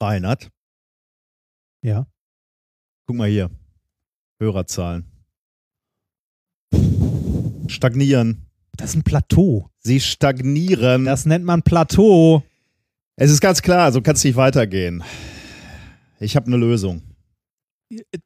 Reinhard, Ja. guck mal hier. Hörerzahlen. Stagnieren. Das ist ein Plateau. Sie stagnieren. Das nennt man Plateau. es ist ganz klar, so kann es nicht weitergehen. Ich habe eine Lösung.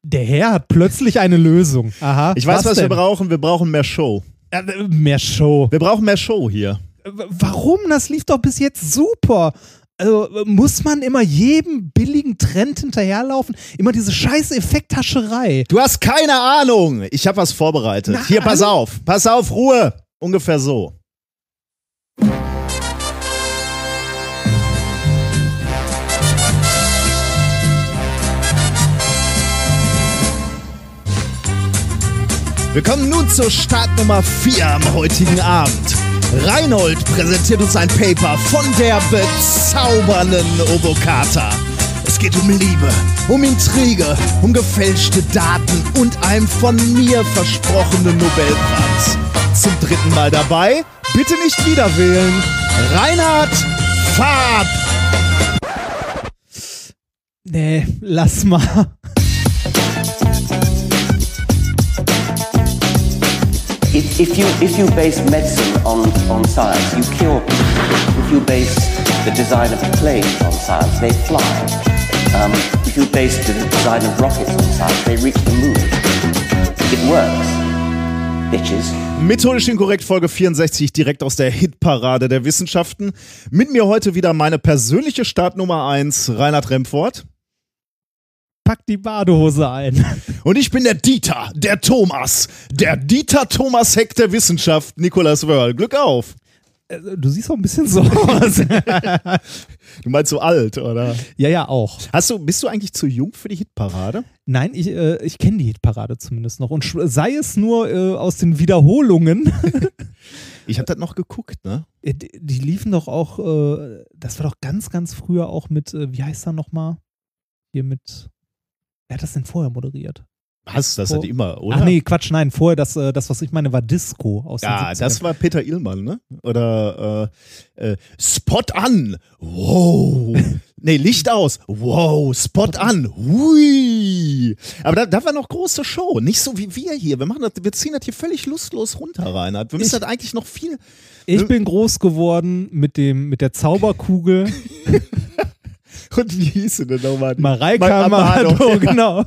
Der Herr hat plötzlich eine Lösung. Aha. Ich weiß, was, wir denn? brauchen. Wir brauchen mehr Show. Äh, mehr Show. Wir brauchen mehr Show hier. Warum? Das lief doch bis jetzt super. Also, muss man immer jedem billigen Trend hinterherlaufen? Immer diese scheiß Effekthascherei. Du hast keine Ahnung. Ich habe was vorbereitet. Na, hier, pass auf. Pass auf, Ruhe. Ungefähr so. Wir kommen nun zur Startnummer 4 am heutigen Abend. Reinhold präsentiert uns ein Paper von der bezaubernden Obokata. Es geht um Liebe, um Intrige, um gefälschte Daten und einen von mir versprochenen Nobelpreis. Zum dritten Mal dabei, bitte nicht wieder wählen. Reinhard Farb. Nee, lass mal. If, if you if you base medicine on, on science, you cure people. If you base the design of planes on science, they fly. Um, if you base the design of rockets on science, they reach the moon. It works, bitches. Methodisch inkorrekt Folge 64, direkt aus der Hitparade der Wissenschaften. Mit mir heute wieder meine persönliche Startnummer 1, Reinhard Remfort. Pack die Badehose ein. Und ich bin der Dieter, der Thomas, der Dieter Thomas Heck der Wissenschaft, Nikolas Wörl. Glück auf. Äh, Du siehst auch ein bisschen so aus. Du meinst so alt, oder? ja, ja, auch. Hast du, bist du eigentlich zu jung für die Hitparade? Nein, ich, äh, ich kenne die Hitparade zumindest noch. Und sei es nur äh, aus den Wiederholungen. Ich habe das noch geguckt, ne? Äh, die, die liefen doch auch, äh, das war doch ganz, ganz früher auch mit, äh, wie heißt er nochmal? Hier mit, wer hat das denn vorher moderiert? Was? Das hat immer, oder? Ach nee, Quatsch, nein, vorher, das, äh, das was ich meine, war Disco aus Ja, den 70ern. das war Peter Illmann, ne? Oder äh, äh, Spot an. Wow. nee, Licht aus. Wow, Spot an. Hui. Aber da, da war noch große Show. Nicht so wie wir hier. Wir machen das, wir ziehen das hier völlig lustlos runter, Reinhard. Wir müssen Ich- das eigentlich noch viel. Ich bin groß geworden mit dem, mit der Zauberkugel. Und wie hieß sie denn nochmal? Mareike Ma- Amado, Amado, ja. genau.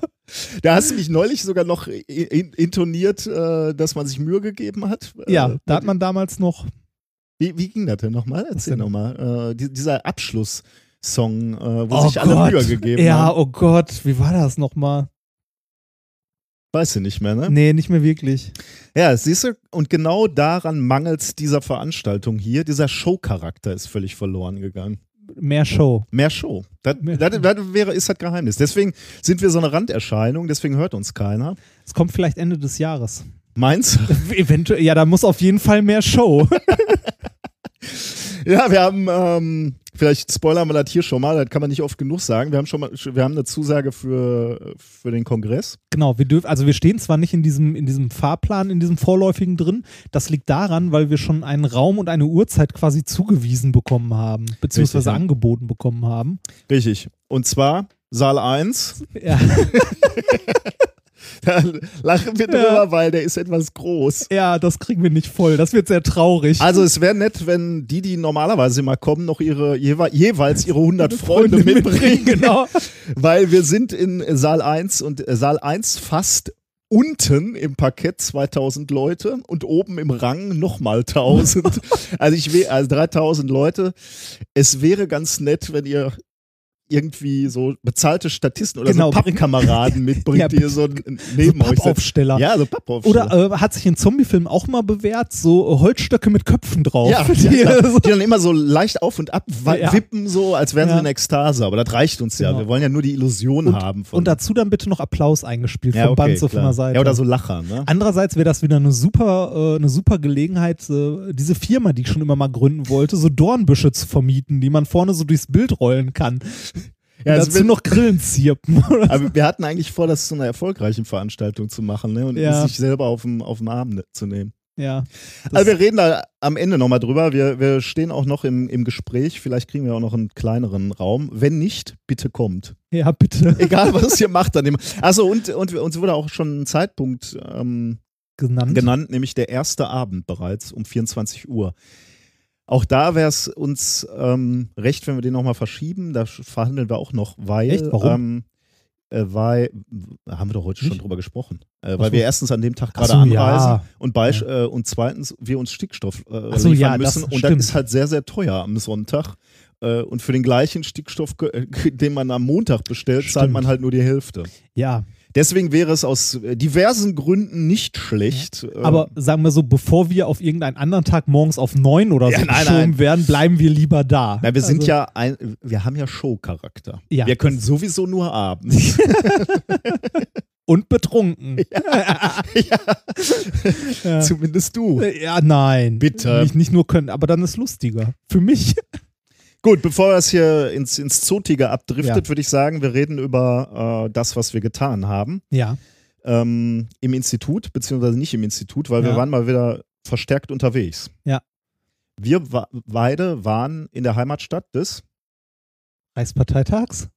Da hast du mich neulich sogar noch intoniert, äh, dass man sich Mühe gegeben hat. Ja, Äh, da hat man damals noch, Wie, wie ging das denn nochmal? Erzähl nochmal. Äh, die, dieser Abschlusssong, äh, wo oh sich alle Gott. Mühe gegeben ja, haben. oh Gott, wie war das nochmal? Weißt du nicht mehr, ne? Nee, nicht mehr wirklich. Ja, siehst du, und genau daran mangelt dieser Veranstaltung hier. Dieser Showcharakter ist völlig verloren gegangen. Mehr Show. Mehr Show. Das, das, das wäre, ist das Geheimnis. Deswegen sind wir so eine Randerscheinung, deswegen hört uns keiner. Es kommt vielleicht Ende des Jahres. Meinst du? Eventuell, ja, da muss auf jeden Fall mehr Show. Ja, wir haben, ähm, vielleicht spoilern wir das hier schon mal, das kann man nicht oft genug sagen. Wir haben schon mal, wir haben eine Zusage für, für den Kongress. genau, wir dürfen, also wir stehen zwar nicht in diesem, in diesem Fahrplan, in diesem vorläufigen drin. Das liegt daran, weil wir schon einen Raum und eine Uhrzeit quasi zugewiesen bekommen haben, beziehungsweise Richtig, angeboten bekommen haben. Richtig. Und zwar Saal 1. Ja, Da lachen wir drüber, weil der ist etwas groß. ja, das kriegen wir nicht voll. Das wird sehr traurig. Also es wäre nett, wenn die, die normalerweise immer kommen, noch ihre jewe jeweils ihre 100 Freunde, Freunde mitbringen. mitbringen, genau. Weil wir sind in Saal 1 und äh, Saal 1 fast unten im Parkett 2000 Leute und oben im Rang nochmal 1000. also ich will, also 3000 Leute. Es wäre ganz nett, wenn ihr irgendwie so bezahlte Statisten oder Genau, so Pappkameraden mitbringt, Ja, die so neben euch setzen. Pappaufsteller. Ja, so Pappaufsteller. Oder äh, hat sich in Zombie-Filmen auch mal bewährt, so Holzstöcke mit Köpfen drauf. Ja, die, ja so, die dann immer so leicht auf und ab Ja. wippen, so als wären Ja. sie in Ekstase. Aber das reicht uns ja. Genau. Wir wollen ja nur die Illusion und, haben. Und dazu dann bitte noch Applaus eingespielt ja, vom okay, Band so von der Seite. Ja, oder so Lacher, ne? Andererseits wäre das wieder eine super, äh, eine super Gelegenheit, äh, diese Firma, die ich schon immer mal gründen wollte, so Dornbüsche zu vermieten, die man vorne so durchs Bild rollen kann. Ja, dazu wird- noch Grillen zirpen. Aber wir hatten eigentlich vor, das zu einer erfolgreichen Veranstaltung zu machen ne? und Ja. sich selber auf dem, auf dem Arm zu nehmen. Ja. Also wir reden da am Ende nochmal drüber. Wir, wir stehen auch noch im, im Gespräch. Vielleicht kriegen wir auch noch einen kleineren Raum. Wenn nicht, bitte kommt. ja, bitte. Egal, was ihr macht an dem. Achso, und, und uns wurde auch schon ein Zeitpunkt ähm, Genannt. genannt, nämlich der erste Abend bereits um 24 Uhr. Auch da wäre es uns ähm, recht, wenn wir den nochmal verschieben. Da verhandeln wir auch noch, weil. Echt? Warum? Ähm, äh, weil, haben wir doch heute schon Nicht? drüber gesprochen. Äh, weil so. wir erstens an dem Tag gerade so, anreisen ja. und, beisch, äh, und zweitens wir uns Stickstoff äh, so, liefern ja, müssen. und das ist halt sehr, sehr teuer am Sonntag. Äh, und für den gleichen Stickstoff, äh, den man am Montag bestellt, zahlt Stimmt. man halt nur die Hälfte. Ja, Deswegen wäre es aus äh, diversen Gründen nicht schlecht. äh, aber sagen wir so, bevor wir auf irgendeinen anderen Tag morgens auf neun oder so Ja, nein, geschoben nein. werden, bleiben wir lieber da. Na, wir sind Also, ja ein, wir haben ja Showcharakter. Ja, wir können sowieso nur abends. Und betrunken. Ja. Zumindest du. Ja, nein. Bitte. Nicht, nicht nur können, aber dann ist lustiger. Für mich. Gut, bevor es hier ins, ins Zotige abdriftet, Ja. würde ich sagen, wir reden über äh, das, was wir getan haben. Ja. Ähm, Im Institut, beziehungsweise nicht im Institut, weil wir Ja. waren mal wieder verstärkt unterwegs. Ja. Wir wa beide waren in der Heimatstadt des Reichsparteitags?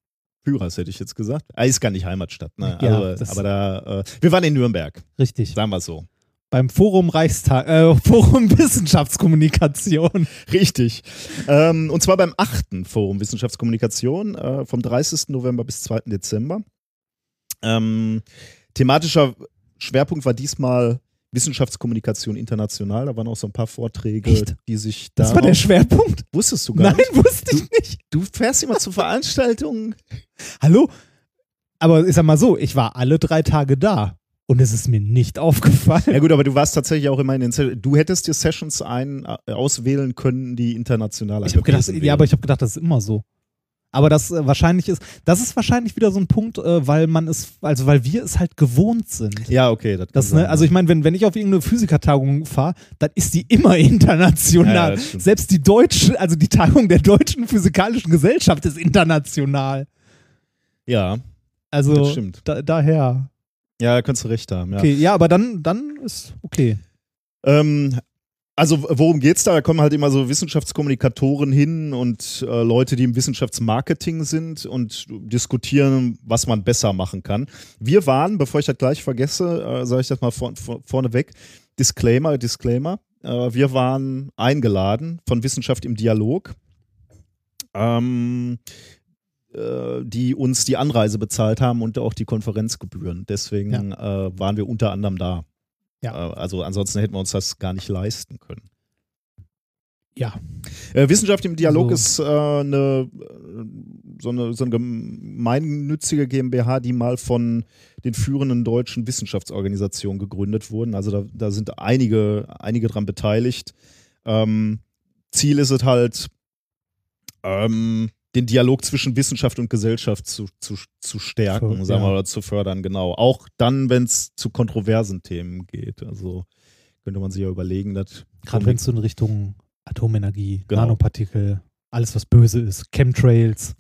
Führers, hätte ich jetzt gesagt. Ah, ist gar nicht Heimatstadt, ne? Ja, also, das- aber da, äh, wir waren in Nürnberg, Richtig. sagen wir so. Beim Forum Reichstag, äh, Forum Wissenschaftskommunikation. Richtig. Ähm, und zwar beim achten Forum Wissenschaftskommunikation äh, vom 30. November bis 2. Dezember. Ähm, thematischer Schwerpunkt war diesmal Wissenschaftskommunikation international. Da waren auch so ein paar Vorträge, Echt? die sich Das da. war der Schwerpunkt? Wusstest du gar Nein, nicht? wusste ich nicht. Du fährst immer zu Veranstaltungen. Hallo? Aber ich sag mal so, ich war alle drei Tage da. Und es ist mir nicht aufgefallen. Ja gut, aber du warst tatsächlich auch immer in den Se Du hättest dir Sessions ein, äh, auswählen können, die internationaler Ich habe gedacht, ja, aber ich habe gedacht, das ist immer so. Aber das äh, wahrscheinlich ist, das ist wahrscheinlich wieder so ein Punkt, äh, weil man es, also weil wir es halt gewohnt sind. Ja, okay. Das, Das, ne, also ich meine, wenn, wenn ich auf irgendeine Physikertagung fahre, dann ist die immer international. ja. Selbst die deutsche, also die Tagung der Deutschen Physikalischen Gesellschaft ist international. ja, Also das stimmt. da, daher. Ja, da könntest du recht haben. Ja. Okay, ja, aber dann, dann ist okay. Ähm, also worum geht's da? Da kommen halt immer so Wissenschaftskommunikatoren hin und äh, Leute, die im Wissenschaftsmarketing sind und diskutieren, was man besser machen kann. Wir waren, bevor ich das gleich vergesse, äh, sage ich das mal vor, vor, vorneweg, Disclaimer, Disclaimer. Äh, wir waren eingeladen von Wissenschaft im Dialog, ähm, äh, die uns die Anreise bezahlt haben und auch die Konferenzgebühren. Deswegen äh, waren wir unter anderem da. Ja. Äh, Also ansonsten hätten wir uns das gar nicht leisten können. Ja. Äh, Wissenschaft im Dialog So. ist äh, eine, äh, so, eine, so eine gemeinnützige GmbH, die mal von den führenden deutschen Wissenschaftsorganisationen gegründet wurden. Also da, da sind einige, einige dran beteiligt. Ähm, Ziel ist es halt, ähm, den Dialog zwischen Wissenschaft und Gesellschaft zu, zu, zu stärken, Für- sagen wir ja. mal, oder zu fördern, genau. Auch dann, wenn es zu kontroversen Themen geht. Also könnte man sich ja überlegen, dass Gerade wenn es so in Richtung Atomenergie, Genau. Nanopartikel, alles was böse ist, Chemtrails.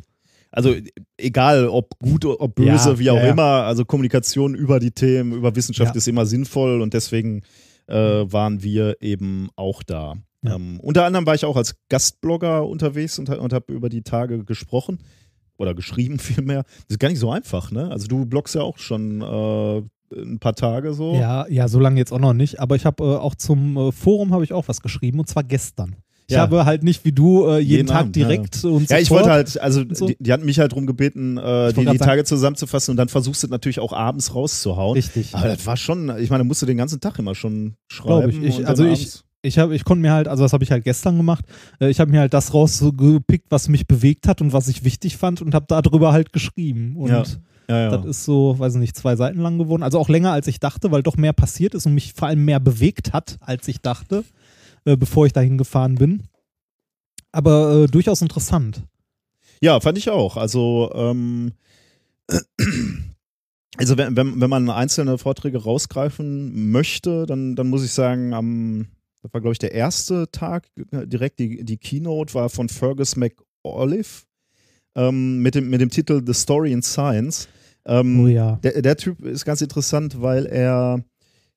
also egal ob gut, ob böse, Ja, wie auch ja, immer, also Kommunikation über die Themen, über Wissenschaft ist immer sinnvoll und deswegen äh, waren wir eben auch da. Ja. Ähm, unter anderem war ich auch als Gastblogger unterwegs und, und habe über die Tage gesprochen oder geschrieben vielmehr. Das ist gar nicht so einfach, ne? Also du bloggst ja auch schon äh, ein paar Tage so. Ja, ja, so lange jetzt auch noch nicht. Aber ich habe äh, auch zum äh, Forum habe ich auch was geschrieben und zwar gestern. Ich Ja. habe halt nicht wie du äh, jeden, Jeden Tag Abend, ja, direkt und Ja, ich wollte halt, also so. die, die hatten mich halt darum gebeten, äh, Ich die, die Tage zusammenzufassen und dann versuchst du natürlich auch abends rauszuhauen. Richtig. Aber das war schon, ich meine, musst du den ganzen Tag immer schon schreiben. ich. Ich- und dann also ich- Ich habe, ich konnte mir halt, also das habe ich halt gestern gemacht. Äh, ich habe mir halt das rausgepickt, was mich bewegt hat und was ich wichtig fand und habe darüber halt geschrieben. Und Ja, ja, ja. das ist so, weiß ich nicht, zwei Seiten lang geworden. Also auch länger als ich dachte, weil doch mehr passiert ist und mich vor allem mehr bewegt hat, als ich dachte, äh, bevor ich dahin gefahren bin. Aber äh, durchaus interessant. ja, fand ich auch. Also, ähm, also wenn, wenn, wenn man einzelne Vorträge rausgreifen möchte, dann, dann muss ich sagen, am, das war, glaube ich, der erste Tag, äh, direkt die, die Keynote war von Fergus McAuliffe ähm, mit, dem, mit dem Titel The Story in Science. Ähm, Oh ja. Der, der Typ ist ganz interessant, weil er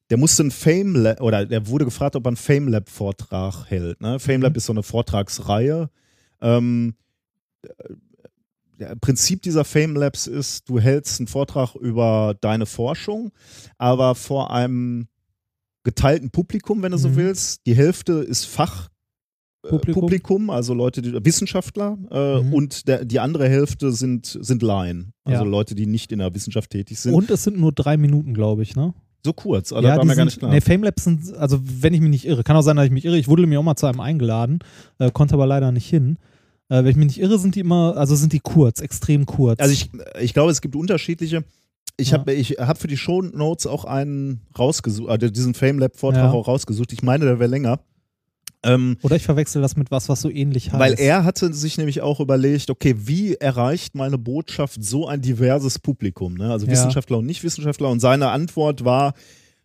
der musste ein Fame Lab, oder der wurde gefragt, ob er einen Fame Lab Vortrag hält. Ne? Fame Lab Mhm. ist so eine Vortragsreihe. Ähm, der Prinzip dieser Fame Labs ist, du hältst einen Vortrag über deine Forschung, aber vor einem geteilten Publikum, wenn du so Mhm. willst. Die Hälfte ist Fachpublikum, Publikum. Publikum, also Leute, die, Wissenschaftler, äh, Mhm. und der, die andere Hälfte sind, sind Laien, also Ja. Leute, die nicht in der Wissenschaft tätig sind. Und es sind nur drei Minuten, glaube ich, ne? so kurz, also das war mir gar sind, nicht klar. Nee, Famelabs sind, also wenn ich mich nicht irre, kann auch sein, dass ich mich irre. Ich wurde mir auch mal zu einem eingeladen, äh, konnte aber leider nicht hin. Äh, wenn ich mich nicht irre, sind die immer, also sind die kurz, extrem kurz. Also ich, ich glaube, es gibt unterschiedliche. Ich Ja. habe ich hab für die Show Notes auch einen rausgesucht, also diesen FameLab-Vortrag Ja. auch rausgesucht. Ich meine, der wäre länger. Ähm, Oder ich verwechsel das mit was, was so ähnlich heißt. weil er hatte sich nämlich auch überlegt, okay, wie erreicht meine Botschaft so ein diverses Publikum? Ne? Also Ja. Wissenschaftler und Nicht-Wissenschaftler. Und seine Antwort war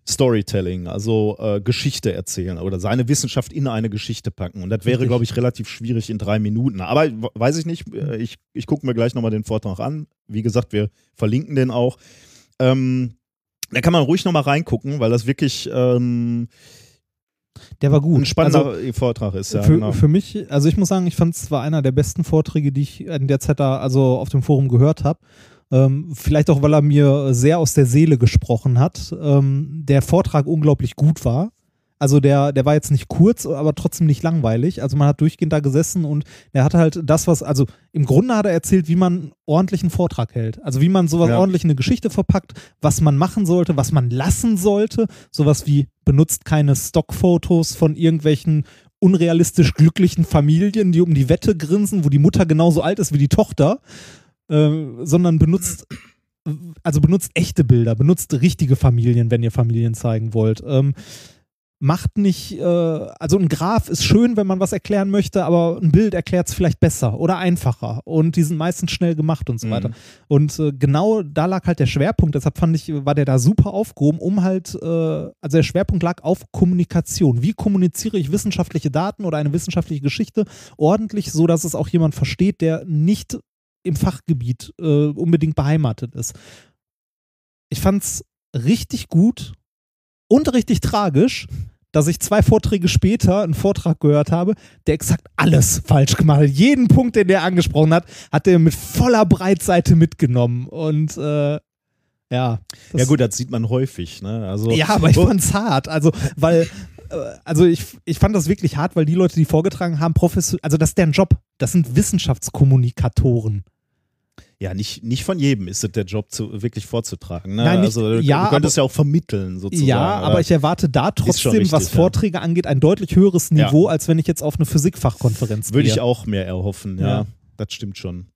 Storytelling, also äh, Geschichte erzählen oder seine Wissenschaft in eine Geschichte packen. Und das wäre, glaube ich, relativ schwierig in drei Minuten. Aber weiß ich nicht, äh, ich, ich gucke mir gleich nochmal den Vortrag an. Wie gesagt, wir verlinken den auch. Ähm, da kann man ruhig nochmal reingucken, weil das wirklich ähm, Der war gut. ein spannender Also, Vortrag ist. Ja, für, genau. für mich, also ich muss sagen, ich fand es war einer der besten Vorträge, die ich in der Zeit da, also auf dem Forum gehört habe. Ähm, vielleicht auch, weil er mir sehr aus der Seele gesprochen hat. Ähm, der Vortrag unglaublich gut war. Also der, der war jetzt nicht kurz, aber trotzdem nicht langweilig. Also man hat durchgehend da gesessen und er hat halt das, was, also im Grunde hat er erzählt, wie man ordentlichen Vortrag hält. Also wie man sowas Ja. ordentlich in eine Geschichte verpackt, was man machen sollte, was man lassen sollte. Sowas wie benutzt keine Stockfotos von irgendwelchen unrealistisch glücklichen Familien, die um die Wette grinsen, wo die Mutter genauso alt ist wie die Tochter, ähm, sondern benutzt, also benutzt echte Bilder, benutzt richtige Familien, wenn ihr Familien zeigen wollt. Ähm, macht nicht, äh, also ein Graph ist schön, wenn man was erklären möchte, aber ein Bild erklärt es vielleicht besser oder einfacher und die sind meistens schnell gemacht und so Mhm. weiter. Und äh, genau da lag halt der Schwerpunkt, deshalb fand ich, war der da super aufgehoben, um halt, äh, also der Schwerpunkt lag auf Kommunikation. Wie kommuniziere ich wissenschaftliche Daten oder eine wissenschaftliche Geschichte ordentlich, so dass es auch jemand versteht, der nicht im Fachgebiet äh, unbedingt beheimatet ist. Ich fand's richtig gut und richtig tragisch, dass ich zwei Vorträge später einen Vortrag gehört habe, der exakt alles falsch gemacht hat. Jeden Punkt, den der angesprochen hat, hat er mit voller Breitseite mitgenommen. Und äh, ja. ja gut, das sieht man häufig. Ne? Also, ja, aber ich wo- fand's hart. Also, weil, also ich, ich fand das wirklich hart, weil die Leute, die vorgetragen haben, professionell, also das ist deren Job. Das sind Wissenschaftskommunikatoren. Ja, nicht, nicht von jedem ist es der Job, zu, wirklich vorzutragen. Ne? Nein, nicht- also, du, ja, du könntest ja auch vermitteln, sozusagen. Ja, aber ich erwarte da trotzdem, richtig, was ja. Vorträge angeht, ein deutlich höheres Ja. Niveau, als wenn ich jetzt auf eine Physikfachkonferenz Würde gehe. ich auch mehr erhoffen, ja. Ja. Das stimmt schon.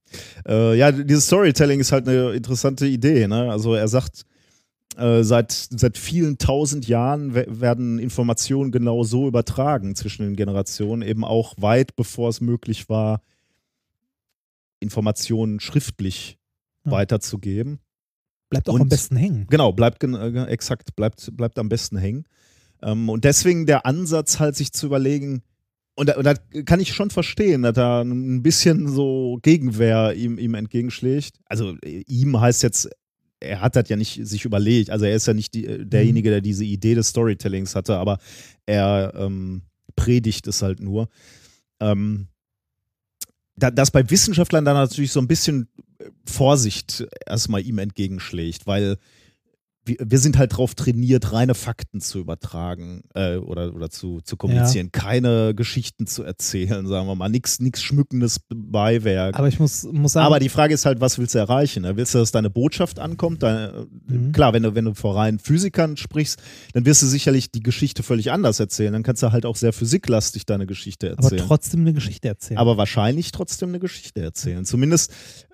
Äh, ja, dieses Storytelling ist halt eine interessante Idee. Ne? Also er sagt, äh, seit, seit vielen tausend Jahren we werden Informationen genau so übertragen zwischen den Generationen, eben auch weit bevor es möglich war, Informationen schriftlich Ja. weiterzugeben. Bleibt auch Und- am besten hängen. Genau, bleibt äh, exakt, bleibt, bleibt am besten hängen. Ähm, und deswegen der Ansatz halt, sich zu überlegen, und da, und da kann ich schon verstehen, dass da ein bisschen so Gegenwehr ihm, ihm entgegenschlägt. Also äh, ihm heißt jetzt, er hat das ja nicht sich überlegt, also er ist ja nicht die, äh, derjenige, der diese Idee des Storytellings hatte, aber er ähm, predigt es halt nur. Ähm, da, dass bei Wissenschaftlern dann natürlich so ein bisschen äh, Vorsicht erstmal ihm entgegenschlägt, weil wir, wir sind halt drauf trainiert, reine Fakten zu übertragen äh, oder, oder zu, zu kommunizieren, keine Geschichten zu erzählen, sagen wir mal, nichts schmückendes Beiwerk. Aber ich muss, muss sagen, Aber die Frage ist halt, was willst du erreichen? ne? Willst du, dass deine Botschaft ankommt? Deine, Mhm. Klar, wenn du, wenn du vor reinen Physikern sprichst, dann wirst du sicherlich die Geschichte völlig anders erzählen. Dann kannst du halt auch sehr physiklastig deine Geschichte aber erzählen. trotzdem eine Geschichte erzählen. Aber wahrscheinlich trotzdem eine Geschichte erzählen. Zumindest äh,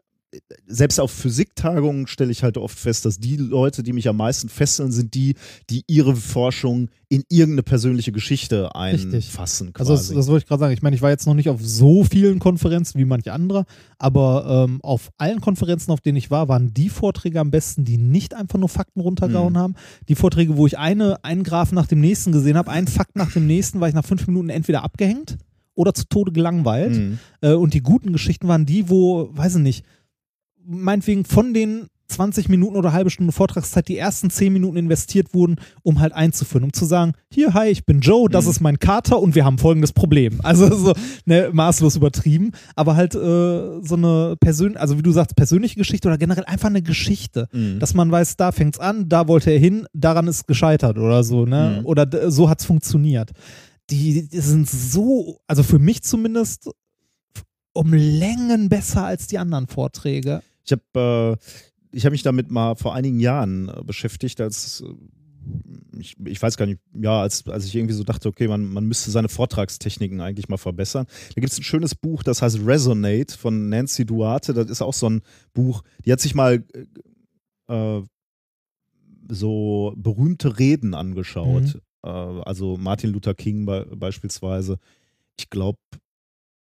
selbst auf Physiktagungen stelle ich halt oft fest, dass die Leute, die mich am meisten fesseln, sind die, die ihre Forschung in irgendeine persönliche Geschichte einfassen. Also das, Quasi. das wollte ich gerade sagen. Ich meine, ich war jetzt noch nicht auf so vielen Konferenzen wie manche andere, aber ähm, auf allen Konferenzen, auf denen ich war, waren die Vorträge am besten, die nicht einfach nur Fakten runtergehauen Mhm. haben. Die Vorträge, wo ich eine, einen Graphen nach dem nächsten gesehen habe, einen Fakt nach dem nächsten, war ich nach fünf Minuten entweder abgehängt oder zu Tode gelangweilt. Mhm. Äh, und die guten Geschichten waren die, wo, weiß ich nicht, meinetwegen von den 20 Minuten oder halbe Stunde Vortragszeit die ersten 10 Minuten investiert wurden, um halt einzuführen, um zu sagen, hier, hi, ich bin Joe, das Mhm. ist mein Kater und wir haben folgendes Problem. Also so ne, maßlos übertrieben, aber halt äh, so eine persönliche, also wie du sagst, persönliche Geschichte oder generell einfach eine Geschichte, Mhm. dass man weiß, da fängt's an, da wollte er hin, daran ist gescheitert oder so, ne? Mhm. Oder so hat's funktioniert. Die, die sind so, also für mich zumindest um Längen besser als die anderen Vorträge. Ich habe äh, ich hab mich damit mal vor einigen Jahren äh, beschäftigt, als äh, ich, ich weiß gar nicht, ja, als, als ich irgendwie so dachte, okay, man, man müsste seine Vortragstechniken eigentlich mal verbessern. Da gibt es ein schönes Buch, das heißt Resonate von Nancy Duarte. Das ist auch so ein Buch, die hat sich mal äh, so berühmte Reden angeschaut. Äh, also Martin Luther King be beispielsweise. Ich glaube,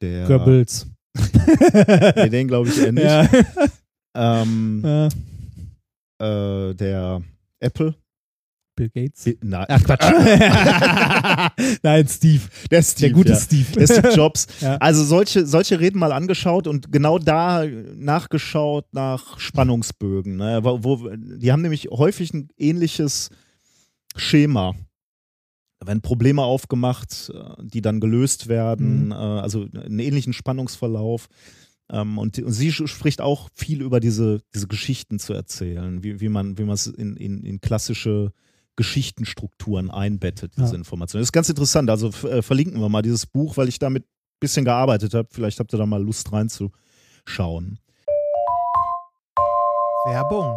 der. Goebbels. Nee, den glaube ich eher nicht. ja. Ähm, Äh, äh, der Apple. Bill Gates. Nein, Ach Quatsch. Nein, Steve. der Steve. Der gute ja. Steve. Der Steve Jobs. Ja. Also solche, solche Reden mal angeschaut und genau da nachgeschaut nach Spannungsbögen. Ne? Wo, wo, die haben nämlich häufig ein ähnliches Schema. Da werden Probleme aufgemacht, äh, die dann gelöst werden, Mhm. äh, also einen ähnlichen Spannungsverlauf. Ähm, Und, und sie spricht auch viel über diese, diese Geschichten zu erzählen, wie, wie man es in, in, in klassische Geschichtenstrukturen einbettet, diese Ja. Informationen. Das ist ganz interessant. Also äh, verlinken wir mal dieses Buch, weil ich damit ein bisschen gearbeitet habe. Vielleicht habt ihr da mal Lust reinzuschauen. Werbung.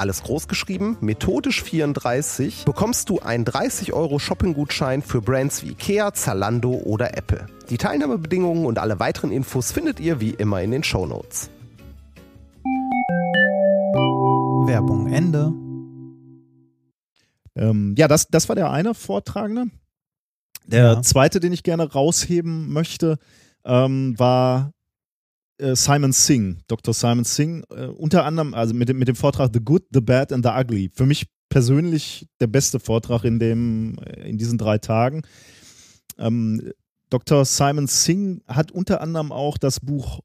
alles groß geschrieben, methodisch 34, bekommst du einen 30 Euro Shopping-Gutschein für Brands wie Ikea, Zalando oder Apple. Die Teilnahmebedingungen und alle weiteren Infos findet ihr wie immer in den Shownotes. Werbung Ende. Ähm, ja, das, das war der eine Vortragende. Der Ja. zweite, den ich gerne rausheben möchte, ähm, war Simon Singh, Dr. Simon Singh, äh, unter anderem, also mit dem, mit dem Vortrag The Good, The Bad and The Ugly. Für mich persönlich der beste Vortrag in, dem, äh, in diesen drei Tagen. Ähm, Dr. Simon Singh hat unter anderem auch das Buch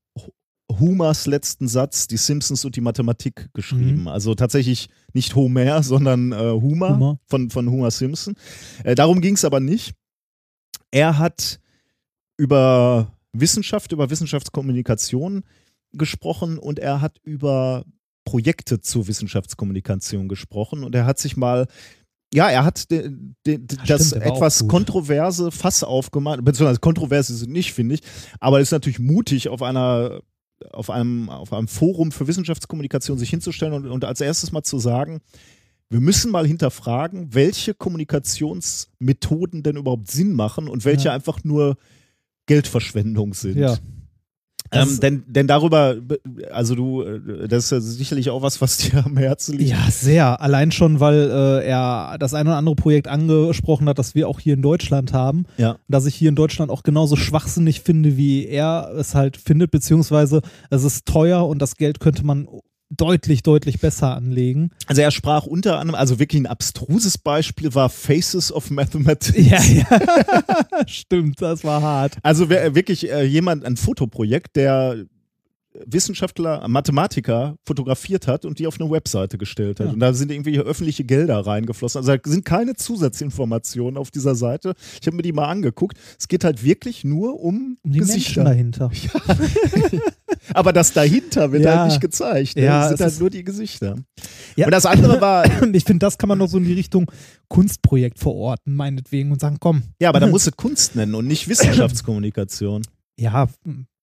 Homers letzten Satz, die Simpsons und die Mathematik geschrieben. Mhm. Also tatsächlich nicht Homer, sondern äh, Homer, Homer. Von, von Homer Simpson. Äh, darum ging es aber nicht. Er hat über Wissenschaft, über Wissenschaftskommunikation gesprochen und er hat über Projekte zur Wissenschaftskommunikation gesprochen und er hat sich mal ja, er hat de, de, de, das stimmt, etwas kontroverse Fass aufgemacht, beziehungsweise kontrovers ist es nicht, finde ich, aber es ist natürlich mutig, auf einer auf einem, auf einem Forum für Wissenschaftskommunikation sich hinzustellen und, und als erstes mal zu sagen, wir müssen mal hinterfragen, welche Kommunikationsmethoden denn überhaupt Sinn machen und welche Ja. einfach nur Geldverschwendung sind. Ja. Ähm, denn, denn darüber, also du, äh, das ist ja sicherlich auch was, was dir am Herzen liegt. Ja, sehr. Allein schon, weil äh, er das ein oder andere Projekt angesprochen hat, das wir auch hier in Deutschland haben. Ja. Dass ich hier in Deutschland auch genauso schwachsinnig finde, wie er es halt findet, beziehungsweise es ist teuer und das Geld könnte man deutlich, deutlich besser anlegen. Also er sprach unter anderem, also wirklich ein abstruses Beispiel war Faces of Mathematics. Ja, ja. Stimmt, das war hart. Also wirklich äh, jemand, ein Fotoprojekt, der Wissenschaftler, Mathematiker fotografiert hat und die auf eine Webseite gestellt hat. Ja. Und da sind irgendwie öffentliche Gelder reingeflossen. Also da sind keine Zusatzinformationen auf dieser Seite. Ich habe mir die mal angeguckt. Es geht halt wirklich nur um, Um die Menschen Gesichter. dahinter. Aber das dahinter wird Ja. halt nicht gezeigt. Ne? Ja, das es sind halt nur die Gesichter. Ja. Und das andere war, ich finde, das kann man noch so in die Richtung Kunstprojekt verorten, meinetwegen, und sagen, komm, ja, aber da musst du Kunst nennen und nicht Wissenschaftskommunikation. ja,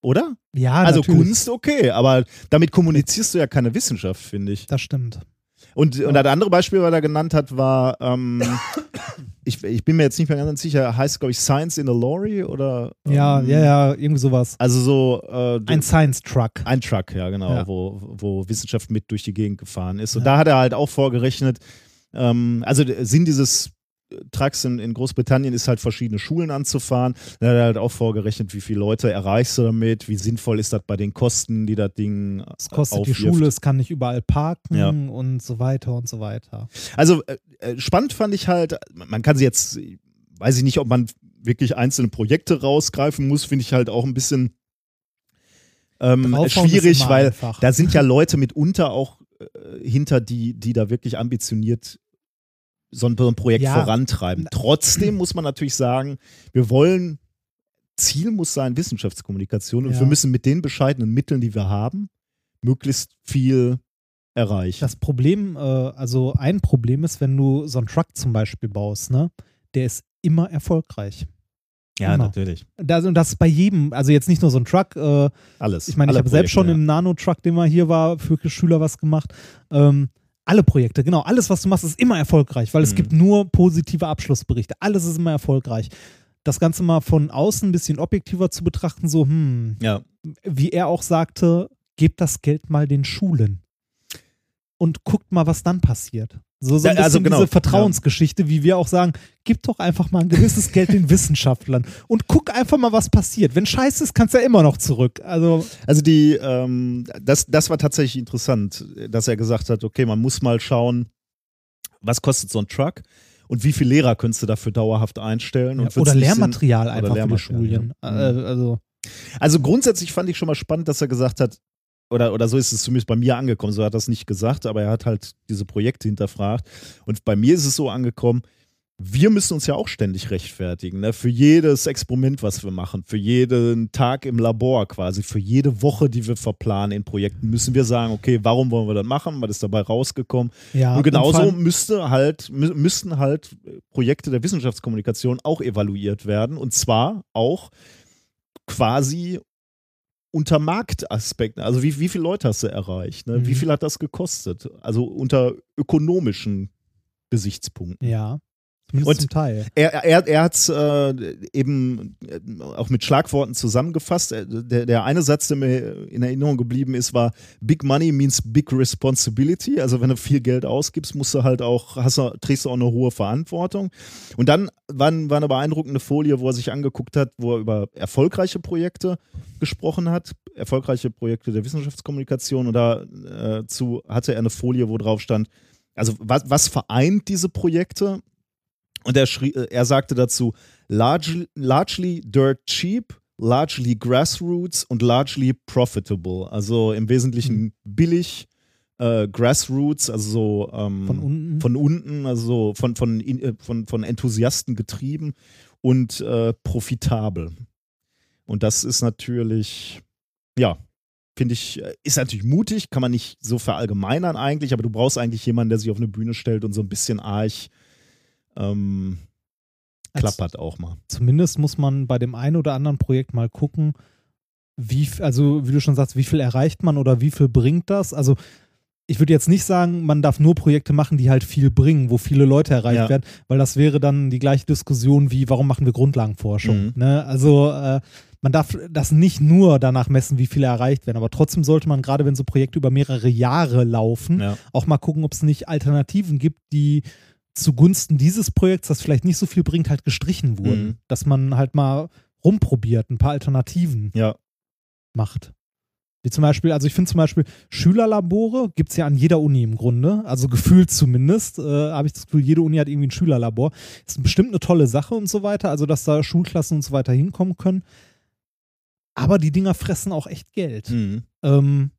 Oder? ja, also natürlich. Kunst, okay, aber damit kommunizierst du ja keine Wissenschaft, finde ich. Das stimmt. Und, und das andere Beispiel, was er genannt hat, war, ähm, ich, ich bin mir jetzt nicht mehr ganz sicher, heißt, glaube ich, Science in a Lorry oder? Ja, ähm, ja, ja, irgendwie sowas. Also so äh, Ein Science-Truck. ein Truck, ja, genau, Ja. Wo, wo Wissenschaft mit durch die Gegend gefahren ist. Und Ja. da hat er halt auch vorgerechnet, ähm, also der Sinn dieses Trucks in, in Großbritannien ist halt verschiedene Schulen anzufahren. Da hat er halt auch vorgerechnet, wie viele Leute erreichst du damit, wie sinnvoll ist das bei den Kosten, die das Ding Es kostet die aufwirft. Schule, es kann nicht überall parken Ja. und so weiter und so weiter. Also äh, äh, spannend fand ich halt, man kann sie jetzt, weiß ich nicht, ob man wirklich einzelne Projekte rausgreifen muss, finde ich halt auch ein bisschen ähm, schwierig, weil einfach. da sind ja Leute mitunter auch äh, hinter, die, die da wirklich ambitioniert so ein, so ein Projekt Ja. vorantreiben. Trotzdem muss man natürlich sagen, wir wollen, Ziel muss sein Wissenschaftskommunikation und Ja. wir müssen mit den bescheidenen Mitteln, die wir haben, möglichst viel erreichen. Das Problem, äh, also ein Problem ist, wenn du so einen Truck zum Beispiel baust, ne, der ist immer erfolgreich. ja, immer. natürlich. Das, und das ist bei jedem, also jetzt nicht nur so ein Truck, äh, Alles. ich meine, ich habe selbst schon Projekte, im Nano-Truck, den mal hier war, für Schüler was gemacht. Ähm, alle Projekte, genau, alles, was du machst, ist immer erfolgreich, weil es Mhm. gibt nur positive Abschlussberichte. Alles ist immer erfolgreich. Das Ganze mal von außen ein bisschen objektiver zu betrachten, so, hm, Ja. wie er auch sagte, gebt das Geld mal den Schulen und guckt mal, was dann passiert. So, so ein Ja, bisschen also genau, diese Vertrauensgeschichte, wie wir auch sagen, gib doch einfach mal ein gewisses Geld den Wissenschaftlern und guck einfach mal, was passiert. Wenn scheiße ist, kannst du ja immer noch zurück. Also, Also die, ähm, das, das war tatsächlich interessant, dass er gesagt hat, okay, man muss mal schauen, was kostet so ein Truck und wie viele Lehrer könntest du dafür dauerhaft einstellen. Und ja, oder nicht Sinn- Lehrmaterial oder einfach für die Lehrmaterial, Schulen. ja. Äh, also, Also grundsätzlich fand ich schon mal spannend, dass er gesagt hat, oder, oder so ist es zumindest bei mir angekommen, so hat er es nicht gesagt, aber er hat halt diese Projekte hinterfragt. Und bei mir ist es so angekommen, wir müssen uns ja auch ständig rechtfertigen. Ne? Für jedes Experiment, was wir machen, für jeden Tag im Labor quasi, für jede Woche, die wir verplanen in Projekten, müssen wir sagen, okay, warum wollen wir das machen? Was ist dabei rausgekommen? ja, und genauso allem- müsste halt, mü müssten halt Projekte der Wissenschaftskommunikation auch evaluiert werden. Und zwar auch quasi unter Marktaspekten. Also wie, wie viele Leute hast du erreicht? Ne? Wie Mhm. viel hat das gekostet? Also unter ökonomischen Gesichtspunkten. Ja, zumindest Und- zum Teil. Er, er, er hat es äh, eben äh, auch mit Schlagworten zusammengefasst. Äh, Der, der eine Satz, der mir in Erinnerung geblieben ist, war Big Money means big responsibility. Also wenn du viel Geld ausgibst, musst du halt auch, hast du, trägst du auch eine hohe Verantwortung. Und dann war, war eine beeindruckende Folie, wo er sich angeguckt hat, wo er über erfolgreiche Projekte gesprochen hat, erfolgreiche Projekte der Wissenschaftskommunikation. Und dazu hatte er eine Folie, wo drauf stand, also was, was vereint diese Projekte? Und er, schrie, äh, er sagte dazu, largely, largely dirt cheap, largely grassroots und largely profitable. Also im Wesentlichen billig, äh, grassroots, also so ähm, Von unten. von unten, also so von, von, äh, von, von Enthusiasten getrieben und äh, profitabel. Und das ist natürlich, ja, finde ich, äh, ist natürlich mutig, kann man nicht so verallgemeinern eigentlich, aber du brauchst eigentlich jemanden, der sich auf eine Bühne stellt und so ein bisschen arg ähm, klappert auch mal. zumindest muss man bei dem einen oder anderen Projekt mal gucken, wie, also wie du schon sagst, wie viel erreicht man oder wie viel bringt das? Also ich würde jetzt nicht sagen, man darf nur Projekte machen, die halt viel bringen, wo viele Leute erreicht Ja. werden, weil das wäre dann die gleiche Diskussion wie, warum machen wir Grundlagenforschung? Mhm. Ne? Also äh, man darf das nicht nur danach messen, wie viele erreicht werden, aber trotzdem sollte man, gerade wenn so Projekte über mehrere Jahre laufen, Ja. auch mal gucken, ob es nicht Alternativen gibt, die zugunsten dieses Projekts, das vielleicht nicht so viel bringt, halt gestrichen wurden. Mhm. Dass man halt mal rumprobiert, ein paar Alternativen Ja. macht. Wie zum Beispiel, also ich finde zum Beispiel Schülerlabore gibt es ja an jeder Uni im Grunde, also gefühlt zumindest, äh, habe ich das Gefühl, jede Uni hat irgendwie ein Schülerlabor. Ist bestimmt eine tolle Sache und so weiter, also dass da Schulklassen und so weiter hinkommen können. Aber die Dinger fressen auch echt Geld. Mhm. Ähm,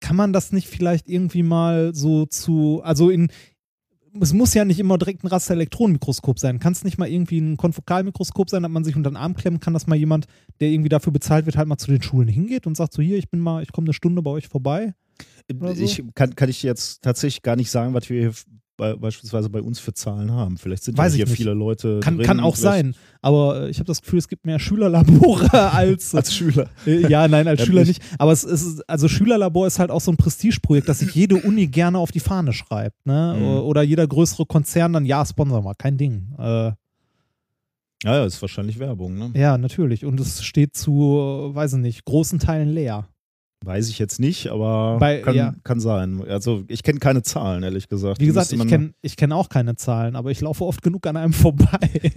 kann man das nicht vielleicht irgendwie mal so zu, also in, es muss ja nicht immer direkt ein Raster-Elektronenmikroskop sein. Kann es nicht mal irgendwie ein Konfokalmikroskop sein, dass man sich unter den Arm klemmen kann, dass mal jemand, der irgendwie dafür bezahlt wird, halt mal zu den Schulen hingeht und sagt so, hier, ich bin mal, ich komme eine Stunde bei euch vorbei. Oder so? Ich kann, kann ich jetzt tatsächlich gar nicht sagen, was wir hier bei, beispielsweise bei uns für Zahlen haben. Vielleicht sind Weiß ja hier nicht. viele Leute. Kann, drin, kann auch sein, aber äh, ich habe das Gefühl, es gibt mehr Schülerlabore als, Als Schüler. Äh, ja, nein, als Ja, Schüler nicht. Aber es ist, also Schülerlabor ist halt auch so ein Prestigeprojekt, das sich jede Uni gerne auf die Fahne schreibt. Ne? Mhm. Oder jeder größere Konzern dann, ja, sponsor mal, kein Ding. Äh, Ja, ja, ist wahrscheinlich Werbung, ne? ja, natürlich. Und es steht zu, weiß ich nicht, großen Teilen leer. Weiß ich jetzt nicht, aber Bei- kann, ja. kann sein. Also ich kenne keine Zahlen, ehrlich gesagt. Wie Die gesagt, ich kenne ich kenn auch keine Zahlen, aber ich laufe oft genug an einem vorbei.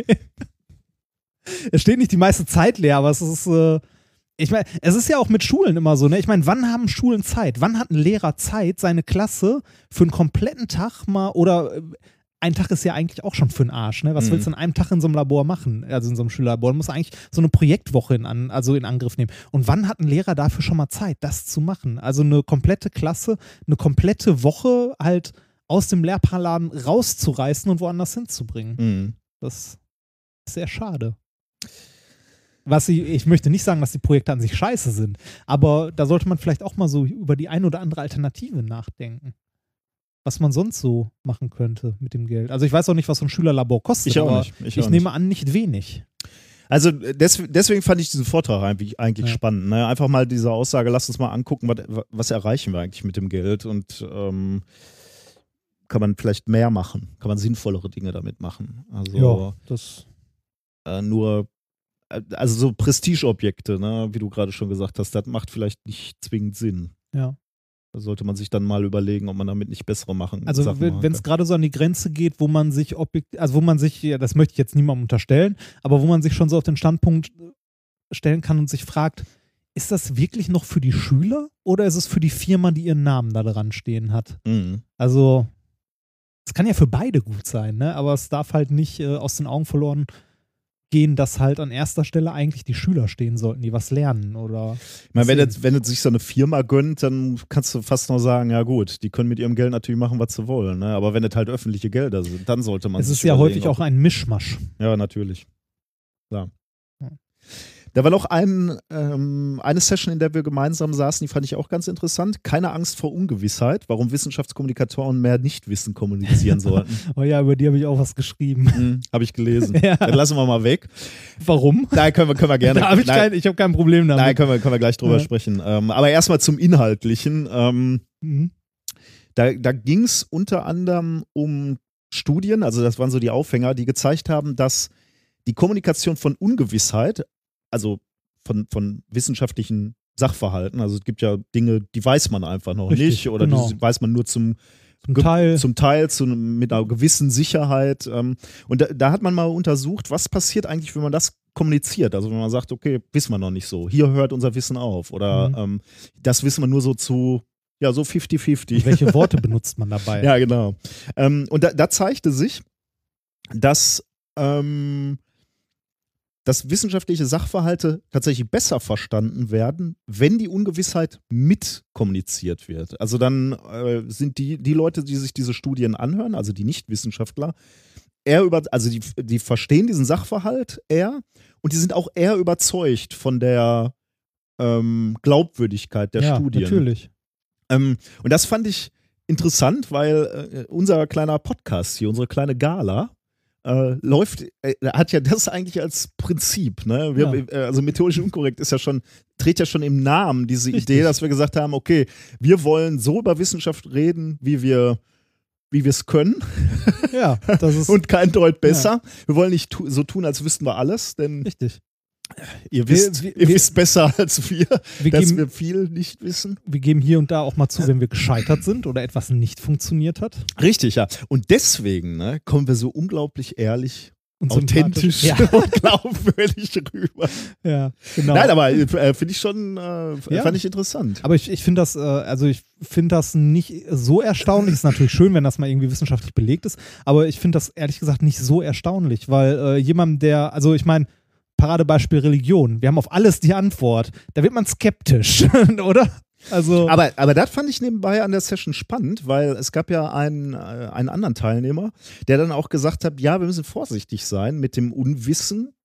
es steht nicht die meiste Zeit leer, aber es ist, äh, ich meine, es ist ja auch mit Schulen immer so, ne? Ich meine, wann haben Schulen Zeit? Wann hat ein Lehrer Zeit, seine Klasse für einen kompletten Tag mal oder äh, ein Tag ist ja eigentlich auch schon für den Arsch, ne? Was Mhm. willst du in einem Tag in so einem Labor machen? Also in so einem Schülerlabor. Du musst eigentlich so eine Projektwoche in, an, also in Angriff nehmen. Und wann hat ein Lehrer dafür schon mal Zeit, das zu machen? Also eine komplette Klasse, eine komplette Woche halt aus dem Lehrplan rauszureißen und woanders hinzubringen. Mhm. Das ist sehr schade. Was sie, ich möchte nicht sagen, dass die Projekte an sich scheiße sind, aber da sollte man vielleicht auch mal so über die ein oder andere Alternative nachdenken. Was man sonst so machen könnte mit dem Geld. Also ich weiß auch nicht, was so ein Schülerlabor kostet, Ich auch aber nicht. Ich ich, auch nehme an, nicht wenig. Also äh, des, deswegen fand ich diesen Vortrag eigentlich, eigentlich Ja. spannend. Ne? Einfach mal diese Aussage, lass uns mal angucken, was, was erreichen wir eigentlich mit dem Geld und ähm, kann man vielleicht mehr machen, kann man sinnvollere Dinge damit machen. Also das. äh, nur, äh, also so Prestigeobjekte, ne? wie du gerade schon gesagt hast, das macht vielleicht nicht zwingend Sinn. Ja. Sollte man sich dann mal überlegen, ob man damit nicht bessere machen Also wenn es gerade so an die Grenze geht, wo man sich objekt, also wo man sich, ja, das möchte ich jetzt niemandem unterstellen, aber wo man sich schon so auf den Standpunkt stellen kann und sich fragt, ist das wirklich noch für die Schüler oder ist es für die Firma, die ihren Namen da dran stehen hat? Mhm. Also es kann ja für beide gut sein, ne? Aber es darf halt nicht äh, aus den Augen verloren gehen, dass halt an erster Stelle eigentlich die Schüler stehen sollten, die was lernen oder Ich meine, wenn es, wenn sich so eine Firma gönnt, dann kannst du fast noch sagen, ja gut, die können mit ihrem Geld natürlich machen, was sie wollen. Ne? Aber wenn es halt öffentliche Gelder sind, dann sollte man es ist ja häufig auch ein Mischmasch. Ja, natürlich. Klar. Da war noch ein, ähm, eine Session, in der wir gemeinsam saßen, die fand ich auch ganz interessant. Keine Angst vor Ungewissheit, warum Wissenschaftskommunikatoren mehr Nichtwissen kommunizieren sollten. Oh ja, über die habe ich auch was geschrieben. hm, Habe ich gelesen. Ja. Das lassen wir mal weg. Warum? Nein, können wir, können wir gerne. Da habe ich, nein, kein, ich hab kein Problem damit. nein, können wir, können wir gleich drüber Ja. sprechen. Ähm, aber erstmal zum Inhaltlichen. Ähm, Mhm. Da, da ging es unter anderem um Studien, also das waren so die Aufhänger, die gezeigt haben, dass die Kommunikation von Ungewissheit, also von, von wissenschaftlichen Sachverhalten, also es gibt ja Dinge, die weiß man einfach noch Richtig, nicht oder genau. die weiß man nur zum, Zum Teil. zum Teil zu, mit einer gewissen Sicherheit. Ähm, und da, da hat man mal untersucht, was passiert eigentlich, wenn man das kommuniziert. Also wenn man sagt, okay, wissen wir noch nicht so, hier hört unser Wissen auf oder Mhm. ähm, das wissen wir nur so zu, ja, so 50-50. Und welche Worte benutzt man dabei? Ja, genau. Ähm, und da, da zeigte sich, dass, ähm, dass wissenschaftliche Sachverhalte tatsächlich besser verstanden werden, wenn die Ungewissheit mitkommuniziert wird. Also dann äh, sind die, die Leute, die sich diese Studien anhören, also die Nichtwissenschaftler, eher über, also die, die verstehen diesen Sachverhalt eher und die sind auch eher überzeugt von der ähm, Glaubwürdigkeit der ja, Studien. natürlich. Ähm, und das fand ich interessant, weil äh, unser kleiner Podcast hier, unsere kleine Gala, äh, läuft, äh, hat ja das eigentlich als Prinzip. Ne? Wir, Ja. äh, also methodisch unkorrekt ist ja schon, trägt ja schon im Namen diese Richtig. Idee, dass wir gesagt haben, okay, wir wollen so über Wissenschaft reden, wie wir wie wir es können Ja, das ist und kein Deut besser. Wir wollen nicht tu so tun, als wüssten wir alles, denn richtig. Ihr wisst, wir- ihr wir- wisst besser als wir, Wir dass geben, wir viel nicht wissen. wir geben hier und da auch mal zu, wenn wir gescheitert sind oder etwas nicht funktioniert hat. Richtig, ja. Und deswegen ne, kommen wir so unglaublich ehrlich und authentisch Ja, und glaubwürdig rüber. ja, genau. Nein, aber äh, finde ich schon, äh, Ja. fand ich interessant. Aber ich, ich finde das, äh, also ich finde das nicht so erstaunlich. Ist natürlich schön, wenn das mal irgendwie wissenschaftlich belegt ist, aber ich finde das ehrlich gesagt nicht so erstaunlich, weil äh, jemand, der, also ich meine, Paradebeispiel Religion, wir haben auf alles die Antwort. Da wird man skeptisch, oder? Also, Aber, aber das fand ich nebenbei an der Session spannend, weil es gab ja einen, äh, einen anderen Teilnehmer, der dann auch gesagt hat, ja, wir müssen vorsichtig sein mit dem Unwissen,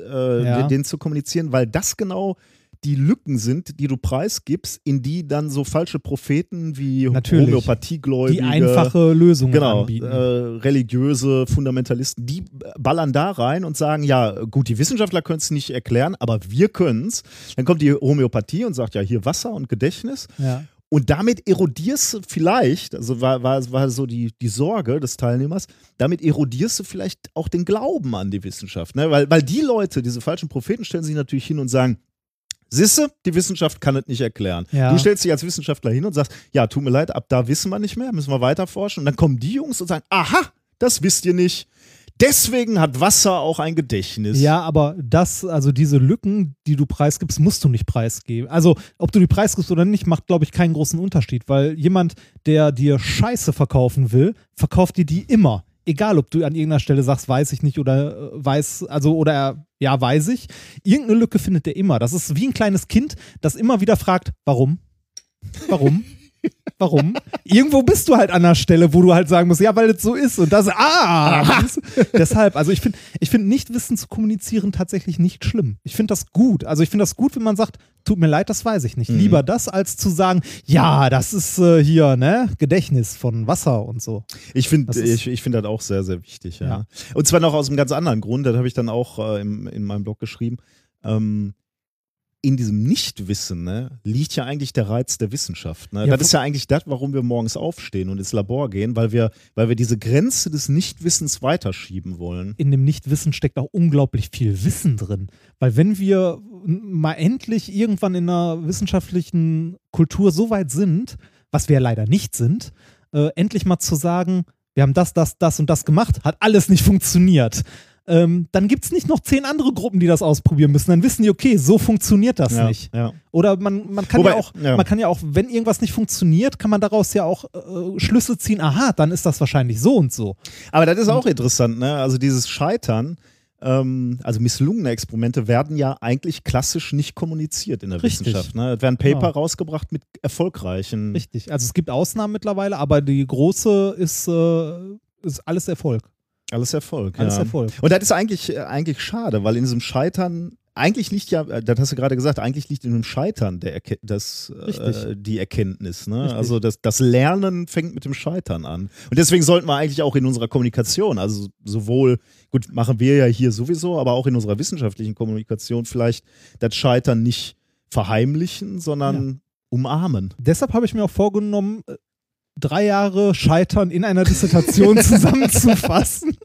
äh, Ja. den zu kommunizieren, weil das genau die Lücken sind, die du preisgibst, in die dann so falsche Propheten wie Natürlich. Homöopathiegläubige, die einfache Lösungen Genau, anbieten. äh, religiöse Fundamentalisten, die ballern da rein und sagen, ja, gut, die Wissenschaftler können es nicht erklären, aber wir können es. Dann kommt die Homöopathie und sagt, ja, hier Wasser und Gedächtnis. ja. Und damit erodierst du vielleicht, also war, war, war so die, die Sorge des Teilnehmers, damit erodierst du vielleicht auch den Glauben an die Wissenschaft. Ne? Weil, weil die Leute, diese falschen Propheten, stellen sich natürlich hin und sagen, Sisse, die Wissenschaft kann es nicht erklären. Ja. Du stellst dich als Wissenschaftler hin und sagst, ja, tut mir leid, ab da wissen wir nicht mehr, müssen wir weiter forschen. Und dann kommen die Jungs und sagen, aha, das wisst ihr nicht. Deswegen hat Wasser auch ein Gedächtnis. Ja, aber das, also diese Lücken, die du preisgibst, musst du nicht preisgeben. Also, ob du die preisgibst oder nicht, macht, glaube ich, keinen großen Unterschied, weil jemand, der dir Scheiße verkaufen will, verkauft dir die immer. Egal, ob du an irgendeiner Stelle sagst, weiß ich nicht oder äh, weiß, also oder ja, weiß ich. Irgendeine Lücke findet der immer. Das ist wie ein kleines Kind, das immer wieder fragt, warum? Warum? Warum? Irgendwo bist du halt an der Stelle, wo du halt sagen musst, ja, weil es so ist und das, ah! Deshalb, also ich finde, ich finde Nichtwissen zu kommunizieren tatsächlich nicht schlimm. Ich finde das gut. Also ich finde das gut, wenn man sagt, tut mir leid, das weiß ich nicht. Lieber das, als zu sagen, ja, das ist äh, hier, ne, Gedächtnis von Wasser und so. Ich finde Das ich, ich find das auch sehr, sehr wichtig. Ja. Ja. Und zwar noch aus einem ganz anderen Grund, das habe ich dann auch äh, im, in meinem Blog geschrieben. Ähm, in diesem Nichtwissen ne, liegt ja eigentlich der Reiz der Wissenschaft. Ne? Ja, das ist ja eigentlich das, warum wir morgens aufstehen und ins Labor gehen, weil wir, weil wir diese Grenze des Nichtwissens weiterschieben wollen. in dem Nichtwissen steckt auch unglaublich viel Wissen drin. Weil wenn wir mal endlich irgendwann in einer wissenschaftlichen Kultur so weit sind, was wir ja leider nicht sind, äh, endlich mal zu sagen, wir haben das, das, das und das gemacht, hat alles nicht funktioniert. Ähm, dann gibt es nicht noch zehn andere Gruppen, die das ausprobieren müssen. Dann wissen die, okay, so funktioniert das ja, nicht. Ja. Oder man, man kann Wobei, ja auch, ja. man kann ja auch, wenn irgendwas nicht funktioniert, kann man daraus ja auch äh, Schlüsse ziehen, aha, dann ist das wahrscheinlich so und so. Aber das ist auch interessant, ne? Also dieses Scheitern, ähm, also misslungene Experimente werden ja eigentlich klassisch nicht kommuniziert in der Richtig. Wissenschaft. Ne? Es werden Paper Genau. rausgebracht mit erfolgreichen. Richtig. Also es gibt Ausnahmen mittlerweile, aber die große ist, äh, ist alles Erfolg. Alles Erfolg. Alles ja. Erfolg. Und das ist eigentlich, äh, eigentlich schade, weil in diesem Scheitern, eigentlich liegt ja, äh, das hast du gerade gesagt, eigentlich liegt in dem Scheitern der Erke das, äh, die Erkenntnis. Ne? Also das, das Lernen fängt mit dem Scheitern an. Und deswegen sollten wir eigentlich auch in unserer Kommunikation, also sowohl, gut, machen wir ja hier sowieso, aber auch in unserer wissenschaftlichen Kommunikation vielleicht das Scheitern nicht verheimlichen, sondern umarmen. Deshalb habe ich mir auch vorgenommen, äh, drei Jahre Scheitern in einer Dissertation zusammenzufassen.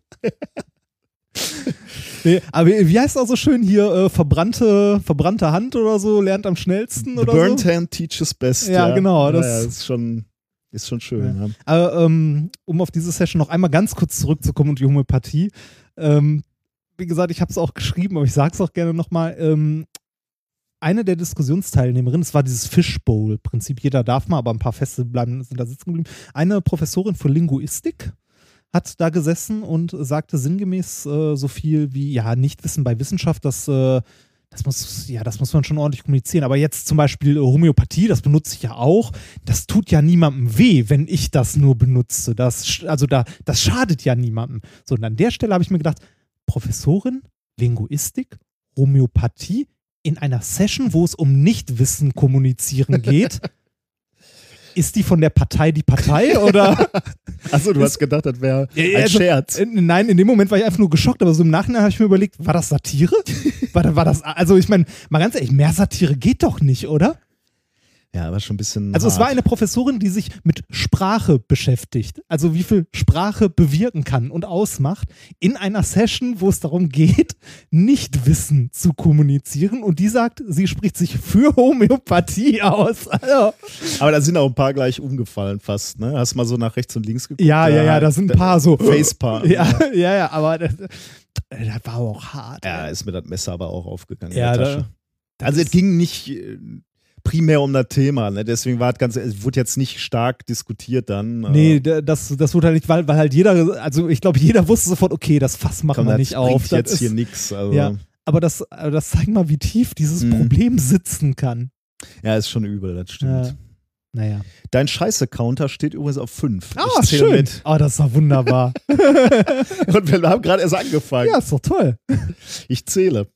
nee, aber wie heißt auch so schön hier, äh, verbrannte, verbrannte Hand oder so, lernt am schnellsten The oder burnt so? hand teaches best. Ja, genau, Ja, das- ja, ist schon, ist schon schön. Ja. Aber, ähm, um auf diese Session noch einmal ganz kurz zurückzukommen und die Homöopathie. Ähm, wie gesagt, ich habe es auch geschrieben, aber ich sage es auch gerne nochmal. Ähm, eine der Diskussionsteilnehmerinnen, es war dieses Fishbowl-Prinzip, jeder darf mal, aber ein paar Feste bleiben, sind da sitzen geblieben. Eine Professorin für Linguistik hat da gesessen und sagte sinngemäß äh, so viel wie, ja, Nichtwissen bei Wissenschaft, das, äh, das muss, ja, das muss man schon ordentlich kommunizieren. Aber jetzt zum Beispiel äh, Homöopathie, das benutze ich ja auch. Das tut ja niemandem weh, wenn ich das nur benutze. Das, also da, das schadet ja niemandem. So, und an der Stelle habe ich mir gedacht, Professorin, Linguistik, Homöopathie in einer Session, wo es um Nichtwissen kommunizieren geht. Ist die von der Partei die Partei oder? Achso, du hast gedacht, das wäre ein also, Scherz. äh, Nein, in dem Moment war ich einfach nur geschockt, aber so im Nachhinein habe ich mir überlegt, war das Satire? War, war das, also ich meine, mal ganz ehrlich, mehr Satire geht doch nicht, oder? Ja, war schon ein bisschen. Also es hart. war eine Professorin, die sich mit Sprache beschäftigt, also wie viel Sprache bewirken kann und ausmacht, in einer Session, wo es darum geht, Nichtwissen zu kommunizieren und die sagt, sie spricht sich für Homöopathie aus. Also, Aber da sind auch ein paar gleich umgefallen fast, ne? Hast mal so nach rechts und links geguckt? ja, ja, ja, da sind ein paar so. Facepalm. Ja, ja, ja, aber das, äh, das war auch hart. Ja, ist mir das Messer aber auch aufgegangen. Ja, in der da- Tasche. Also es ging nicht äh, primär um das Thema, ne? deswegen war es ganz, es wurde jetzt nicht stark diskutiert dann. Nee, äh, das, das wurde halt nicht, weil, weil halt jeder, also ich glaube, jeder wusste sofort, okay, das Fass machen komm, wir nicht auf. Das jetzt ist, hier nichts. Also, Ja. ja. aber, das, das zeigt mal, wie tief dieses Mhm. Problem sitzen kann. ist schon übel, das stimmt. Ja. Naja. Dein Scheiße-Counter steht übrigens auf 5. Ah, schön. Oh, das war wunderbar. Und wir haben gerade erst angefangen. ja, ist doch toll. Ich zähle.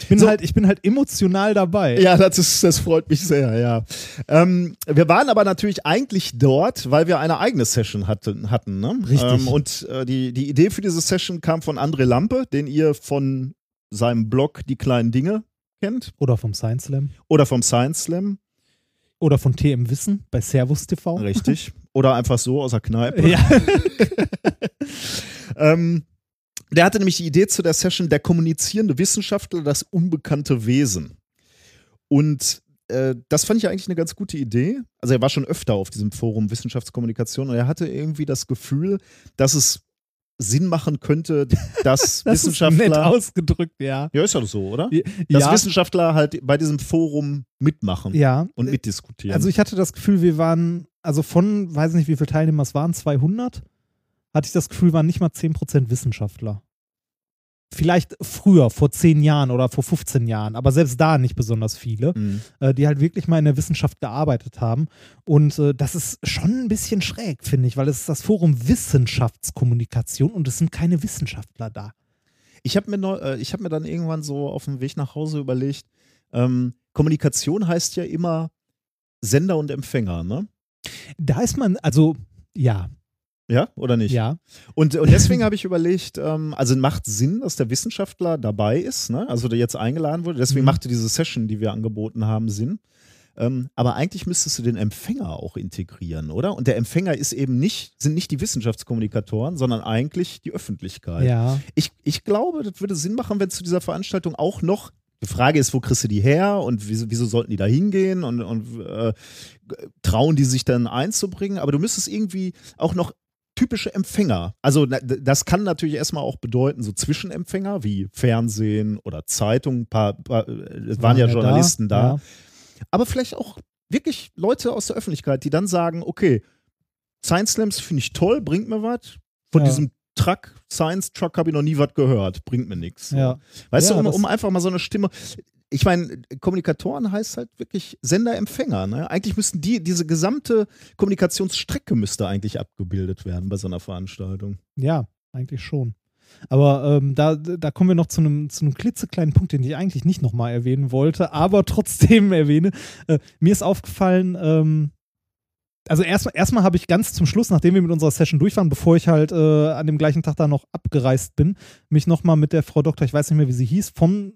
Ich bin, So. halt, ich bin halt emotional dabei. Ja, das, ist, das freut mich sehr, ja. Ähm, wir waren aber natürlich eigentlich dort, weil wir eine eigene Session hatten. hatten ne? Richtig. Ähm, und äh, die, die Idee für diese Session kam von André Lampe, den ihr von seinem Blog Die kleinen Dinge kennt. Oder vom Science Slam. Oder vom Science Slam, Oder von TM Wissen bei Servus TV. richtig. Oder einfach so aus der Kneipe. Ja. Ähm, der hatte nämlich die Idee zu der Session, der kommunizierende Wissenschaftler, das unbekannte Wesen. Und äh, das fand ich eigentlich eine ganz gute Idee. Also er war schon öfter auf diesem Forum Wissenschaftskommunikation und er hatte irgendwie das Gefühl, dass es Sinn machen könnte, dass Das ist nett Wissenschaftler. ausgedrückt, ja. ja, ist ja so, oder? Dass Ja, Wissenschaftler halt bei diesem Forum mitmachen ja. und mitdiskutieren. Also ich hatte das Gefühl, wir waren, also von, weiß nicht, wie viele Teilnehmer es waren, 200, hatte ich das Gefühl, waren nicht mal 10% Wissenschaftler. Vielleicht früher, vor 10 Jahren oder vor 15 Jahren, aber selbst da nicht besonders viele, Mhm. äh, die halt wirklich mal in der Wissenschaft gearbeitet haben. Und äh, das ist schon ein bisschen schräg, finde ich, weil es ist das Forum Wissenschaftskommunikation und es sind keine Wissenschaftler da. Ich habe mir, neu- äh, ich hab mir dann irgendwann so auf dem Weg nach Hause überlegt, ähm, Kommunikation heißt ja immer Sender und Empfänger, ne? Da ist man, also ja, Ja, oder nicht? ja, Und, und deswegen habe ich überlegt, ähm, also macht Sinn, dass der Wissenschaftler dabei ist, ne? also der jetzt eingeladen wurde. Deswegen Mhm. machte diese Session, die wir angeboten haben, Sinn. Ähm, aber eigentlich müsstest du den Empfänger auch integrieren, oder? Und der Empfänger ist eben nicht, sind nicht die Wissenschaftskommunikatoren, sondern eigentlich die Öffentlichkeit. ja. Ich, ich glaube, das würde Sinn machen, wenn zu dieser Veranstaltung auch noch. Die Frage ist, wo kriegst du die her und wieso, wieso sollten die da hingehen und, und äh, trauen die sich dann einzubringen? Aber du müsstest irgendwie auch noch typische Empfänger. Also das kann natürlich erstmal auch bedeuten, so Zwischenempfänger wie Fernsehen oder Zeitung, paar, paar, es waren ja Journalisten da, Ja. aber vielleicht auch wirklich Leute aus der Öffentlichkeit, die dann sagen, okay, Science Slams finde ich toll, bringt mir was. Von Ja. diesem Truck, Science Truck habe ich noch nie was gehört, bringt mir nichts. Ja. Weißt Ja, du, um, um einfach mal so eine Stimme. Ich meine, Kommunikatoren heißt halt wirklich Sender-Empfänger. Ne? Eigentlich müssten die, diese gesamte Kommunikationsstrecke müsste eigentlich abgebildet werden bei so einer Veranstaltung. Ja, eigentlich schon. Aber ähm, da, da kommen wir noch zu einem, zu einem klitzekleinen Punkt, den ich eigentlich nicht nochmal erwähnen wollte, aber trotzdem erwähne. Äh, mir ist aufgefallen, ähm, also erstmal erstmal habe ich ganz zum Schluss, nachdem wir mit unserer Session durch waren, bevor ich halt äh, an dem gleichen Tag da noch abgereist bin, mich nochmal mit der Frau Doktor, ich weiß nicht mehr, wie sie hieß, vom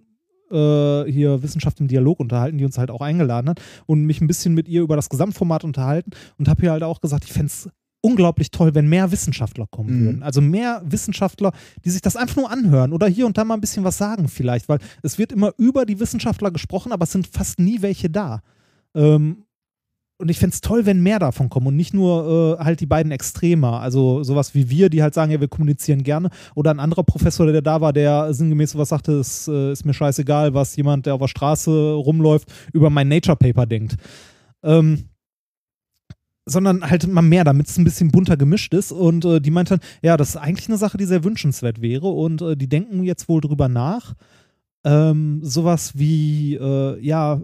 äh, hier Wissenschaft im Dialog unterhalten, die uns halt auch eingeladen hat und mich ein bisschen mit ihr über das Gesamtformat unterhalten und habe ihr halt auch gesagt, ich fände es unglaublich toll, wenn mehr Wissenschaftler kommen Mhm. würden. Also mehr Wissenschaftler, die sich das einfach nur anhören oder hier und da mal ein bisschen was sagen vielleicht, weil es wird immer über die Wissenschaftler gesprochen, aber es sind fast nie welche da. Ähm, und ich fände es toll, wenn mehr davon kommen und nicht nur äh, halt die beiden Extremer, also sowas wie wir, die halt sagen, ja, wir kommunizieren gerne, oder ein anderer Professor, der da war, der sinngemäß sowas sagte, es äh, ist mir scheißegal, was jemand, der auf der Straße rumläuft, über mein Nature Paper denkt. Ähm, sondern halt mal mehr, damit es ein bisschen bunter gemischt ist. Und äh, die meinte dann, ja, das ist eigentlich eine Sache, die sehr wünschenswert wäre. Und äh, die denken jetzt wohl drüber nach, ähm, sowas wie, äh, ja,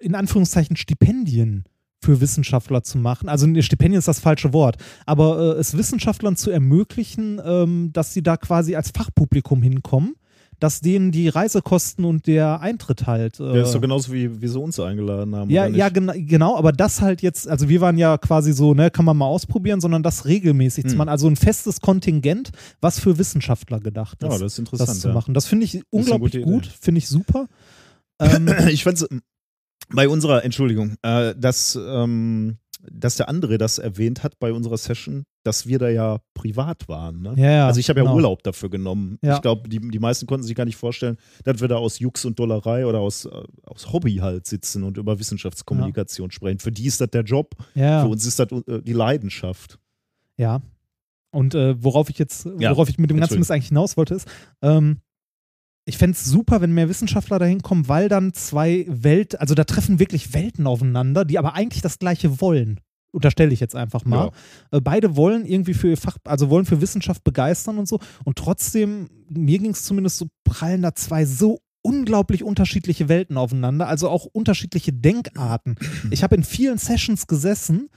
in Anführungszeichen Stipendien für Wissenschaftler zu machen. Also nee, Stipendien ist das falsche Wort, aber äh, es Wissenschaftlern zu ermöglichen, ähm, dass sie da quasi als Fachpublikum hinkommen, dass denen die Reisekosten und der Eintritt halt. Äh, Ja, ist so genauso wie, wie sie uns eingeladen haben. ja, ja, gena genau, aber das halt jetzt, also wir waren ja quasi so, ne, kann man mal ausprobieren, sondern das regelmäßig zu Hm. machen. Also ein festes Kontingent, was für Wissenschaftler gedacht ist, Ja, das ist interessant. das zu ja. machen. Das finde ich unglaublich gut, finde ich super. Ähm, ich fand bei unserer, Entschuldigung, äh, dass, ähm, dass der andere das erwähnt hat bei unserer Session, dass wir da ja privat waren. Ne? ja, ja, also ich habe ja genau. Urlaub dafür genommen. Ja. Ich glaube, die, die meisten konnten sich gar nicht vorstellen, dass wir da aus Jux und Dollerei oder aus, äh, aus Hobby halt sitzen und über Wissenschaftskommunikation sprechen. Für die ist das der Job, Ja, für uns ist das äh, die Leidenschaft. ja. Und äh, worauf ich jetzt, worauf ich mit dem ganzen. Mist eigentlich hinaus wollte, ist, ähm, ich fände es super, wenn mehr Wissenschaftler dahin kommen, weil dann zwei Welt, also da treffen wirklich Welten aufeinander, die aber eigentlich das Gleiche wollen. Unterstelle ich jetzt einfach mal. Äh, beide wollen irgendwie für ihr Fach, also wollen für Wissenschaft begeistern und so. Und trotzdem, mir ging es zumindest so, prallen da zwei so unglaublich unterschiedliche Welten aufeinander, also auch unterschiedliche Denkarten. Ich habe in vielen Sessions gesessen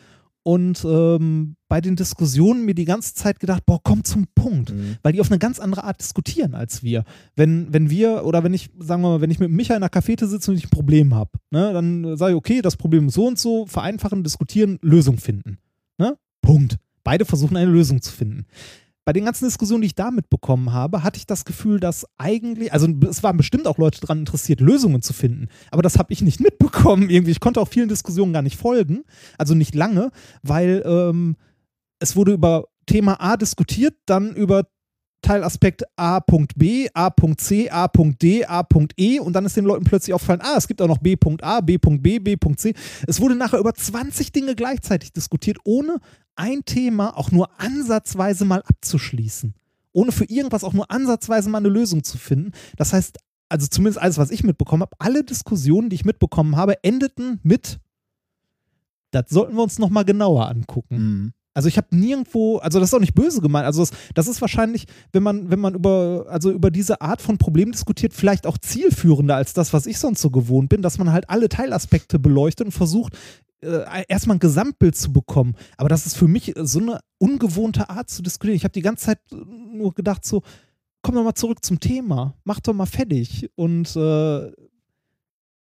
und ähm, bei den Diskussionen mir die ganze Zeit gedacht, boah, komm zum Punkt, Mhm. weil die auf eine ganz andere Art diskutieren als wir. Wenn, wenn wir, oder wenn ich, sagen wir mal, wenn ich mit Micha in der Cafete sitze und ich ein Problem habe, ne, dann sage ich, okay, das Problem ist so und so, vereinfachen, diskutieren, Lösung finden. Ne? Punkt. Beide versuchen eine Lösung zu finden. Bei den ganzen Diskussionen, die ich da mitbekommen habe, hatte ich das Gefühl, dass eigentlich, also es waren bestimmt auch Leute daran interessiert, Lösungen zu finden, aber das habe ich nicht mitbekommen irgendwie. Ich konnte auch vielen Diskussionen gar nicht folgen, also nicht lange, weil ähm, es wurde über Thema A diskutiert, dann über Teilaspekt A.B, A.C, A.D, A.E und dann ist den Leuten plötzlich aufgefallen, ah, es gibt auch noch B.A, B.B, B.C. Es wurde nachher über 20 Dinge gleichzeitig diskutiert, ohne ein Thema auch nur ansatzweise mal abzuschließen. Ohne für irgendwas auch nur ansatzweise mal eine Lösung zu finden. Das heißt, also zumindest alles, was ich mitbekommen habe, alle Diskussionen, die ich mitbekommen habe, endeten mit, das sollten wir uns nochmal genauer angucken. Mhm. Also ich habe nirgendwo, also das ist auch nicht böse gemeint. Also das, das ist wahrscheinlich, wenn man, wenn man über, also über diese Art von Problem diskutiert, vielleicht auch zielführender als das, was ich sonst so gewohnt bin, dass man halt alle Teilaspekte beleuchtet und versucht, äh, erstmal ein Gesamtbild zu bekommen. Aber das ist für mich so eine ungewohnte Art zu diskutieren. Ich habe die ganze Zeit nur gedacht, so, komm doch mal zurück zum Thema, mach doch mal fertig. Und äh,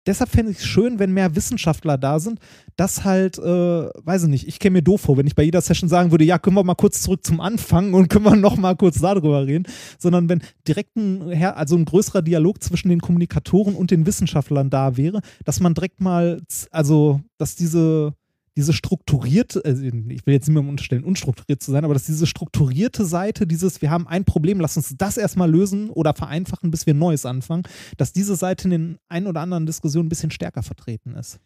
deshalb fände ich es schön, wenn mehr Wissenschaftler da sind, dass halt, äh, weiß ich nicht, ich käme mir doof vor, wenn ich bei jeder Session sagen würde, ja, können wir mal kurz zurück zum Anfang und können wir noch mal kurz darüber reden, sondern wenn direkt ein, also ein größerer Dialog zwischen den Kommunikatoren und den Wissenschaftlern da wäre, dass man direkt mal, also, dass diese diese strukturierte, also ich will jetzt niemandem unterstellen, unstrukturiert zu sein, aber dass diese strukturierte Seite, dieses, wir haben ein Problem, lass uns das erstmal lösen oder vereinfachen, bis wir Neues anfangen, dass diese Seite in den ein oder anderen Diskussionen ein bisschen stärker vertreten ist.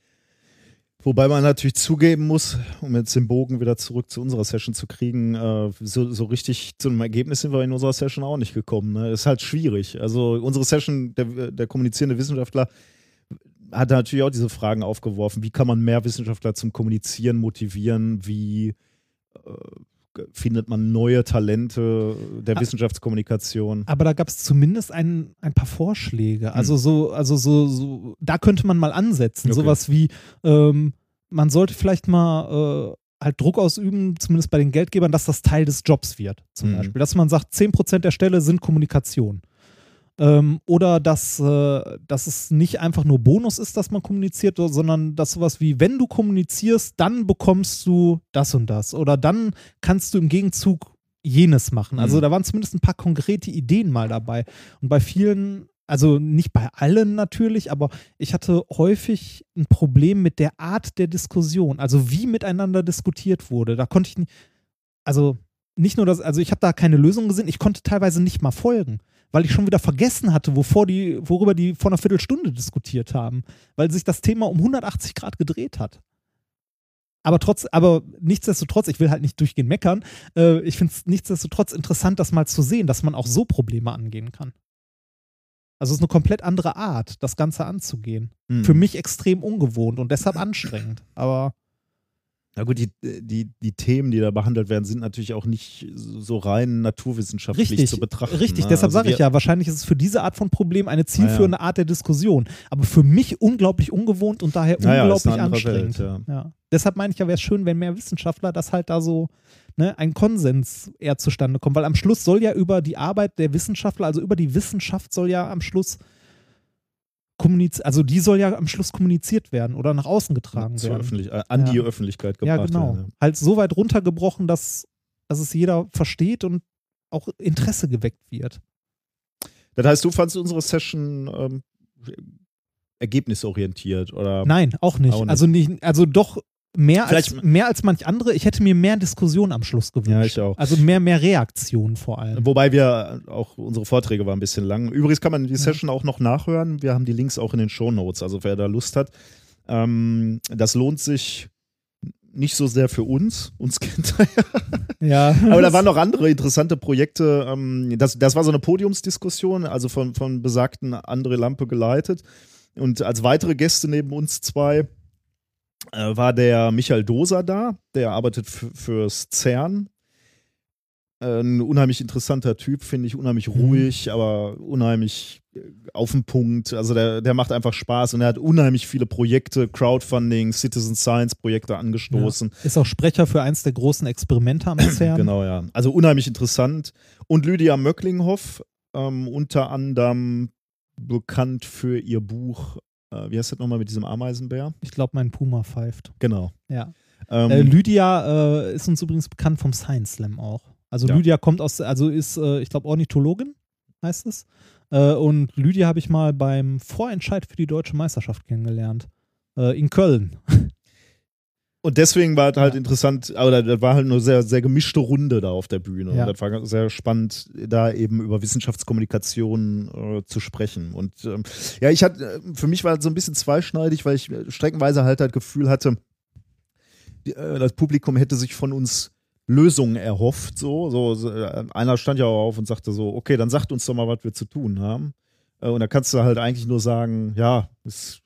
Wobei man natürlich zugeben muss, um jetzt den Bogen wieder zurück zu unserer Session zu kriegen, äh, so, so richtig zu einem Ergebnis sind wir in unserer Session auch nicht gekommen. Ne? Ist halt schwierig. Also unsere Session, der, der kommunizierende Wissenschaftler, hat natürlich auch diese Fragen aufgeworfen. Wie kann man mehr Wissenschaftler zum Kommunizieren motivieren? Wie äh, findet man neue Talente der Ah. Wissenschaftskommunikation? Aber da gab es zumindest ein, ein paar Vorschläge. Also so, also so, so, da könnte man mal ansetzen. Okay. Sowas wie, ähm, man sollte vielleicht mal äh, halt Druck ausüben, zumindest bei den Geldgebern, dass das Teil des Jobs wird, zum Mhm. Beispiel. Dass man sagt, 10% der Stelle sind Kommunikation. Ähm, oder dass, äh, dass es nicht einfach nur Bonus ist, dass man kommuniziert, sondern dass sowas wie, wenn du kommunizierst, dann bekommst du das und das. Oder dann kannst du im Gegenzug jenes machen. Also Mhm. da waren zumindest ein paar konkrete Ideen mal dabei. Und bei vielen, also nicht bei allen natürlich, aber ich hatte häufig ein Problem mit der Art der Diskussion, also wie miteinander diskutiert wurde. Da konnte ich nicht, also nicht nur das, also ich habe da keine Lösung gesehen, ich konnte teilweise nicht mal folgen, weil ich schon wieder vergessen hatte, wovor die, worüber die vor einer Viertelstunde diskutiert haben, weil sich das Thema um 180 Grad gedreht hat. Aber trotz, aber nichtsdestotrotz, ich will halt nicht durchgehend meckern, äh, ich finde es nichtsdestotrotz interessant, das mal zu sehen, dass man auch so Probleme angehen kann. Also es ist eine komplett andere Art, das Ganze anzugehen. Mhm. Für mich extrem ungewohnt und deshalb anstrengend. Aber Na gut, die, die, die Themen, die da behandelt werden, sind natürlich auch nicht so rein naturwissenschaftlich richtig, zu betrachten. richtig. ne? Deshalb Also sage ich ja, wahrscheinlich ist es für diese Art von Problem eine zielführende Art der Diskussion. Aber für mich unglaublich ungewohnt und daher Ja, ja, ist unglaublich anstrengend. Welt, ja. Deshalb meine ich ja, wäre es schön, wenn mehr Wissenschaftler das halt da so ne, ein Konsens eher zustande kommt. Weil am Schluss soll ja über die Arbeit der Wissenschaftler, also über die Wissenschaft soll ja am Schluss kommuniziert, also die soll ja am Schluss kommuniziert werden oder nach außen getragen zur werden. Öffentlich äh, an Ja. die Öffentlichkeit Ja, gebracht genau. werden. Halt so weit runtergebrochen, dass, dass es jeder versteht und auch Interesse geweckt wird. Das heißt, du fandst unsere Session ähm, ergebnisorientiert oder? Nein, auch nicht. Auch nicht. Also nicht, also doch mehr als, mehr als manch andere. Ich hätte mir mehr Diskussion am Schluss gewünscht. Ja, ich auch. Also mehr, mehr Reaktion vor allem. Wobei wir auch unsere Vorträge waren ein bisschen lang. Übrigens kann man die Session auch noch nachhören. Wir haben die Links auch in den Show Notes. Also wer da Lust hat, ähm, das lohnt sich nicht so sehr für uns. Uns kennt er Ja. Aber da waren noch andere interessante Projekte. Ähm, das, das war so eine Podiumsdiskussion, also von, von besagten André Lampe geleitet. Und als weitere Gäste neben uns zwei äh, war der Michael Doser da, der arbeitet fürs CERN. Äh, ein unheimlich interessanter Typ, finde ich, unheimlich ruhig, aber unheimlich äh, auf den Punkt. Also der, der macht einfach Spaß und er hat unheimlich viele Projekte, Crowdfunding, Citizen Science Projekte angestoßen. Ist auch Sprecher für eins der großen Experimente am CERN. Genau, ja. Also unheimlich interessant. Und Lydia Möcklinghoff, ähm, unter anderem bekannt für ihr Buch, äh, wie heißt das nochmal mit diesem Ameisenbär? Ich glaube, mein Puma pfeift. Genau. Ja. Ähm, Äh, Lydia äh, ist uns übrigens bekannt vom Science Slam auch. Also Ja. Lydia kommt aus, also ist, äh, ich glaube, Ornithologin, heißt es. Äh, und Lydia habe ich mal beim Vorentscheid für die deutsche Meisterschaft kennengelernt. Äh, in Köln. Und deswegen war es halt Ja. interessant, aber das war halt eine sehr, sehr gemischte Runde da auf der Bühne. Ja. Und das war sehr spannend, da eben über Wissenschaftskommunikation äh, zu sprechen. Und ähm, ja, ich hatte, für mich war es so ein bisschen zweischneidig, weil ich äh, streckenweise halt das Gefühl hatte, die, äh, das Publikum hätte sich von uns Lösungen erhofft. So, so, äh, einer stand ja auch auf und sagte so, okay, dann sagt uns doch mal, was wir zu tun haben. Äh, und da kannst du halt eigentlich nur sagen, ja, ist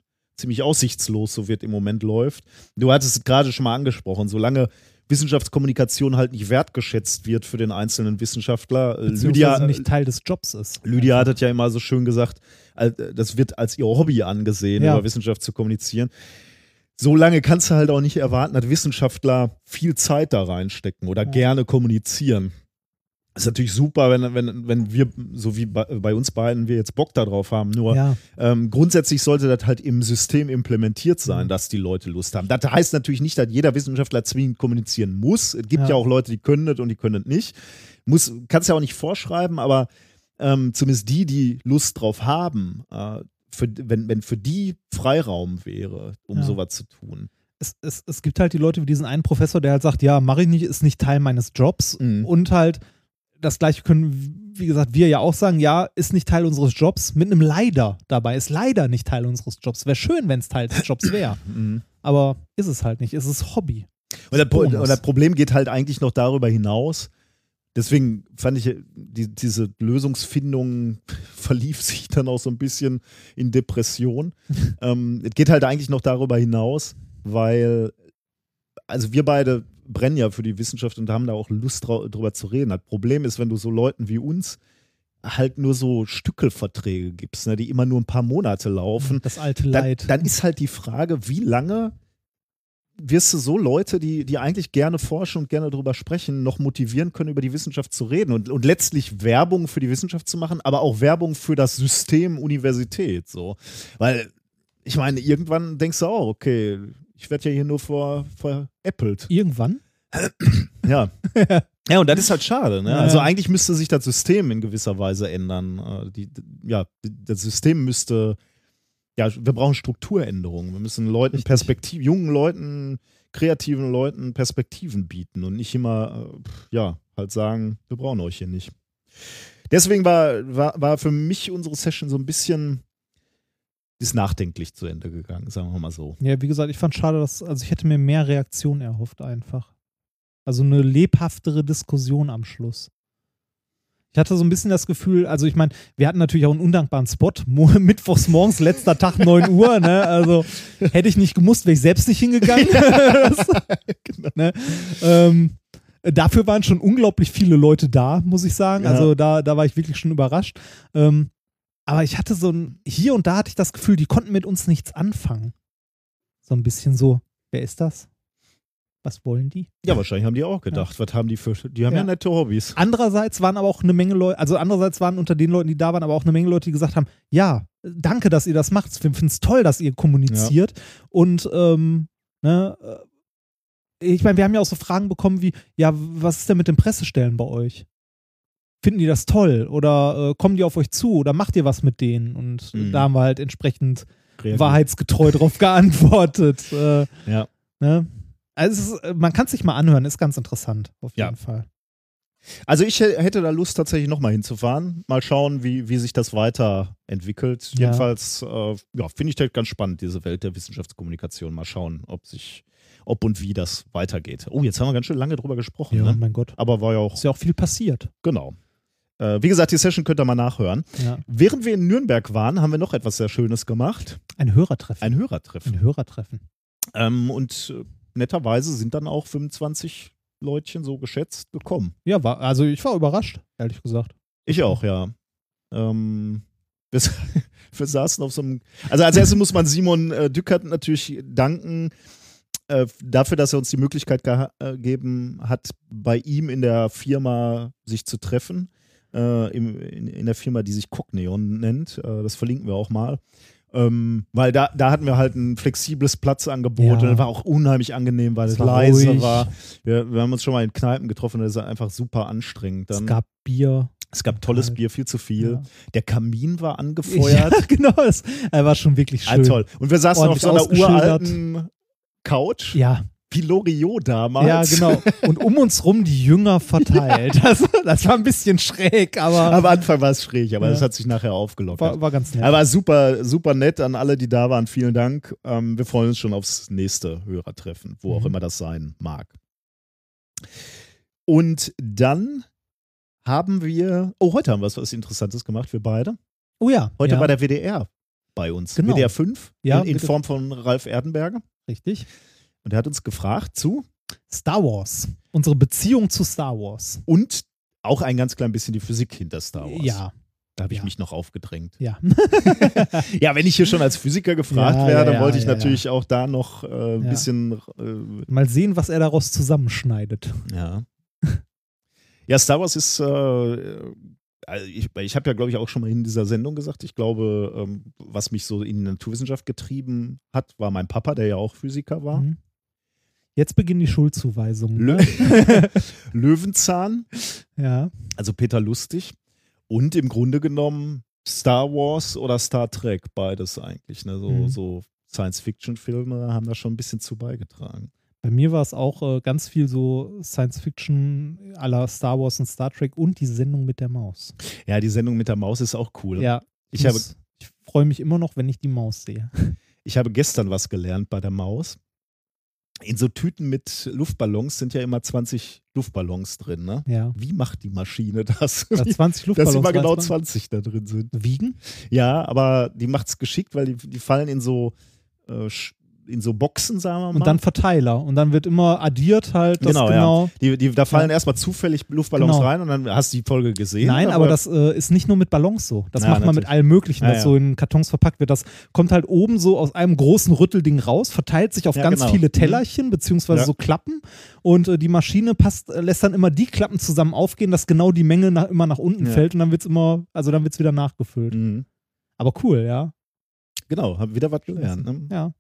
ziemlich aussichtslos, so wird im Moment läuft. Du hattest es gerade schon mal angesprochen, solange Wissenschaftskommunikation halt nicht wertgeschätzt wird für den einzelnen Wissenschaftler. äh, Lydia, nicht Teil des Jobs ist. Lydia hat das ja immer so schön gesagt, al- das wird als ihr Hobby angesehen, Ja. über Wissenschaft zu kommunizieren. So lange kannst du halt auch nicht erwarten, dass Wissenschaftler viel Zeit da reinstecken oder Ja. gerne kommunizieren. Ist natürlich super, wenn, wenn, wenn wir, so wie bei, bei uns beiden, wir jetzt Bock darauf haben. Nur Ja, ähm, grundsätzlich sollte das halt im System implementiert sein, dass die Leute Lust haben. Das heißt natürlich nicht, dass jeder Wissenschaftler zwingend kommunizieren muss. Es gibt ja, Ja. auch Leute, die können das und die können das nicht. Muss, kannst ja auch nicht vorschreiben, aber ähm, zumindest die, die Lust drauf haben, äh, für, wenn, wenn für die Freiraum wäre, um Ja. sowas zu tun. es, es, es gibt halt die Leute wie diesen einen Professor, der halt sagt, ja, mache ich nicht, ist nicht Teil meines Jobs. Mhm. Und halt das gleiche können, wie gesagt, wir ja auch sagen, ja, ist nicht Teil unseres Jobs, mit einem Leider dabei, ist leider nicht Teil unseres Jobs. Wäre schön, wenn es Teil des Jobs wäre. Mhm. Aber ist es halt nicht, es ist Hobby. Und das, und das Problem geht halt eigentlich noch darüber hinaus. Deswegen fand ich, die, diese Lösungsfindung verlief sich dann auch so ein bisschen in Depression. ähm, es geht halt eigentlich noch darüber hinaus, weil, also wir beide brennen ja für die Wissenschaft und haben da auch Lust drüber zu reden. Das Problem ist, wenn du so Leuten wie uns halt nur so Stückelverträge gibst, ne, die immer nur ein paar Monate laufen, Das alte dann, Leid. dann ist halt die Frage, wie lange wirst du so Leute, die, die eigentlich gerne forschen und gerne darüber sprechen, noch motivieren können, über die Wissenschaft zu reden und, und letztlich Werbung für die Wissenschaft zu machen, aber auch Werbung für das System Universität. So. Weil, ich meine, irgendwann denkst du auch, okay, ich werde ja hier nur vor, veräppelt. Irgendwann? Ja. ja, und das ist halt schade. Ne? Ja. Also eigentlich müsste sich das System in gewisser Weise ändern. Äh, Die, ja, das System müsste, ja, wir brauchen Strukturänderungen. Wir müssen Leuten Richtig. Perspektiv, jungen Leuten, kreativen Leuten Perspektiven bieten und nicht immer, äh, ja, halt sagen, wir brauchen euch hier nicht. Deswegen war, war, war für mich unsere Session so ein bisschen, ist nachdenklich zu Ende gegangen, sagen wir mal so. Ja, wie gesagt, ich fand schade, dass, also ich hätte mir mehr Reaktion erhofft einfach. Also eine lebhaftere Diskussion am Schluss. Ich hatte so ein bisschen das Gefühl, also ich meine, wir hatten natürlich auch einen undankbaren Spot, mittwochs morgens, letzter Tag, 9 Uhr, ne? Also hätte ich nicht gemusst, wäre ich selbst nicht hingegangen. das, ne? ähm, dafür waren schon unglaublich viele Leute da, muss ich sagen. Ja. Also da, da war ich wirklich schon überrascht. Ähm, aber ich hatte so ein, hier und da hatte ich das Gefühl, die konnten mit uns nichts anfangen. So ein bisschen so, wer ist das? Was wollen die? Ja, wahrscheinlich haben die auch gedacht, was haben die für, die haben ja, Ja. nette Hobbys. Andererseits waren aber auch eine Menge Leute, also andererseits waren unter den Leuten, die da waren, aber auch eine Menge Leute, die gesagt haben, ja, danke, dass ihr das macht. Wir finden es toll, dass ihr kommuniziert. Und ähm, ne, äh, ich meine, wir haben ja auch so Fragen bekommen wie, ja, was ist denn mit den Pressestellen bei euch? Finden die das toll? Oder äh, kommen die auf euch zu? Oder macht ihr was mit denen? Und Mhm. da haben wir halt entsprechend Reagiert. wahrheitsgetreu drauf geantwortet. Äh, Ja. ne? Also ist, man kann es sich mal anhören, ist ganz interessant, auf Ja. jeden Fall. Also ich hä- hätte da Lust tatsächlich nochmal hinzufahren. Mal schauen, wie, wie sich das weiterentwickelt. Ja. Jedenfalls, äh, ja, finde ich das ganz spannend, diese Welt der Wissenschaftskommunikation. Mal schauen, ob sich, ob und wie das weitergeht. Oh, jetzt haben wir ganz schön lange drüber gesprochen. Ja, ne? mein Gott. Aber war ja auch, Ist ja auch viel passiert. genau. Äh, wie gesagt, die Session könnt ihr mal nachhören. Ja. Während wir in Nürnberg waren, haben wir noch etwas sehr Schönes gemacht. Ein Hörertreffen. Ein Hörertreffen. Ein Hörertreffen. Ähm, und äh, netterweise sind dann auch 25 Leutchen so geschätzt gekommen. Ja, war, also ich war überrascht, ehrlich gesagt. Ich auch, ja. Ähm, wir, wir saßen auf so einem. Also als erstes muss man Simon äh, Dückert natürlich danken äh, dafür, dass er uns die Möglichkeit äh, gegeben hat, bei ihm in der Firma sich zu treffen. Äh, im, in, in der Firma, die sich Cogneon nennt. Äh, das verlinken wir auch mal. Ähm, weil da, da hatten wir halt ein flexibles Platzangebot Ja. und das war auch unheimlich angenehm, weil es, war leise ruhig. war. Wir, wir haben uns schon mal in Kneipen getroffen und das ist einfach super anstrengend. Dann, es gab Bier. es gab tolles Total. Bier, viel zu viel. Ja. Der Kamin war Ja, angefeuert. genau. Es er war schon wirklich Ah, schön. toll. Und wir saßen auf so einer uralten Couch, Ja, wie Loriot damals. ja, genau. Und um uns rum die Jünger verteilt. Das, das war ein bisschen schräg, aber Am Anfang war es schräg, aber Ja. das hat sich nachher aufgelockert. war, war ganz nett. aber super, super nett an alle, die da waren. Vielen Dank. Ähm, wir freuen uns schon aufs nächste Hörertreffen, wo auch Mhm. immer das sein mag. Und dann haben wir, oh, heute haben wir was, Interessantes gemacht, wir beide. oh ja, Heute ja, war der WDR bei uns. Genau. WDR 5 Ja, in, in. Form von Ralf Erdenberger. richtig. Und er hat uns gefragt zu Star Wars. Unsere Beziehung zu Star Wars. und auch ein ganz klein bisschen die Physik hinter Star Wars. Ja, Da habe ich Ja. mich noch aufgedrängt. ja. Ja, wenn ich hier schon als Physiker gefragt Ja, wäre, dann ja, wollte ich natürlich auch da noch äh, ein bisschen. Äh, Mal sehen, was er daraus zusammenschneidet. ja. ja, Star Wars ist. Äh, also ich ich habe ja, glaube ich, auch schon mal in dieser Sendung gesagt, ich glaube, ähm, was mich so in die Naturwissenschaft getrieben hat, war mein Papa, der ja auch Physiker war. Mhm. Jetzt beginnen die Schuldzuweisungen. Lö Ne? Löwenzahn, ja. also Peter Lustig. Und im Grunde genommen Star Wars oder Star Trek, beides eigentlich. Ne? So, Mhm. so Science-Fiction-Filme haben da schon ein bisschen zu beigetragen. Bei mir war es auch äh, ganz viel so Science-Fiction aller Star Wars und Star Trek und die Sendung mit der Maus. Ja, die Sendung mit der Maus ist auch cool. Ja, Ich habe, muss- ich freue mich immer noch, wenn ich die Maus sehe. ich habe gestern was gelernt bei der Maus. In so Tüten mit Luftballons sind ja immer 20 Luftballons drin. Ne? Ja. Wie macht die Maschine das? Da 20 Dass Luftballons immer genau weiß man. 20 da drin sind. wiegen. Ja, aber die macht es geschickt, weil die, die fallen in so, äh, in so Boxen, sagen wir mal. Und dann Verteiler. Und dann wird immer addiert halt. Das Genau, ja. genau. die, die, da fallen erstmal zufällig Luftballons Genau. rein und dann hast du die Folge gesehen. Nein, aber das äh, ist nicht nur mit Ballons so. Das Ja, macht man mit natürlich. allem Möglichen, Ja, das ja. so in Kartons verpackt wird. Das kommt halt oben so aus einem großen Rüttelding raus, verteilt sich auf Ja, ganz genau. viele Mhm. Tellerchen, beziehungsweise Ja. so Klappen. Und äh, die Maschine passt, äh, lässt dann immer die Klappen zusammen aufgehen, dass genau die Menge nach, immer nach unten Ja. fällt und dann wird es immer, also dann wird es wieder nachgefüllt. Mhm. Aber cool, ja. Genau, hab wieder was gelernt. Ne? Ja.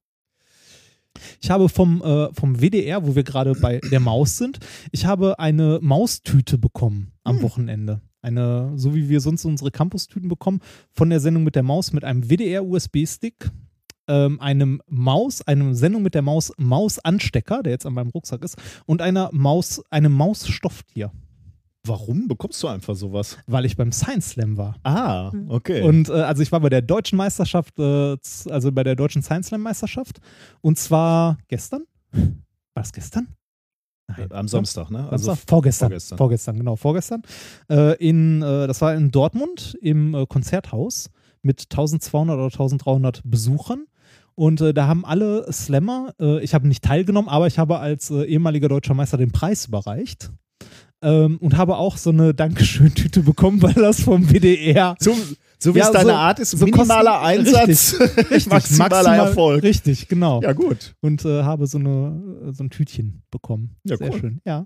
Ich habe vom, äh, vom WDR, wo wir gerade bei der Maus sind, ich habe eine Maustüte bekommen am Hm. Wochenende. Eine, so wie wir sonst unsere Campus-Tüten bekommen, von der Sendung mit der Maus mit einem WDR-USB-Stick, ähm, einem Maus, einem Sendung mit der Maus Mausanstecker, der jetzt an meinem Rucksack ist, und einer Maus, einem Mausstofftier, Warum bekommst du einfach sowas? weil ich beim Science Slam war. Ah, okay. Und äh, also ich war bei der deutschen Meisterschaft, äh, also bei der deutschen Science Slam Meisterschaft. Und zwar gestern. War das gestern? Nein. Am Samstag, ne? Also Samstag? vorgestern. vorgestern. Vorgestern, genau, vorgestern. Äh, in, äh, das war in Dortmund im äh, Konzerthaus mit 1200 oder 1300 Besuchern. Und äh, da haben alle Slammer, äh, ich habe nicht teilgenommen, aber ich habe als äh, ehemaliger deutscher Meister den Preis überreicht. Ähm, und habe auch so eine Dankeschön-Tüte bekommen, weil das vom WDR so, so wie Ja, es deine so- Art ist, so minimaler kosten- Einsatz, maximaler maximal- Erfolg. Richtig, genau. Ja, gut. Und äh, habe so, eine, so ein Tütchen bekommen. Ja, Sehr cool. schön. Ja.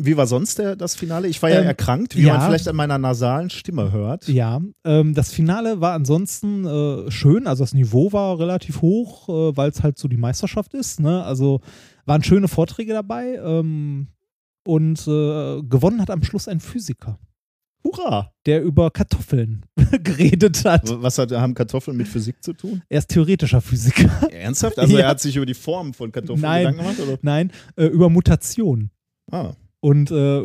Wie war sonst der, das Finale? Ich war ja Ähm, erkrankt, wie ja. man vielleicht an meiner nasalen Stimme hört. Ja, ähm, das Finale war ansonsten äh, schön, also das Niveau war relativ hoch, äh, weil es halt so die Meisterschaft ist. Ne? Also waren schöne Vorträge dabei ähm, und äh, gewonnen hat am Schluss ein Physiker, Hurra! der über Kartoffeln geredet hat. Was hat, haben Kartoffeln mit Physik zu tun? Er ist theoretischer Physiker. Ernsthaft? Also Ja. er hat sich über die Form von Kartoffeln Nein. Gedanken gemacht? Oder? Nein, äh, über Mutation. Ah. Und äh,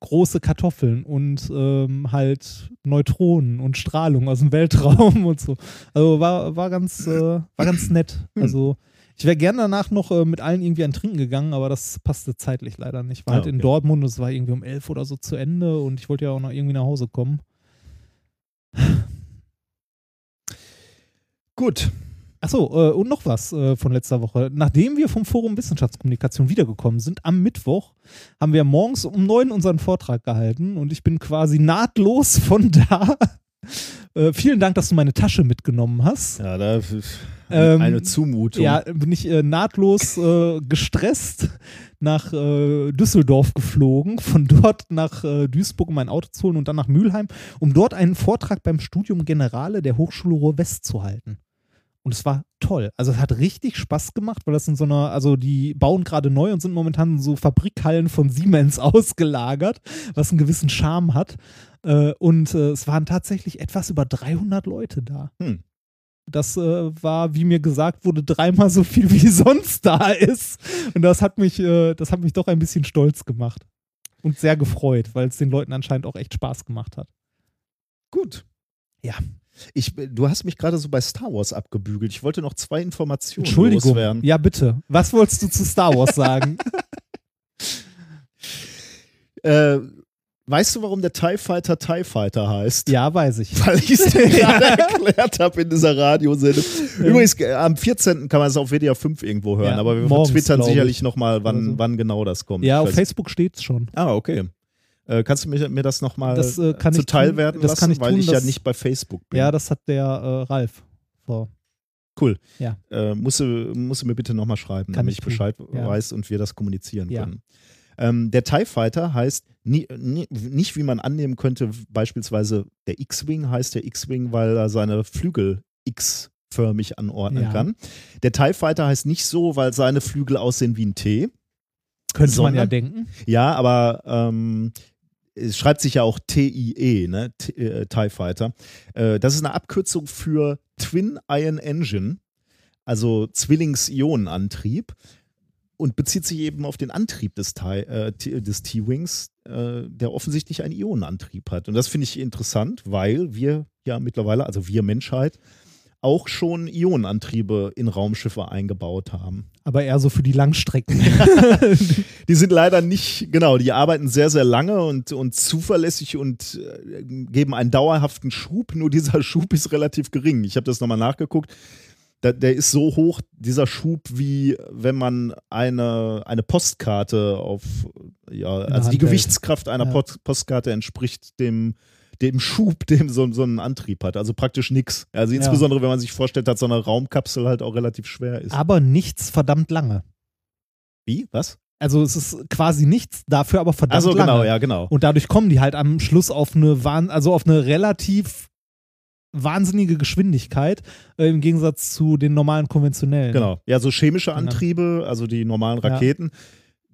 große Kartoffeln und ähm, halt Neutronen und Strahlung aus dem Weltraum und so. Also war, war ganz, äh, war ganz nett. Also ich wäre gerne danach noch äh, mit allen irgendwie ein Trinken gegangen, aber das passte zeitlich leider nicht. War Ah, halt in okay. Dortmund, es war irgendwie um elf oder so zu Ende und ich wollte ja auch noch irgendwie nach Hause kommen. Gut. Achso, äh, und noch was äh, von letzter Woche. Nachdem wir vom Forum Wissenschaftskommunikation wiedergekommen sind, am Mittwoch, haben wir morgens um neun unseren Vortrag gehalten und ich bin quasi nahtlos von da. Äh, vielen Dank, dass du meine Tasche mitgenommen hast. Ja, da Ähm, eine Zumutung. Ja, bin ich äh, nahtlos äh, gestresst nach äh, Düsseldorf geflogen, von dort nach Duisburg, um mein Auto zu holen und dann nach Mülheim, um dort einen Vortrag beim Studium Generale der Hochschule Ruhr-West zu halten. Und es war toll. Also es hat richtig Spaß gemacht, weil das in so einer, also die bauen gerade neu und sind momentan so Fabrikhallen von Siemens ausgelagert, was einen gewissen Charme hat. Äh, und äh, es waren tatsächlich etwas über 300 Leute da. Hm. Das äh, war, wie mir gesagt wurde, dreimal so viel wie sonst da ist. Und das hat mich, äh, das hat mich doch ein bisschen stolz gemacht. Und sehr gefreut, weil es den Leuten anscheinend auch echt Spaß gemacht hat. Gut. Ja. Ich, du hast mich gerade so bei Star Wars abgebügelt. Ich wollte noch zwei Informationen Entschuldigung. loswerden. Ja, bitte. Was wolltest du zu Star Wars sagen? Äh, weißt du, warum der TIE Fighter TIE Fighter heißt? ja, weiß ich. Weil ich es dir gerade erklärt habe in dieser Radiosendung. Übrigens, äh, am 14. kann man es auf WDR 5 irgendwo hören, Ja, aber wir morgens, twittern sicherlich ich. nochmal, wann, Oder so. wann genau das kommt. Ja, auf Facebook steht's schon. Ah, okay. Äh, kannst du mir, mir das nochmal äh, ich zuteil werden Das lassen? kann ich weil tun, ich ja das- nicht bei Facebook bin. Ja, das hat der äh, Ralf vor. cool. Ja. Äh, musst, du, musst du mir bitte nochmal schreiben, Kann damit ich ich. Bescheid Ja. weiß und wir das kommunizieren Ja. können. Ähm, der TIE Fighter heißt nie, nie, nicht, wie man annehmen könnte, beispielsweise der X-Wing heißt der X-Wing, weil er seine Flügel X-förmig anordnen Ja. kann. Der TIE Fighter heißt nicht so, weil seine Flügel aussehen wie ein T. Könnte man ja Sondern- denken. Ja, aber ähm, es schreibt sich ja auch TIE, ne? Äh, TIE Fighter. Äh, das ist eine Abkürzung für Twin Ion Engine, also Zwillings-Ionenantrieb und bezieht sich eben auf den Antrieb des TIE, äh, T-Wings, der offensichtlich einen Ionenantrieb hat. Und das finde ich interessant, weil wir ja mittlerweile, also wir Menschheit, auch schon Ionenantriebe in Raumschiffe eingebaut haben. Aber eher so für die Langstrecken. Die sind leider nicht, genau, die arbeiten sehr, sehr lange und, und zuverlässig und äh, geben einen dauerhaften Schub, nur dieser Schub ist relativ gering. Ich habe das nochmal nachgeguckt. Da, der ist so hoch, dieser Schub, wie wenn man eine, eine Postkarte auf, ja, also die. Gewichtskraft einer Ja. Post, Postkarte entspricht dem, dem Schub, dem so, so ein Antrieb hat. Also praktisch nix. Also insbesondere, wenn man sich vorstellt, dass so eine Raumkapsel halt auch relativ schwer ist. aber nichts verdammt lange. Wie? Was? Also es ist quasi nichts, dafür aber verdammt Also lange. genau, ja, genau. Und dadurch kommen die halt am Schluss auf eine, Wahn also auf eine relativ wahnsinnige Geschwindigkeit äh, im Gegensatz zu den normalen konventionellen. Genau. Ja, so chemische Genau. Antriebe, also die normalen Ja.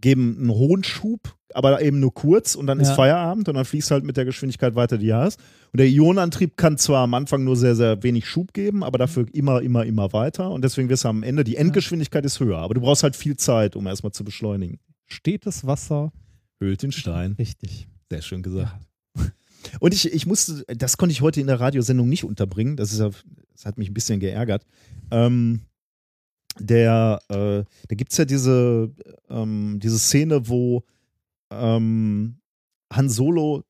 Geben einen hohen Schub, aber eben nur kurz und dann ist Ja. Feierabend und dann fließt halt mit der Geschwindigkeit weiter, die du hast. Und der Ionenantrieb kann zwar am Anfang nur sehr, sehr wenig Schub geben, aber dafür immer, immer, immer weiter. Und deswegen wirst du am Ende, die Endgeschwindigkeit ist höher, aber du brauchst halt viel Zeit, um erstmal zu beschleunigen. Stetes Wasser. Höhlt den Stein. Richtig. Sehr schön gesagt. Und ich, ich musste, das konnte ich heute in der Radiosendung nicht unterbringen. Das, ist, ja- das hat mich ein bisschen geärgert. Ähm, der, äh, da gibt es ja diese, ähm, diese Szene, wo ähm, Han Solo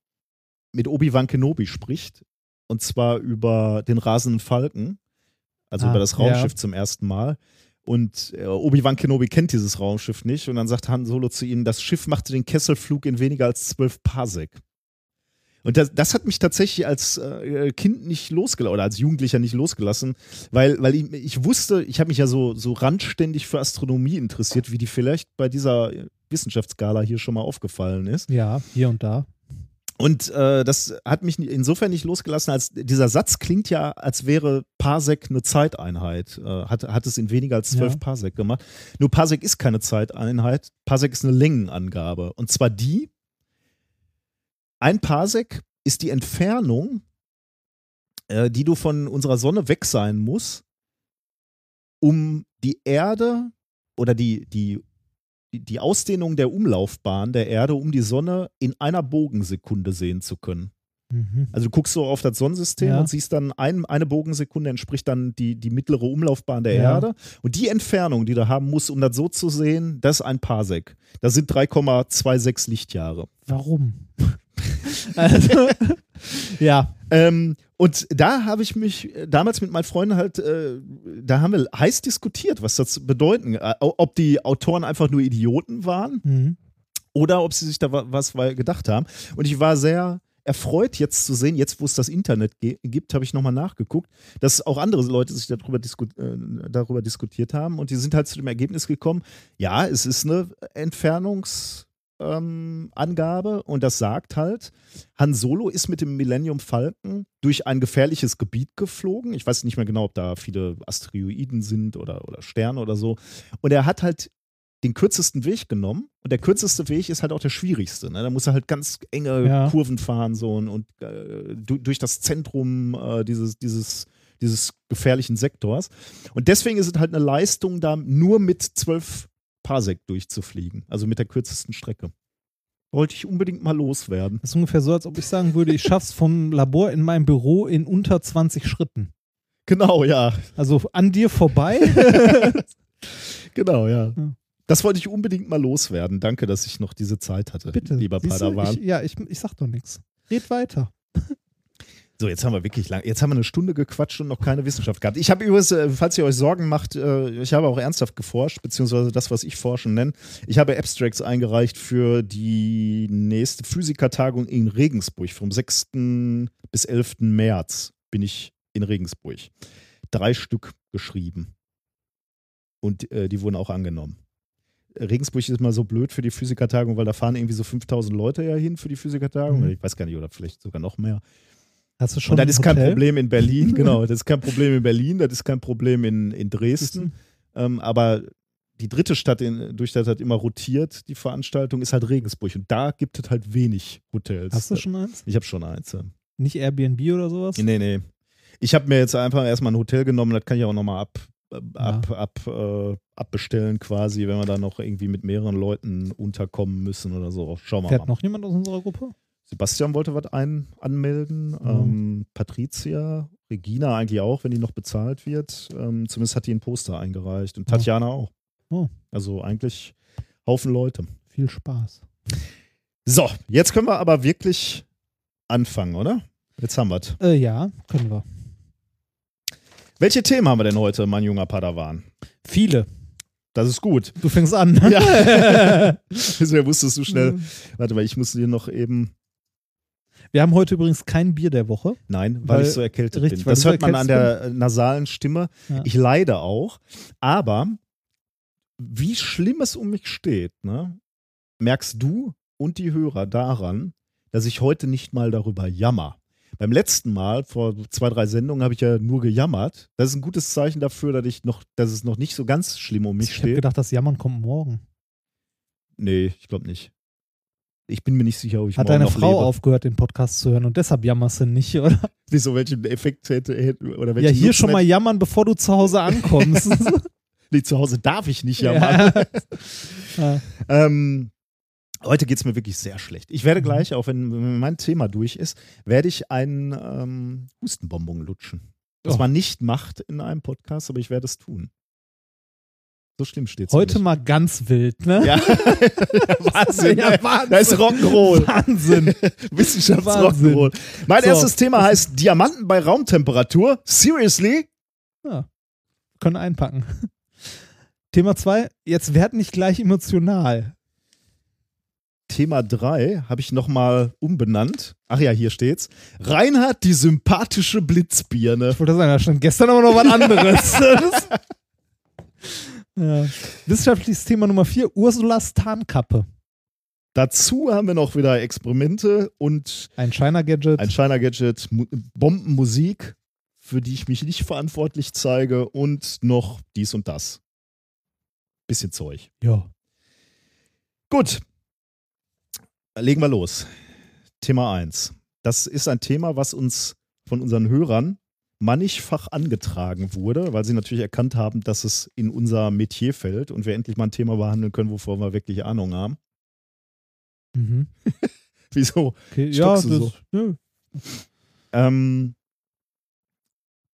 mit Obi-Wan Kenobi spricht. Und zwar über den rasenden Falken. Also Ah, über das ja. Raumschiff zum ersten Mal. Und äh, Obi-Wan Kenobi kennt dieses Raumschiff nicht. Und dann sagt Han Solo zu ihnen, das Schiff machte den Kesselflug in weniger als zwölf Parsec. Und das, das hat mich tatsächlich als äh, Kind nicht losgelassen oder als Jugendlicher nicht losgelassen, weil, weil ich, ich wusste, ich habe mich ja so, so randständig für Astronomie interessiert, wie die vielleicht bei dieser Wissenschaftsgala hier schon mal aufgefallen ist. Ja, hier und da. Und äh, das hat mich insofern nicht losgelassen, als dieser Satz klingt ja, als wäre Parsec eine Zeiteinheit. Äh, hat, hat es in weniger als zwölf Ja. Parsec gemacht. Nur Parsec ist keine Zeiteinheit. Parsec ist eine Längenangabe. Und zwar die, ein Parsec ist die Entfernung, äh, die du von unserer Sonne weg sein musst, um die Erde oder die, die, die Ausdehnung der Umlaufbahn der Erde um die Sonne in einer Bogensekunde sehen zu können. Mhm. Also du guckst so auf das Sonnensystem Ja. und siehst dann, ein, eine Bogensekunde entspricht dann die, die mittlere Umlaufbahn der Ja. Erde. Und die Entfernung, die du haben musst, um das so zu sehen, das ist ein Parsec. Das sind 3,26 Lichtjahre. Warum? also, ja. Ähm, und da habe ich mich damals mit meinen Freunden halt, äh, da haben wir heiß diskutiert, was das bedeuten. Äh, ob die Autoren einfach nur Idioten waren Mhm. oder ob sie sich da wa- was gedacht haben. Und ich war sehr erfreut, jetzt zu sehen, jetzt wo es das Internet gibt, habe ich nochmal nachgeguckt, dass auch andere Leute sich darüber, disku äh, darüber diskutiert haben und die sind halt zu dem Ergebnis gekommen, ja, es ist eine Entfernungsangabe ähm, und das sagt halt, Han Solo ist mit dem Millennium Falcon durch ein gefährliches Gebiet geflogen. Ich weiß nicht mehr genau, ob da viele Asteroiden sind oder, oder Sterne oder so. Und er hat halt den kürzesten Weg genommen. Und der kürzeste Weg ist halt auch der schwierigste. Ne? Da muss er halt ganz enge Ja. Kurven fahren so und, und äh, du, durch das Zentrum äh, dieses, dieses, dieses gefährlichen Sektors. Und deswegen ist es halt eine Leistung, da nur mit 12 Parsec durchzufliegen. Also mit der kürzesten Strecke. Wollte ich unbedingt mal loswerden. Das ist ungefähr so, als ob ich sagen würde, ich schaff's vom Labor in meinem Büro in unter 20 Schritten. Genau, ja. Also an dir vorbei. Genau, ja. Ja. Das wollte ich unbedingt mal loswerden. Danke, dass ich noch diese Zeit hatte, Bitte. lieber Siehst Padawan. Ich, ja, ich, ich sag doch nichts. Red weiter. So, jetzt haben wir wirklich lang. Jetzt haben wir eine Stunde gequatscht und noch keine Wissenschaft gehabt. Ich habe übrigens, äh, falls ihr euch Sorgen macht, äh, ich habe auch ernsthaft geforscht, beziehungsweise das, was ich forschen nenne. Ich habe Abstracts eingereicht für die nächste Physikertagung in Regensburg. Vom 6. bis 11. März bin ich in Regensburg. Drei Stück geschrieben. Und äh, die wurden auch angenommen. Regensburg ist immer so blöd für die Physikertagung, weil da fahren irgendwie so 5000 Leute ja hin für die Physikertagung. Mhm. Ich weiß gar nicht, oder vielleicht sogar noch mehr. Hast du schon Und das ist kein? Problem in Berlin, genau. Das ist kein Problem in Berlin, das ist kein Problem in, in Dresden. Ähm, aber die dritte Stadt, in, durch das halt immer rotiert, die Veranstaltung, ist halt Regensburg. Und da gibt es halt wenig Hotels. Hast du schon eins? Ich habe schon eins. Ja. Nicht Airbnb oder sowas? Nee, nee. Ich habe mir jetzt einfach erstmal ein Hotel genommen, das kann ich auch nochmal ab, ab, ab, äh, abbestellen quasi, wenn wir da noch irgendwie mit mehreren Leuten unterkommen müssen oder so. Schauen wir Fährt mal. noch jemand aus unserer Gruppe? Sebastian wollte was ein anmelden. Mhm. Ähm, Patricia, Regina eigentlich auch, wenn die noch bezahlt wird. Ähm, zumindest hat die ein Poster eingereicht. Und Ja. Tatjana auch. Oh. Also eigentlich Haufen Leute. Viel Spaß. So, jetzt können wir aber wirklich anfangen, oder? Jetzt haben wir es. Äh, ja, können wir. Welche Themen haben wir denn heute, mein junger Padawan? Viele. Das ist gut. Du fängst an. Ja. Deswegen wusstest du schnell. Warte mal, ich muss dir noch eben. Wir haben heute übrigens kein Bier der Woche. Nein, weil, Weil- ich so erkältet richtig, bin. Das hört man an der äh, nasalen Stimme. Ja. Ich leide auch. Aber wie schlimm es um mich steht, ne, merkst du und die Hörer daran, dass ich heute nicht mal darüber jammer. Beim letzten Mal, vor zwei, drei Sendungen, habe ich ja nur gejammert. Das ist ein gutes Zeichen dafür, dass, ich noch, dass es noch nicht so ganz schlimm um mich Ich habe steht. gedacht, das Jammern kommt morgen. Nee, ich glaube nicht. Ich bin mir nicht sicher, ob ich Hat deine Frau lebe. aufgehört, den Podcast zu hören und deshalb jammerst du nicht, oder? Wieso, welchen Effekt hätte, hätte oder Ja, welchen hier Nutzen schon mal jammern, bevor du zu Hause ankommst. Nee, zu Hause darf ich nicht jammern. Ja. Ähm, heute geht es mir wirklich sehr schlecht. Ich Mhm. werde gleich, auch wenn, mein Thema durch ist, werde ich einen ähm, Hustenbonbon lutschen. Was Oh. man nicht macht in einem Podcast, aber ich werde es tun. So schlimm steht es Heute mal ganz wild, ne? Ja. Wahnsinn. Ja. Wahnsinn. Da ist Rock'n'Roll. Wahnsinn. Wissenschafts-Rock'n'Roll. Mein So. erstes Thema heißt Diamanten bei Raumtemperatur. Seriously? Ja. Können einpacken. Thema 2, jetzt werd nicht gleich emotional. Thema 3 habe ich nochmal umbenannt. Ach ja, hier steht's. Reinhard, die sympathische Blitzbirne. Ich wollte sagen, da stand gestern aber noch was anderes. Ja. Wissenschaftliches Thema Nummer 4, Ursulas Tarnkappe. Dazu haben wir noch wieder Experimente und Ein Shiner-Gadget. ein Shiner-Gadget, Mu- Bombenmusik, für die ich mich nicht verantwortlich zeige und noch dies und das. Bisschen Zeug. Ja. Gut. Legen wir los. Thema 1. Das ist ein Thema, was uns von unseren Hörern mannigfach angetragen wurde, weil sie natürlich erkannt haben, dass es in unser Metier fällt und wir endlich mal ein Thema behandeln können, wovon wir wirklich Ahnung haben. Mhm. Wieso? Okay, ja, das, so? nö. Ähm, äh,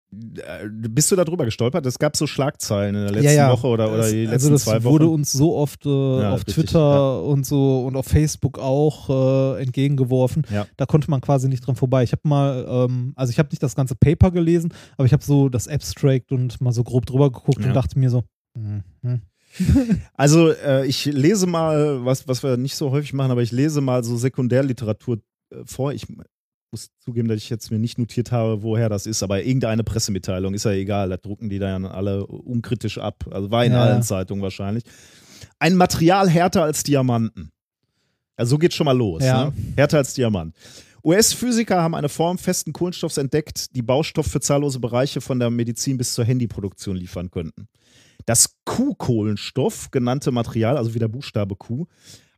bist du da drüber gestolpert? Es gab so Schlagzeilen in der letzten ja, ja. Woche oder, oder die letzten also das zwei Wochen. wurde uns so oft äh, auf richtig, Twitter ja. und so und auf Facebook auch äh, entgegengeworfen. Ja. Da konnte man quasi nicht dran vorbei. Ich habe mal, ähm, also ich habe nicht das ganze Paper gelesen, aber ich habe so das Abstract und mal so grob drüber geguckt Ja. und dachte mir so, hm, hm. Also äh, ich lese mal, was, was wir nicht so häufig machen, aber ich lese mal so Sekundärliteratur äh, vor. Ich muss zugeben, dass ich jetzt mir nicht notiert habe, woher das ist, aber irgendeine Pressemitteilung ist ja egal, da drucken die dann alle unkritisch ab. Also war in Ja. allen Zeitungen wahrscheinlich. Ein Material härter als Diamanten. Also so geht schon mal los. Ja. Ne? Härter als Diamant. US-Physiker haben eine Form festen Kohlenstoffs entdeckt, die Baustoff für zahllose Bereiche von der Medizin bis zur Handyproduktion liefern könnten. Das Q-Kohlenstoff genannte Material, also wie der Buchstabe Q,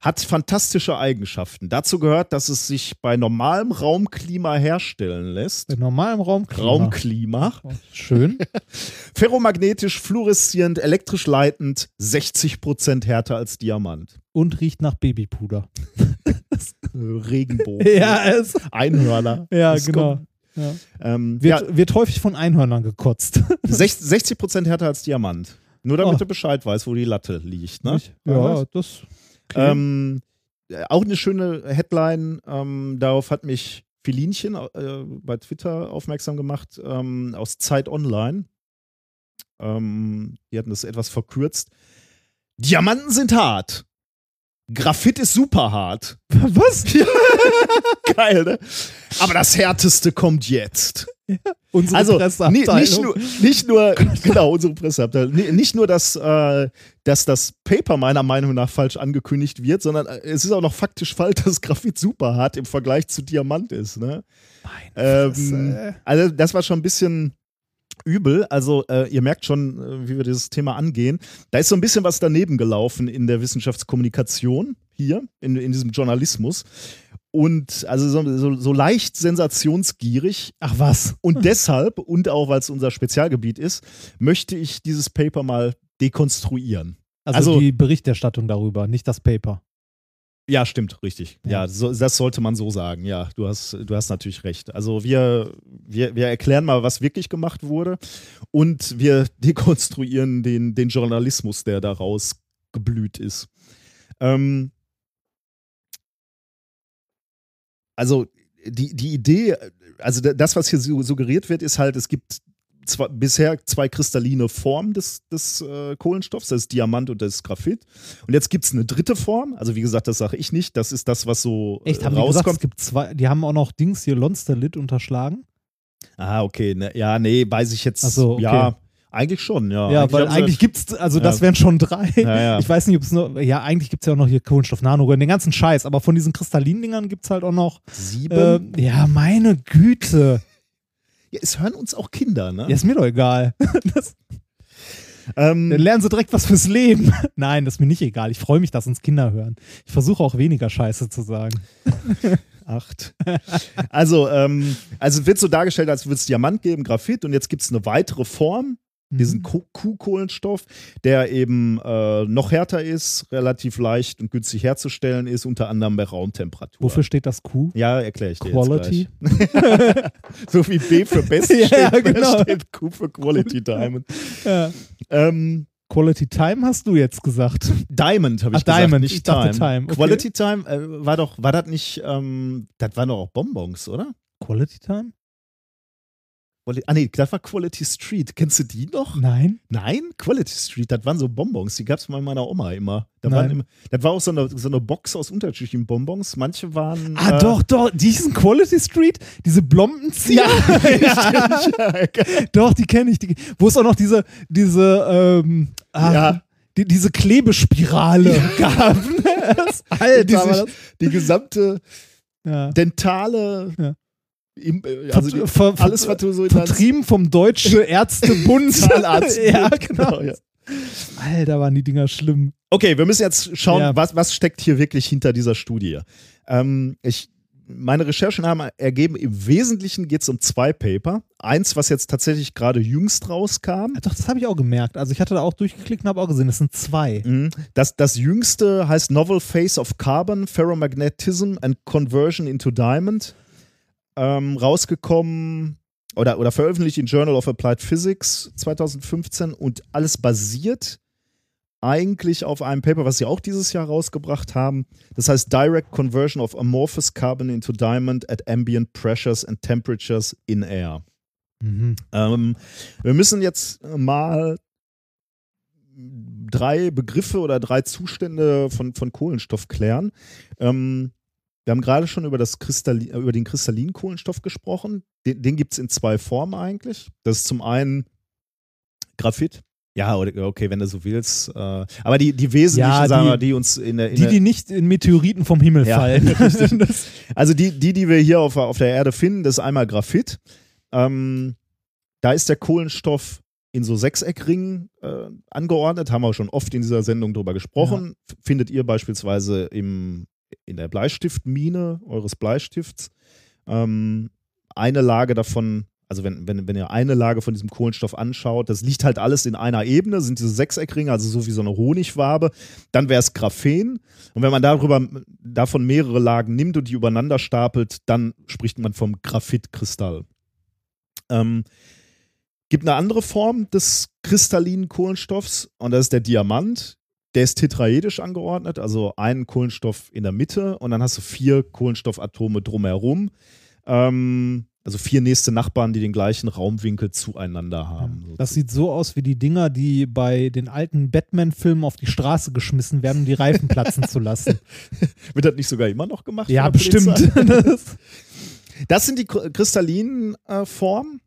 hat fantastische Eigenschaften. Dazu gehört, dass es sich bei normalem Raumklima herstellen lässt. in normalem Raumklima. Raumklima. Oh, Schön. Ferromagnetisch, fluoreszierend, elektrisch leitend, 60% härter als Diamant. und riecht nach Babypuder. Regenbogen. Ja, es, Einhörner. ja Das genau. kommt- Ja. Ähm, ja, Wird, wird häufig von Einhörnern gekotzt. 60 60% härter als Diamant. Nur damit Oh. du Bescheid weißt, wo die Latte liegt. Ne? Nicht? Ja, das. Okay. Ähm, äh, auch eine schöne Headline, ähm, darauf hat mich Filinchen äh, bei Twitter aufmerksam gemacht, ähm, aus Zeit Online. Ähm, die hatten das etwas verkürzt. Diamanten sind hart. Graphit ist super hart. Was? Geil, ne? Aber das Härteste kommt jetzt. Unsere Also Presseabteilung. nicht nur, nicht nur genau, unsere Presseabteilung, Ni- nicht nur, dass, äh, dass das Paper meiner Meinung nach falsch angekündigt wird, sondern äh, es ist auch noch faktisch falsch, dass Graphit super hart im Vergleich zu Diamant ist. Ne? Ähm, Fresse. also das war schon ein bisschen übel. Also äh, ihr merkt schon, äh, wie wir dieses Thema angehen. Da ist so ein bisschen was daneben gelaufen in der Wissenschaftskommunikation hier, in, in diesem Journalismus. Und also so, so, so leicht sensationsgierig. Ach was. Und deshalb, und auch weil es unser Spezialgebiet ist, möchte ich dieses Paper mal dekonstruieren. Also, Also- die Berichterstattung darüber, nicht das Paper. Ja, stimmt, richtig. Ja, Ja. so, das sollte man so sagen. Ja, du hast, du hast natürlich recht. Also wir, wir, wir erklären mal, was wirklich gemacht wurde und wir dekonstruieren den, den Journalismus, der daraus geblüht ist. Ähm, also die, die Idee, also das, was hier su- suggeriert wird, ist halt, es gibt zwei, bisher zwei kristalline Formen des, des äh, Kohlenstoffs, das ist Diamant und das ist Graphit. Und jetzt gibt es eine dritte Form, also wie gesagt, das sage ich nicht, das ist das, was so Echt, äh, haben die gesagt, es rauskommt. gibt zwei, die haben auch noch Dings hier, Lonsterlit unterschlagen? ah, okay, ne, ja, nee, weiß ich jetzt, Ach so, okay. ja, eigentlich schon, ja. Ja, weil haben sie- eigentlich gibt's, also das Ja. wären schon drei. Ja, ja. Ich weiß nicht, ob es nur, ja, eigentlich gibt's ja auch noch hier Kohlenstoff, Nanorohren, den ganzen Scheiß, aber von diesen Kristallindingern gibt's halt auch noch, sieben. äh, ja, meine Güte. Ja, es hören uns auch Kinder, ne? Ja, ist mir doch egal. Das, Ähm, dann lernen sie direkt was fürs Leben. Nein, das ist mir nicht egal. Ich freue mich, dass uns Kinder hören. Ich versuche auch weniger Scheiße zu sagen. Acht. Also, ähm, also es wird so dargestellt, als würde es Diamant geben, Graphit und jetzt gibt es eine weitere Form, diesen Mhm. Ko- Q-Kohlenstoff, der eben äh, noch härter ist, relativ leicht und günstig herzustellen ist, unter anderem bei Raumtemperatur. Wofür steht das Q? Ja, erkläre ich dir Quality? So wie B für Best Ja, steht, genau. steht Q für Quality Diamond. Ja. Ähm, Quality Time hast du jetzt gesagt. Diamond habe ich Ach, gesagt, Diamond, nicht ich Time. Time, okay. Quality Time äh, war doch, war das nicht, ähm, das waren doch auch Bonbons, oder? Quality Time? Quali ah nee, das war Quality Street. Kennst du die noch? Nein. Nein, Quality Street, das waren so Bonbons, die gab es bei meiner Oma immer. Da Nein. Das war auch so eine, so eine Box aus unterschiedlichen Bonbons. Manche waren. Ah, äh, doch, doch, diesen Quality Street, diese Blombenzieher. Ja, Doch, die kenne ich. Die, wo es auch noch diese, diese, ähm, ah, Ja. die, diese Klebespirale gab. Das- Alter, die, sich, die gesamte ja. dentale. Ja. Im, äh, also die, Ver- ver- alles, was du so Vertrieben vom Deutsche Ärztebund. Zahnarzt. ja, genau. ja. Alter, waren die Dinger schlimm. Okay, wir müssen jetzt schauen, Ja. was, was steckt hier wirklich hinter dieser Studie. Ähm, ich meine Recherchen haben ergeben, im Wesentlichen geht es um zwei Paper. Eins, was jetzt tatsächlich gerade jüngst rauskam. Doch, das habe ich auch gemerkt. Also ich hatte da auch durchgeklickt und habe auch gesehen, das sind zwei. Mhm. Das, das jüngste heißt Novel Phase of Carbon, Ferromagnetism and Conversion into Diamond. Ähm, rausgekommen oder, oder veröffentlicht in Journal of Applied Physics 2015 und alles basiert eigentlich auf einem Paper, was sie auch dieses Jahr rausgebracht haben. Das heißt Direct Conversion of Amorphous Carbon into Diamond at Ambient Pressures and Temperatures in Air. Mhm. Ähm, wir müssen jetzt mal drei Begriffe oder drei Zustände von, von Kohlenstoff klären. Ähm, wir haben gerade schon über, das Kristallin, über den kristallinen Kohlenstoff gesprochen. Den, den gibt es in zwei Formen eigentlich. Das ist zum einen Graphit. Ja, okay, wenn du so willst. Äh, aber die, die wesentlichen, Ja, die- sagen wir, die uns in der, in Die, die nicht in Meteoriten vom Himmel Ja, fallen. Also die, die, die wir hier auf, auf der Erde finden, das ist einmal Graphit. Ähm, da ist der Kohlenstoff in so Sechseckringen äh, angeordnet, haben wir schon oft in dieser Sendung drüber gesprochen. F- Findet ihr beispielsweise im, in der Bleistiftmine eures Bleistifts. Ähm, eine Lage davon, also wenn, wenn, wenn ihr eine Lage von diesem Kohlenstoff anschaut, das liegt halt alles in einer Ebene, sind diese Sechseckringe, also so wie so eine Honigwabe. Dann wäre es Graphen. Und wenn man darüber, davon mehrere Lagen nimmt und die übereinander stapelt, dann spricht man vom Graphitkristall. Ähm, gibt eine andere Form des kristallinen Kohlenstoffs und das ist der Diamant. Der ist tetraedisch angeordnet, also ein Kohlenstoff in der Mitte und dann hast du vier Kohlenstoffatome drumherum. Ähm, also vier nächste Nachbarn, die den gleichen Raumwinkel zueinander haben. Das sieht so aus wie die Dinger, die bei den alten Batman-Filmen auf die Straße geschmissen werden, um die Reifen platzen zu lassen. Wird das nicht sogar immer noch gemacht? Ja, bestimmt. Das sind die kr- kristallinen äh, Formen.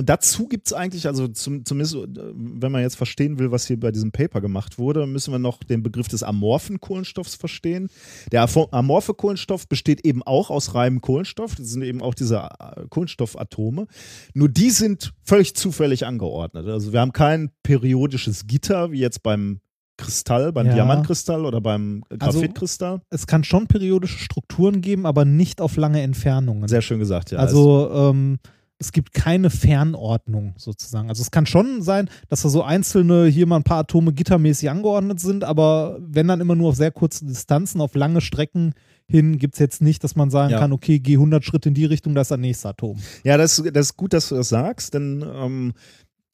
Und dazu gibt es eigentlich, also zum, zumindest, äh, wenn man jetzt verstehen will, was hier bei diesem Paper gemacht wurde, müssen wir noch den Begriff des amorphen Kohlenstoffs verstehen. Der amorphe Kohlenstoff besteht eben auch aus reinem Kohlenstoff. Das sind eben auch diese äh, Kohlenstoffatome. Nur die sind völlig zufällig angeordnet. Also wir haben kein periodisches Gitter, wie jetzt beim Kristall, beim Ja. Diamantkristall oder beim Also- Graphitkristall. es kann schon periodische Strukturen geben, aber nicht auf lange Entfernungen. Sehr schön gesagt, ja. also ähm, es gibt keine Fernordnung sozusagen. Also es kann schon sein, dass da so einzelne hier mal ein paar Atome gittermäßig angeordnet sind, aber wenn dann immer nur auf sehr kurze Distanzen, auf lange Strecken hin, gibt es jetzt nicht, dass man sagen Ja. kann, okay, geh 100 Schritte in die Richtung, da ist das nächste Atom. Ja, das, das ist gut, dass du das sagst, denn ähm,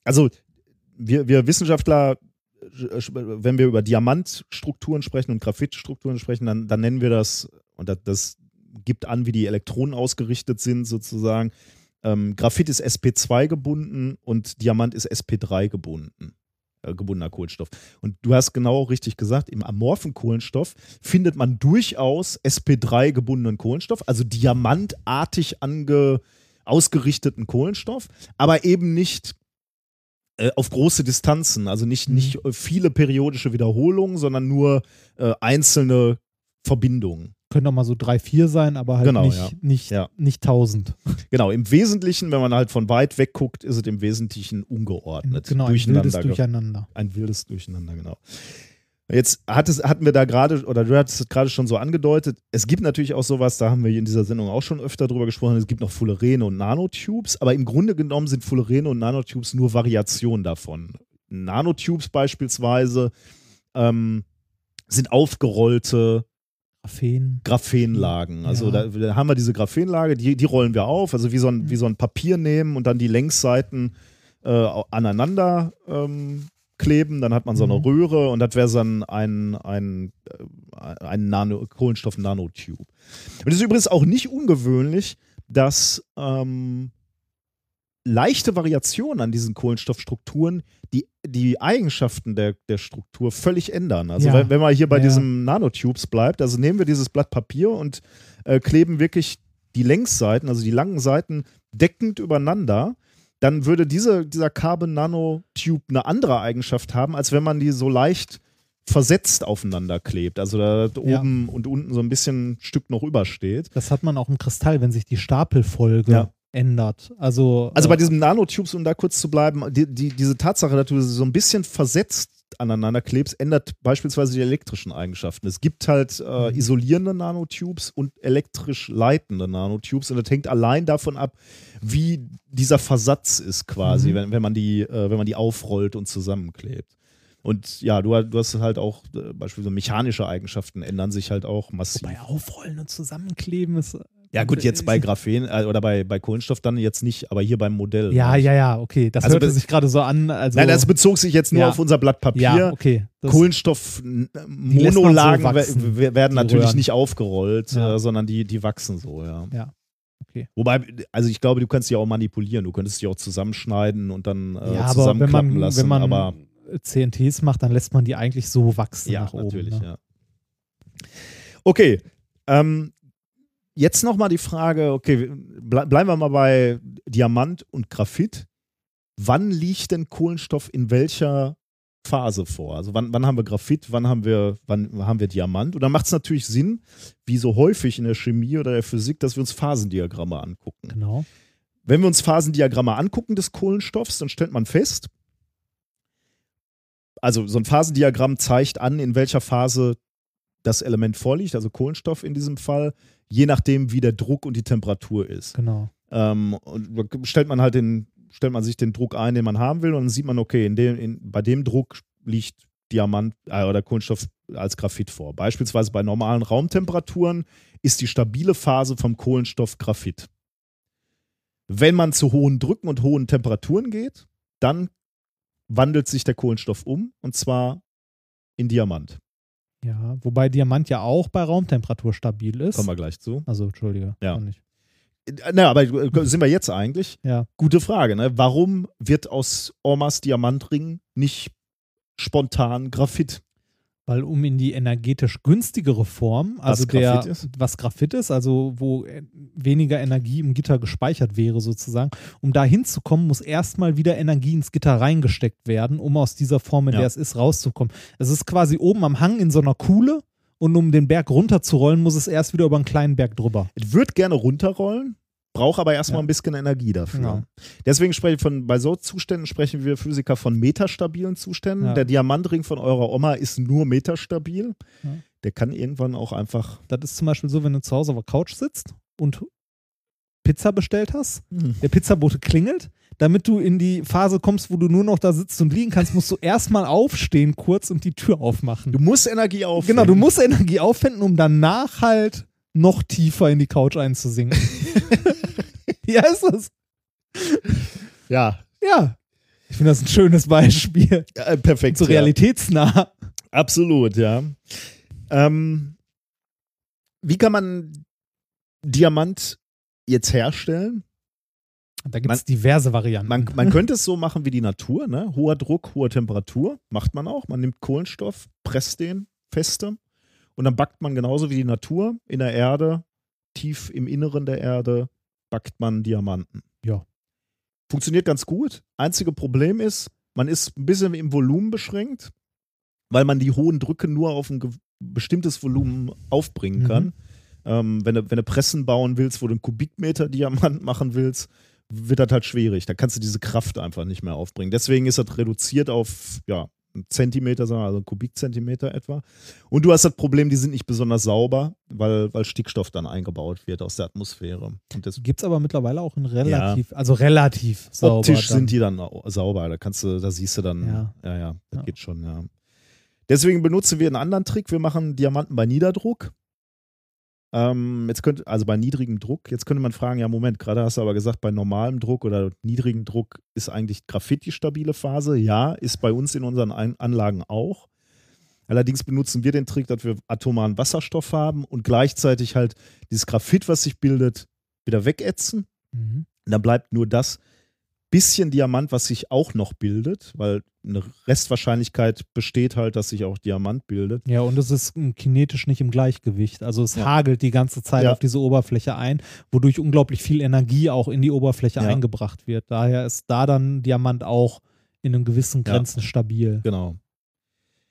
also wir, wir Wissenschaftler, wenn wir über Diamantstrukturen sprechen und Graphitstrukturen sprechen, dann, dann nennen wir das, und das, das gibt an, wie die Elektronen ausgerichtet sind, sozusagen. Ähm, Graphit ist SP2 gebunden und Diamant ist SP3 gebunden. äh, Gebundener Kohlenstoff. Und du hast genau richtig gesagt, im amorphen Kohlenstoff findet man durchaus SP3 gebundenen Kohlenstoff, also diamantartig ange, ausgerichteten Kohlenstoff, aber eben nicht äh, auf große Distanzen, also nicht, Mhm. nicht äh, viele periodische Wiederholungen, sondern nur äh, einzelne Verbindungen. Können auch mal so drei, vier sein, aber halt Genau, nicht, ja. nicht, Ja. nicht tausend. Genau, im Wesentlichen, wenn man halt von weit weg guckt, ist es im Wesentlichen ungeordnet. Genau, ein wildes Durcheinander. ein wildes Durcheinander, genau. Jetzt hat es, hatten wir da gerade, oder du hattest es gerade schon so angedeutet, es gibt natürlich auch sowas, da haben wir in dieser Sendung auch schon öfter drüber gesprochen, es gibt noch Fullerene und Nanotubes, aber im Grunde genommen sind Fullerene und Nanotubes nur Variationen davon. Nanotubes beispielsweise ähm, sind aufgerollte Graphen. Graphenlagen. Also Ja. da, da haben wir diese Graphenlage, die, die rollen wir auf, also wie so Mhm. ein, wie so ein Papier nehmen und dann die Längsseiten äh, aneinander ähm, kleben, dann hat man so eine Mhm. Röhre und das wäre dann ein, ein, äh, ein Nano, Kohlenstoff-Nanotube. Und es ist übrigens auch nicht ungewöhnlich, dass ähm, leichte Variationen an diesen Kohlenstoffstrukturen die, die Eigenschaften der, der Struktur völlig ändern. Also Ja. wenn, wenn man hier bei Ja. diesem Nanotubes bleibt, also nehmen wir dieses Blatt Papier und äh, kleben wirklich die Längsseiten, also die langen Seiten deckend übereinander, dann würde diese, dieser Carbon Nanotube eine andere Eigenschaft haben, als wenn man die so leicht versetzt aufeinander klebt. Also da Ja. oben und unten so ein bisschen Stück noch übersteht. Das hat man auch im Kristall, wenn sich die Stapelfolge Ja. Ändert. Also, Also äh, bei diesen Nanotubes, um da kurz zu bleiben, die, die, diese Tatsache, dass du so ein bisschen versetzt aneinander klebst, ändert beispielsweise die elektrischen Eigenschaften. Es gibt halt äh, Mhm. isolierende Nanotubes und elektrisch leitende Nanotubes und das hängt allein davon ab, wie dieser Versatz ist quasi, Mhm. wenn, wenn, man die, äh, wenn man die aufrollt und zusammenklebt. Und ja, du, du hast halt auch äh, beispielsweise mechanische Eigenschaften ändern sich halt auch massiv. Wobei aufrollen und zusammenkleben ist. Ja, gut, jetzt bei Graphen äh, oder bei, bei Kohlenstoff dann jetzt nicht, aber hier beim Modell. Ja, ja, ja, okay. Das Also hörte sich gerade so an. Also, Nein, das bezog sich jetzt nur Ja. auf unser Blatt Papier. ja, okay. Das, Kohlenstoff lässt man so werden natürlich Röhren. nicht aufgerollt, Ja. äh, sondern die, die wachsen so, ja. Ja, okay. Wobei, also ich glaube, du kannst die auch manipulieren, du könntest die auch zusammenschneiden und dann äh, ja, aber wenn zusammenklappen man, lassen. wenn man aber CNTs macht, dann lässt man die eigentlich so wachsen ja, nach oben. natürlich, ne? ja. Okay, ähm, jetzt nochmal die Frage, okay, ble bleiben wir mal bei Diamant und Graphit. Wann liegt denn Kohlenstoff in welcher Phase vor? Also wann, wann haben wir Graphit, wann haben wir, wann haben wir Diamant? Und dann macht es natürlich Sinn, wie so häufig in der Chemie oder der Physik, dass wir uns Phasendiagramme angucken. Genau. Wenn wir uns Phasendiagramme angucken des Kohlenstoffs, dann stellt man fest, also so ein Phasendiagramm zeigt an, in welcher Phase das Element vorliegt, also Kohlenstoff in diesem Fall, je nachdem, wie der Druck und die Temperatur ist. Genau. Ähm, und da stellt man halt den, stellt man sich den Druck ein, den man haben will, und dann sieht man, okay, in dem, in, bei dem Druck liegt Diamant äh, oder Kohlenstoff als Graphit vor. Beispielsweise bei normalen Raumtemperaturen ist die stabile Phase vom Kohlenstoff Graphit. Wenn man zu hohen Drücken und hohen Temperaturen geht, dann wandelt sich der Kohlenstoff um und zwar in Diamant. Ja, wobei Diamant ja auch bei Raumtemperatur stabil ist. Kommen wir gleich zu. Also, Entschuldige. Ja. kann ich. Na, aber sind wir jetzt eigentlich? Ja. Gute Frage, ne? Warum wird aus Ormas Diamantring nicht spontan Graphit? Weil um in die energetisch günstigere Form, also Was der, Graphit ist? was Graphit ist, also wo äh, weniger Energie im Gitter gespeichert wäre sozusagen, um da hinzukommen, muss erstmal wieder Energie ins Gitter reingesteckt werden, um aus dieser Form, in Ja. der es ist, rauszukommen. Es ist quasi oben am Hang in so einer Kuhle und um den Berg runterzurollen, muss es erst wieder über einen kleinen Berg drüber. Es wird gerne runterrollen, braucht aber erstmal Ja. ein bisschen Energie dafür. Genau. Deswegen spreche ich von, bei so Zuständen sprechen wir Physiker von metastabilen Zuständen. Ja. Der Diamantring von eurer Oma ist nur metastabil. Ja. Der kann irgendwann auch einfach. Das ist zum Beispiel so, wenn du zu Hause auf der Couch sitzt und Pizza bestellt hast, Hm. der Pizzabote klingelt. Damit du in die Phase kommst, wo du nur noch da sitzt und liegen kannst, musst du erstmal aufstehen kurz und die Tür aufmachen. Du musst Energie auf. genau, du musst Energie aufwenden, um danach halt noch tiefer in die Couch einzusinken. ja, ist das. Ja, Ja. Ich finde das ein schönes Beispiel. äh, perfekt. So ja. realitätsnah. Absolut, ja. Ähm, wie kann man Diamant jetzt herstellen? Da gibt es diverse Varianten. Man, man könnte es so machen wie die Natur, ne? Hoher Druck, hohe Temperatur, macht man auch. Man nimmt Kohlenstoff, presst den feste und dann backt man genauso wie die Natur in der Erde, tief im Inneren der Erde, backt man Diamanten. Ja. Funktioniert ganz gut. Einzige Problem ist, man ist ein bisschen im Volumen beschränkt, weil man die hohen Drücke nur auf ein bestimmtes Volumen aufbringen Mhm. kann. Ähm, wenn, du, wenn du Pressen bauen willst, wo du einen Kubikmeter Diamant machen willst, wird das halt schwierig. Da kannst du diese Kraft einfach nicht mehr aufbringen. Deswegen ist das reduziert auf, ja, Zentimeter, sagen wir, also einen Kubikzentimeter etwa. Und du hast das Problem, die sind nicht besonders sauber, weil, weil Stickstoff dann eingebaut wird aus der Atmosphäre. Gibt es aber mittlerweile auch in relativ, also relativ sauber. optisch dann. sind die dann au- sauber. Da kannst du, da siehst du dann, Ja. ja, ja, das Ja. geht schon, ja. Deswegen benutzen wir einen anderen Trick. Wir machen Diamanten bei Niederdruck. Ähm, jetzt könnte, also bei niedrigem Druck, jetzt könnte man fragen, ja, Moment, gerade hast du aber gesagt, bei normalem Druck oder niedrigem Druck ist eigentlich Graphit die stabile Phase. Ja, ist bei uns in unseren Anlagen auch. Allerdings benutzen wir den Trick, dass wir atomaren Wasserstoff haben und gleichzeitig halt dieses Graphit, was sich bildet, wieder wegätzen. Mhm. Und dann bleibt nur das bisschen Diamant, was sich auch noch bildet, weil eine Restwahrscheinlichkeit besteht halt, dass sich auch Diamant bildet. Ja, und es ist mm, kinetisch nicht im Gleichgewicht. Also es Ja. hagelt die ganze Zeit Ja. auf diese Oberfläche ein, wodurch unglaublich viel Energie auch in die Oberfläche Ja. eingebracht wird. Daher ist da dann Diamant auch in einem gewissen. Grenzen stabil. Genau.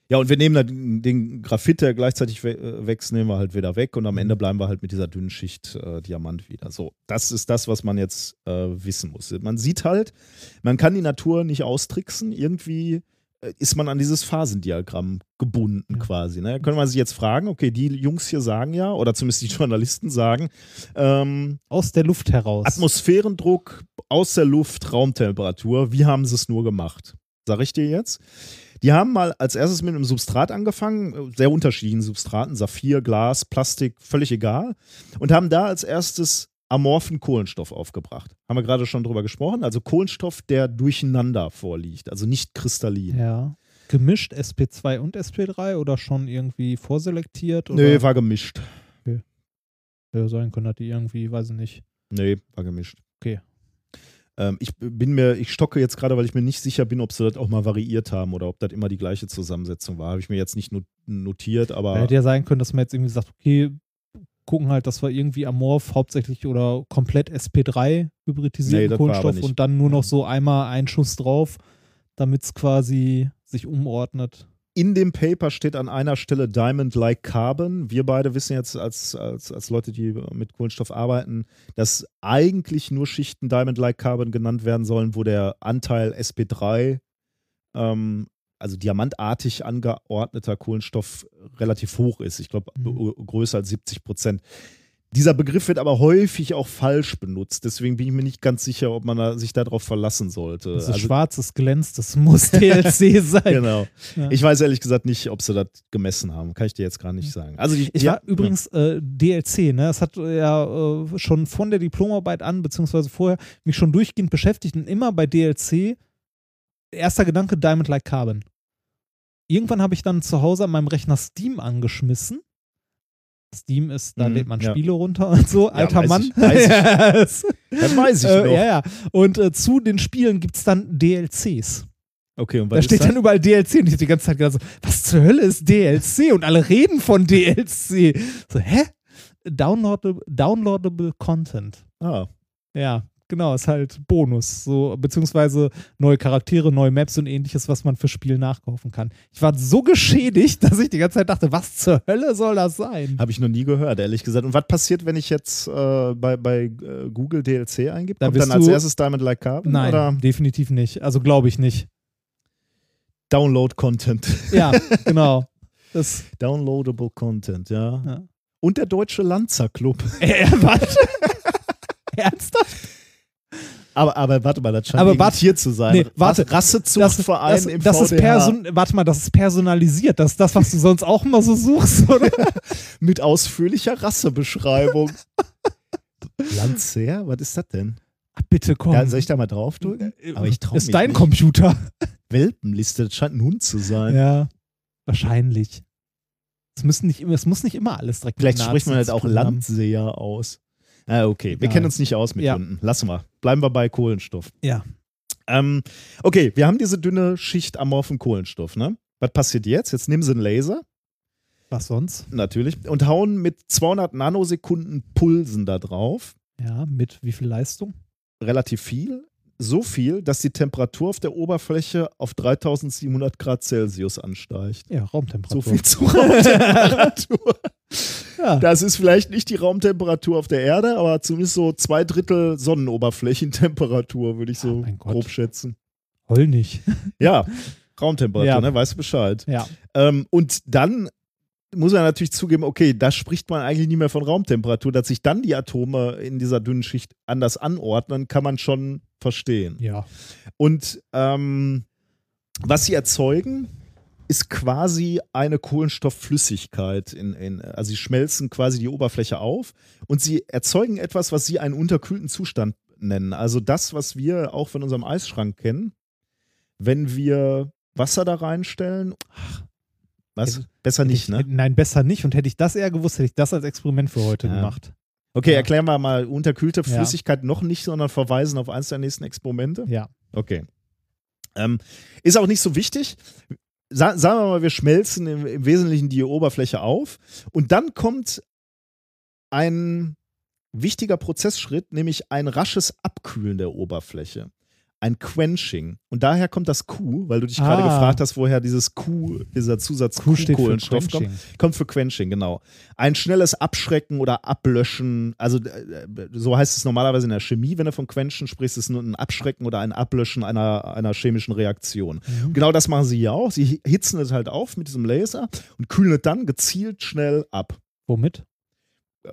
Ja, und wir nehmen dann den Graphit, der gleichzeitig äh, wächst, nehmen wir halt wieder weg und am Ende bleiben wir halt mit dieser dünnen Schicht äh, Diamant wieder. So, das ist das, was man jetzt äh, wissen muss. Man sieht halt, man kann die Natur nicht austricksen. Irgendwie äh, ist man an dieses Phasendiagramm gebunden Ja. quasi. Ne? Können wir sich jetzt fragen, okay, die Jungs hier sagen ja, oder zumindest die Journalisten sagen, ähm, Aus der Luft heraus. Atmosphärendruck aus der Luft, Raumtemperatur, wie haben sie es nur gemacht? Sag ich dir jetzt. Die haben mal als erstes mit einem Substrat angefangen, sehr unterschiedlichen Substraten, Saphir, Glas, Plastik, völlig egal, und haben da als erstes amorphen Kohlenstoff aufgebracht. Haben wir gerade schon drüber gesprochen, also Kohlenstoff, der durcheinander vorliegt, also nicht kristallin. ja. Gemischt SP2 und SP3 oder schon irgendwie vorselektiert? Oder? Nee, war gemischt. Ja, sein können, dass die irgendwie, weiß ich nicht. Nee, war gemischt. Okay. Ähm, ich bin mir, ich stocke jetzt gerade, weil ich mir nicht sicher bin, ob sie das auch mal variiert haben oder ob das immer die gleiche Zusammensetzung war. Habe ich mir jetzt nicht not- notiert, aber Da hätte ja sein können, dass man jetzt irgendwie sagt, okay, gucken halt, dass wir irgendwie Amorph hauptsächlich oder komplett SP3 Nee, hybridisieren das war aber Kohlenstoff und dann nur noch so einmal einen Schuss drauf, damit es quasi sich umordnet. In dem Paper steht an einer Stelle Diamond-like Carbon. Wir beide wissen jetzt als, als, als Leute, die mit Kohlenstoff arbeiten, dass eigentlich nur Schichten Diamond-like Carbon genannt werden sollen, wo der Anteil SP3, ähm, also diamantartig angeordneter Kohlenstoff, relativ hoch ist. Ich glaube, Mhm. größer als 70 Prozent. Dieser Begriff wird aber häufig auch falsch benutzt. Deswegen bin ich mir nicht ganz sicher, ob man da, sich darauf verlassen sollte. Also- schwarz, das glänzt, das muss DLC sein. Genau. Ja. Ich weiß ehrlich gesagt nicht, ob sie das gemessen haben. Kann ich dir jetzt gar nicht sagen. Also die, Ich ja, war übrigens äh, DLC, ne? Das hat ja äh, schon von der Diplomarbeit an, beziehungsweise vorher, mich schon durchgehend beschäftigt und immer bei DLC, erster Gedanke, Diamond Like Carbon. Irgendwann habe ich dann zu Hause an meinem Rechner Steam angeschmissen. Steam ist, da Mhm, lädt man ja. Spiele runter und so, alter weiß Mann. ich, weiß ich. Ja, das weiß ich äh, noch. ja, ja. Und äh, zu den Spielen gibt es dann DLCs. Okay, und Da was steht ist das? dann überall DLC und ich habe die ganze Zeit gedacht, so, was zur Hölle ist DLC? Und alle reden von DLC. So, hä? Downloadable, downloadable Content. Ah, Ja, genau, ist halt Bonus. So, beziehungsweise neue Charaktere, neue Maps und ähnliches, was man für Spiel nachkaufen kann. Ich war so geschädigt, dass ich die ganze Zeit dachte, was zur Hölle soll das sein? habe ich noch nie gehört, ehrlich gesagt. Und was passiert, wenn ich jetzt äh, bei, bei äh, Google DLC eingebe? Da Kommt dann als erstes Diamond Like Carbon? Nein, Oder definitiv nicht. Also glaube ich nicht. Download Content. Ja, genau. Das, Downloadable Content, ja. Ja. Und der Deutsche Lanzer Club. äh, warte. Ernsthaft? Aber, aber warte mal, das scheint Aber warte. hier zu sein. Nee, warte. Rassezuchtverein das, im das ist person Warte mal, das ist personalisiert. Das ist das, was du sonst auch immer so suchst, oder? mit ausführlicher Rassebeschreibung. Lanzer? Was ist das denn? Ach, bitte komm. Ja, soll ich da mal drauf drücken? Aber ich traue ist mich dein nicht. Computer. Welpenliste, das scheint ein Hund zu sein. Ja, wahrscheinlich. Es, müssen nicht es muss nicht immer alles direkt Vielleicht spricht man halt auch zu. Landseher aus. Ah, okay. Wir Egal. kennen uns nicht aus mit Ja. Hunden. Lassen wir. Bleiben wir bei Kohlenstoff. Ja. Ähm, okay, wir haben diese dünne Schicht amorphen Kohlenstoff, ne? Was passiert jetzt? Jetzt nehmen sie einen Laser, Was sonst? natürlich, und hauen mit 200 Nanosekunden Pulsen da drauf. Ja, mit wie viel Leistung? Relativ viel. So viel, dass die Temperatur auf der Oberfläche auf 3700 Grad Celsius ansteigt. Ja, So Raumtemperatur. viel zu Raumtemperatur. Ja. Das ist vielleicht nicht die Raumtemperatur auf der Erde, aber zumindest so zwei Drittel Sonnenoberflächentemperatur, würde ich so Gott. grob schätzen. Heul nicht. Ja, Raumtemperatur, Ja. ne? Weißt du Bescheid. Ja. Ähm, und dann muss man natürlich zugeben, okay, da spricht man eigentlich nicht mehr von Raumtemperatur, dass sich dann die Atome in dieser dünnen Schicht anders anordnen, kann man schon verstehen. Ja. Und ähm, was sie erzeugen, ist quasi eine Kohlenstoffflüssigkeit. In, in, also sie schmelzen quasi die Oberfläche auf und sie erzeugen etwas, was sie einen unterkühlten Zustand nennen. Also das, was wir auch von unserem Eisschrank kennen, wenn wir Wasser da reinstellen. Was? Hätte- Besser nicht, ich, ne? Nein, besser nicht. Und hätte ich das eher gewusst, hätte ich das als Experiment für heute Ja. gemacht. Okay, Ja. erklären wir mal unterkühlte Ja. Flüssigkeit noch nicht, sondern verweisen auf eins der nächsten Experimente. Ja. Okay. Ähm, ist auch nicht so wichtig. Sa sagen wir mal, wir schmelzen im, im Wesentlichen die Oberfläche auf und dann kommt ein wichtiger Prozessschritt, nämlich ein rasches Abkühlen der Oberfläche. Ein Quenching. Und daher kommt das Q, weil du dich gerade Ah. gefragt hast, woher dieses Q, dieser Zusatz Q kommt. Kommt für Quenching, genau. Ein schnelles Abschrecken oder Ablöschen, also äh, so heißt es normalerweise in der Chemie, wenn du von Quenchen sprichst, ist nur ein Abschrecken oder ein Ablöschen einer, einer chemischen Reaktion. Mhm. Genau das machen sie hier auch. Sie hitzen es halt auf mit diesem Laser und kühlen es dann gezielt schnell ab. Womit?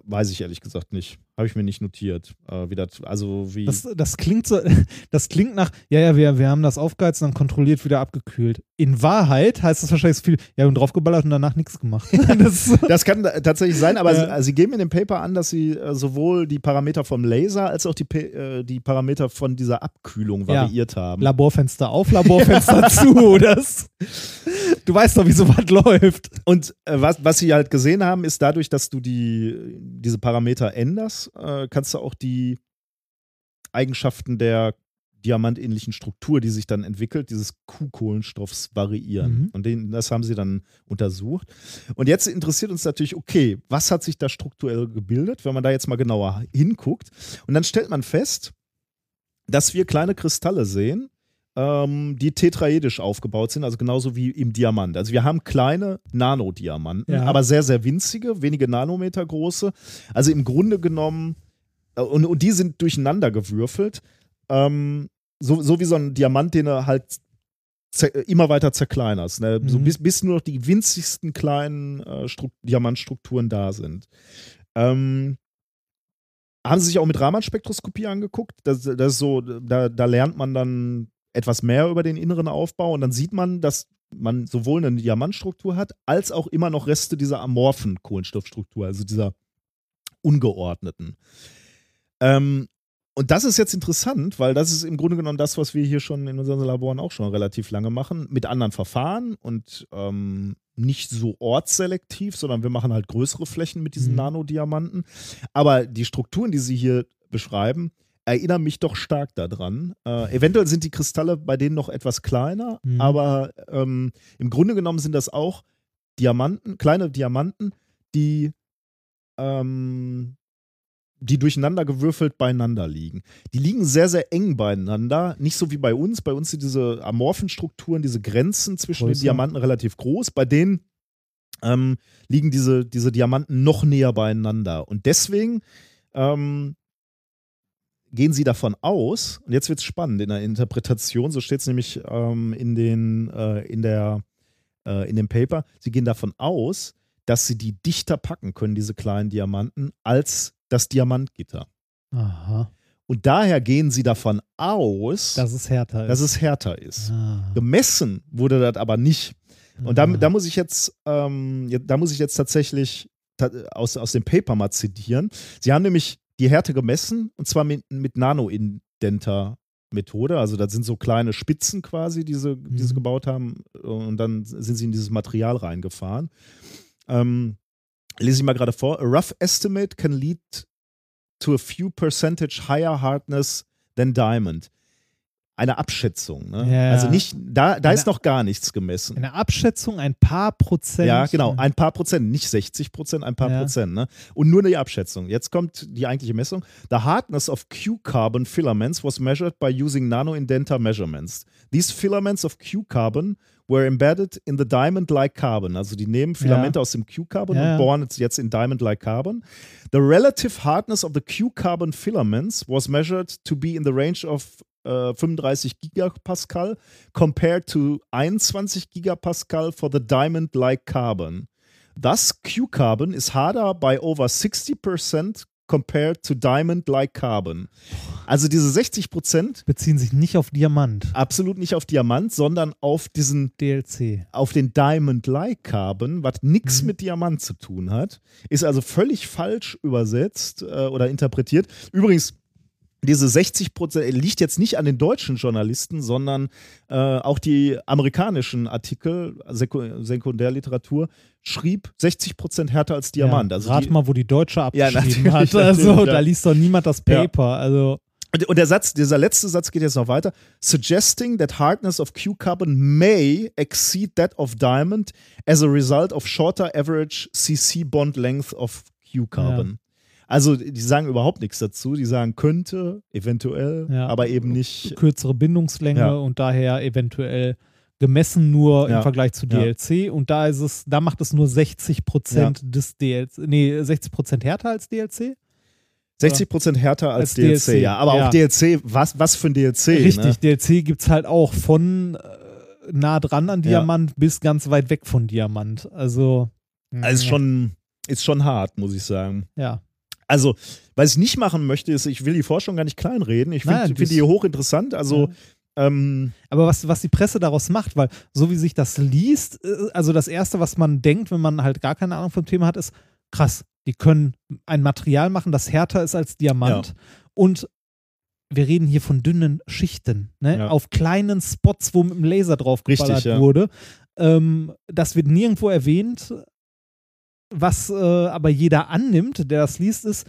Weiß ich ehrlich gesagt nicht. Habe ich mir nicht notiert. Äh, wie das, also wie. Das, das klingt so, das klingt nach, ja, ja, wir, wir haben das aufgeheizt und dann kontrolliert wieder abgekühlt. In Wahrheit heißt das wahrscheinlich so viel, ja, und draufgeballert und danach nichts gemacht. das, Das kann tatsächlich sein, aber Ja. sie, also sie geben in dem Paper an, dass sie äh, sowohl die Parameter vom Laser als auch die, äh, die Parameter von dieser Abkühlung Ja. variiert haben. Laborfenster auf, Laborfenster zu. Das, du weißt doch, wie sowas läuft. Und äh, was, was sie halt gesehen haben, ist dadurch, dass du die, diese Parameter änderst, äh, kannst du auch die Eigenschaften der diamantähnlichen Struktur, die sich dann entwickelt, dieses Q-Kohlenstoffs variieren. Mhm. Und den, das haben sie dann untersucht. Und jetzt interessiert uns natürlich, okay, was hat sich da strukturell gebildet, wenn man da jetzt mal genauer hinguckt. Und dann stellt man fest, dass wir kleine Kristalle sehen, ähm, die tetraedisch aufgebaut sind, also genauso wie im Diamant. Also wir haben kleine Nanodiamanten, Ja. aber sehr, sehr winzige, wenige Nanometer große. Also im Grunde genommen, äh, und, und die sind durcheinander gewürfelt, ähm, so, so wie so ein Diamant, den er halt immer weiter zerkleinerst, ne? so Mhm. bis, bis nur noch die winzigsten kleinen äh, Struk- Diamantstrukturen da sind. Ähm, haben Sie sich auch mit Raman-Spektroskopie angeguckt? Das, das ist so, da, da lernt man dann etwas mehr über den inneren Aufbau und dann sieht man, dass man sowohl eine Diamantstruktur hat, als auch immer noch Reste dieser amorphen Kohlenstoffstruktur, also dieser ungeordneten. Ähm, und das ist jetzt interessant, weil das ist im Grunde genommen das, was wir hier schon in unseren Laboren auch schon relativ lange machen, mit anderen Verfahren und ähm, nicht so ortsselektiv, sondern wir machen halt größere Flächen mit diesen Mhm. Nanodiamanten. Aber die Strukturen, die Sie hier beschreiben, erinnern mich doch stark daran. Äh, eventuell sind die Kristalle bei denen noch etwas kleiner, Mhm. aber ähm, im Grunde genommen sind das auch Diamanten, kleine Diamanten, die ähm, die durcheinander gewürfelt beieinander liegen. Die liegen sehr, sehr eng beieinander. Nicht so wie bei uns. Bei uns sind diese amorphen Strukturen, diese Grenzen zwischen den Größer. Diamanten relativ groß. Bei denen ähm, liegen diese, diese Diamanten noch näher beieinander. Und deswegen ähm, gehen sie davon aus, und jetzt wird es spannend in der Interpretation, so steht es nämlich ähm, in, den, äh, in, der, äh, in dem Paper, sie gehen davon aus, dass sie die dichter packen können, diese kleinen Diamanten, als das Diamantgitter. Aha. Und daher gehen sie davon aus, Dass es härter ist. dass es härter ist. Ah. Gemessen wurde das aber nicht. Und da, da muss ich jetzt, ähm, da muss ich jetzt tatsächlich ta aus, aus dem Paper mal zitieren. Sie haben nämlich die Härte gemessen und zwar mit, mit Nano-Indenter-Methode. Also das sind so kleine Spitzen quasi, die sie, die sie Mhm. gebaut haben. Und dann sind sie in dieses Material reingefahren. Ähm, lese ich mal gerade vor. A rough estimate can lead to a few percentage higher hardness than diamond. Eine Abschätzung. Ne? Ja. Also nicht, da, da Eine- ist noch gar nichts gemessen. Eine Abschätzung, ein paar Prozent. Ja, genau, ein paar Prozent, nicht 60 Prozent, ein paar Ja. Prozent. Ne? Und nur die Abschätzung. Jetzt kommt die eigentliche Messung. The hardness of Q-carbon filaments was measured by using nano-indenter measurements. These filaments of Q-carbon were embedded in the diamond-like carbon. Also die nehmen Filamente aus dem Q-carbon Ja, ja. und bohren es jetzt in diamond-like carbon. The relative hardness of the Q-carbon filaments was measured to be in the range of äh, 35 Gigapascal compared to 21 Gigapascal for the diamond-like carbon. Thus, Q-carbon is harder by over 60% compared to diamond-like carbon. Also diese 60% Beziehen sich nicht auf Diamant. absolut nicht auf Diamant, sondern auf diesen DLC. auf den Diamond-like Carbon, was nichts Mhm. mit Diamant zu tun hat, ist also völlig falsch übersetzt äh, oder interpretiert. Übrigens, diese 60 Prozent liegt jetzt nicht an den deutschen Journalisten, sondern äh, auch die amerikanischen Artikel, Seku Sekundärliteratur, schrieb 60 Prozent härter als Diamant. Ja, also rat die, mal, wo die Deutsche Ja, abgeschrieben natürlich, hat. Also, ja. da liest doch niemand das Ja. Paper. Also, Und- Und der Satz, dieser letzte Satz geht jetzt noch weiter. Suggesting that hardness of Q-carbon may exceed that of diamond as a result of shorter average CC bond length of Q-carbon. Also die sagen überhaupt nichts dazu. Die sagen könnte, eventuell, Ja. aber eben nicht. kürzere Bindungslänge Ja. und daher eventuell gemessen nur Ja. im Vergleich zu. DLC und da ist es, da macht es nur 60 Prozent des DLC, nee, 60 Prozent härter als DLC. 60 Prozent härter als, Als DLC, DLC, ja. Aber auch DLC, was, was für ein DLC? Richtig, Ne? DLC gibt es halt auch von äh, nah dran an. Diamant bis ganz weit weg von Diamant. Also, Also ist schon, ist schon hart, muss ich sagen. ja. Also, was ich nicht machen möchte, ist, ich will die Forschung gar nicht kleinreden. Ich finde find die hochinteressant. Also, ähm, Aber was, was die Presse daraus macht, weil so wie sich das liest, äh, also das Erste, was man denkt, wenn man halt gar keine Ahnung vom Thema hat, ist, krass, die können ein Material machen, das härter ist als Diamant. Und wir reden hier von dünnen Schichten, ne? Ja. auf kleinen Spots, wo mit dem Laser drauf Richtig, ja. wurde. Ähm, das wird nirgendwo erwähnt. Was äh, aber jeder annimmt, der das liest, ist,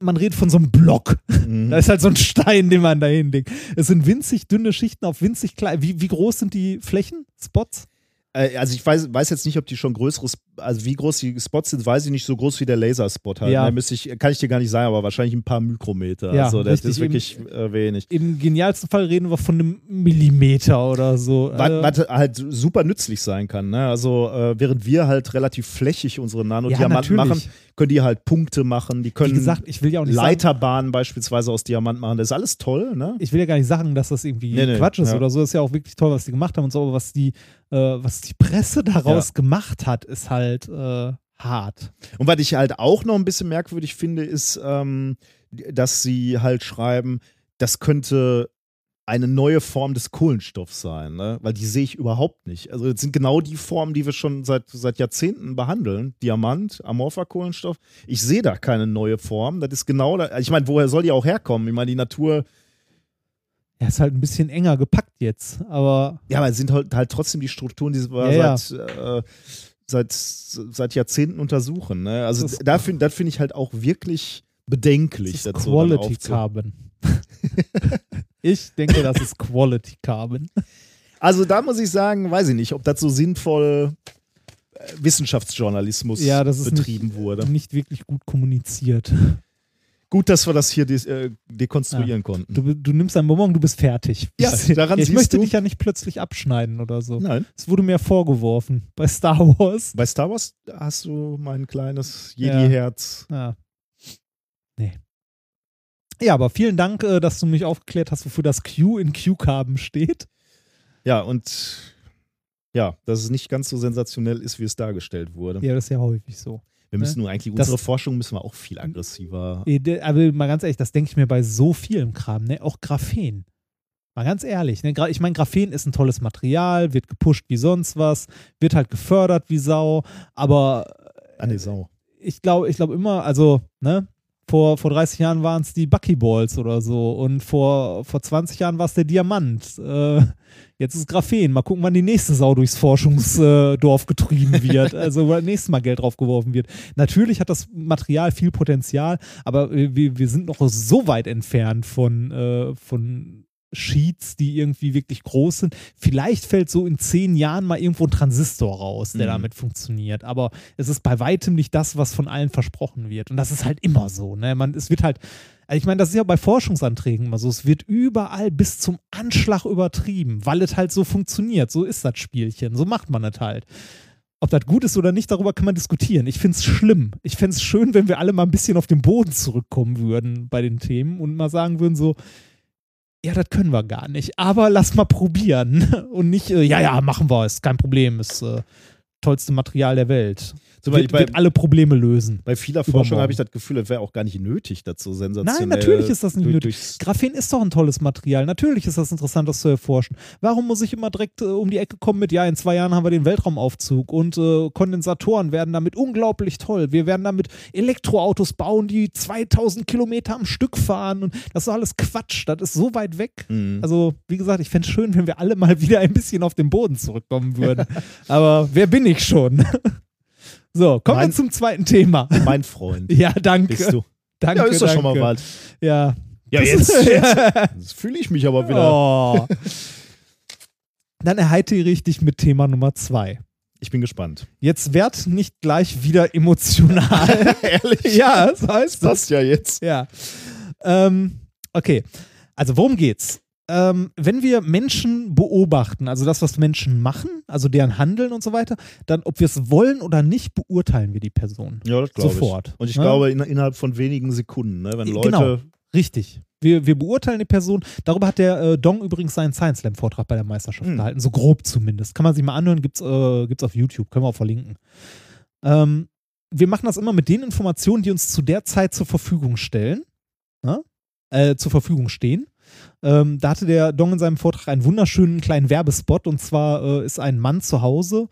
man redet von so einem Block. mhm. Da ist halt so ein Stein, den man da hinlegt. Es sind winzig dünne Schichten auf winzig klein. Wie, wie groß sind die Flächen? Spots? Äh, also ich weiß, weiß jetzt nicht, ob die schon größere, Sp- also wie groß die Spots sind, weiß ich nicht, so groß wie der Laserspot halt. Ja. Da müsste ich, kann ich dir gar nicht sagen, aber wahrscheinlich ein paar Mikrometer. Ja, also das richtig, ist wirklich äh, wenig. Im genialsten Fall reden wir von einem Millimeter oder so. Was, Äh, was halt super nützlich sein kann. Ne? Also äh, während wir halt relativ flächig unsere Nanodiamanten natürlich. machen, können die halt Punkte machen, die wie können gesagt, ich will ja auch nicht sagen, Leiterbahnen beispielsweise aus Diamant machen. Das ist alles toll, ne? ich will ja gar nicht sagen, dass das irgendwie Nee, nee, Quatsch ist ja. oder so. Das ist ja auch wirklich toll, was die gemacht haben und so, aber was die, äh, was die Presse daraus gemacht hat, ist halt äh, hart. Und was ich halt auch noch ein bisschen merkwürdig finde, ist, ähm, dass sie halt schreiben, das könnte eine neue Form des Kohlenstoffs sein, ne? weil die sehe ich überhaupt nicht. Also das sind genau die Formen, die wir schon seit, seit Jahrzehnten behandeln. Diamant, amorpher Kohlenstoff. Ich sehe da keine neue Form. Das ist genau, da, ich meine, woher soll die auch herkommen? Ich meine, die Natur, Er ist halt ein bisschen enger gepackt jetzt, aber ja, aber es sind halt, halt trotzdem die Strukturen, die wir Ja, seit, Äh, seit, seit Jahrzehnten untersuchen. Ne? Also Das da finde find ich halt auch wirklich bedenklich. das ist so Quality Carbon. ich denke, das ist Quality Carbon. Also da muss ich sagen, weiß ich nicht, ob das so sinnvoll äh, Wissenschaftsjournalismus Ja, das ist betrieben nicht, wurde. nicht wirklich gut kommuniziert. Gut, dass wir das hier des, äh, dekonstruieren konnten. Du, du nimmst ein Bonbon, du bist fertig. Ja, daran ich siehst möchte du. dich ja nicht plötzlich abschneiden oder so. Nein. Es wurde mir vorgeworfen bei Star Wars. Bei Star Wars hast du mein kleines Ja. Jedi-Herz. Ja. Nee. Ja, aber vielen Dank, äh, dass du mich aufgeklärt hast, wofür das Q in Q-Carbon steht. Ja, und ja, dass es nicht ganz so sensationell ist, wie es dargestellt wurde. Ja, das ist ja häufig so. Wir müssen nur eigentlich, Das- unsere Forschung müssen wir auch viel aggressiver. De- Aber mal ganz ehrlich, das denke ich mir bei so vielem Kram, ne? Auch Graphen. Mal ganz ehrlich, ne? Ich meine, Graphen ist ein tolles Material, wird gepusht wie sonst was, wird halt gefördert wie Sau, aber Ah, nee, Sau. ich glaube ich glaube immer, also, ne? Vor, vor 30 Jahren waren es die Buckyballs oder so und vor, vor 20 Jahren war es der Diamant. Äh, jetzt ist Graphen. Mal gucken, wann die nächste Sau durchs Forschungsdorf getrieben wird. Also, wo das nächste Mal Geld drauf geworfen wird. Natürlich hat das Material viel Potenzial, aber wir, wir sind noch so weit entfernt von, äh, von Sheets, die irgendwie wirklich groß sind. Vielleicht fällt so in zehn Jahren mal irgendwo ein Transistor raus, der Mhm. damit funktioniert. Aber es ist bei weitem nicht das, was von allen versprochen wird. Und das ist halt immer so. Ne? Man, es wird halt, also ich meine, das ist ja bei Forschungsanträgen immer so. Es wird überall bis zum Anschlag übertrieben, weil es halt so funktioniert. So ist das Spielchen. So macht man das halt. Ob das gut ist oder nicht, darüber kann man diskutieren. Ich finde es schlimm. Ich fände es schön, wenn wir alle mal ein bisschen auf den Boden zurückkommen würden bei den Themen und mal sagen würden so, ja, das können wir gar nicht, aber lass mal probieren. Und nicht, äh, ja, ja, machen wir, ist kein Problem, ist äh, tollste Material der Welt. Zum Wird, bei, wird alle Probleme lösen. bei vieler Forschung habe ich das Gefühl, das wäre auch gar nicht nötig, so sensationell. Nein, natürlich ist das nicht durch- nötig. Graphen ist doch ein tolles Material. Natürlich ist das interessant, das zu erforschen. Warum muss ich immer direkt äh, um die Ecke kommen mit, ja, in zwei Jahren haben wir den Weltraumaufzug und äh, Kondensatoren werden damit unglaublich toll. Wir werden damit Elektroautos bauen, die 2000 Kilometer am Stück fahren und das ist alles Quatsch. Das ist so weit weg. Mhm. Also, wie gesagt, ich fände es schön, wenn wir alle mal wieder ein bisschen auf den Boden zurückkommen würden. Aber wer bin ich schon? so, kommen Mein- wir zum zweiten Thema. mein Freund. Ja, danke. Bist du. Danke, Ja, ist doch schon mal was. Ja. Ja, jetzt, jetzt fühle ich mich aber wieder. Oh. Dann erheitere ich dich mit Thema Nummer zwei. Ich bin gespannt. Jetzt werd nicht gleich wieder emotional. Ehrlich? ja, das heißt das. Das ja jetzt. Ja. Ähm, okay. Also worum geht's? Ähm, wenn wir Menschen beobachten, also das, was Menschen machen, also deren Handeln und so weiter, dann, ob wir es wollen oder nicht, beurteilen wir die Person. Ja, das glaube Sofort. ich. Und ich Ja? glaube, in, innerhalb von wenigen Sekunden, ne, wenn Leute. Genau. Richtig. Wir, wir beurteilen die Person. Darüber hat der äh, Dong übrigens seinen Science Slam Vortrag bei der Meisterschaft Hm. gehalten. So grob zumindest. Kann man sich mal anhören, gibt's, äh, gibt's auf YouTube. Können wir auch verlinken. Ähm, wir machen das immer mit den Informationen, die uns zu der Zeit zur Verfügung stellen. Ne? Äh, zur Verfügung stehen. Ähm, da hatte der Dong in seinem Vortrag einen wunderschönen kleinen Werbespot. Und zwar äh, ist ein Mann zu Hause,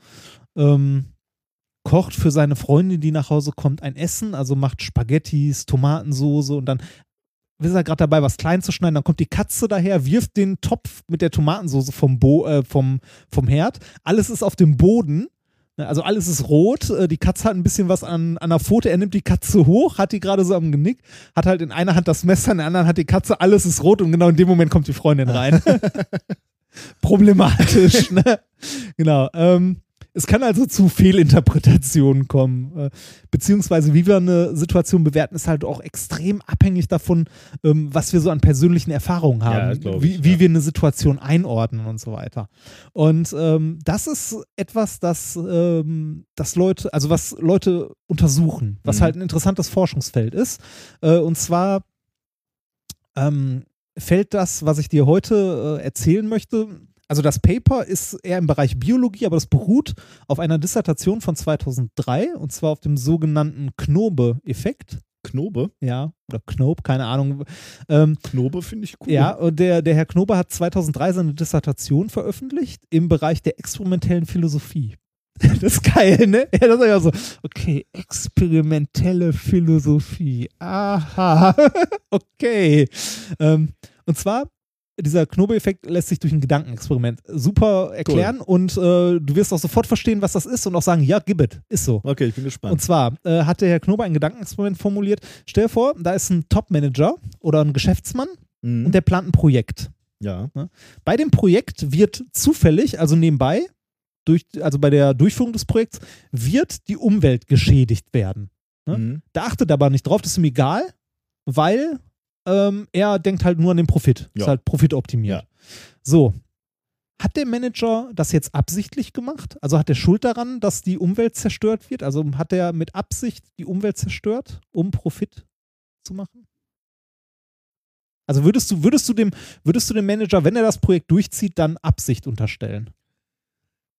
ähm, kocht für seine Freundin, die nach Hause kommt, ein Essen, also macht Spaghettis, Tomatensoße und dann ist er gerade dabei, was klein zu schneiden, dann kommt die Katze daher, wirft den Topf mit der Tomatensoße vom, Bo äh, vom, vom Herd, alles ist auf dem Boden, also alles ist rot, äh, die Katze hat ein bisschen was an, an der Pfote, er nimmt die Katze hoch, hat die gerade so am Genick, hat halt in einer Hand das Messer, in der anderen hat die Katze, alles ist rot und genau in dem Moment kommt die Freundin rein. Problematisch, ne? Genau. Ähm, es kann also zu Fehlinterpretationen kommen. Äh, beziehungsweise, wie wir eine Situation bewerten, ist halt auch extrem abhängig davon, ähm, was wir so an persönlichen Erfahrungen Ja, haben, glaub wie, ich, wie ja. wir eine Situation einordnen und so weiter. Und ähm, das ist etwas, das, ähm, das Leute, also was Leute untersuchen, was Mhm. halt ein interessantes Forschungsfeld ist. Äh, und zwar ähm, fällt das, was ich dir heute äh, erzählen möchte, also das Paper ist eher im Bereich Biologie, aber das beruht auf einer Dissertation von 2003 und zwar auf dem sogenannten Knobe-Effekt. Knobe? Ja, oder Knobe, keine Ahnung. Ähm, Knobe finde ich cool. ja, und der, der Herr Knobe hat 2003 seine Dissertation veröffentlicht im Bereich der experimentellen Philosophie. Das ist geil, ne? Ja, das ist ja so, okay, experimentelle Philosophie. Aha, okay. Ähm, und zwar, dieser Knobe-Effekt lässt sich durch ein Gedankenexperiment super erklären und äh, du wirst auch sofort verstehen, was das ist und auch sagen, ja, gib it, ist so. Okay, ich bin gespannt. Und zwar äh, hat der Herr Knobe ein Gedankenexperiment formuliert. Stell dir vor, da ist ein Top-Manager oder ein Geschäftsmann Mhm. und der plant ein Projekt. ja. Bei dem Projekt wird zufällig, also nebenbei, durch, also bei der Durchführung des Projekts, wird die Umwelt geschädigt werden. Ne? Mhm. Der achtet aber nicht drauf, das ist ihm egal, weil ähm, er denkt halt nur an den Profit. Ja. Ist halt profitoptimiert. Ja. So. Hat der Manager das jetzt absichtlich gemacht? Also hat er Schuld daran, dass die Umwelt zerstört wird? Also hat er mit Absicht die Umwelt zerstört, um Profit zu machen? Also würdest du, würdest du dem, würdest du dem Manager, wenn er das Projekt durchzieht, dann Absicht unterstellen?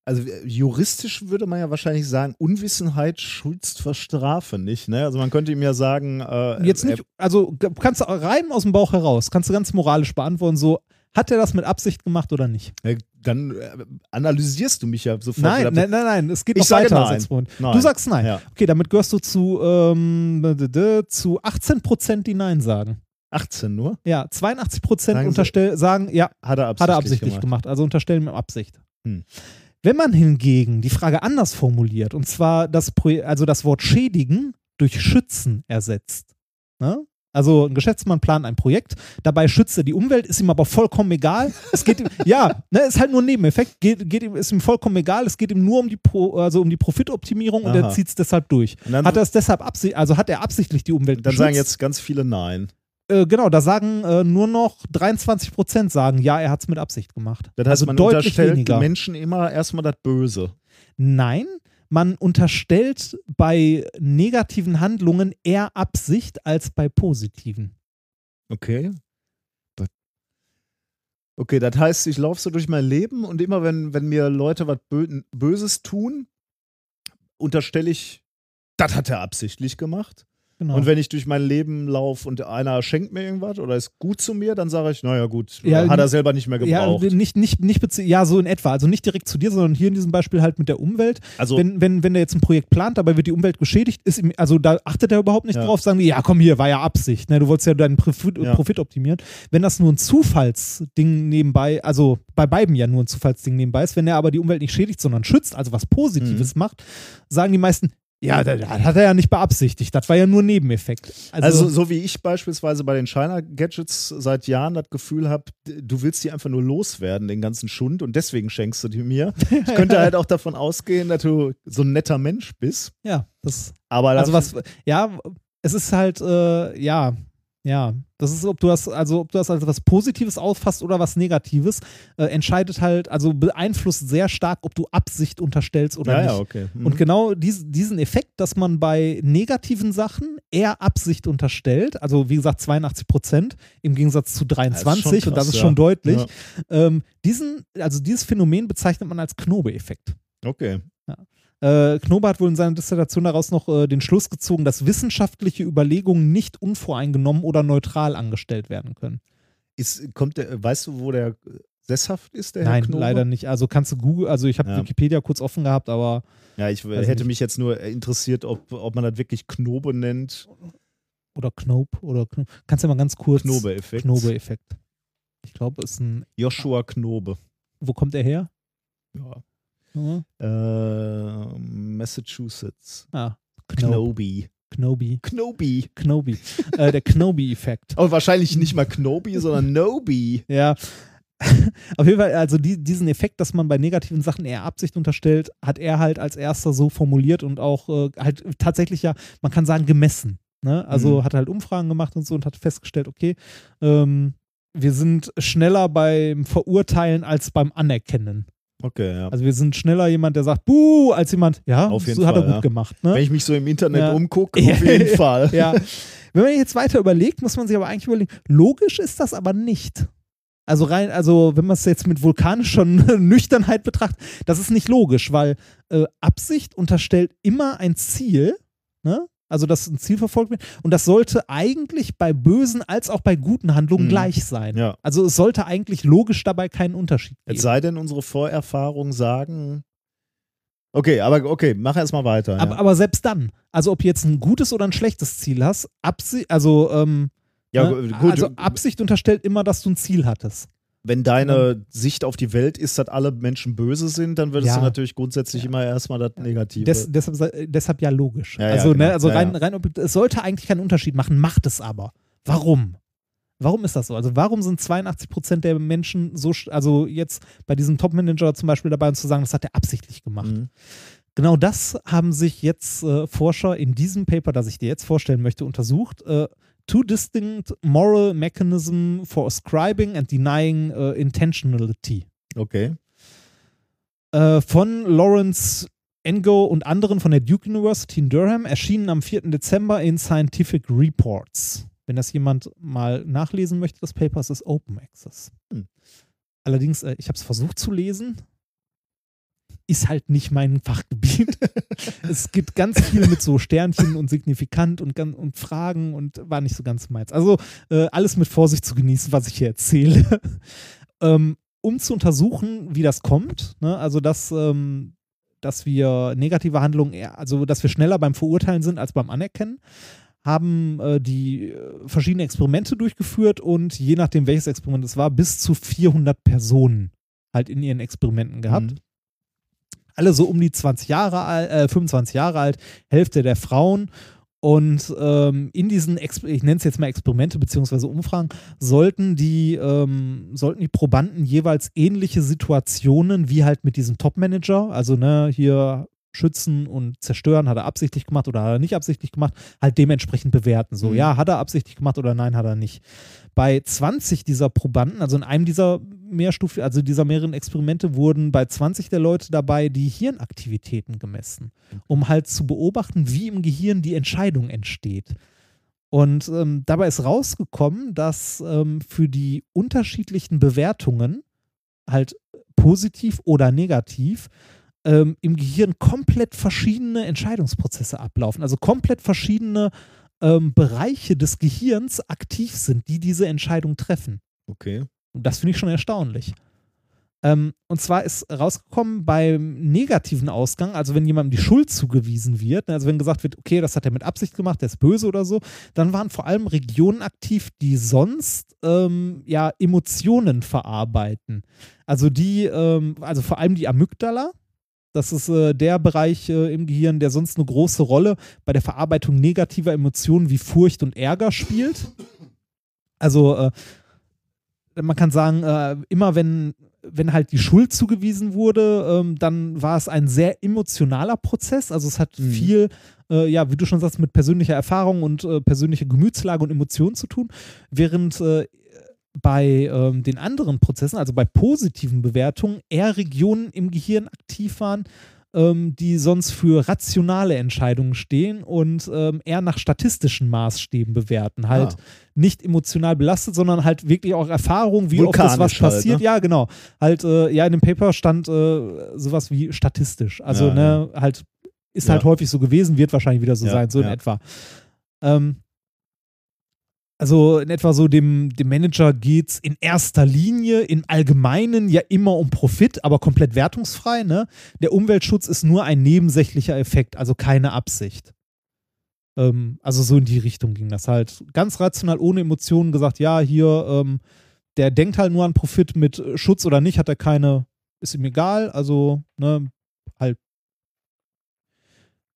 Also äh, juristisch würde man ja wahrscheinlich sagen, Unwissenheit schulzt vor Strafe, nicht? Ne? Also man könnte ihm ja sagen, äh, Jetzt nicht, also kannst du rein aus dem Bauch heraus, kannst du ganz moralisch beantworten, so, hat er das mit Absicht gemacht oder nicht? äh, dann äh, analysierst du mich ja sofort. Nein, nein, nein, nein, es geht Ich noch sage weiter. nein. als. Nein. Du sagst nein. Ja. Okay, damit gehörst du zu, ähm, zu 18 Prozent, die Nein sagen. 18 nur? Ja, 82 Prozent Sagen unterstell sagen, ja, Hat er absichtlich, hat er absichtlich gemacht. gemacht. Also unterstellen mit Absicht. Hm. Wenn man hingegen die Frage anders formuliert, und zwar das, also das Wort schädigen durch schützen ersetzt. Ne? Also ein Geschäftsmann plant ein Projekt, dabei schützt er die Umwelt, ist ihm aber vollkommen egal. Es geht ihm, ja, ne, ist halt nur ein Nebeneffekt, geht, geht ihm, ist ihm vollkommen egal, es geht ihm nur um die Pro, also um die Profitoptimierung und er Aha. zieht es deshalb durch. Dann, Hat er es deshalb absichtlich, also hat er absichtlich die Umwelt dann geschützt? sagen jetzt ganz viele Nein. Äh, genau, da sagen äh, nur noch 23 Prozent sagen, ja, er hat es mit Absicht gemacht. Das heißt, also man deutlich unterstellt weniger. Menschen immer erstmal das Böse. Nein, man unterstellt bei negativen Handlungen eher Absicht als bei positiven. Okay. Okay, das heißt, ich laufe so durch mein Leben und immer wenn, wenn mir Leute was Bö Böses tun, unterstelle ich, das hat er absichtlich gemacht. Genau. Und wenn ich durch mein Leben laufe und einer schenkt mir irgendwas oder ist gut zu mir, dann sage ich, naja gut, Ja, hat er selber nicht mehr ja, gebraucht. nicht, nicht, nicht bezie- ja, so in etwa. Also nicht direkt zu dir, sondern hier in diesem Beispiel halt mit der Umwelt. also wenn, wenn, wenn der jetzt ein Projekt plant, dabei wird die Umwelt geschädigt, ist ihm, also da achtet er überhaupt nicht Ja. drauf, sagen die, ja komm hier, war ja Absicht, ne? du wolltest ja deinen Profit, Ja. Profit optimieren. Wenn das nur ein Zufallsding nebenbei, also bei beiden ja nur ein Zufallsding nebenbei ist, wenn er aber die Umwelt nicht schädigt, sondern schützt, also was Mhm. Positives macht, sagen die meisten, Ja, das, hat er ja nicht beabsichtigt. Das war ja nur Nebeneffekt. Also, so wie ich beispielsweise bei den China-Gadgets seit Jahren das Gefühl habe, du willst die einfach nur loswerden, den ganzen Schund, und deswegen schenkst du die mir. Ich könnte halt auch davon ausgehen, dass du so ein netter Mensch bist. ja, das. Aber Also was, ja, es ist halt, äh, ja, ja, das ist, ob du das, also ob du das als was Positives auffasst oder was Negatives, äh, entscheidet halt, also beeinflusst sehr stark, ob du Absicht unterstellst oder ja, nicht. ja, okay. Mhm. Und genau dies, diesen Effekt, dass man bei negativen Sachen eher Absicht unterstellt, also wie gesagt 82 Prozent im Gegensatz zu 23 schon und das krass, ist ja. schon deutlich, Ja. ähm, diesen, also dieses Phänomen bezeichnet man als Knobe-Effekt. Okay. Äh, Knobe hat wohl in seiner Dissertation daraus noch äh, den Schluss gezogen, dass wissenschaftliche Überlegungen nicht unvoreingenommen oder neutral angestellt werden können. Ist, kommt der, weißt du, wo der äh, sesshaft ist, der Herr Nein, Knobe? leider nicht. Also kannst du Google, also ich habe Ja. Wikipedia kurz offen gehabt, aber Ja, ich hätte nicht. mich jetzt nur interessiert, ob, ob man das wirklich Knobe nennt. oder Knope oder Kno kannst du mal ganz kurz Knobe-Effekt. Knobe-Effekt. Ich glaube, ist ein. Joshua Knobe. Wo kommt er her? Ja. Ja. Äh, Massachusetts. Ah. Knobe. Knobi. Knobi. Knobi. äh, der Knobi-Effekt. Aber wahrscheinlich nicht mal Knobi, sondern Nobi. Ja. Auf jeden Fall, also die, diesen Effekt, dass man bei negativen Sachen eher Absicht unterstellt, hat er halt als erster so formuliert und auch äh, halt tatsächlich ja, man kann sagen, gemessen. Ne? Also Mhm. hat halt Umfragen gemacht und so und hat festgestellt, okay, ähm, wir sind schneller beim Verurteilen als beim Anerkennen. Okay, ja. Also wir sind schneller jemand, der sagt, buh, als jemand, ja, Auf jeden so hat er Fall, gut ja. gemacht. Ne? Wenn ich mich so im Internet Ja. umgucke, auf jeden Fall. Ja. Wenn man jetzt weiter überlegt, muss man sich aber eigentlich überlegen, logisch ist das aber nicht. Also rein, also wenn man es jetzt mit vulkanischer Nüchternheit betrachtet, das ist nicht logisch, weil äh, Absicht unterstellt immer ein Ziel, ne? Also dass ein Ziel verfolgt wird. Und das sollte eigentlich bei bösen als auch bei guten Handlungen Mhm. gleich sein. Ja. Also es sollte eigentlich logisch dabei keinen Unterschied Es geben. sei denn, unsere Vorerfahrungen sagen. Okay, aber okay, mach erst mal weiter. Aber, ja. aber selbst dann, also ob du jetzt ein gutes oder ein schlechtes Ziel hast, Absicht, also ähm, ja, Ne? Also Absicht unterstellt immer, dass du ein Ziel hattest. Wenn deine Sicht auf die Welt ist, dass alle Menschen böse sind, dann würdest Ja. du natürlich grundsätzlich immer erstmal das Negative. Des, deshalb, deshalb ja logisch. Ja, ja, also, genau. ne, also Ja, rein, ja. rein, es sollte eigentlich keinen Unterschied machen, macht es aber. Warum? Warum ist das so? Also warum sind 82 Prozent der Menschen so, also jetzt bei diesem Top-Manager zum Beispiel dabei, uns zu sagen, das hat er absichtlich gemacht. Mhm. Genau das haben sich jetzt äh, Forscher in diesem Paper, das ich dir jetzt vorstellen möchte, untersucht. Äh, two distinct moral mechanism for ascribing and denying äh, intentionality. Okay. Äh, von Lawrence Engo und anderen von der Duke University in Durham, erschienen am 4. Dezember in Scientific Reports. Wenn das jemand mal nachlesen möchte, das Paper ist Open Access. Hm. Allerdings, äh, ich habe es versucht zu lesen. Ist halt nicht mein Fachgebiet. es gibt ganz viel mit so Sternchen und signifikant und, und Fragen und war nicht so ganz meins. Also äh, alles mit Vorsicht zu genießen, was ich hier erzähle. ähm, um zu untersuchen, wie das kommt. Ne? Also, dass, ähm, dass wir negative Handlungen eher, also dass wir schneller beim Verurteilen sind als beim Anerkennen, haben äh, die äh, verschiedene Experimente durchgeführt und je nachdem, welches Experiment es war, bis zu 400 Personen halt in ihren Experimenten gehabt. Mhm. Alle so um die 20 Jahre alt, äh, 25 Jahre alt, Hälfte der Frauen. Und ähm, in diesen, Exper ich nenne es jetzt mal Experimente beziehungsweise Umfragen, sollten die, ähm, sollten die Probanden jeweils ähnliche Situationen wie halt mit diesem Top-Manager, also ne, hier schützen und zerstören, hat er absichtlich gemacht oder hat er nicht absichtlich gemacht, halt dementsprechend bewerten. So, Mhm. ja, hat er absichtlich gemacht oder nein, hat er nicht. Bei 20 dieser Probanden, also in einem dieser Mehrstufe, also dieser mehreren Experimente, wurden bei 20 der Leute dabei die Hirnaktivitäten gemessen, um halt zu beobachten, wie im Gehirn die Entscheidung entsteht. Und ähm, dabei ist rausgekommen, dass ähm, für die unterschiedlichen Bewertungen, halt positiv oder negativ, ähm, im Gehirn komplett verschiedene Entscheidungsprozesse ablaufen. Also komplett verschiedene ähm, Bereiche des Gehirns aktiv sind, die diese Entscheidung treffen. Okay. Und das finde ich schon erstaunlich. Ähm, und zwar ist rausgekommen beim negativen Ausgang, also wenn jemandem die Schuld zugewiesen wird, ne, also wenn gesagt wird, okay, das hat er mit Absicht gemacht, der ist böse oder so, dann waren vor allem Regionen aktiv, die sonst ähm, ja Emotionen verarbeiten. Also die, ähm, also vor allem die Amygdala, Das ist äh, der Bereich äh, im Gehirn, der sonst eine große Rolle bei der Verarbeitung negativer Emotionen wie Furcht und Ärger spielt. Also äh, man kann sagen, äh, immer wenn, wenn halt die Schuld zugewiesen wurde, ähm, dann war es ein sehr emotionaler Prozess. Also es hat Mhm. viel, äh, ja, wie du schon sagst, mit persönlicher Erfahrung und äh, persönlicher Gemütslage und Emotionen zu tun. Während äh, bei ähm, den anderen Prozessen, also bei positiven Bewertungen, eher Regionen im Gehirn aktiv waren, ähm, die sonst für rationale Entscheidungen stehen und ähm, eher nach statistischen Maßstäben bewerten. Halt Ah. nicht emotional belastet, sondern halt wirklich auch Erfahrung, wie oft das was halt, passiert. ne? Ja, genau. Halt, äh, ja, in dem Paper stand äh, sowas wie statistisch. Also, Ja, ne, halt, ist Ja. halt häufig so gewesen, wird wahrscheinlich wieder so Ja, sein, so in ja. etwa. Ähm, also in etwa so dem, dem Manager geht es in erster Linie im Allgemeinen ja immer um Profit, aber komplett wertungsfrei. Ne? Der Umweltschutz ist nur ein nebensächlicher Effekt, also keine Absicht. Ähm, also so in die Richtung ging das halt. Ganz rational, ohne Emotionen gesagt, ja, hier, ähm, der denkt halt nur an Profit mit äh, Schutz oder nicht, hat er keine, ist ihm egal, also ne,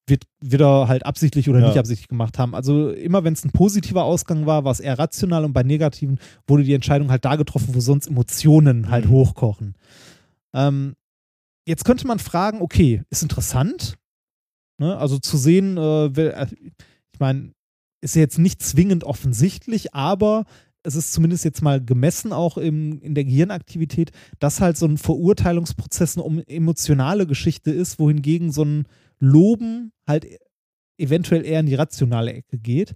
wird, wird er halt absichtlich oder Ja. nicht absichtlich gemacht haben. Also immer wenn es ein positiver Ausgang war, war es eher rational und bei negativen wurde die Entscheidung halt da getroffen, wo sonst Emotionen halt Mhm. hochkochen. Ähm, jetzt könnte man fragen, okay, ist interessant, ne? also zu sehen, äh, äh, ich meine, ist ja jetzt nicht zwingend offensichtlich, aber es ist zumindest jetzt mal gemessen auch im, in der Gehirnaktivität, dass halt so ein Verurteilungsprozess eine emotionale Geschichte ist, wohingegen so ein Loben halt e- eventuell eher in die rationale Ecke geht.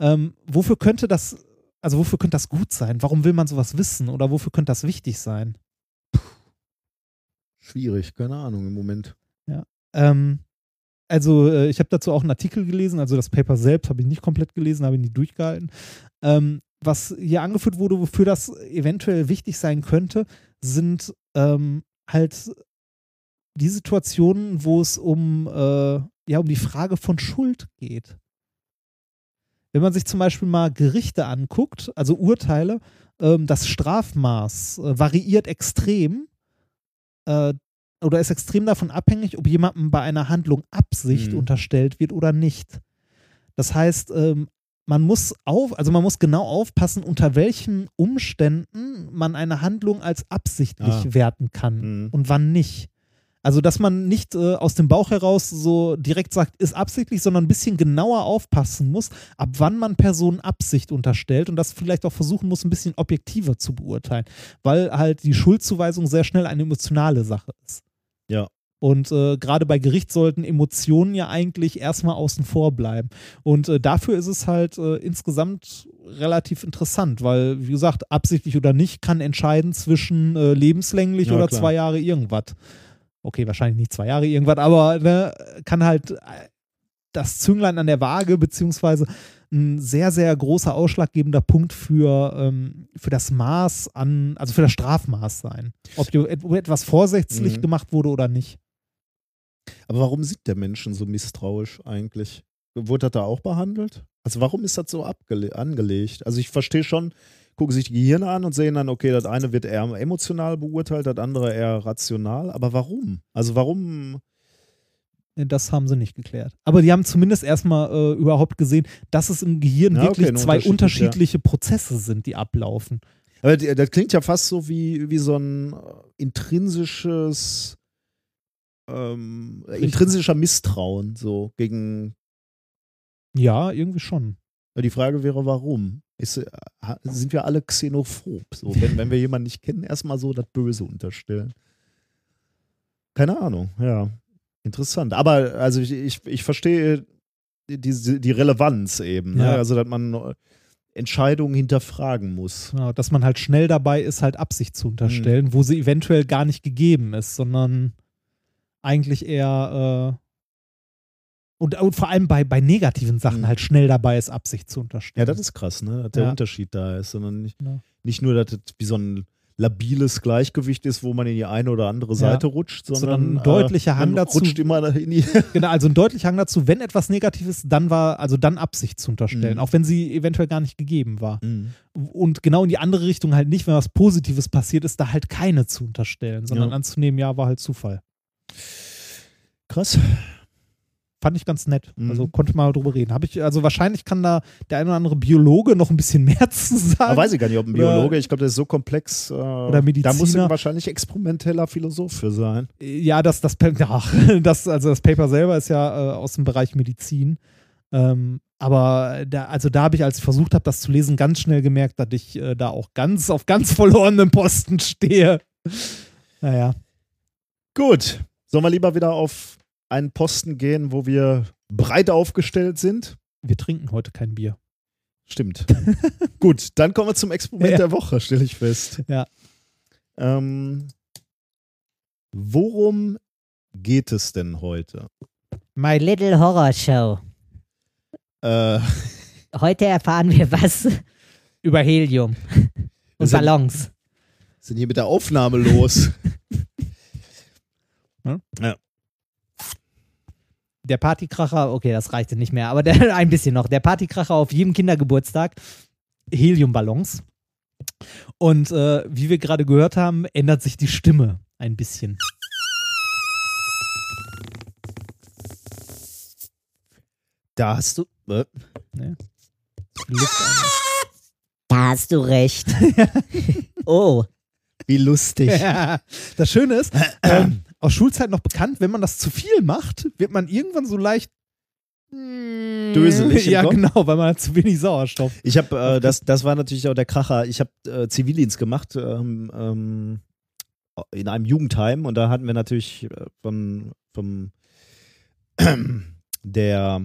Ähm, wofür könnte das, also wofür könnte das gut sein? Warum will man sowas wissen oder wofür könnte das wichtig sein? Schwierig, keine Ahnung im Moment. Ähm, also äh, ich habe dazu auch einen Artikel gelesen, also das Paper selbst habe ich nicht komplett gelesen, habe ich nicht durchgehalten. Ähm, was hier angeführt wurde, wofür das eventuell wichtig sein könnte, sind ähm, halt die Situationen, wo es um, äh, ja, um die Frage von Schuld geht. Wenn man sich zum Beispiel mal Gerichte anguckt, also Urteile, ähm, das Strafmaß äh, variiert extrem äh, oder ist extrem davon abhängig, ob jemandem bei einer Handlung Absicht Mhm. unterstellt wird oder nicht. Das heißt, ähm, man muss auf, also man muss genau aufpassen, unter welchen Umständen man eine Handlung als absichtlich Ah. werten kann Mhm. und wann nicht. Also, dass man nicht äh, aus dem Bauch heraus so direkt sagt, ist absichtlich, sondern ein bisschen genauer aufpassen muss, ab wann man Personen Absicht unterstellt und das vielleicht auch versuchen muss, ein bisschen objektiver zu beurteilen, weil halt die Schuldzuweisung sehr schnell eine emotionale Sache ist. Ja. Und äh, gerade bei Gericht sollten Emotionen ja eigentlich erstmal außen vor bleiben. Und äh, dafür ist es halt äh, insgesamt relativ interessant, weil, wie gesagt, absichtlich oder nicht, kann entscheiden zwischen äh, lebenslänglich Ja, oder klar. zwei Jahre irgendwas. Okay, wahrscheinlich nicht zwei Jahre irgendwas, aber ne, kann halt äh, das Zünglein an der Waage, beziehungsweise ein sehr, sehr großer ausschlaggebender Punkt für, ähm, für das Maß an, also für das Strafmaß sein. Ob, etwas vorsätzlich Mhm. gemacht wurde oder nicht. Aber warum sind der Menschen so misstrauisch eigentlich? Wurde das da auch behandelt? Also warum ist das so abgele- angelegt? Also ich verstehe schon, gucken sich die Gehirne an und sehen dann, okay, das eine wird eher emotional beurteilt, das andere eher rational. Aber warum? Also warum? Das haben sie nicht geklärt. Aber die haben zumindest erstmal äh, überhaupt gesehen, dass es im Gehirn Ja, okay, wirklich ein zwei unterschiedlich, unterschiedliche Prozesse sind, die ablaufen. Aber das klingt ja fast so wie, wie so ein äh, intrinsisches, ähm, intrinsischer Misstrauen so gegen. Ja, irgendwie schon. Die Frage wäre, warum? Ist, äh, sind wir alle xenophob? So, wenn, wenn wir jemanden nicht kennen, erstmal so das Böse unterstellen. Keine Ahnung, ja. Interessant. Aber also ich, ich, ich verstehe die, die, Relevanz eben. Ne? Ja. Also, dass man äh, Entscheidungen hinterfragen muss. Ja, dass man halt schnell dabei ist, halt Absicht zu unterstellen, wo sie eventuell gar nicht gegeben ist, sondern eigentlich eher äh, und, und vor allem bei, bei negativen Sachen Mhm. halt schnell dabei ist, Absicht zu unterstellen. Ja, das ist krass, ne? Dass der Ja. Unterschied da ist, sondern nicht, Ja. nicht nur, dass es wie so ein labiles Gleichgewicht ist, wo man in die eine oder andere Seite rutscht, sondern, Sondern ein deutlicher äh, Hang man dazu- rutscht immer in die. Genau, also ein deutlicher Hang dazu, wenn etwas negativ ist, dann war, also dann Absicht zu unterstellen, Mhm. auch wenn sie eventuell gar nicht gegeben war. Und genau in die andere Richtung halt nicht, wenn was Positives passiert ist, da halt keine zu unterstellen, sondern Ja. anzunehmen, ja, war halt Zufall. Krass. Fand ich ganz nett. Mhm. Also konnte mal drüber reden. Habe ich, also wahrscheinlich kann da der ein oder andere Biologe noch ein bisschen mehr zu sagen. Da weiß ich gar nicht, ob ein Biologe, ich glaube, der ist so komplex. Äh, Oder Mediziner. Da muss er wahrscheinlich experimenteller Philosoph für sein. Ja, das, das, ja, das, also das Paper selber ist ja äh, aus dem Bereich Medizin. Ähm, aber da, also da habe ich, als ich versucht habe, das zu lesen, ganz schnell gemerkt, dass ich äh, da auch ganz auf ganz verlorenem Posten stehe. Naja. Gut. Sollen wir lieber wieder auf einen Posten gehen, wo wir breit aufgestellt sind? Wir trinken heute kein Bier. Stimmt. Gut, dann kommen wir zum Experiment Ja. der Woche, stelle ich fest. Ja. Ähm, worum geht es denn heute? My Little Horror Show. Äh, Heute erfahren wir was über Helium und ja- Ballons. sind hier mit der Aufnahme los? Der Partykracher, okay, das reichte nicht mehr, aber der, ein bisschen noch. Der Partykracher auf jedem Kindergeburtstag, Heliumballons. Und äh, wie wir gerade gehört haben, ändert sich die Stimme ein bisschen. Da hast du. Äh, ein- Da hast du recht. oh, wie lustig. Ja. Das Schöne ist, ähm, aus Schulzeit noch bekannt, wenn man das zu viel macht, wird man irgendwann so leicht Döselig im Ja, Kopf? genau, weil man hat zu wenig Sauerstoff. Ich habe, äh, das, das war natürlich auch der Kracher. Ich habe äh, Zivildienst gemacht ähm, ähm, in einem Jugendheim und da hatten wir natürlich äh, von, vom der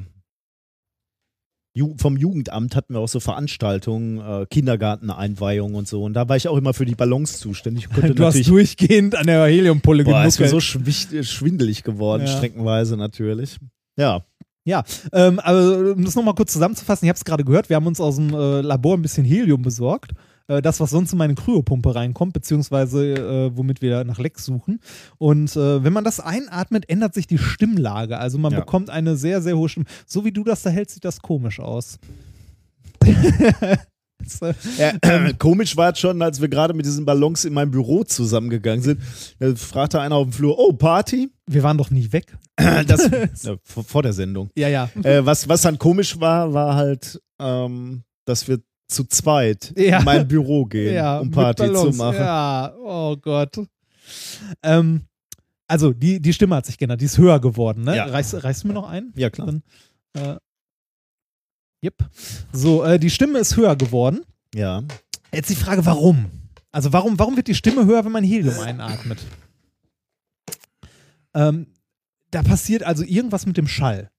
Ju vom Jugendamt hatten wir auch so Veranstaltungen, äh, Kindergarteneinweihung und so. Und da war ich auch immer für die Ballons zuständig. Ich Konnte Du hast durchgehend an der Heliumpulle boah, ist mir so schwindelig geworden, Ja. streckenweise natürlich. Ja, Ähm, aber um das nochmal kurz zusammenzufassen, ich habe es gerade gehört, wir haben uns aus dem äh, Labor ein bisschen Helium besorgt. Äh, das, was sonst in meine Kryopumpe reinkommt, beziehungsweise äh, womit wir nach Leck suchen. Und äh, wenn man das einatmet, ändert sich die Stimmlage. Also man Ja. bekommt eine sehr, sehr hohe Stimme. So wie du das da hältst, sieht das komisch aus. Äh, Ja, äh, komisch war es schon, als wir gerade mit diesen Ballons in meinem Büro zusammengegangen sind. Da fragte einer auf dem Flur, oh, Party? wir waren doch nie weg. Das, ja, vor, vor der Sendung. Ja, ja. Äh, was, was dann komisch war, war halt, ähm, dass wir zu zweit Ja. in mein Büro gehen, ja, um Party zu machen. Ja, oh Gott. Ähm, also, die, die Stimme hat sich geändert, die ist höher geworden, ne? Ja. Reißt, reißt du mir noch ein? Ja, klar. Dann, äh, yep. So, äh, die Stimme ist höher geworden. Ja. Jetzt die Frage, warum? Also, warum, warum wird die Stimme höher, wenn man Helium einatmet? Ähm, da passiert also irgendwas mit dem Schall.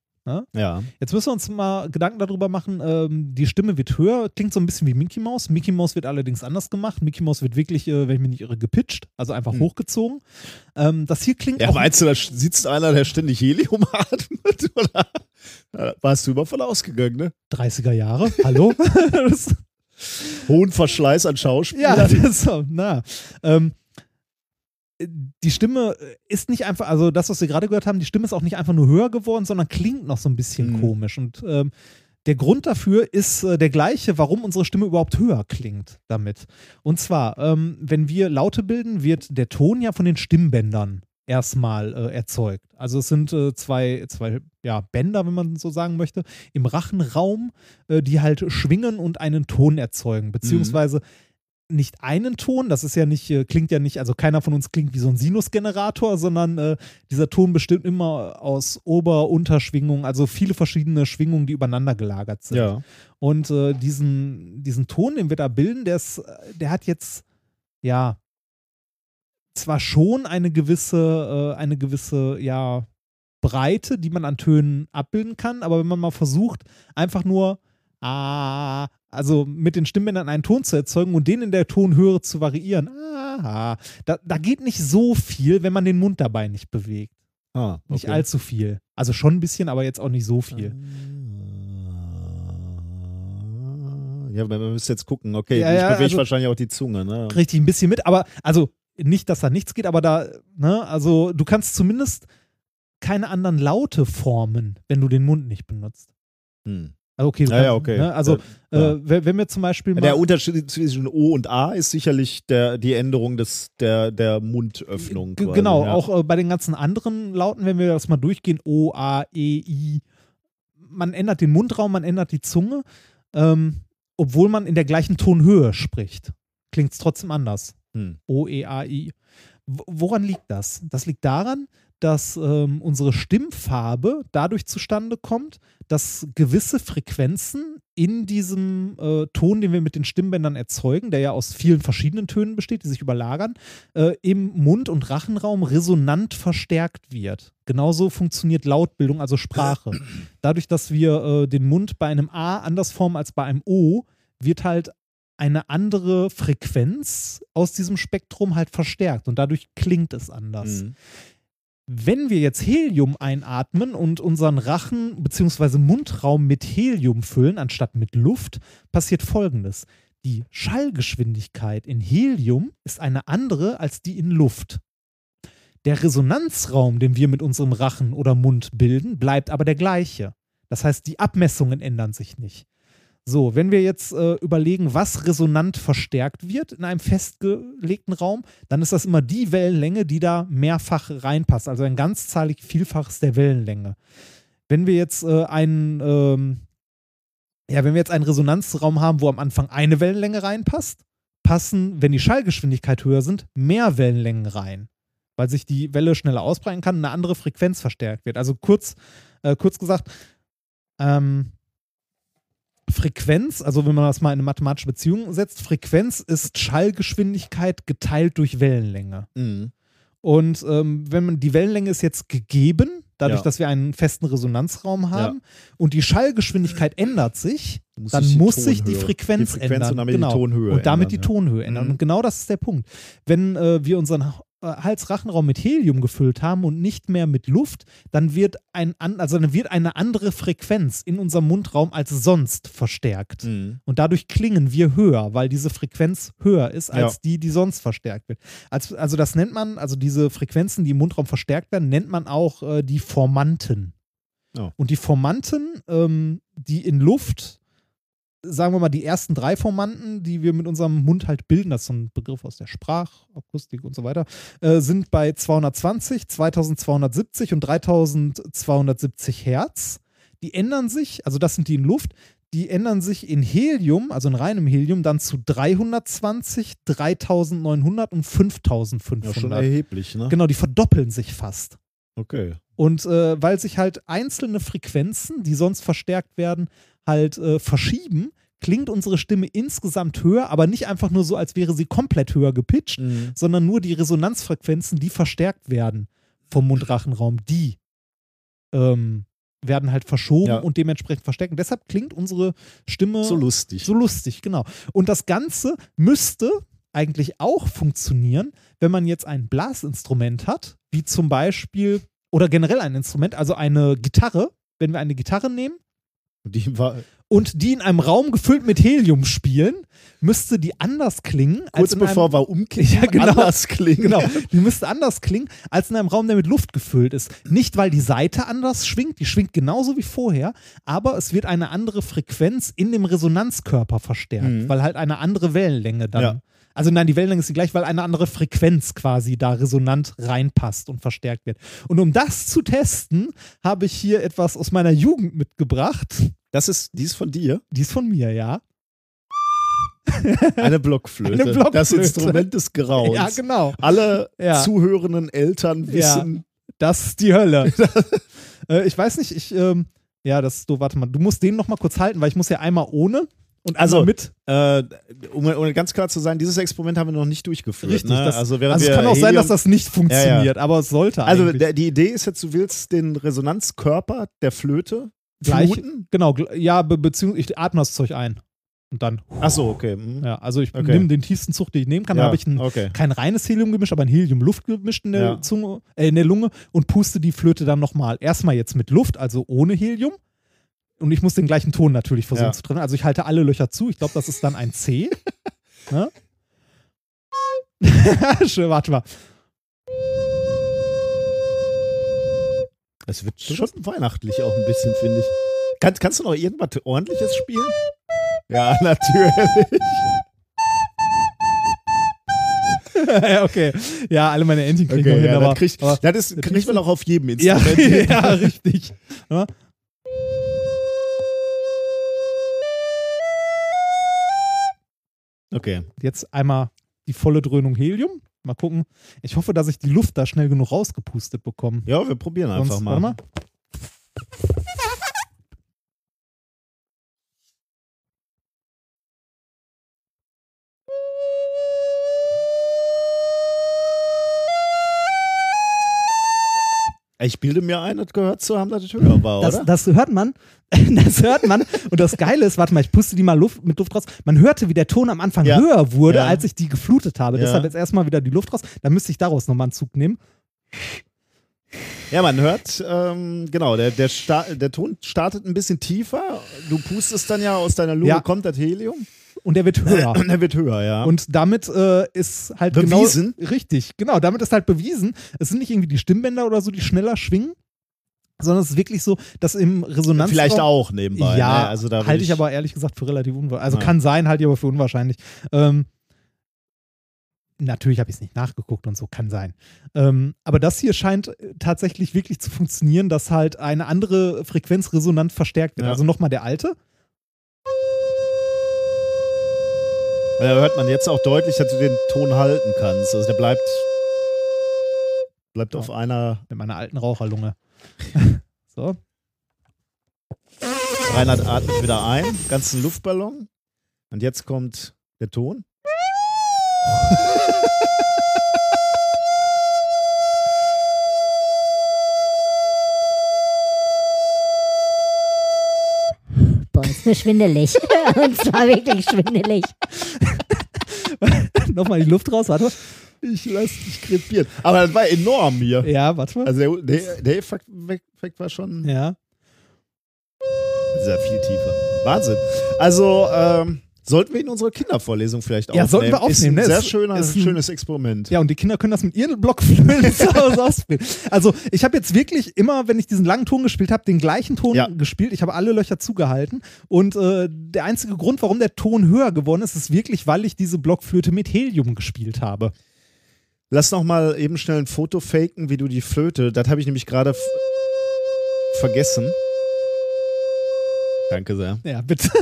Ja. Jetzt müssen wir uns mal Gedanken darüber machen. Ähm, die Stimme wird höher, klingt so ein bisschen wie Mickey Mouse. Mickey Mouse wird allerdings anders gemacht. Mickey Mouse wird wirklich, äh, wenn ich mich nicht irre, gepitcht, also einfach Hm. hochgezogen. Ähm, das hier klingt Ja, meinst du, da sitzt einer, der ständig Helium atmet? Oder? Da warst du immer von ausgegangen, ne? 30er Jahre, hallo? das, Hohen Verschleiß an Schauspielern. ja, das ist so, na. Ähm, die Stimme ist nicht einfach, also das, was wir gerade gehört haben, die Stimme ist auch nicht einfach nur höher geworden, sondern klingt noch so ein bisschen Mhm. komisch. Und ähm, der Grund dafür ist äh, der gleiche, warum unsere Stimme überhaupt höher klingt damit. Und zwar, ähm, wenn wir Laute bilden, wird der Ton ja von den Stimmbändern erstmal äh, erzeugt. Also es sind äh, zwei, zwei ja, Bänder, wenn man so sagen möchte, im Rachenraum, äh, die halt schwingen und einen Ton erzeugen, beziehungsweise nicht einen Ton, das ist ja nicht, äh, klingt ja nicht, also keiner von uns klingt wie so ein Sinusgenerator, sondern äh, dieser Ton bestimmt immer aus Ober-, Unterschwingungen, also viele verschiedene Schwingungen, die übereinander gelagert sind. Ja. Und äh, diesen, diesen Ton, den wir da bilden, der, ist, der hat jetzt, ja, zwar schon eine gewisse, äh, eine gewisse, ja, Breite, die man an Tönen abbilden kann, aber wenn man mal versucht, einfach nur ah, also mit den Stimmbändern einen Ton zu erzeugen und den in der Tonhöhe zu variieren, ah, da, da geht nicht so viel, wenn man den Mund dabei nicht bewegt. Ah, Nicht okay. allzu viel. Also schon ein bisschen, aber jetzt auch nicht so viel. Ja, aber wir müssen jetzt gucken. Okay, Ja, ich ja, bewege also- wahrscheinlich auch die Zunge, ne? Richtig ein bisschen mit, aber also nicht, dass da nichts geht, aber da, ne, also du kannst zumindest keine anderen Laute formen, wenn du den Mund nicht benutzt. Hm. Also okay, Ja, ja, okay. Ne? Also Ja. äh, wenn wir zum Beispiel mal Der Unterschied zwischen O und A ist sicherlich der, die Änderung des, der, der Mundöffnung. Quasi, Genau, auch äh, bei den ganzen anderen Lauten, wenn wir das mal durchgehen, O, A, E, I, man ändert den Mundraum, man ändert die Zunge, ähm, obwohl man in der gleichen Tonhöhe spricht. Klingt es trotzdem anders. Hm. O, E, A, I. Woran liegt das? Das liegt daran, dass ähm, unsere Stimmfarbe dadurch zustande kommt, dass gewisse Frequenzen in diesem äh, Ton, den wir mit den Stimmbändern erzeugen, der ja aus vielen verschiedenen Tönen besteht, die sich überlagern, äh, im Mund- und Rachenraum resonant verstärkt wird. Genauso funktioniert Lautbildung, also Sprache. Dadurch, dass wir äh, den Mund bei einem A anders formen als bei einem O, wird halt eine andere Frequenz aus diesem Spektrum halt verstärkt und dadurch klingt es anders. Mhm. Wenn wir jetzt Helium einatmen und unseren Rachen bzw. Mundraum mit Helium füllen, anstatt mit Luft, passiert folgendes. Die Schallgeschwindigkeit in Helium ist eine andere als die in Luft. Der Resonanzraum, den wir mit unserem Rachen oder Mund bilden, bleibt aber der gleiche. Das heißt, die Abmessungen ändern sich nicht. So, wenn wir jetzt äh, überlegen, was resonant verstärkt wird in einem festgelegten Raum, dann ist das immer die Wellenlänge, die da mehrfach reinpasst. Also ein ganzzahlig Vielfaches der Wellenlänge. Wenn wir jetzt äh, einen, ähm, ja, wenn wir jetzt einen Resonanzraum haben, wo am Anfang eine Wellenlänge reinpasst, passen, wenn die Schallgeschwindigkeit höher sind, mehr Wellenlängen rein. Weil sich die Welle schneller ausbreiten kann und eine andere Frequenz verstärkt wird. Also kurz, äh, kurz gesagt, ähm, Frequenz, also wenn man das mal in eine mathematische Beziehung setzt, Frequenz ist Schallgeschwindigkeit geteilt durch Wellenlänge. Mhm. Und ähm, wenn man die Wellenlänge ist jetzt gegeben, dadurch, Ja. dass wir einen festen Resonanzraum haben und die Schallgeschwindigkeit ändert sich, Muss dann muss sich die Tonhöhe- Frequenz, die Frequenz ändern. und damit genau. die Tonhöhe Und damit ändern, die ja. Tonhöhe ändern. Mhm. Und genau das ist der Punkt. Wenn äh, wir unseren Hals-Rachenraum mit Helium gefüllt haben und nicht mehr mit Luft, dann wird, ein, also dann wird eine andere Frequenz in unserem Mundraum als sonst verstärkt. Mhm. Und dadurch klingen wir höher, weil diese Frequenz höher ist als Ja. die, die sonst verstärkt wird. Als, also das nennt man, also diese Frequenzen, die im Mundraum verstärkt werden, nennt man auch äh, die Formanten. Oh. Und die Formanten, ähm, die in Luft, sagen wir mal, die ersten drei Formanten, die wir mit unserem Mund halt bilden, das ist so ein Begriff aus der Sprachakustik und so weiter, äh, sind bei 220, 2270 und 3270 Hertz. Die ändern sich, also das sind die in Luft, die ändern sich in Helium, also in reinem Helium, dann zu 320, 3900 und Ja, schon 5500. erheblich, ne? genau, die verdoppeln sich fast. Okay. Und äh, weil sich halt einzelne Frequenzen, die sonst verstärkt werden, halt äh, verschieben, klingt unsere Stimme insgesamt höher, aber nicht einfach nur so, als wäre sie komplett höher gepitcht, Mhm. sondern nur die Resonanzfrequenzen, die verstärkt werden vom Mundrachenraum, die ähm, werden halt verschoben Ja. und dementsprechend verstärkt. Und deshalb klingt unsere Stimme So lustig. so lustig, genau. Und das Ganze müsste eigentlich auch funktionieren, wenn man jetzt ein Blasinstrument hat, wie zum Beispiel, oder generell ein Instrument, also eine Gitarre, wenn wir eine Gitarre nehmen Die war und die in einem Raum gefüllt mit Helium spielen, müsste die anders klingen. kurz als in bevor einem, wir umkippen, Ja, genau. anders klingen. Genau, die müsste anders klingen als in einem Raum, der mit Luft gefüllt ist. Nicht, weil die Seite anders schwingt, die schwingt genauso wie vorher, aber es wird eine andere Frequenz in dem Resonanzkörper verstärkt, Mhm. weil halt eine andere Wellenlänge dann. Ja. Also nein, die Wellenlänge ist die gleich, weil eine andere Frequenz quasi da resonant reinpasst und verstärkt wird. Und um das zu testen, habe ich hier etwas aus meiner Jugend mitgebracht. Das ist, die ist von dir. Die ist von mir, ja. Eine Blockflöte. Eine Blockflöte. Das Instrument des Grauens. Ja, genau. Alle Ja. zuhörenden Eltern Ja. wissen, Das ist die Hölle. äh, ich weiß nicht, ich, ähm, ja, das, du, warte mal, du musst den noch mal kurz halten, weil ich muss ja einmal ohne und Also, mit. äh, um, um ganz klar zu sein, dieses Experiment haben wir noch nicht durchgeführt. Richtig. Ne? das, also, also, es kann auch sein, Helium- dass das nicht funktioniert, aber es sollte Also eigentlich. der, die Idee ist jetzt, du willst den Resonanzkörper der Flöte Gleich- fluten? genau, ja, be beziehungsweise ich atme das Zeug ein. Und dann. Achso, okay. mhm. Ja, also ich Okay. nehme den tiefsten Zug, den ich nehmen kann. Ja, Da habe ich ein, okay. kein reines Heliumgemisch, aber ein Helium-Luft-Gemisch in, der Ja. Zunge, äh, in der Lunge und puste die Flöte dann nochmal. Erstmal jetzt mit Luft, also ohne Helium. Und ich muss den gleichen Ton natürlich versuchen Ja. zu treffen. Also ich halte alle Löcher zu. Ich glaube, das ist dann ein C. ne? Schön, warte mal. Es wird schon weihnachtlich auch ein bisschen, finde ich. Kann, kannst du noch irgendwas ordentliches spielen? Ja, natürlich. ja, okay. Ja, alle meine Entchen kriegen Okay, hin, ja, aber, das, kriegt, aber ja, das kriegt man auch auf jedem ja, Instrument. ja, richtig. Ja. Okay. Jetzt einmal die volle Dröhnung Helium. Mal gucken. Ich hoffe, dass ich die Luft da schnell genug rausgepustet bekomme. Ja, wir probieren einfach Sonst, mal. warte mal. Ich bilde mir ein, das gehört zu haben, dass das höher war, Das, oder? das hört man. Das hört man. Und das Geile ist, warte mal, ich puste die mal Luft, mit Luft raus. Man hörte, wie der Ton am Anfang Ja. höher wurde, Ja. als ich die geflutet habe. Ja. Deshalb jetzt erstmal wieder die Luft raus. Da müsste ich daraus nochmal einen Zug nehmen. Ja, man hört, ähm, genau, der, der, der Ton startet ein bisschen tiefer. Du pustest dann ja aus deiner Lunge, kommt das Helium. Und der wird höher. Und er wird höher, ja. Und damit äh, ist halt Bewiesen? genau richtig, genau, damit ist halt bewiesen, es sind nicht irgendwie die Stimmbänder oder so, die schneller schwingen, sondern es ist wirklich so, dass im Resonanz Vielleicht auch nebenbei. ja, ne? also da halte will ich aber ehrlich gesagt für relativ unwahrscheinlich. Also Ja. kann sein, halte ich aber für unwahrscheinlich. Ähm, natürlich habe ich es nicht nachgeguckt und so, kann sein. Ähm, aber das hier scheint äh, tatsächlich wirklich zu funktionieren, dass halt eine andere Frequenz resonant verstärkt wird. Ja. Also nochmal der alte. Da hört man jetzt auch deutlich, dass du den Ton halten kannst. Also der bleibt, bleibt Ja. auf einer. mit meiner alten Raucherlunge. so. Reinhard atmet wieder ein, ganzen Luftballon. Und jetzt kommt der Ton. ist mir schwindelig. Und zwar wirklich schwindelig. nochmal die Luft raus, warte. Ich lass dich krepieren. Aber das war enorm hier. Ja, warte mal. Also der, der, der Effekt Effekt war schon ja. sehr viel tiefer. Wahnsinn. Also, ähm, sollten wir in unserer Kindervorlesung vielleicht Ja, aufnehmen? sollten wir aufnehmen, Ist ne? ein sehr Ist- schöner, ist ein- schönes Experiment. Ja, und die Kinder können das mit ihren Blockflöhen zu Hause ausspielen. Also, ich habe jetzt wirklich immer, wenn ich diesen langen Ton gespielt habe, den gleichen Ton Ja. gespielt. Ich habe alle Löcher zugehalten. Und äh, der einzige Grund, warum der Ton höher geworden ist, ist wirklich, weil ich diese Blockflöte mit Helium gespielt habe. Lass noch mal eben schnell ein Foto faken, wie du die Flöte, das habe ich nämlich gerade vergessen. Danke sehr. Ja, bitte.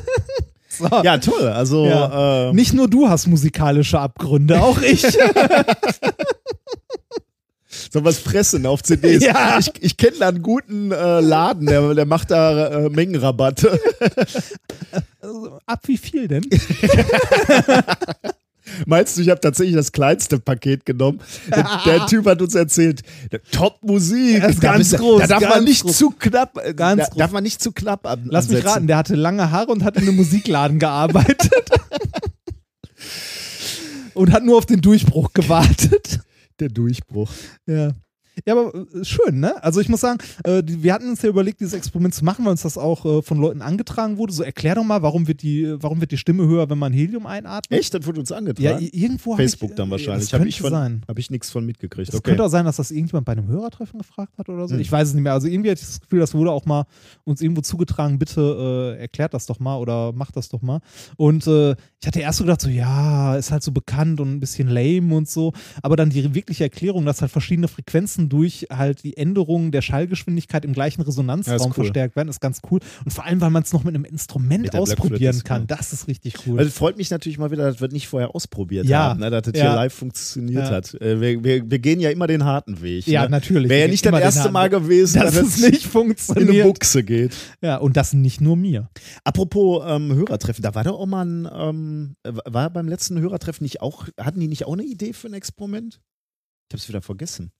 so. Ja, toll. Also, Ja. äh, Nicht nur du hast musikalische Abgründe, auch ich. soll was pressen auf CDs. Ja. Ich, ich kenne da einen guten äh, Laden, der, der macht da äh, Mengenrabatte. Also, Ab wie viel denn? Meinst du, ich habe tatsächlich das kleinste Paket genommen? Der, der Typ hat uns erzählt, Top-Musik, Das ist ganz da- groß, Da darf ganz man nicht groß. zu knapp, äh, Ganz da groß. darf man nicht zu knapp an, Lass mich ansetzen. raten, der hatte lange Haare und hat in einem Musikladen gearbeitet. und hat nur auf den Durchbruch gewartet. Der Durchbruch. Ja. Ja, aber äh, schön, ne? Also ich muss sagen, äh, wir hatten uns ja überlegt, dieses Experiment zu machen, weil uns das auch äh, von Leuten angetragen wurde. So erklär doch mal, warum wird die, warum wird die Stimme höher, wenn man Helium einatmet? Echt? Das wurde uns Ja, angetragen? i- irgendwo Facebook ich, dann wahrscheinlich. Das Habe könnte ich, von- sein. hab ich nichts von mitgekriegt. Es Okay. könnte auch sein, dass das irgendjemand bei einem Hörertreffen gefragt hat oder so. Hm. Ich weiß es nicht mehr. Also irgendwie hatte ich das Gefühl, das wurde auch mal uns irgendwo zugetragen, bitte äh, erklärt das doch mal oder macht das doch mal. Und äh, ich hatte erst so gedacht, so ja, ist halt so bekannt und ein bisschen lame und so. Aber dann die wirkliche Erklärung, dass halt verschiedene Frequenzen durch halt die Änderung der Schallgeschwindigkeit im gleichen Ja, Resonanzraum ist cool. verstärkt werden, ist ganz cool. Und vor allem, weil man es noch mit einem Instrument Mit ausprobieren ist kann. cool. Das ist richtig cool. Also, es freut mich natürlich mal wieder, das nicht vorher ausprobiert Ja. haben, ne, dass das Ja. hier live funktioniert Ja. hat. Äh, wir, wir, wir gehen ja immer den harten Weg. ja, ne? natürlich. Wäre ja nicht das erste Mal gewesen, dass dass es nicht in funktioniert. eine Buchse geht. Ja, und das nicht nur mir. Apropos ähm, Hörertreffen, da war doch auch mal ein, ähm, war beim letzten Hörertreffen nicht auch, hatten die nicht auch eine Idee für ein Experiment? Ich hab's wieder vergessen.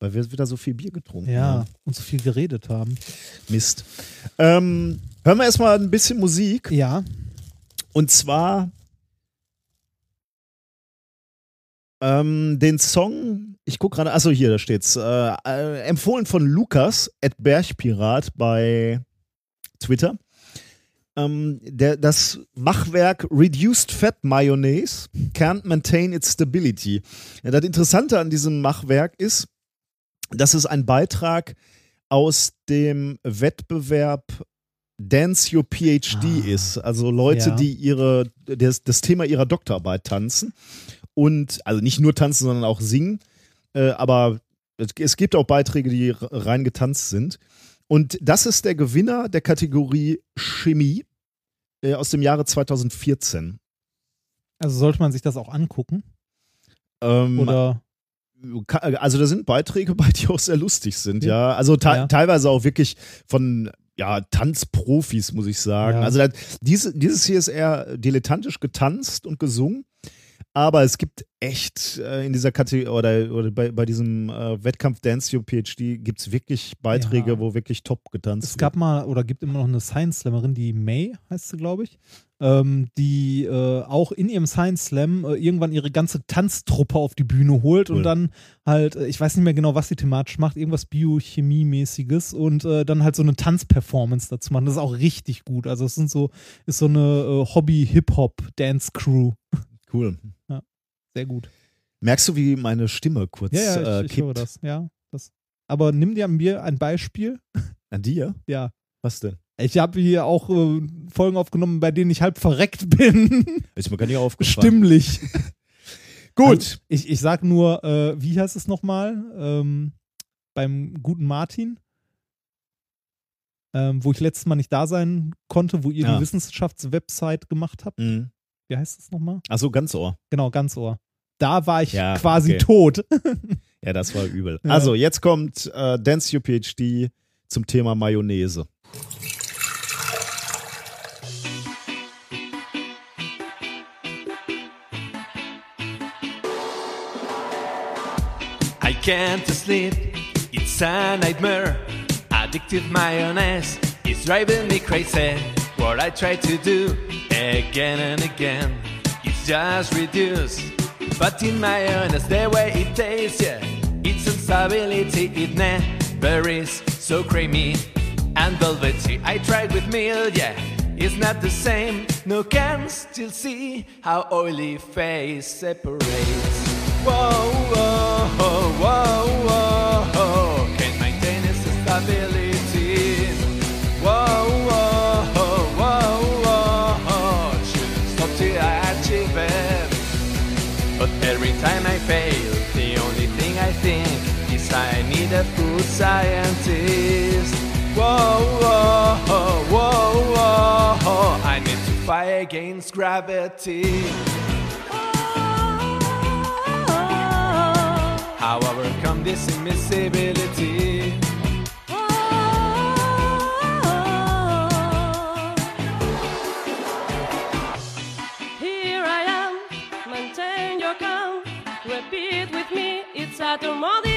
Weil wir wieder so viel Bier getrunken Ja, haben. und so viel geredet haben. Mist. Ähm, hören wir erstmal ein bisschen Musik. Ja. Und zwar ähm, den Song, ich gucke gerade, achso, hier, da steht's. Äh, äh, empfohlen von Lukas, at Bergpirat bei Twitter. Ähm, der, das Machwerk Reduced Fat Mayonnaise can't maintain its stability. Ja, das Interessante an diesem Machwerk ist, dass es ein Beitrag aus dem Wettbewerb Dance Your PhD ist. Also Leute, Ja. die ihre, das, das Thema ihrer Doktorarbeit tanzen. Und, also nicht nur tanzen, sondern auch singen. Äh, aber es, es gibt auch Beiträge, die rein getanzt sind. Und das ist der Gewinner der Kategorie Chemie äh, aus dem Jahre 2014. Also sollte man sich das auch angucken? Ähm, Oder Also da sind Beiträge bei, die auch sehr lustig sind, ja. Also te Ja. teilweise auch wirklich von ja, Tanzprofis, muss ich sagen. Ja. Also das, diese, dieses hier ist eher dilettantisch getanzt und gesungen. Aber es gibt echt äh, in dieser Kategorie oder, oder bei, bei diesem äh, Wettkampf Dance Your PhD gibt es wirklich Beiträge, Ja. wo wirklich top getanzt es gab mal oder gibt immer noch eine Science Slammerin, die May heißt sie, glaube ich, ähm, die äh, auch in ihrem Science Slam äh, irgendwann ihre ganze Tanztruppe auf die Bühne holt Cool. und dann halt, äh, ich weiß nicht mehr genau, was sie thematisch macht, irgendwas Biochemie-mäßiges und äh, dann halt so eine Tanzperformance dazu machen. Das ist auch richtig gut. Also es sind so, ist so eine Hobby-Hip-Hop-Dance-Crew. wird. Cool. Sehr gut. Merkst du, wie meine Stimme kurz Ja, ja, äh, ich, ich kippt? höre das. Ja, das. Aber nimm dir an mir ein Beispiel. An dir? Ja. Was denn? Ich habe hier auch äh, Folgen aufgenommen, bei denen ich halb verreckt bin. Ist mir gar nicht aufgefallen. Stimmlich. Gut. Also, ich, ich sag nur, äh, wie heißt es nochmal? Ähm, beim guten Martin. Ähm, wo ich letztes Mal nicht da sein konnte, wo ihr Ja. die Wissenschaftswebsite gemacht habt. Mhm. Wie heißt es nochmal? Achso, ganz Ohr. Genau, ganz Ohr. Da war ich Ja, quasi okay. tot. Ja, das war übel. Ja. Also, jetzt kommt äh, Dance Your PhD zum Thema Mayonnaise. I can't sleep, it's a nightmare. Addictive mayonnaise is driving me crazy. What I try to do again and again is just reduce. But in mayonnaise, the way it tastes, yeah, its instability, it never is so creamy and velvety. I tried with milk, yeah, it's not the same. No can still see how oily face separates. Whoa, whoa, whoa, whoa, scientist. Whoa, whoa, whoa, whoa, I need to fight against gravity. How overcome this invisibility? Here I am, maintain your calm. Repeat with me, it's a thermodynamic steam.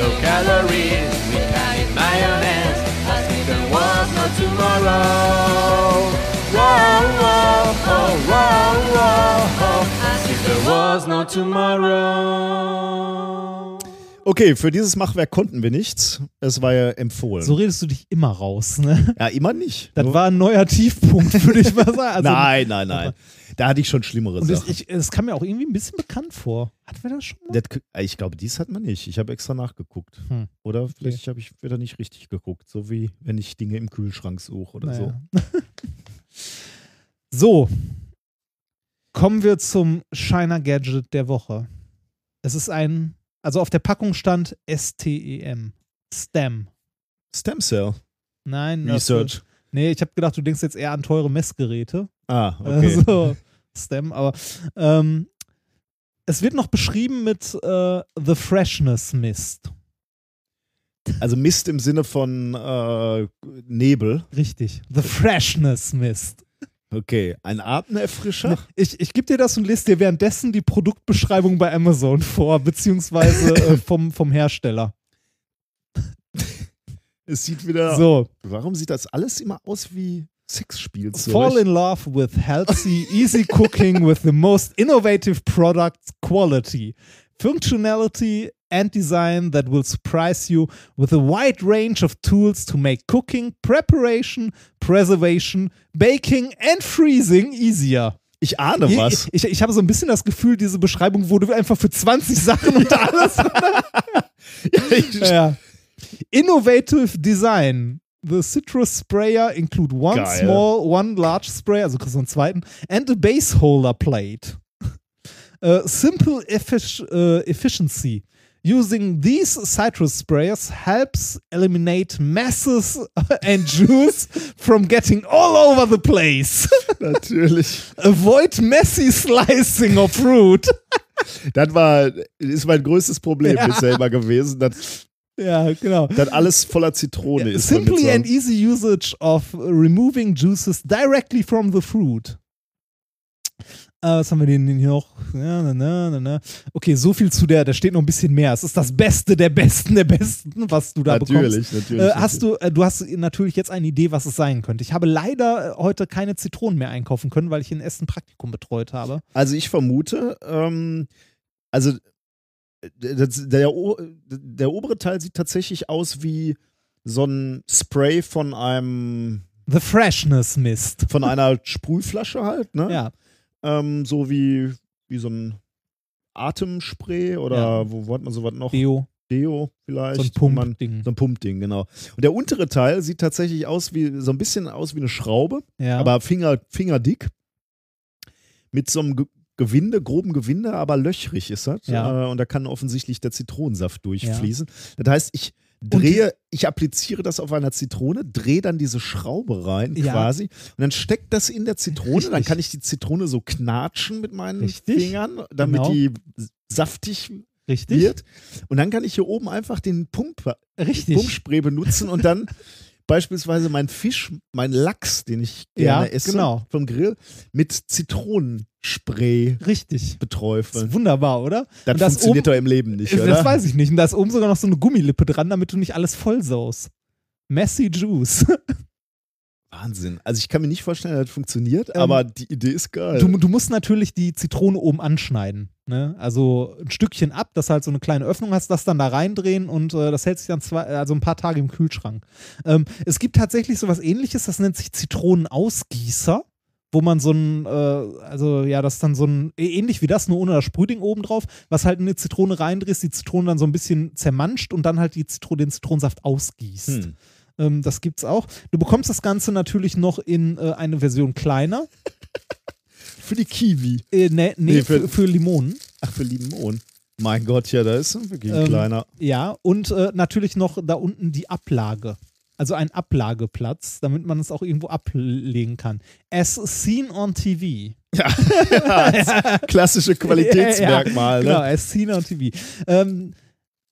Low calories, we can mayonnaise as if there was no tomorrow. Whoa, whoa, whoa, whoa, whoa, as if there was no tomorrow. Okay, für dieses Machwerk konnten wir nichts. Es war ja empfohlen. So redest du dich immer raus, ne? ja, immer nicht. Das war ein neuer Tiefpunkt, würde ich mal sagen. Also, nein, nein, nein. Da hatte ich schon schlimmere Sachen. ich, es kam mir auch irgendwie ein bisschen bekannt vor. Hatten wir das schon mal? Das, ich glaube, dies hat man nicht. Ich habe extra nachgeguckt. Hm. Oder vielleicht habe ich wieder nicht richtig geguckt. So wie wenn ich Dinge im Kühlschrank suche oder so. Naja. so. Kommen wir zum Shiner Gadget der Woche. Es ist ein, also auf der Packung stand STEM. STEM. Stem Cell Nein. das- Research. Nee, ich habe gedacht, du denkst jetzt eher an teure Messgeräte. Ah, okay. Also, STEM, aber ähm, es wird noch beschrieben mit äh, The Freshness Mist. Also Mist im Sinne von äh, Nebel. Richtig. The Freshness Mist. Okay. Ein Atemerfrischer? Ich, ich gebe dir das und lese dir währenddessen die Produktbeschreibung bei Amazon vor, beziehungsweise äh, vom, vom Hersteller. Es sieht wieder. So, Warum sieht das alles immer aus wie Sexspielzeug? fall in love with healthy, easy cooking with the most innovative product quality, functionality, and design that will surprise you with a wide range of tools to make cooking, preparation, preservation, baking and freezing easier. ich ahne was. Ich, ich, ich habe so ein bisschen das Gefühl, diese Beschreibung wurde einfach für 20 Sachen und alles. ja. Innovative Design. The citrus sprayer include one Geil. small, one large spray, also kriegst du einen zweiten, and a base holder plate. Uh, simple effic uh, efficiency. Using these citrus sprayers helps eliminate messes and juice from getting all over the place. Natürlich. Avoid messy slicing of fruit. Das war, ist mein größtes Problem bisher immer gewesen, dass, ja, genau. dass alles voller Zitrone ist. Simply and easy usage of removing juices directly from the fruit. Äh, was haben wir denn hier noch? Ja, na, na, na, na. Okay, so viel zu der, da steht noch ein bisschen mehr. Es ist das Beste der Besten der Besten, was du da Natürlich, bekommst. natürlich. Äh, hast du, äh, du hast natürlich jetzt eine Idee, was es sein könnte. Ich habe leider äh, heute keine Zitronen mehr einkaufen können, weil ich in Essen Praktikum betreut habe. Also ich vermute, ähm, also das, der, der obere Teil sieht tatsächlich aus wie so ein Spray von einem The Freshness Mist. von einer Sprühflasche halt, ne? Ja. Ähm, so wie, wie so ein Atemspray oder Ja. wo, wo hat man sowas noch? Deo. Deo vielleicht. So ein Pumpding. So ein Pumpding, genau. Und der untere Teil sieht tatsächlich aus wie, so ein bisschen aus wie eine Schraube, Ja. aber Finger, fingerdick. Mit so einem Gewinde, groben Gewinde, aber löchrig ist das. Ja. Äh, und da kann offensichtlich der Zitronensaft durchfließen. Das heißt, ich drehe, ich appliziere das auf einer Zitrone, drehe dann diese Schraube rein Ja. quasi und dann steckt das in der Zitrone. Dann Richtig. kann ich die Zitrone so knatschen mit meinen Richtig. Fingern, damit Genau. die saftig Richtig? wird. Und dann kann ich hier oben einfach den Pump, Richtig. Pumpspray benutzen und dann beispielsweise mein Fisch, mein Lachs, den ich Ja, gerne esse genau. vom Grill, mit Zitronenspray Richtig. Das beträufeln. ist wunderbar, oder? Das, das funktioniert oben- doch im Leben nicht, Das oder? weiß ich nicht. Und da ist oben sogar noch so eine Gummilippe dran, damit du nicht alles vollsaust. Messy Juice. Wahnsinn. Also ich kann mir nicht vorstellen, dass das funktioniert, Ähm, aber die Idee ist geil. Du, du musst natürlich die Zitrone oben anschneiden. Ne? Also ein Stückchen ab, dass du halt so eine kleine Öffnung hast, das dann da reindrehen und äh, das hält sich dann zwei, also ein paar Tage im Kühlschrank. Ähm, es gibt tatsächlich sowas ähnliches, das nennt sich Zitronenausgießer. Wo man so ein, äh, also ja, das ist dann so ein, ähnlich wie das, nur ohne das Sprühding oben drauf, was halt in eine Zitrone reindrehst, die Zitrone dann so ein bisschen zermanscht und dann halt die Zitro den Zitronensaft ausgießt. Hm. Ähm, das gibt's auch. Du bekommst das Ganze natürlich noch in äh, eine Version kleiner. Für die Kiwi. Äh, nee, nee, Nee, für, für- Limonen. Ach, für Limon. Mein Gott, ja, da ist wirklich ein Ähm, kleiner. Ja, und äh, natürlich noch da unten die Ablage. Also ein Ablageplatz, damit man es auch irgendwo ablegen kann. As seen on TV. Klassische Qualitätsmerkmal, Ja, genau, ne? as seen on TV. Ähm,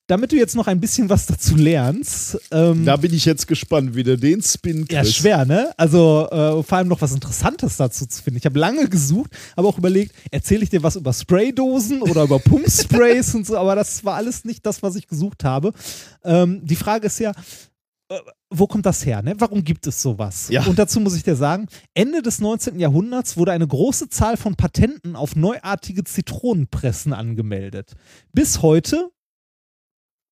damit du jetzt noch ein bisschen was dazu lernst. Ähm, Da bin ich jetzt gespannt, wie du den Spin ja, kriegst. schwer, ne? Also äh, vor allem noch was Interessantes dazu zu finden. Ich habe lange gesucht, aber auch überlegt, erzähle ich dir was über Spraydosen oder über Pumpsprays und so, aber das war alles nicht das, was ich gesucht habe. Ähm, die Frage ist ja, wo kommt das her? Ne? Warum gibt es sowas? Ja. Und dazu muss ich dir sagen, Ende des 19. Jahrhunderts wurde eine große Zahl von Patenten auf neuartige Zitronenpressen angemeldet. Bis heute,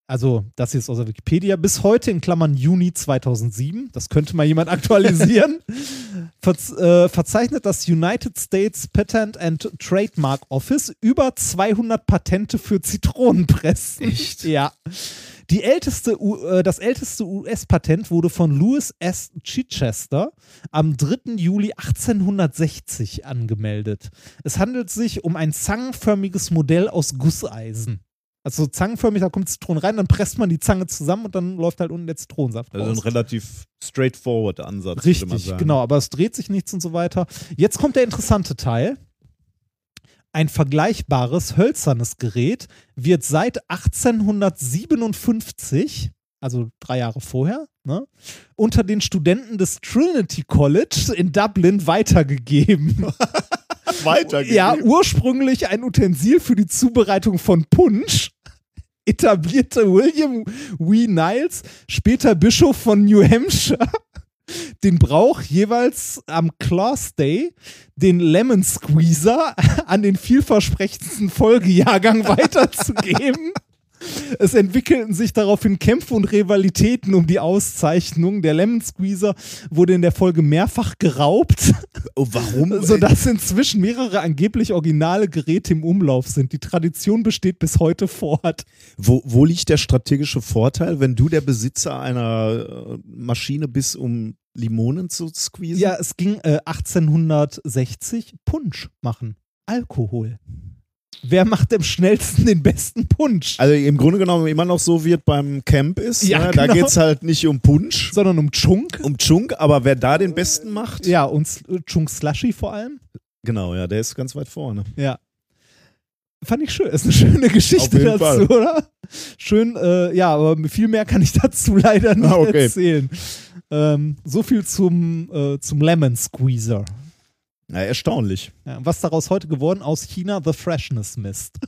also das hier ist aus der Wikipedia, bis heute in Klammern Juni 2007, das könnte mal jemand aktualisieren, verz äh, verzeichnet das United States Patent and Trademark Office über 200 Patente für Zitronenpressen. Echt? Ja. Die älteste, äh, das älteste US-Patent wurde von Louis S. Chichester am 3. Juli 1860 angemeldet. Es handelt sich um ein zangenförmiges Modell aus Gusseisen. Also zangenförmig, da kommt Zitronen rein, dann presst man die Zange zusammen und dann läuft halt unten der Zitronensaft Also ein raus. relativ straightforward Ansatz. Richtig, genau, aber es dreht sich nichts und so weiter. Jetzt kommt der interessante Teil. Ein vergleichbares hölzernes Gerät wird seit 1857, also drei Jahre vorher, ne, unter den Studenten des Trinity College in Dublin weitergegeben. Weitergegeben. Ja, ursprünglich ein Utensil für die Zubereitung von Punsch. Etablierte William W. Niles, später Bischof von New Hampshire, den Brauch jeweils am Class Day den Lemon Squeezer an den vielversprechendsten Folgejahrgang weiterzugeben. Es entwickelten sich daraufhin Kämpfe und Rivalitäten um die Auszeichnung. Der Lemon Squeezer wurde in der Folge mehrfach geraubt Oh, warum? sodass inzwischen mehrere angeblich originale Geräte im Umlauf sind. Die Tradition besteht bis heute fort. Wo, wo liegt der strategische Vorteil, wenn du der Besitzer einer äh, Maschine bist, um Limonen zu squeezen? Ja, es ging äh, 1860 Punsch machen. Alkohol. Wer macht am schnellsten den besten Punsch? Also im Grunde genommen immer noch so wird beim Camp ist. Ja, ne? Da genau. geht es halt nicht um Punsch, Sondern um Chunk. um Chunk, aber wer da den besten macht, Ja, und Chunk Slushy vor allem. genau, ja, der ist ganz weit vorne. Ja. Fand ich schön. Ist eine schöne Geschichte dazu, Fall. oder? Schön, äh, ja, aber viel mehr kann ich dazu leider nicht Ah, okay. erzählen. Ähm, so viel zum, äh, zum Lemon Squeezer. Ja, erstaunlich. Ja, was daraus heute geworden? Aus China The Freshness Mist.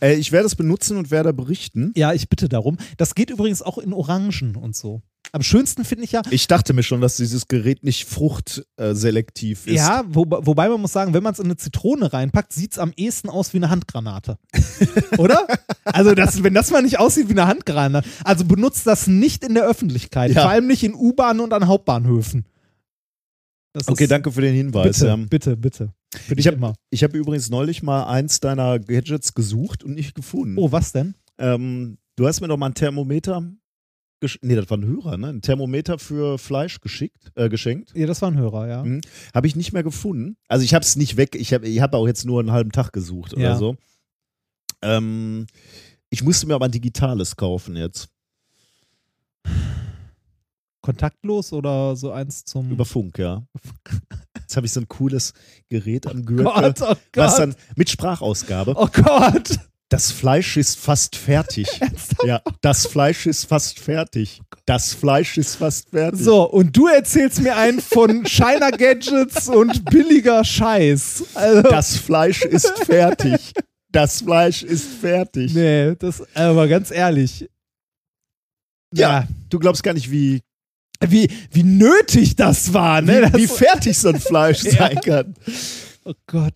Äh, ich werde es benutzen und werde berichten. Ja, ich bitte darum. Das geht übrigens auch in Orangen und so. Am schönsten finde ich ja, Ich dachte mir schon, dass dieses Gerät nicht fruchtselektiv ist. ja, wo, wobei man muss sagen, wenn man es in eine Zitrone reinpackt, sieht es am ehesten aus wie eine Handgranate. Oder? Also, das, wenn das mal nicht aussieht wie eine Handgranate. Also benutzt das nicht in der Öffentlichkeit. Ja. Vor allem nicht in U-Bahnen und an Hauptbahnhöfen. Das Okay, danke für den Hinweis. Bitte, ja. bitte, bitte. Für Ich habe hab übrigens neulich mal eins deiner Gadgets gesucht und nicht gefunden. Oh, was denn? Ähm, du hast mir doch mal ein Thermometer, nee, das war ein Hörer, ne? Ein Thermometer für Fleisch geschickt, äh, geschenkt. Ja, das war ein Hörer, ja. Mhm. Habe ich nicht mehr gefunden. Also ich habe es nicht weg. Ich habe ich hab auch jetzt nur einen halben Tag gesucht Ja. oder so. Ähm, ich musste mir aber ein digitales kaufen jetzt. Kontaktlos oder so eins zum. Über Funk, ja. Jetzt habe ich so ein cooles Gerät am Gürtel. Gott, oh Was Gott. dann mit Sprachausgabe. Oh Gott. Das Fleisch ist fast fertig. ja, das Fleisch ist fast fertig. Das Fleisch ist fast fertig. So, und du erzählst mir einen von China Gadgets und billiger Scheiß. Also, Das Fleisch ist fertig. Das Fleisch ist fertig. nee, das, aber ganz ehrlich. Ja, du glaubst gar nicht, wie, Wie, wie nötig das war, ne? wie, wie fertig so ein Fleisch sein kann. oh Gott.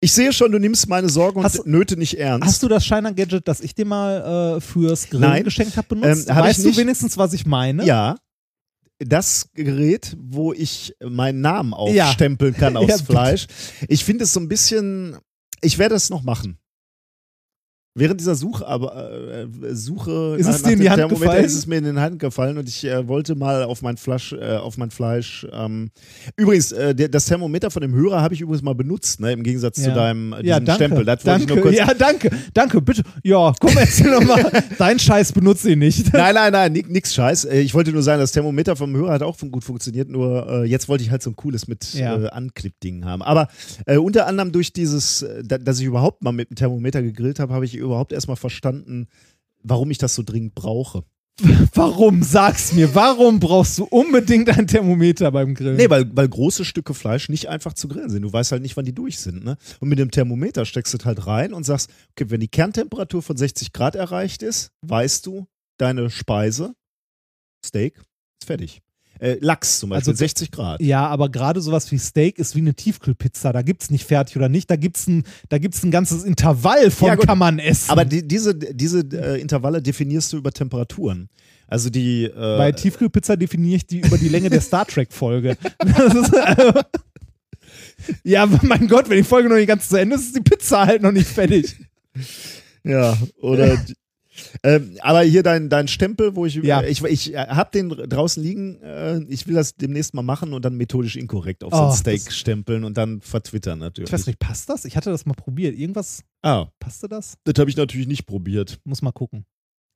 Ich sehe schon, du nimmst meine Sorgen und Hast Nöte nicht ernst. Hast du das China Gadget, das ich dir mal äh, fürs Grillen Nein. geschenkt habe, benutzt? Ähm, hab weißt du wenigstens, was ich meine? Ja. Das Gerät, wo ich meinen Namen Ja. aufstempeln kann aus Ja. Fleisch. Ich finde es so ein bisschen. Ich werde es noch machen. Während dieser Suche, aber äh, Suche Ist nach, es dir in die Hand gefallen? ist es mir in den Hand gefallen und ich äh, wollte mal auf mein Fleisch, äh, auf mein Fleisch. Ähm, übrigens, äh, der, das Thermometer von dem Hörer habe ich übrigens mal benutzt, ne, im Gegensatz zu Ja. deinem äh, Ja, danke. Stempel. Das danke. ich nur kurz. Ja, danke. Danke, bitte. Ja, komm, erzähl nochmal. Dein Scheiß benutze ich nicht. Nein, nein, nein, ni- nix Scheiß. Äh, Ich wollte nur sagen, das Thermometer vom Hörer hat auch gut funktioniert, nur äh, jetzt wollte ich halt so ein cooles mit Ja. äh, Anklipp-Ding haben. Aber äh, unter anderem durch dieses, äh, da, dass ich überhaupt mal mit dem Thermometer gegrillt habe, habe ich überhaupt erstmal verstanden, warum ich das so dringend brauche. Warum? Sag's mir. Warum brauchst du unbedingt ein Thermometer beim Grillen? Nee, weil, weil große Stücke Fleisch nicht einfach zu grillen sind. Du weißt halt nicht, wann die durch sind. Ne? Und mit dem Thermometer steckst du es halt rein und sagst, okay, wenn die Kerntemperatur von 60 Grad erreicht ist, weißt du, deine Speise Steak ist fertig. Äh, Lachs zum Beispiel, Also- 60 Grad. Ja, aber gerade sowas wie Steak ist wie eine Tiefkühlpizza. Da gibt's nicht fertig oder nicht. Da gibt's ein, da gibt's ein ganzes Intervall von Ja, kann man essen. Aber die, diese, diese äh, Intervalle definierst du über Temperaturen. Also die. Äh, bei Tiefkühlpizza definiere ich die über die Länge der Star Trek-Folge. Äh, ja, mein Gott, wenn die Folge noch nicht ganz zu Ende ist, ist die Pizza halt noch nicht fertig. Ja, oder. ähm, aber hier dein, dein Stempel, wo ich, Ja. ich, ich äh, hab den draußen liegen, äh, ich will das demnächst mal machen und dann methodisch inkorrekt auf so Oh, ein Steak das- stempeln und dann vertwittern natürlich. Ich weiß nicht, passt das? Ich hatte das mal probiert. Irgendwas, Ah, passte das? das habe ich natürlich nicht probiert. Muss mal gucken.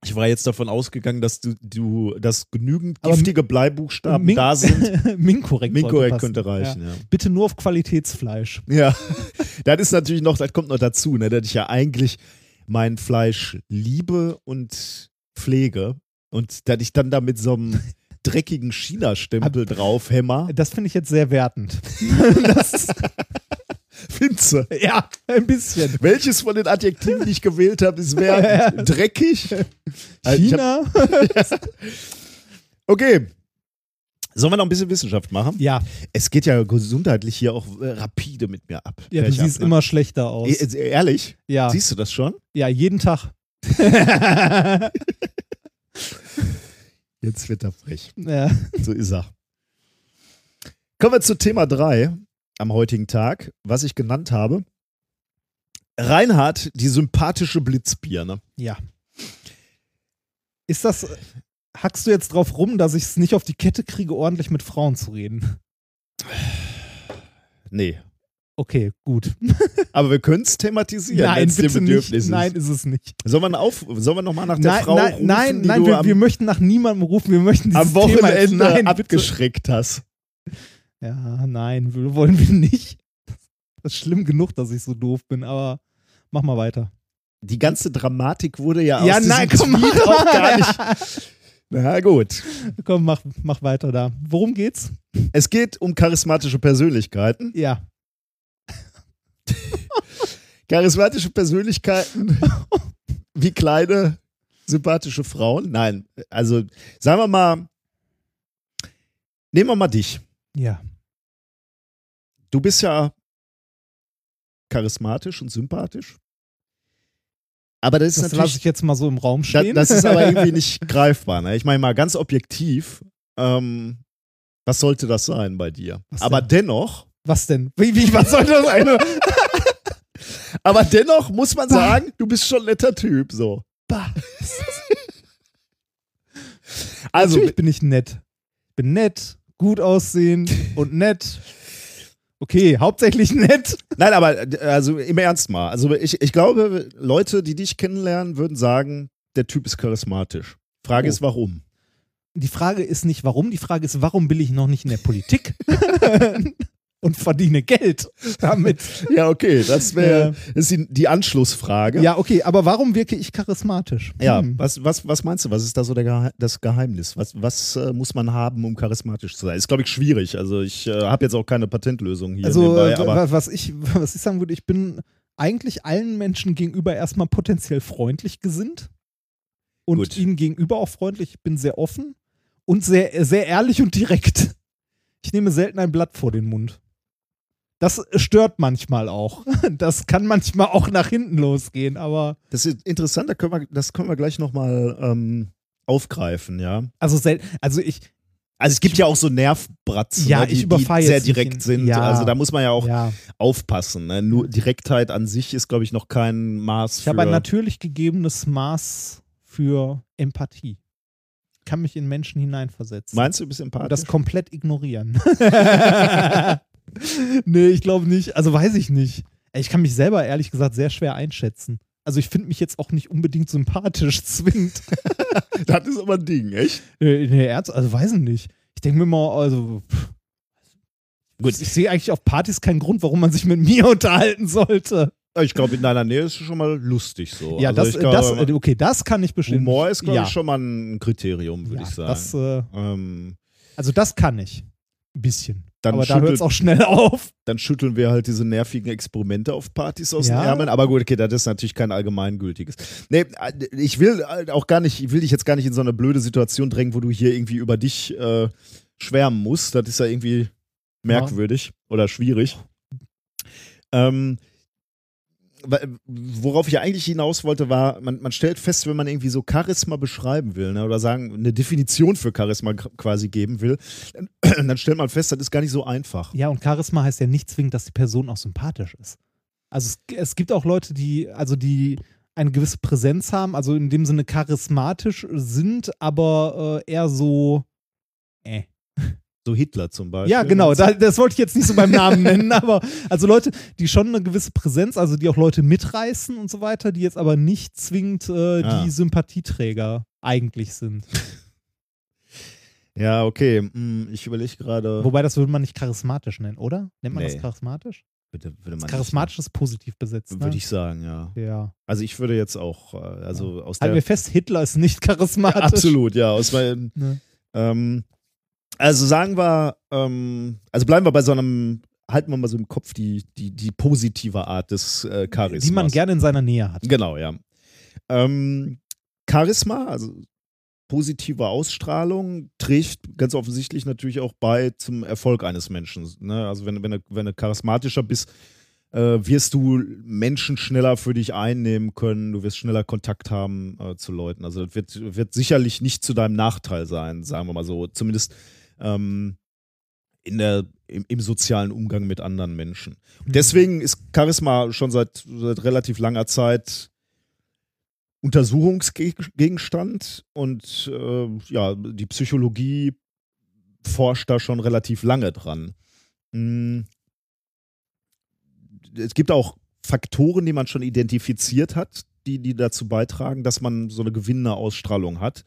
Ich war jetzt davon ausgegangen, dass du, du dass genügend Aber giftige Bleibuchstaben Min- da sind. Minkorrekt. Minkorrekt könnte reichen, ja. Bitte nur auf Qualitätsfleisch. Ja, das ist natürlich noch, das kommt noch dazu, ne, dass ich ja eigentlich mein Fleisch liebe und pflege und dass ich dann da mit so einem dreckigen China-Stempel drauf hämmer. Das finde ich jetzt sehr wertend. das, Finze. ja, ein bisschen. Welches von den Adjektiven, die ich gewählt habe, ist wer? Dreckig? Also ich hab- China? Okay. Sollen wir noch ein bisschen Wissenschaft machen? Ja, Es geht ja gesundheitlich hier auch äh, rapide mit mir ab. ja du Bergab, siehst ne? immer schlechter aus. E- Ehrlich? ja, Siehst du das schon? ja, jeden Tag. Jetzt wird er frech. ja. So ist er. Kommen wir zu Thema 3 am heutigen Tag, was ich genannt habe. Reinhard, die sympathische Blitzbirne. ja. Ist das, hackst du jetzt drauf rum, dass ich es nicht auf die Kette kriege, ordentlich mit Frauen zu reden? Nee. Okay, gut. Aber wir können es thematisieren, dir bitte Bedürfnis nicht. ist. Nein, ist es nicht. Sollen wir, auf, sollen wir nochmal nach der nein, Frau nein, rufen, nein, nein wir, wir möchten nach niemandem rufen, wir möchten dieses am Wochenende Thema nein, abgeschreckt hast? Ja, nein, wollen wir nicht. Das ist schlimm genug, dass ich so doof bin, aber mach mal weiter. Die ganze Dramatik wurde ja aus ja, diesem nein, komm, Tweet auch gar nicht. Na gut. Komm, mach, mach weiter da. Worum geht's? Es geht um charismatische Persönlichkeiten. Ja. Charismatische Persönlichkeiten wie kleine, sympathische Frauen. Nein, also sagen wir mal, nehmen wir mal dich. Ja. Du bist ja charismatisch und sympathisch. Aber das ist Das lasse natürlich, ich jetzt mal so im Raum stehen. das ist aber irgendwie nicht greifbar. Ne? Ich meine mal ganz objektiv, ähm, was sollte das sein bei dir? Was aber denn? dennoch, Was denn? Wie, wie, was soll das sein? aber dennoch muss man sagen, du bist schon ein netter Typ, so. Bah. Also, Natürlich bin ich nett. Bin nett, gut aussehend und nett. Okay, hauptsächlich nett. Nein, aber also im Ernst mal. Also ich, ich glaube, Leute, die dich kennenlernen, würden sagen, der Typ ist charismatisch. Frage Oh. ist, warum? Die Frage ist nicht warum, die Frage ist, warum bin ich noch nicht in der Politik und verdiene Geld damit? Ja, okay, das wäre ist die, Anschlussfrage. Ja, okay, aber warum wirke ich charismatisch? Ja, Hm. was, was, was meinst du? Was ist da so der Gehe das Geheimnis? Was, was äh, muss man haben, um charismatisch zu sein? Ist, glaube ich, schwierig. Also ich äh, habe jetzt auch keine Patentlösung hier Also, nebenbei, äh, aber wa- was, ich, was ich sagen würde, ich bin eigentlich allen Menschen gegenüber erstmal potenziell freundlich gesinnt und Gut. ihnen gegenüber auch freundlich. Ich bin sehr offen und sehr, sehr ehrlich und direkt. Ich nehme selten ein Blatt vor den Mund. Das stört manchmal auch. Das kann manchmal auch nach hinten losgehen, aber das ist interessant, da können wir, das können wir gleich nochmal ähm, aufgreifen, ja. also also ich Also es gibt ja auch so Nervbratzen, Ja, ne, die, ich die sehr direkt in- sind. Ja. Also da muss man ja auch ja, aufpassen. Ne? Nur Direktheit an sich ist, glaube ich, noch kein Maß ich habe ein natürlich gegebenes Maß für Empathie. Kann mich in Menschen hineinversetzen. Meinst du, du bist empathisch? das komplett ignorieren. nee, ich glaube nicht. Also weiß ich nicht. Ich kann mich selber ehrlich gesagt sehr schwer einschätzen. Also ich finde mich jetzt auch nicht unbedingt sympathisch zwingend. das ist aber ein Ding, echt? nee, nee, ernst, also weiß ich nicht. Ich denke mir mal, also pff, Gut. ich sehe eigentlich auf Partys keinen Grund, warum man sich mit mir unterhalten sollte. Ich glaube, in deiner Nähe ist es schon mal lustig so. ja, also das, glaube, das, äh, okay, das kann ich bestimmt. Humor ist, glaube ja. ich, schon mal ein Kriterium, würde ja, ich sagen. Das, äh, ähm, also das kann ich. Ein bisschen. Dann, aber da hört es auch schnell auf. dann schütteln wir halt diese nervigen Experimente auf Partys aus Ja. den Ärmeln. Aber gut, okay, das ist natürlich kein allgemeingültiges. Nee, äh, ich will äh, auch gar nicht, ich will dich jetzt gar nicht in so eine blöde Situation drängen, wo du hier irgendwie über dich äh, schwärmen musst. Das ist ja irgendwie merkwürdig oder schwierig. Ähm, worauf ich eigentlich hinaus wollte, war, man, man stellt fest, wenn man irgendwie so Charisma beschreiben will, ne, oder sagen, eine Definition für Charisma quasi geben will, dann, dann stellt man fest, das ist gar nicht so einfach. Ja, und Charisma heißt ja nicht zwingend, dass die Person auch sympathisch ist. Also es, es gibt auch Leute, die, also die eine gewisse Präsenz haben, also in dem Sinne charismatisch sind, aber äh, eher so. So Hitler zum Beispiel. Ja, genau, da, das wollte ich jetzt nicht so beim Namen nennen, aber also Leute, die schon eine gewisse Präsenz, also die auch Leute mitreißen und so weiter, die jetzt aber nicht zwingend äh, Ah. die Sympathieträger eigentlich sind. Ja, okay. Hm, Ich überlege gerade. Wobei das würde man nicht charismatisch nennen, oder? Nennt man Nee. das charismatisch? Würde, würde man Charismatisch ist positiv besetzt. Ne? würde ich sagen, ja. ja. Also ich würde jetzt auch, äh, also aus Halten wir fest, Hitler ist nicht charismatisch. Absolut, ja. Aus meinem, Ne. ähm, also sagen wir, ähm, also bleiben wir bei so einem, halten wir mal so im Kopf die, die, die positive Art des äh, Charismas. Die man gerne in seiner Nähe hat. Genau, ja. Ähm, Charisma, also positive Ausstrahlung, trägt ganz offensichtlich natürlich auch bei zum Erfolg eines Menschen. Ne? Also wenn, wenn, du, wenn du charismatischer bist, äh, wirst du Menschen schneller für dich einnehmen können, du wirst schneller Kontakt haben äh, zu Leuten. Also das wird, wird sicherlich nicht zu deinem Nachteil sein, sagen wir mal so. Zumindest ähm, in der, im, im sozialen Umgang mit anderen Menschen. Mhm. Deswegen ist Charisma schon seit, seit relativ langer Zeit Untersuchungsgegenstand und äh, ja, die Psychologie forscht da schon relativ lange dran. Mm. Es gibt auch Faktoren, die man schon identifiziert hat, die, die dazu beitragen, dass man so eine gewinnende Ausstrahlung hat.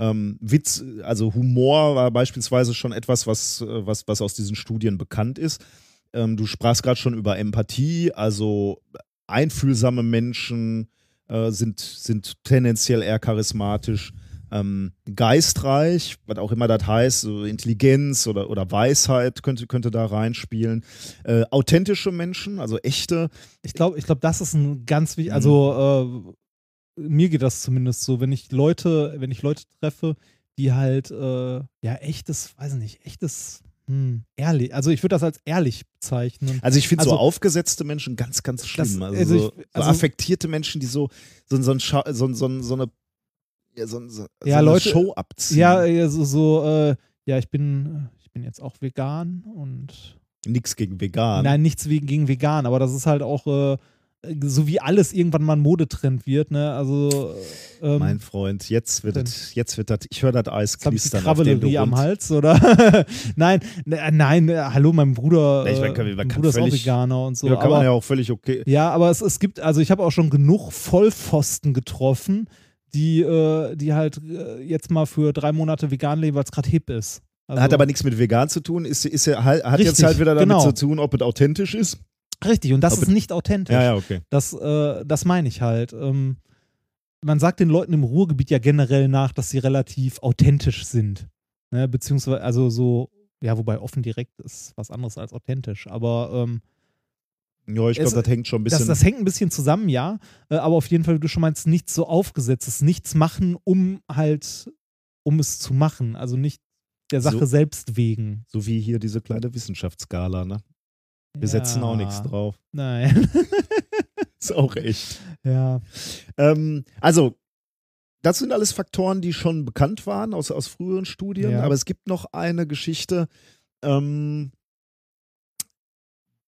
Ähm, Witz, also Humor war beispielsweise schon etwas, was, äh, was, was aus diesen Studien bekannt ist. Ähm, du sprachst gerade schon über Empathie, also einfühlsame Menschen äh, sind, sind tendenziell eher charismatisch. Ähm, geistreich, was auch immer das heißt, so Intelligenz oder, oder Weisheit könnte, könnte da reinspielen. Äh, authentische Menschen, also echte, Ich glaube, ich glaub, das ist ein ganz Mhm. wichtig, also äh, mir geht das zumindest so, wenn ich Leute, wenn ich Leute treffe, die halt, äh, ja, echtes, weiß nicht, echtes, hm, ehrlich, also ich würde das als ehrlich bezeichnen. Also ich finde so Also- aufgesetzte Menschen ganz, ganz schlimm. Das- also also so, ich- so also- affektierte Menschen, die so, so, so, so, so, so eine, ja, so, so, Ja, so eine Leute- Show abziehen. Ja, ja, so, so äh, ja, ich bin, ich bin jetzt auch vegan und Nix gegen vegan. Nein, nichts gegen vegan, aber das ist halt auch äh, so wie alles irgendwann mal ein Modetrend wird, ne? Also ähm, Mein Freund, jetzt wird das, jetzt wird das, ich höre das Eis Jetzt knistern, auf dem du am Hals, oder? nein, ne, nein, äh, hallo, mein Bruder, Ja, ich mein, äh, kann- mein Bruder ist auch völlig- Veganer und so. ja, kann aber, man ja auch völlig okay. ja, aber es, es gibt, also ich habe auch schon genug Vollpfosten getroffen, die, äh, die halt äh, jetzt mal für drei Monate vegan leben, weil es gerade hip ist. Also, Hat aber nichts mit vegan zu tun, ist, ist ja, hat jetzt Richtig, halt wieder damit genau. zu tun, ob es authentisch ist. Richtig, und das Aber- ist nicht authentisch. Ja, ja, okay. Das, äh, das meine ich halt. Ähm, man sagt den Leuten im Ruhrgebiet ja generell nach, dass sie relativ authentisch sind. Ne? Beziehungsweise, also so, ja, wobei offen direkt ist was anderes als authentisch. Aber ähm, Ja, ich glaube, das hängt schon ein das, bisschen. das hängt ein bisschen zusammen, ja. Äh, aber auf jeden Fall, wie du schon meinst, nichts so aufgesetztes, nichts machen, um halt, um es zu machen. Also nicht der Sache So- selbst wegen. so wie hier diese kleine Wissenschaftsskala, ne? Wir setzen auch nichts drauf. Nein. Ist auch echt. ja. Ähm, also, das sind alles Faktoren, die schon bekannt waren aus, aus früheren Studien, Ja. aber es gibt noch eine Geschichte, ähm,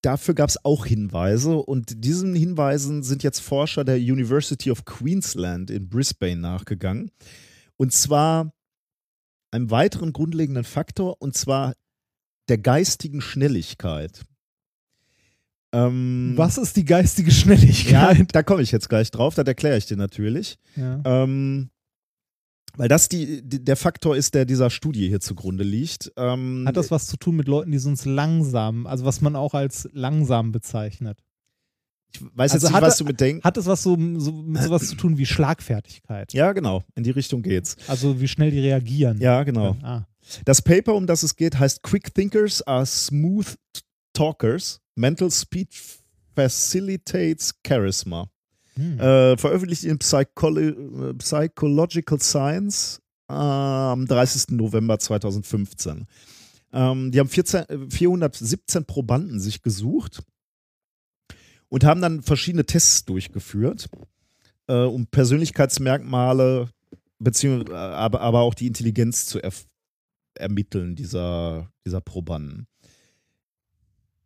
dafür gab es auch Hinweise und diesen Hinweisen sind jetzt Forscher der University of Queensland in Brisbane nachgegangen. Und zwar einem weiteren grundlegenden Faktor, und zwar der geistigen Schnelligkeit. Ähm, Was ist die geistige Ja, Schnelligkeit? da komme ich jetzt gleich drauf, das erkläre ich dir natürlich. Ja. Ähm, weil das die, die, der Faktor ist, der dieser Studie hier zugrunde liegt. Ähm, Hat das was zu tun mit Leuten, die sonst langsam, also was man auch als langsam bezeichnet? ich weiß jetzt also nicht, hat was du mit denkst. Hat es was so, so mit sowas zu tun wie Schlagfertigkeit? Ja, genau, in die Richtung geht's. Also wie schnell die reagieren? Ja, genau. Ah. Das Paper, um das es geht, heißt Quick Thinkers are Smooth Talkers. Mental Speech Facilitates Charisma. Hm. Äh, veröffentlicht in Psycholo äh, Psychological Science äh, am 30. November 2015. Ähm, die haben 14, äh, 417 Probanden sich gesucht und haben dann verschiedene Tests durchgeführt, äh, um Persönlichkeitsmerkmale beziehungsweise aber, aber auch die Intelligenz zu ermitteln dieser, dieser Probanden.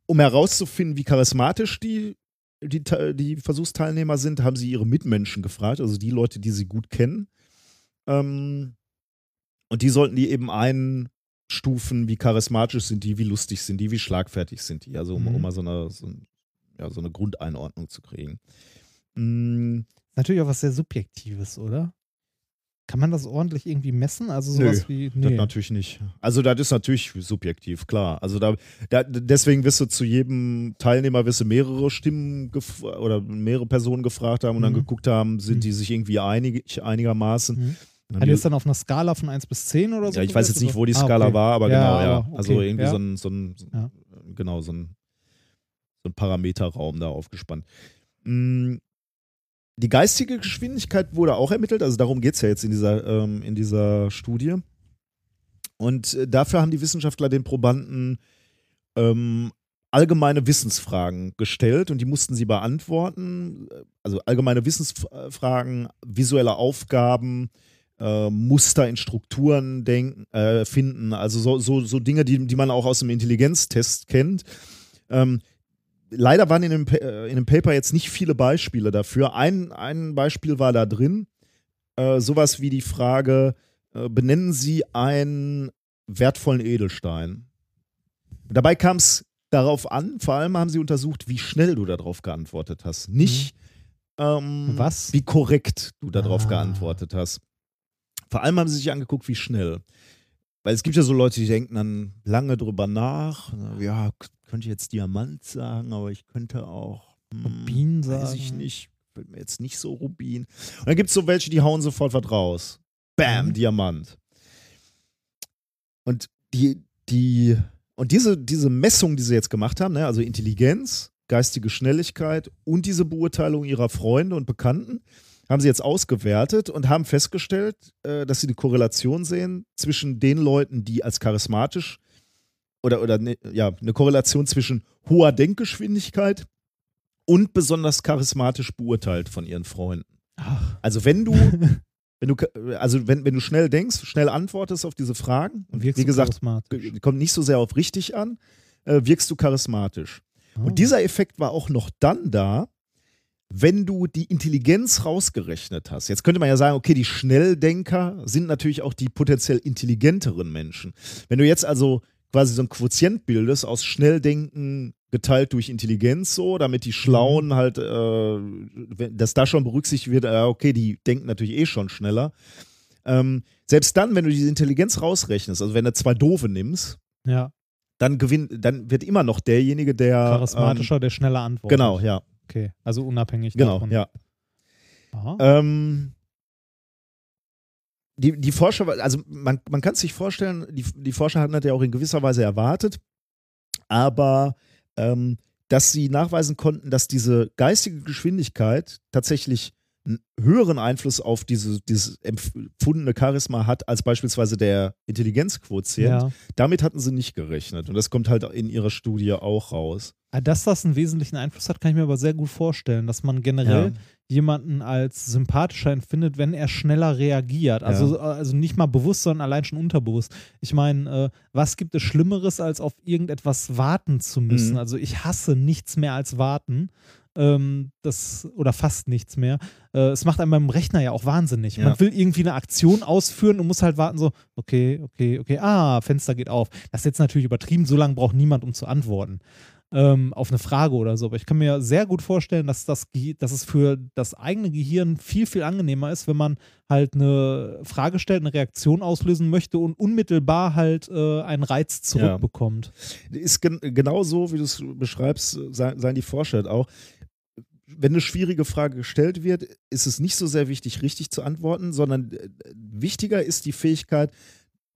Um herauszufinden, wie charismatisch die, die, die Versuchsteilnehmer sind, haben sie ihre Mitmenschen gefragt, also die Leute, die sie gut kennen. Ähm, und die sollten die eben einstufen, wie charismatisch sind die, wie lustig sind die, wie schlagfertig sind die. Also um, Mhm. um mal so eine, so, ja, so eine Grundeinordnung zu kriegen. Mm, Natürlich auch was sehr Subjektives, oder? Kann man das ordentlich irgendwie messen? Also sowas Nö, wie. Das natürlich nicht. Also das ist natürlich subjektiv, klar. Also da, da deswegen wirst du zu jedem Teilnehmer wirst du mehrere Stimmen oder mehrere Personen gefragt haben und dann Mhm. geguckt haben, sind Mhm. die sich irgendwie einig, einigermaßen. Mhm. Dann die- jetzt dann auf einer Skala von 1 bis 10 oder so? ja, ich weiß jetzt nicht, wo die Ah, Skala okay. war, aber Ja, genau, ja. Also okay, irgendwie ja. so ein, so ein Ja. genau, so ein, so ein Parameterraum da aufgespannt. Mm, Die geistige Geschwindigkeit wurde auch ermittelt, also darum geht es ja jetzt in dieser, ähm, in dieser Studie. Und äh, dafür haben die Wissenschaftler den Probanden ähm, allgemeine Wissensfragen gestellt und die mussten sie beantworten. Also allgemeine Wissensfragen, visuelle Aufgaben, äh, Muster in Strukturen denken, äh, finden, also so, so, so Dinge, die, die man auch aus dem Intelligenztest kennt. Ähm, leider waren in dem, äh, in dem Paper jetzt nicht viele Beispiele dafür. Ein, ein Beispiel war da drin, äh, sowas wie die Frage, äh, benennen Sie einen wertvollen Edelstein. Dabei kam es darauf an, vor allem haben sie untersucht, wie schnell du darauf geantwortet hast. Nicht, ähm, Was? wie korrekt du darauf Ah. geantwortet hast. Vor allem haben sie sich angeguckt, wie schnell. Weil es gibt ja so Leute, die denken dann lange drüber nach. Ja, k- könnte jetzt Diamant sagen, aber ich könnte auch hm, Rubin Weiß ich sagen. nicht. Fällt mir jetzt nicht so Rubin. Und dann gibt es so welche, die hauen sofort was raus. Bam, Mhm. Diamant. Und die, die, und diese, diese Messung, die sie jetzt gemacht haben, ne, also Intelligenz, geistige Schnelligkeit und diese Beurteilung ihrer Freunde und Bekannten, haben sie jetzt ausgewertet und haben festgestellt, äh, dass sie die Korrelation sehen zwischen den Leuten, die als charismatisch oder, oder ne, ja, eine Korrelation zwischen hoher Denkgeschwindigkeit und besonders charismatisch beurteilt von ihren Freunden. Ach, Also wenn du, wenn du, also wenn, wenn du schnell denkst, schnell antwortest auf diese Fragen, und wie gesagt, kommt nicht so sehr auf richtig an, äh, wirkst du charismatisch. Ah. Und dieser Effekt war auch noch dann da, wenn du die Intelligenz rausgerechnet hast. Jetzt könnte man ja sagen, okay, die Schnelldenker sind natürlich auch die potenziell intelligenteren Menschen. Wenn du jetzt also quasi so ein Quotient bildest aus Schnelldenken geteilt durch Intelligenz so, damit die Schlauen halt, äh, dass da schon berücksichtigt wird, äh, okay, die denken natürlich eh schon schneller. Ähm, selbst dann, wenn du diese Intelligenz rausrechnest, also wenn du zwei Doofe nimmst, ja, dann gewinnt, dann wird immer noch derjenige, der charismatischer, der schneller Ähm, antwortet. genau, ja, Okay, also unabhängig genau, davon. ja. Aha. Ähm, die, die Forscher, also man, man kann es sich vorstellen, die, die Forscher hatten das ja auch in gewisser Weise erwartet, aber ähm, dass sie nachweisen konnten, dass diese geistige Geschwindigkeit tatsächlich einen höheren Einfluss auf diese, dieses empfundene Charisma hat, als beispielsweise der Intelligenzquotient. ja. Damit hatten sie nicht gerechnet. Und das kommt halt in ihrer Studie auch raus. Ah, Dass das einen wesentlichen Einfluss hat, kann ich mir aber sehr gut vorstellen, dass man generell jemanden als sympathischer empfindet, wenn er schneller reagiert. Also, also nicht mal bewusst, sondern allein schon unterbewusst. Ich meine, äh, was gibt es Schlimmeres, als auf irgendetwas warten zu müssen? Mhm. Also ich hasse nichts mehr als warten. Ähm, das, oder fast nichts mehr. Äh, es macht einem beim Rechner ja auch wahnsinnig. Ja. Man will irgendwie eine Aktion ausführen und muss halt warten, so, okay, okay, okay, ah, Fenster geht auf. Das ist jetzt natürlich übertrieben, so lange braucht niemand, um zu antworten ähm, auf eine Frage oder so. Aber ich kann mir sehr gut vorstellen, dass, das, dass es für das eigene Gehirn viel, viel angenehmer ist, wenn man halt eine Frage stellt, eine Reaktion auslösen möchte und unmittelbar halt äh, einen Reiz zurückbekommt. Ist gen genau so, wie du es beschreibst, seien die Forscher halt auch. Wenn eine schwierige Frage gestellt wird, ist es nicht so sehr wichtig, richtig zu antworten, sondern äh, wichtiger ist die Fähigkeit,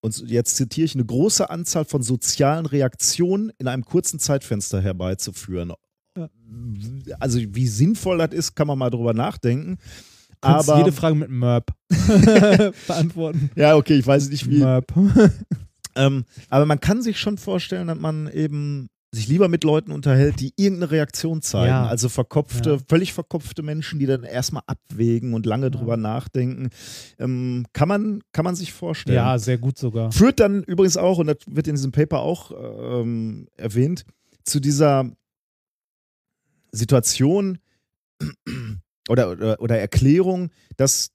und jetzt zitiere ich, eine große Anzahl von sozialen Reaktionen in einem kurzen Zeitfenster herbeizuführen. Also wie sinnvoll das ist, kann man mal drüber nachdenken. Aber jede Frage mit Merp beantworten. ja, okay, ich weiß nicht wie. Merp. Ähm, aber man kann sich schon vorstellen, dass man eben sich lieber mit Leuten unterhält, die irgendeine Reaktion zeigen. Ja. Also verkopfte, Ja. völlig verkopfte Menschen, die dann erstmal abwägen und lange drüber nachdenken. Ähm, kann, man, kann man sich vorstellen. Ja, sehr gut sogar. Führt dann übrigens auch, und das wird in diesem Paper auch ähm, erwähnt, zu dieser Situation oder, oder, oder Erklärung, dass,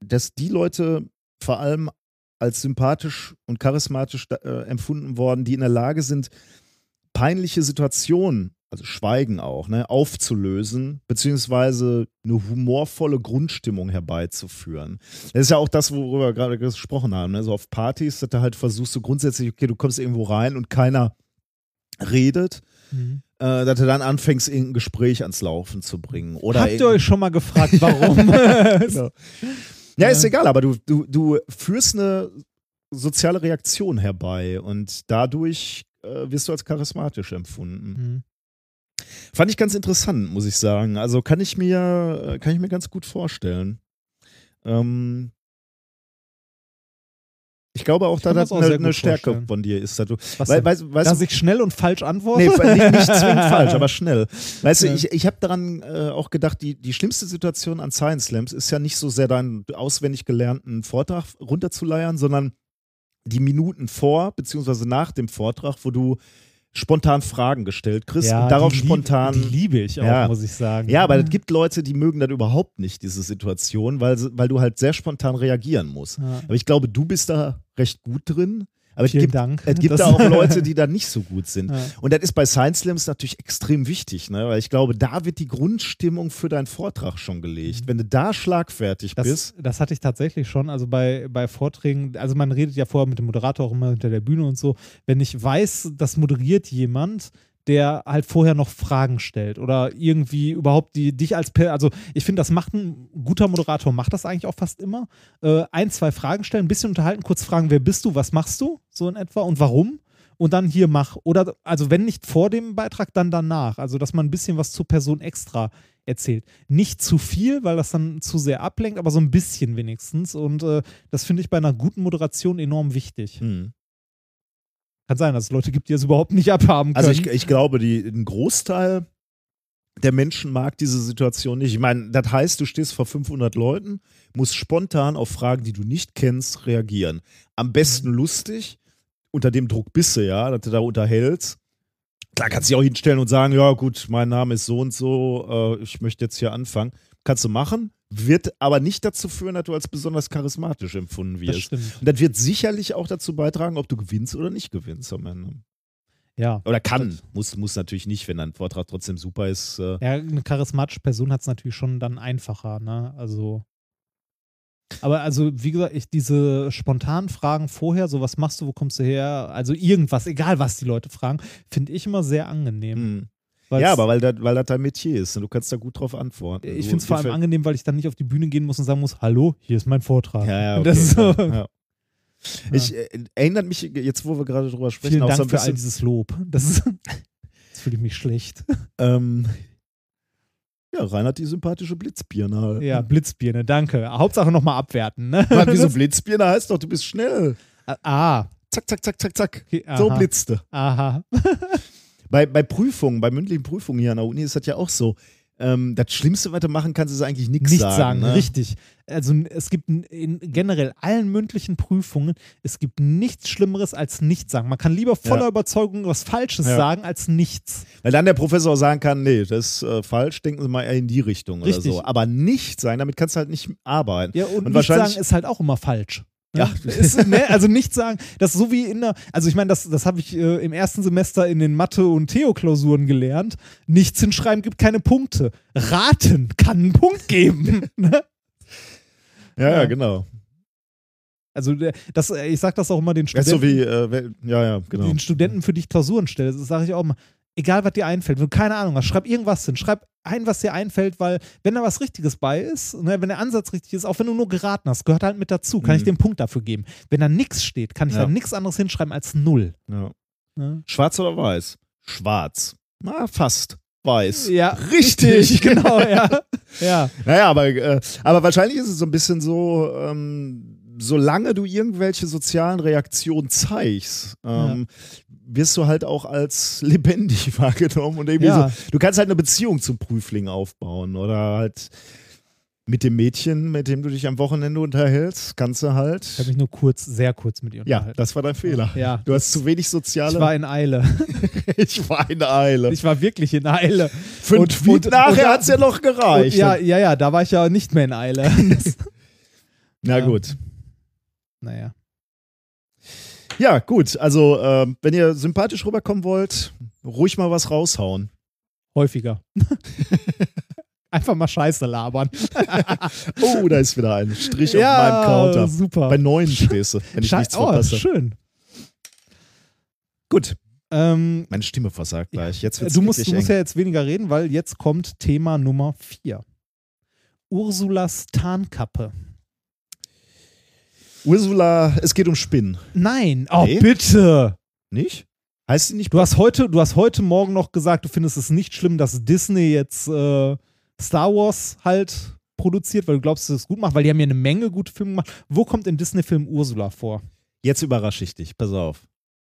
dass die Leute vor allem als sympathisch und charismatisch äh, empfunden worden, die in der Lage sind, peinliche Situationen, also Schweigen auch, ne, aufzulösen, beziehungsweise eine humorvolle Grundstimmung herbeizuführen. Das ist ja auch das, worüber wir gerade gesprochen haben. Ne? So auf Partys, dass du halt versuchst, so grundsätzlich, okay, du kommst irgendwo rein und keiner redet, Mhm. äh, dass du dann anfängst, irgendein Gespräch ans Laufen zu bringen. Oder Habt ihr euch schon mal gefragt, warum? Genau. Ja, ist egal, aber du, du, du führst eine soziale Reaktion herbei und dadurch äh, wirst du als charismatisch empfunden. Mhm. Fand ich ganz interessant, muss ich sagen. Also kann ich mir, äh, kann ich mir ganz gut vorstellen. Ähm, ich glaube auch, Ich da kann mir das auch eine, eine Stärke vorstellen. von dir ist. Dass du, weil, weißt, weißt Dass du, ich schnell und falsch antworte? Nee, nicht, nicht zwingend falsch, aber schnell. Weißt du, Ja. ich, ich habe daran äh, auch gedacht, die, die schlimmste Situation an Science Slams ist ja nicht so sehr deinen auswendig gelernten Vortrag runterzuleiern, sondern die Minuten vor beziehungsweise nach dem Vortrag, wo du spontan Fragen gestellt kriegst und darauf die lieb- spontan. Die liebe ich auch, Ja. muss ich sagen. ja, aber es gibt Leute, die mögen das überhaupt nicht, diese Situation, weil, weil du halt sehr spontan reagieren musst. Ja. Aber ich glaube, du bist da recht gut drin. Aber es Vielen gibt, Dank. es gibt Das- da auch Leute, die da nicht so gut sind. Ja. Und das ist bei Science Slams natürlich extrem wichtig, ne? weil ich glaube, da wird die Grundstimmung für deinen Vortrag schon gelegt. Wenn du da schlagfertig Das, bist, das hatte ich tatsächlich schon. Also bei, bei Vorträgen, also man redet ja vorher mit dem Moderator auch immer hinter der Bühne und so. Wenn ich weiß, das moderiert jemand, der halt vorher noch Fragen stellt oder irgendwie überhaupt die dich als Per- also ich finde, das macht ein guter Moderator, macht das eigentlich auch fast immer. Äh, ein, zwei Fragen stellen, ein bisschen unterhalten, kurz fragen, wer bist du, was machst du, so in etwa und warum und dann hier mach. Oder also wenn nicht vor dem Beitrag, dann danach. Also dass man ein bisschen was zur Person extra erzählt. Nicht zu viel, weil das dann zu sehr ablenkt, aber so ein bisschen wenigstens. Und äh, das finde ich bei einer guten Moderation enorm wichtig. hm. Kann sein, dass es Leute gibt, die es überhaupt nicht abhaben können. also ich, ich glaube, die, ein Großteil der Menschen mag diese Situation nicht. Ich meine, das heißt, du stehst vor 500 Leuten, musst spontan auf Fragen, die du nicht kennst, reagieren. Am besten lustig, unter dem Druck bist du ja, dass du da unterhältst. Klar kannst du dich auch hinstellen und sagen, ja gut, mein Name ist so und so, äh, ich möchte jetzt hier anfangen. Kannst du machen, wird aber nicht dazu führen, dass du als besonders charismatisch empfunden das wirst. stimmt. Und das wird sicherlich auch dazu beitragen, ob du gewinnst oder nicht gewinnst am Ende. Ja. Oder kann. Muss, muss natürlich nicht, wenn dein Vortrag trotzdem super ist. Äh, Ja, eine charismatische Person hat es natürlich schon dann einfacher, ne? Also. Aber also, wie gesagt, ich, diese spontanen Fragen vorher, so was machst du, wo kommst du her, also irgendwas, egal was die Leute fragen, finde ich immer sehr angenehm. hm. Ja, aber weil das, weil das dein Metier ist und du kannst da gut drauf antworten. ich finde es vor allem angenehm, weil ich dann nicht auf die Bühne gehen muss und sagen muss, hallo, hier ist mein Vortrag. Ja, ja, okay, das ist so, ja. Ich äh, erinnert mich, jetzt wo wir gerade drüber sprechen, Vielen auch Dank so ein für all dieses Lob. Das ist, jetzt fühle ich mich schlecht. ähm, ja, Reinhard die sympathische Blitzbirne halt. Ja, Blitzbirne, danke. Hauptsache nochmal abwerten, ne? Mann, wieso Blitzbirne heißt doch, du bist schnell. Ah, Zack, zack, zack, zack, zack. okay, So blitzte. aha. Bei, bei Prüfungen, bei mündlichen Prüfungen hier an der Uni ist das ja auch so. Ähm, das Schlimmste, was du machen kannst, ist eigentlich nichts Nichts sagen. sagen, ne? richtig. Also es gibt in- generell allen mündlichen Prüfungen, es gibt nichts Schlimmeres als nichts sagen. Man kann lieber voller Ja. Überzeugung was Falsches Ja. sagen als nichts. Weil dann der Professor sagen kann, nee, das ist äh, falsch, denken Sie mal eher in die Richtung oder Richtig. so. Aber nicht sagen, damit kannst du halt nicht arbeiten. Ja, und, Und nichts wahrscheinlich- sagen ist halt auch immer falsch. Ja. Ist, ne? Also nichts sagen, das ist so wie in der, also ich meine, das, das habe ich äh, im ersten Semester in den Mathe- und Theo-Klausuren gelernt. Nichts hinschreiben gibt keine Punkte. Raten kann einen Punkt geben. ne? Ja, ja, genau. Also der- das, äh, ich sage das auch immer den Studenten. so wie, äh, ja, ja, genau. den Studenten, für die ich Klausuren stelle. Das sage ich auch mal. Egal, was dir einfällt. Wenn du keine Ahnung hast, schreib irgendwas hin. Schreib ein, was dir einfällt, weil wenn da was Richtiges bei ist, ne, wenn der Ansatz richtig ist, auch wenn du nur geraten hast, gehört halt mit dazu, kann ich dir einen Punkt dafür geben. Wenn da nichts steht, kann ich Mhm. Ja. da nichts anderes hinschreiben als null. Ja. Ne? Schwarz oder weiß? Schwarz. Na, fast. Weiß. Ja, Richtig. genau, ja. ja. Naja, aber, äh, aber wahrscheinlich ist es so ein bisschen so, ähm, solange du irgendwelche sozialen Reaktionen zeigst, ähm, wirst du halt auch als lebendig wahrgenommen und irgendwie Ja. so, du kannst halt eine Beziehung zum Prüfling aufbauen oder halt mit dem Mädchen, mit dem du dich am Wochenende unterhältst, kannst du Ich habe halt. mich nur kurz, sehr kurz mit ihr Ja, unterhalten. das war dein Fehler. Ja. Du hast zu wenig soziale. Ich war in Eile. ich war in Eile. Ich war wirklich in Eile. Einen und- und- und nachher hat es ja noch Und gereicht. ja, ja, ja, da war ich ja nicht mehr in Eile. Na ja. gut. naja. Ja, gut. Also, ähm, wenn ihr sympathisch rüberkommen wollt, ruhig mal was raushauen. Häufiger. Einfach mal Scheiße labern. Oh, da ist wieder ein Strich auf ja, meinem Counter. super. Bei neun stehst du, wenn ich Schei- nichts oh, verpasse. schön. Gut, Ähm, meine Stimme versagt gleich. Jetzt wird's du musst, du musst ja jetzt weniger reden, weil jetzt kommt Thema Nummer 4. Ursulas Tarnkappe. Ursula, es geht um Spinnen. Nein, oh Nee? bitte. Nicht? Heißt sie nicht? Du hast heute, du hast heute Morgen noch gesagt, du findest es nicht schlimm, dass Disney jetzt äh, Star Wars halt produziert, weil du glaubst, dass es gut macht, weil die haben ja eine Menge gute Filme gemacht. Wo kommt in Disney-Film Ursula vor? Jetzt überrasche ich dich. Pass auf.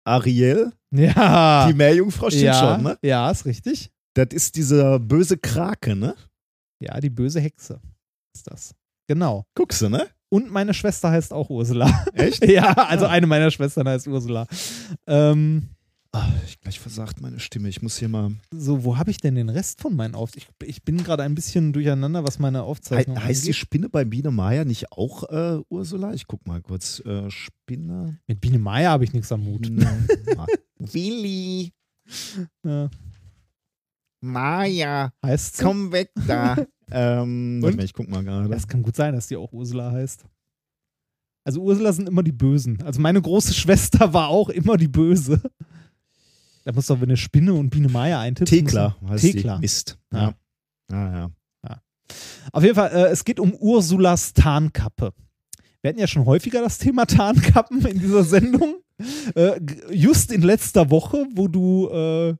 Ariel, Ja. die Meerjungfrau, stimmt ja, schon, ne? ja, ist richtig. Das ist dieser böse Krake, ne? Ja, die böse Hexe ist das. Genau. Guckst du, ne? Und meine Schwester heißt auch Ursula. Echt? ja, also eine meiner Schwestern heißt Ursula. Ähm, Ah, ich gleich versagt meine Stimme. Ich muss hier mal. so, wo habe ich denn den Rest von meinen Aufzeichnungen? Ich, ich bin gerade ein bisschen durcheinander, was meine He Aufzeichnungen heißt die angeht. Spinne bei Biene Meier nicht auch äh, Ursula? Ich guck mal kurz. Äh, Spinne. Mit Biene Meier habe ich nichts am Hut. Willi, Ja. Maya, Heißt komm weg da. ähm, warte mal, ich guck mal gerade. Es kann gut sein, dass die auch Ursula heißt. Also Ursula sind immer die Bösen. Also meine große Schwester war auch immer die Böse. Da muss doch, wenn eine Spinne und Biene Meier eintippst. Thekla muss- heißt Thekla. die. Mist. Ja. Ja. Ah, ja. Auf jeden Fall, äh, es geht um Ursulas Tarnkappe. Wir hatten ja schon häufiger das Thema Tarnkappen in dieser Sendung. Äh, just in letzter Woche, wo du äh,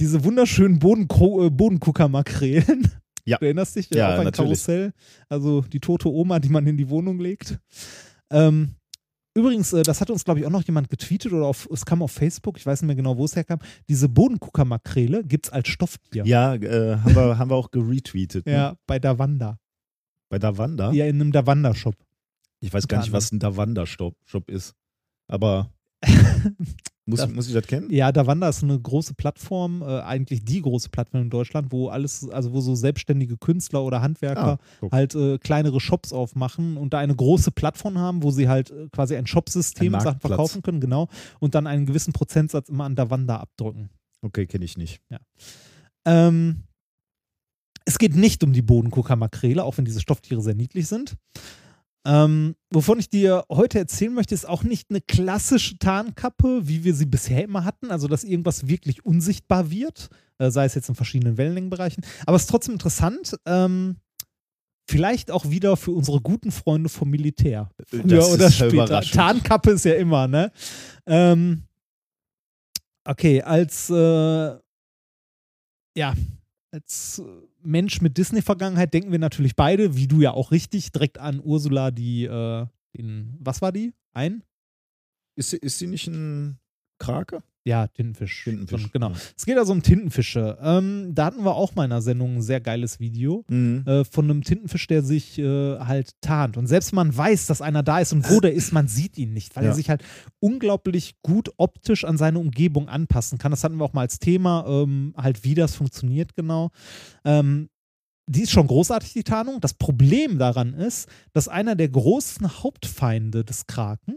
diese wunderschönen Bodenko äh, Bodenkuckermakrelen, Ja. du erinnerst dich, äh, Ja, auf ein natürlich. Karussell, also die tote Oma, die man in die Wohnung legt. Ähm, übrigens, äh, das hatte uns, glaube ich, auch noch jemand getweetet oder auf, es kam auf Facebook, ich weiß nicht mehr genau, wo es herkam. Diese Bodenkuckermakrele gibt es als Stofftier. Ja, äh, haben, wir, haben wir auch geretweetet. Ne? Ja, bei Davanda. Bei Davanda? Ja, in einem Davanda-Shop. Ich weiß gar nicht, was ein Davanda-Shop Shop ist. Aber muss, Da- muss ich das kennen? Ja, Davanda ist eine große Plattform, äh, eigentlich die große Plattform in Deutschland, wo alles, also wo so selbstständige Künstler oder Handwerker Ah, halt äh, kleinere Shops aufmachen und da eine große Plattform haben, wo sie halt äh, quasi ein Shopsystem Ein Sachen verkaufen können, genau, und dann einen gewissen Prozentsatz immer an Davanda abdrücken. Okay, kenne ich nicht. Ähm, es geht nicht um die Bodenkuckermakrele, auch wenn diese Stofftiere sehr niedlich sind. Ähm, wovon ich dir heute erzählen möchte, ist auch nicht eine klassische Tarnkappe, wie wir sie bisher immer hatten, also dass irgendwas wirklich unsichtbar wird, äh, sei es jetzt in verschiedenen Wellenlängenbereichen. Aber es ist trotzdem interessant, ähm, vielleicht auch wieder für unsere guten Freunde vom Militär. Früher Das oder später. Tarnkappe ist ja immer, ne? Ähm, okay, als äh, ja, als äh, Mensch mit Disney-Vergangenheit denken wir natürlich beide, wie du ja auch richtig, direkt an Ursula, die äh, in, was war die? Ein? Ist, ist sie nicht ein Krake? Ja, Tintenfisch. Tintenfisch, Genau. ja. Es geht also um Tintenfische. Ähm, da hatten wir auch mal in einer Sendung ein sehr geiles Video Mhm. äh, von einem Tintenfisch, der sich äh, halt tarnt. Und selbst wenn man weiß, dass einer da ist und wo der ist, man sieht ihn nicht, weil Ja. er sich halt unglaublich gut optisch an seine Umgebung anpassen kann. Das hatten wir auch mal als Thema, ähm, halt wie das funktioniert genau. Ähm, die ist schon großartig, die Tarnung. Das Problem daran ist, dass einer der großen Hauptfeinde des Kraken,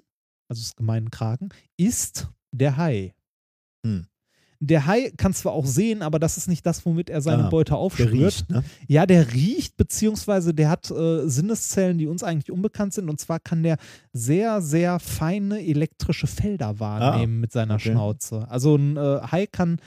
also des gemeinen Kraken, ist der Hai. Hm. Der Hai kann zwar auch sehen, aber das ist nicht das, womit er seine Ah, Beute Der aufspürt. riecht, ne? Ja, der riecht, beziehungsweise der hat äh, Sinneszellen, die uns eigentlich unbekannt sind. Und zwar kann der sehr, sehr feine elektrische Felder wahrnehmen mit seiner okay. Schnauze. Also ein äh, Hai kann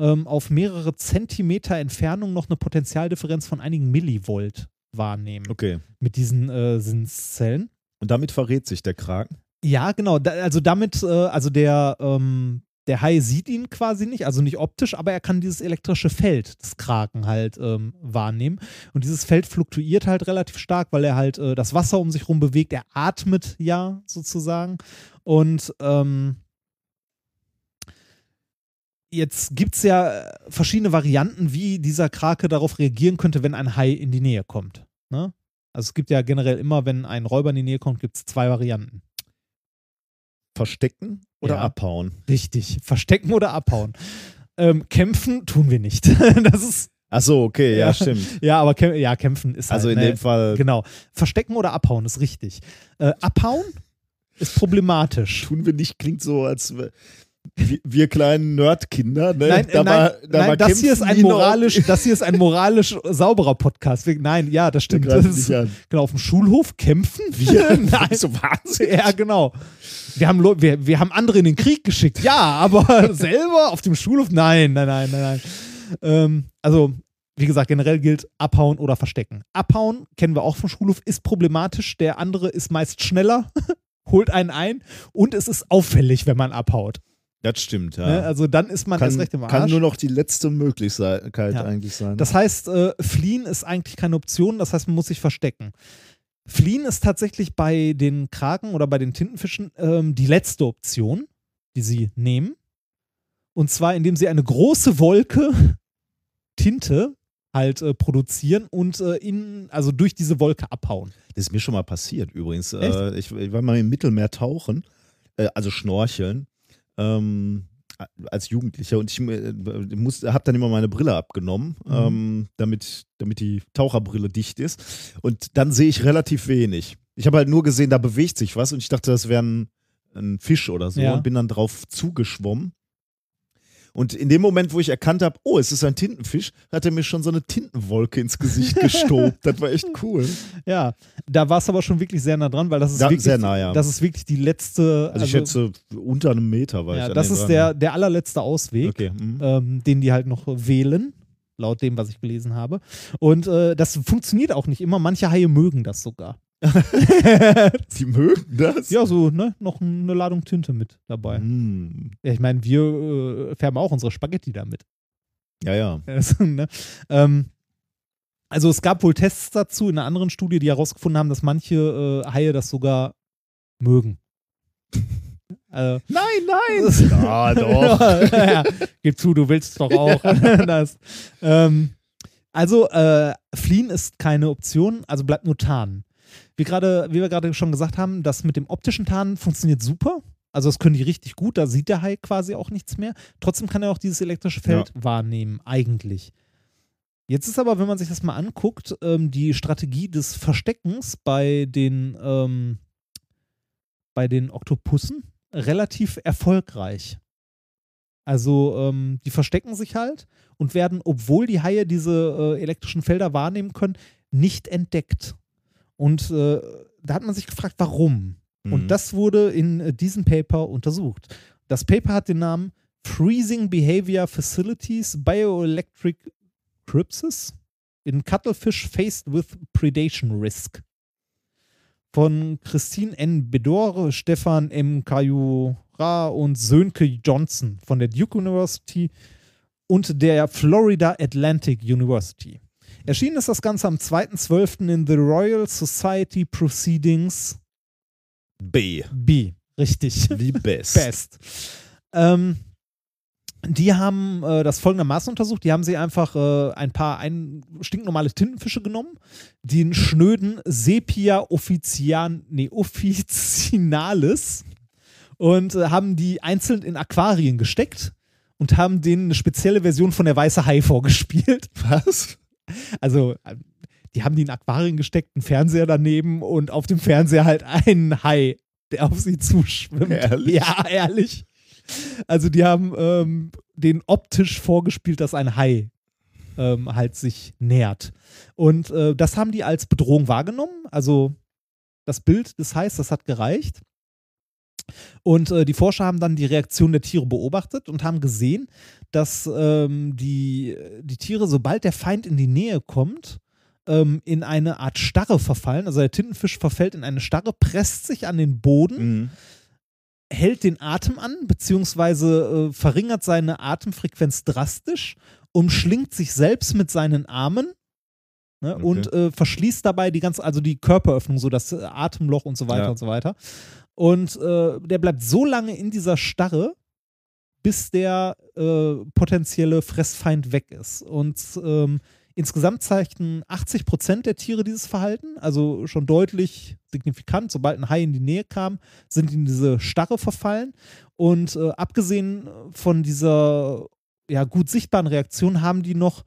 ähm, auf mehrere Zentimeter Entfernung noch eine Potentialdifferenz von einigen Millivolt wahrnehmen Okay. mit diesen äh, Sinnszellen. Und damit verrät sich der Kragen. Ja, genau. Da, also damit, äh, also der, ähm, der Hai sieht ihn quasi nicht, also nicht optisch, aber er kann dieses elektrische Feld des Kraken halt ähm, wahrnehmen. Und dieses Feld fluktuiert halt relativ stark, weil er halt äh, das Wasser um sich rum bewegt. Er atmet ja sozusagen. Und ähm, jetzt gibt es ja verschiedene Varianten, wie dieser Krake darauf reagieren könnte, wenn ein Hai in die Nähe kommt. Ne? Also es gibt ja generell immer, wenn ein Räuber in die Nähe kommt, gibt es zwei Varianten. Verstecken oder Ja. abhauen? Richtig. Verstecken oder abhauen. Ähm, kämpfen tun wir nicht. das ist, Ach so, okay, ja, Ja. stimmt. ja, aber käm ja, kämpfen ist Also halt, in ne, dem Fall Genau. Verstecken oder abhauen ist richtig. Äh, abhauen ist problematisch. tun wir nicht, klingt so, als wir, wir kleinen Nerdkinder, ne? Nein, da nein, war, da nein das hier ist ein noch- moralisch, das hier ist ein moralisch sauberer Podcast. Nein, ja, das stimmt. Das ist, genau, auf dem Schulhof kämpfen? Wir? nein. So Wahnsinn. Ja, genau. Wir haben, wir, wir haben andere in den Krieg geschickt, ja, aber selber auf dem Schulhof? Nein, nein, nein, nein, nein. Ähm, also, wie gesagt, generell gilt abhauen oder verstecken. Abhauen kennen wir auch vom Schulhof, ist problematisch. Der andere ist meist schneller, holt einen ein und es ist auffällig, wenn man abhaut. Das stimmt, ja. Ne? Also dann ist man erst kann, recht im Arsch. kann nur noch die letzte Möglichkeit Ja. eigentlich sein. Das heißt, äh, fliehen ist eigentlich keine Option, das heißt, man muss sich verstecken. Fliehen ist tatsächlich bei den Kraken oder bei den Tintenfischen ähm, die letzte Option, die sie nehmen. Und zwar, indem sie eine große Wolke Tinte halt äh, produzieren und äh, in, also durch diese Wolke abhauen. Das ist mir schon mal passiert übrigens. Äh, ich, ich war mal im Mittelmeer tauchen, äh, also schnorcheln, ähm, als Jugendlicher und ich äh, habe dann immer meine Brille abgenommen, Mhm. ähm, damit, damit die Taucherbrille dicht ist. Und dann sehe ich relativ wenig. Ich habe halt nur gesehen, da bewegt sich was und ich dachte, das wäre ein, ein Fisch oder so Ja. und bin dann drauf zugeschwommen. Und in dem Moment, wo ich erkannt habe, oh, es ist ein Tintenfisch, hat er mir schon so eine Tintenwolke ins Gesicht gestobt. Das war echt cool. Ja, da war es aber schon wirklich sehr nah dran, weil das ist Da- wirklich, sehr nah, ja. das ist wirklich die letzte, Also, ich schätze, unter einem Meter war ich ja, an das ist dran. der, der allerletzte Ausweg. Okay. mhm. ähm, den die halt noch wählen, laut dem, was ich gelesen habe. Und äh, das funktioniert auch nicht immer. Manche Haie mögen das sogar. Die mögen das? Ja, so, ne? Noch eine Ladung Tinte mit dabei. Mm. Ja, ich meine, wir äh, färben auch unsere Spaghetti damit. Ja, ja. Also, ne? ähm, also es gab wohl Tests dazu in einer anderen Studie, die herausgefunden haben, dass manche äh, Haie das sogar mögen. äh, Nein, nein! Ah, doch. ja, gib zu, du willst doch auch. das. Ähm, also, äh, fliehen ist keine Option, also bleibt nur tarnen. Wie, gerade, wie wir gerade schon gesagt haben, das mit dem optischen Tarnen funktioniert super. Also, das können die richtig gut, da sieht der Hai quasi auch nichts mehr. Trotzdem kann er auch dieses elektrische Feld wahrnehmen, eigentlich. Jetzt ist aber, wenn man sich das mal anguckt, ähm, die Strategie des Versteckens bei den, ähm, bei den Oktopussen relativ erfolgreich. Also ähm, die verstecken sich halt und werden, obwohl die Haie diese äh, elektrischen Felder wahrnehmen können, nicht entdeckt. Und äh, da hat man sich gefragt, warum. Mhm. Und das wurde in äh, diesem Paper untersucht. Das Paper hat den Namen Freezing Behavior Facilities Bioelectric Crypsis in Cuttlefish Faced with Predation Risk. Von Christine N. Bedore, Stefan M. Kayura und Sönke Johnson von der Duke University und der Florida Atlantic University. Erschienen ist das Ganze am 2.12. in The Royal Society Proceedings B. B. Richtig. Wie best. Best. Ähm, die haben äh, das folgendermaßen untersucht. Die haben sie einfach äh, ein paar ein, stinknormale Tintenfische genommen, den schnöden Sepia offician, nee, officinalis und äh, haben die einzeln in Aquarien gesteckt und haben denen eine spezielle Version von der weiße Hai vorgespielt. Was? Also, die haben die in Aquarien gesteckt, einen Fernseher daneben und auf dem Fernseher halt einen Hai, der auf sie zuschwimmt. Ehrlich? Ja, ehrlich. Also, die haben ähm, den optisch vorgespielt, dass ein Hai ähm, halt sich nähert. Und äh, das haben die als Bedrohung wahrgenommen. Also, das Bild des Hais, das hat gereicht. Und äh, die Forscher haben dann die Reaktion der Tiere beobachtet und haben gesehen, dass ähm, die, die Tiere, sobald der Feind in die Nähe kommt, ähm, in eine Art Starre verfallen. Also der Tintenfisch verfällt in eine Starre, presst sich an den Boden, Mhm. hält den Atem an, beziehungsweise äh, verringert seine Atemfrequenz drastisch, umschlingt sich selbst mit seinen Armen. Ne, Okay. Und äh, verschließt dabei die ganze, also die Körperöffnung, so das Atemloch und so weiter Ja. und so weiter. Und äh, der bleibt so lange in dieser Starre, bis der äh, potenzielle Fressfeind weg ist. Und ähm, insgesamt zeigten 80 Prozent der Tiere dieses Verhalten, also schon deutlich signifikant. Sobald ein Hai in die Nähe kam, sind in diese Starre verfallen. Und äh, abgesehen von dieser ja, gut sichtbaren Reaktion haben die noch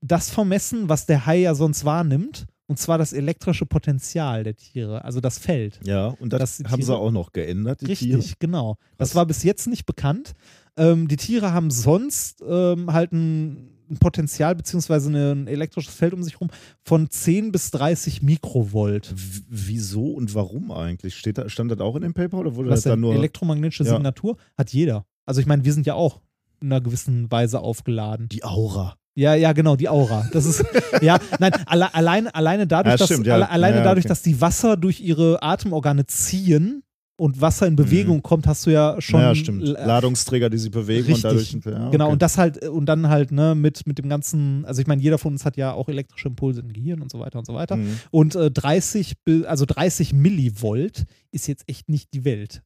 das vermessen, was der Hai ja sonst wahrnimmt. Und zwar das elektrische Potenzial der Tiere, also das Feld. Ja, und das, haben sie Tiere- auch noch geändert, die Richtig, Tiere. genau. Das Krass. war bis jetzt nicht bekannt. Ähm, die Tiere haben sonst ähm, halt ein, ein Potenzial beziehungsweise ein elektrisches Feld um sich herum von 10 bis 30 Mikrovolt. W- Wieso und warum eigentlich? Steht da, stand das auch in dem Paper oder wurde Was das dann nur. Elektromagnetische Ja. Signatur hat jeder. Also ich meine, wir sind ja auch in einer gewissen Weise aufgeladen. die Aura. Ja, ja, genau, die Aura. Das ist, ja, nein, alle, alleine, alleine dadurch, Ja, dass, stimmt, ja. alle, alleine Ja, dadurch, okay. dass die Wasser durch ihre Atemorgane ziehen und Wasser in Bewegung kommt, hast du ja schon. Mhm. ja, stimmt. äh, Ladungsträger, die sich bewegen und dadurch. Richtig. Ja, Genau, okay. und das halt, und dann halt, ne, mit, mit dem ganzen, also ich meine, jeder von uns hat ja auch elektrische Impulse im Gehirn und so weiter und so weiter. Mhm. Und äh, 30, bi- also 30 Millivolt ist jetzt echt nicht die Welt.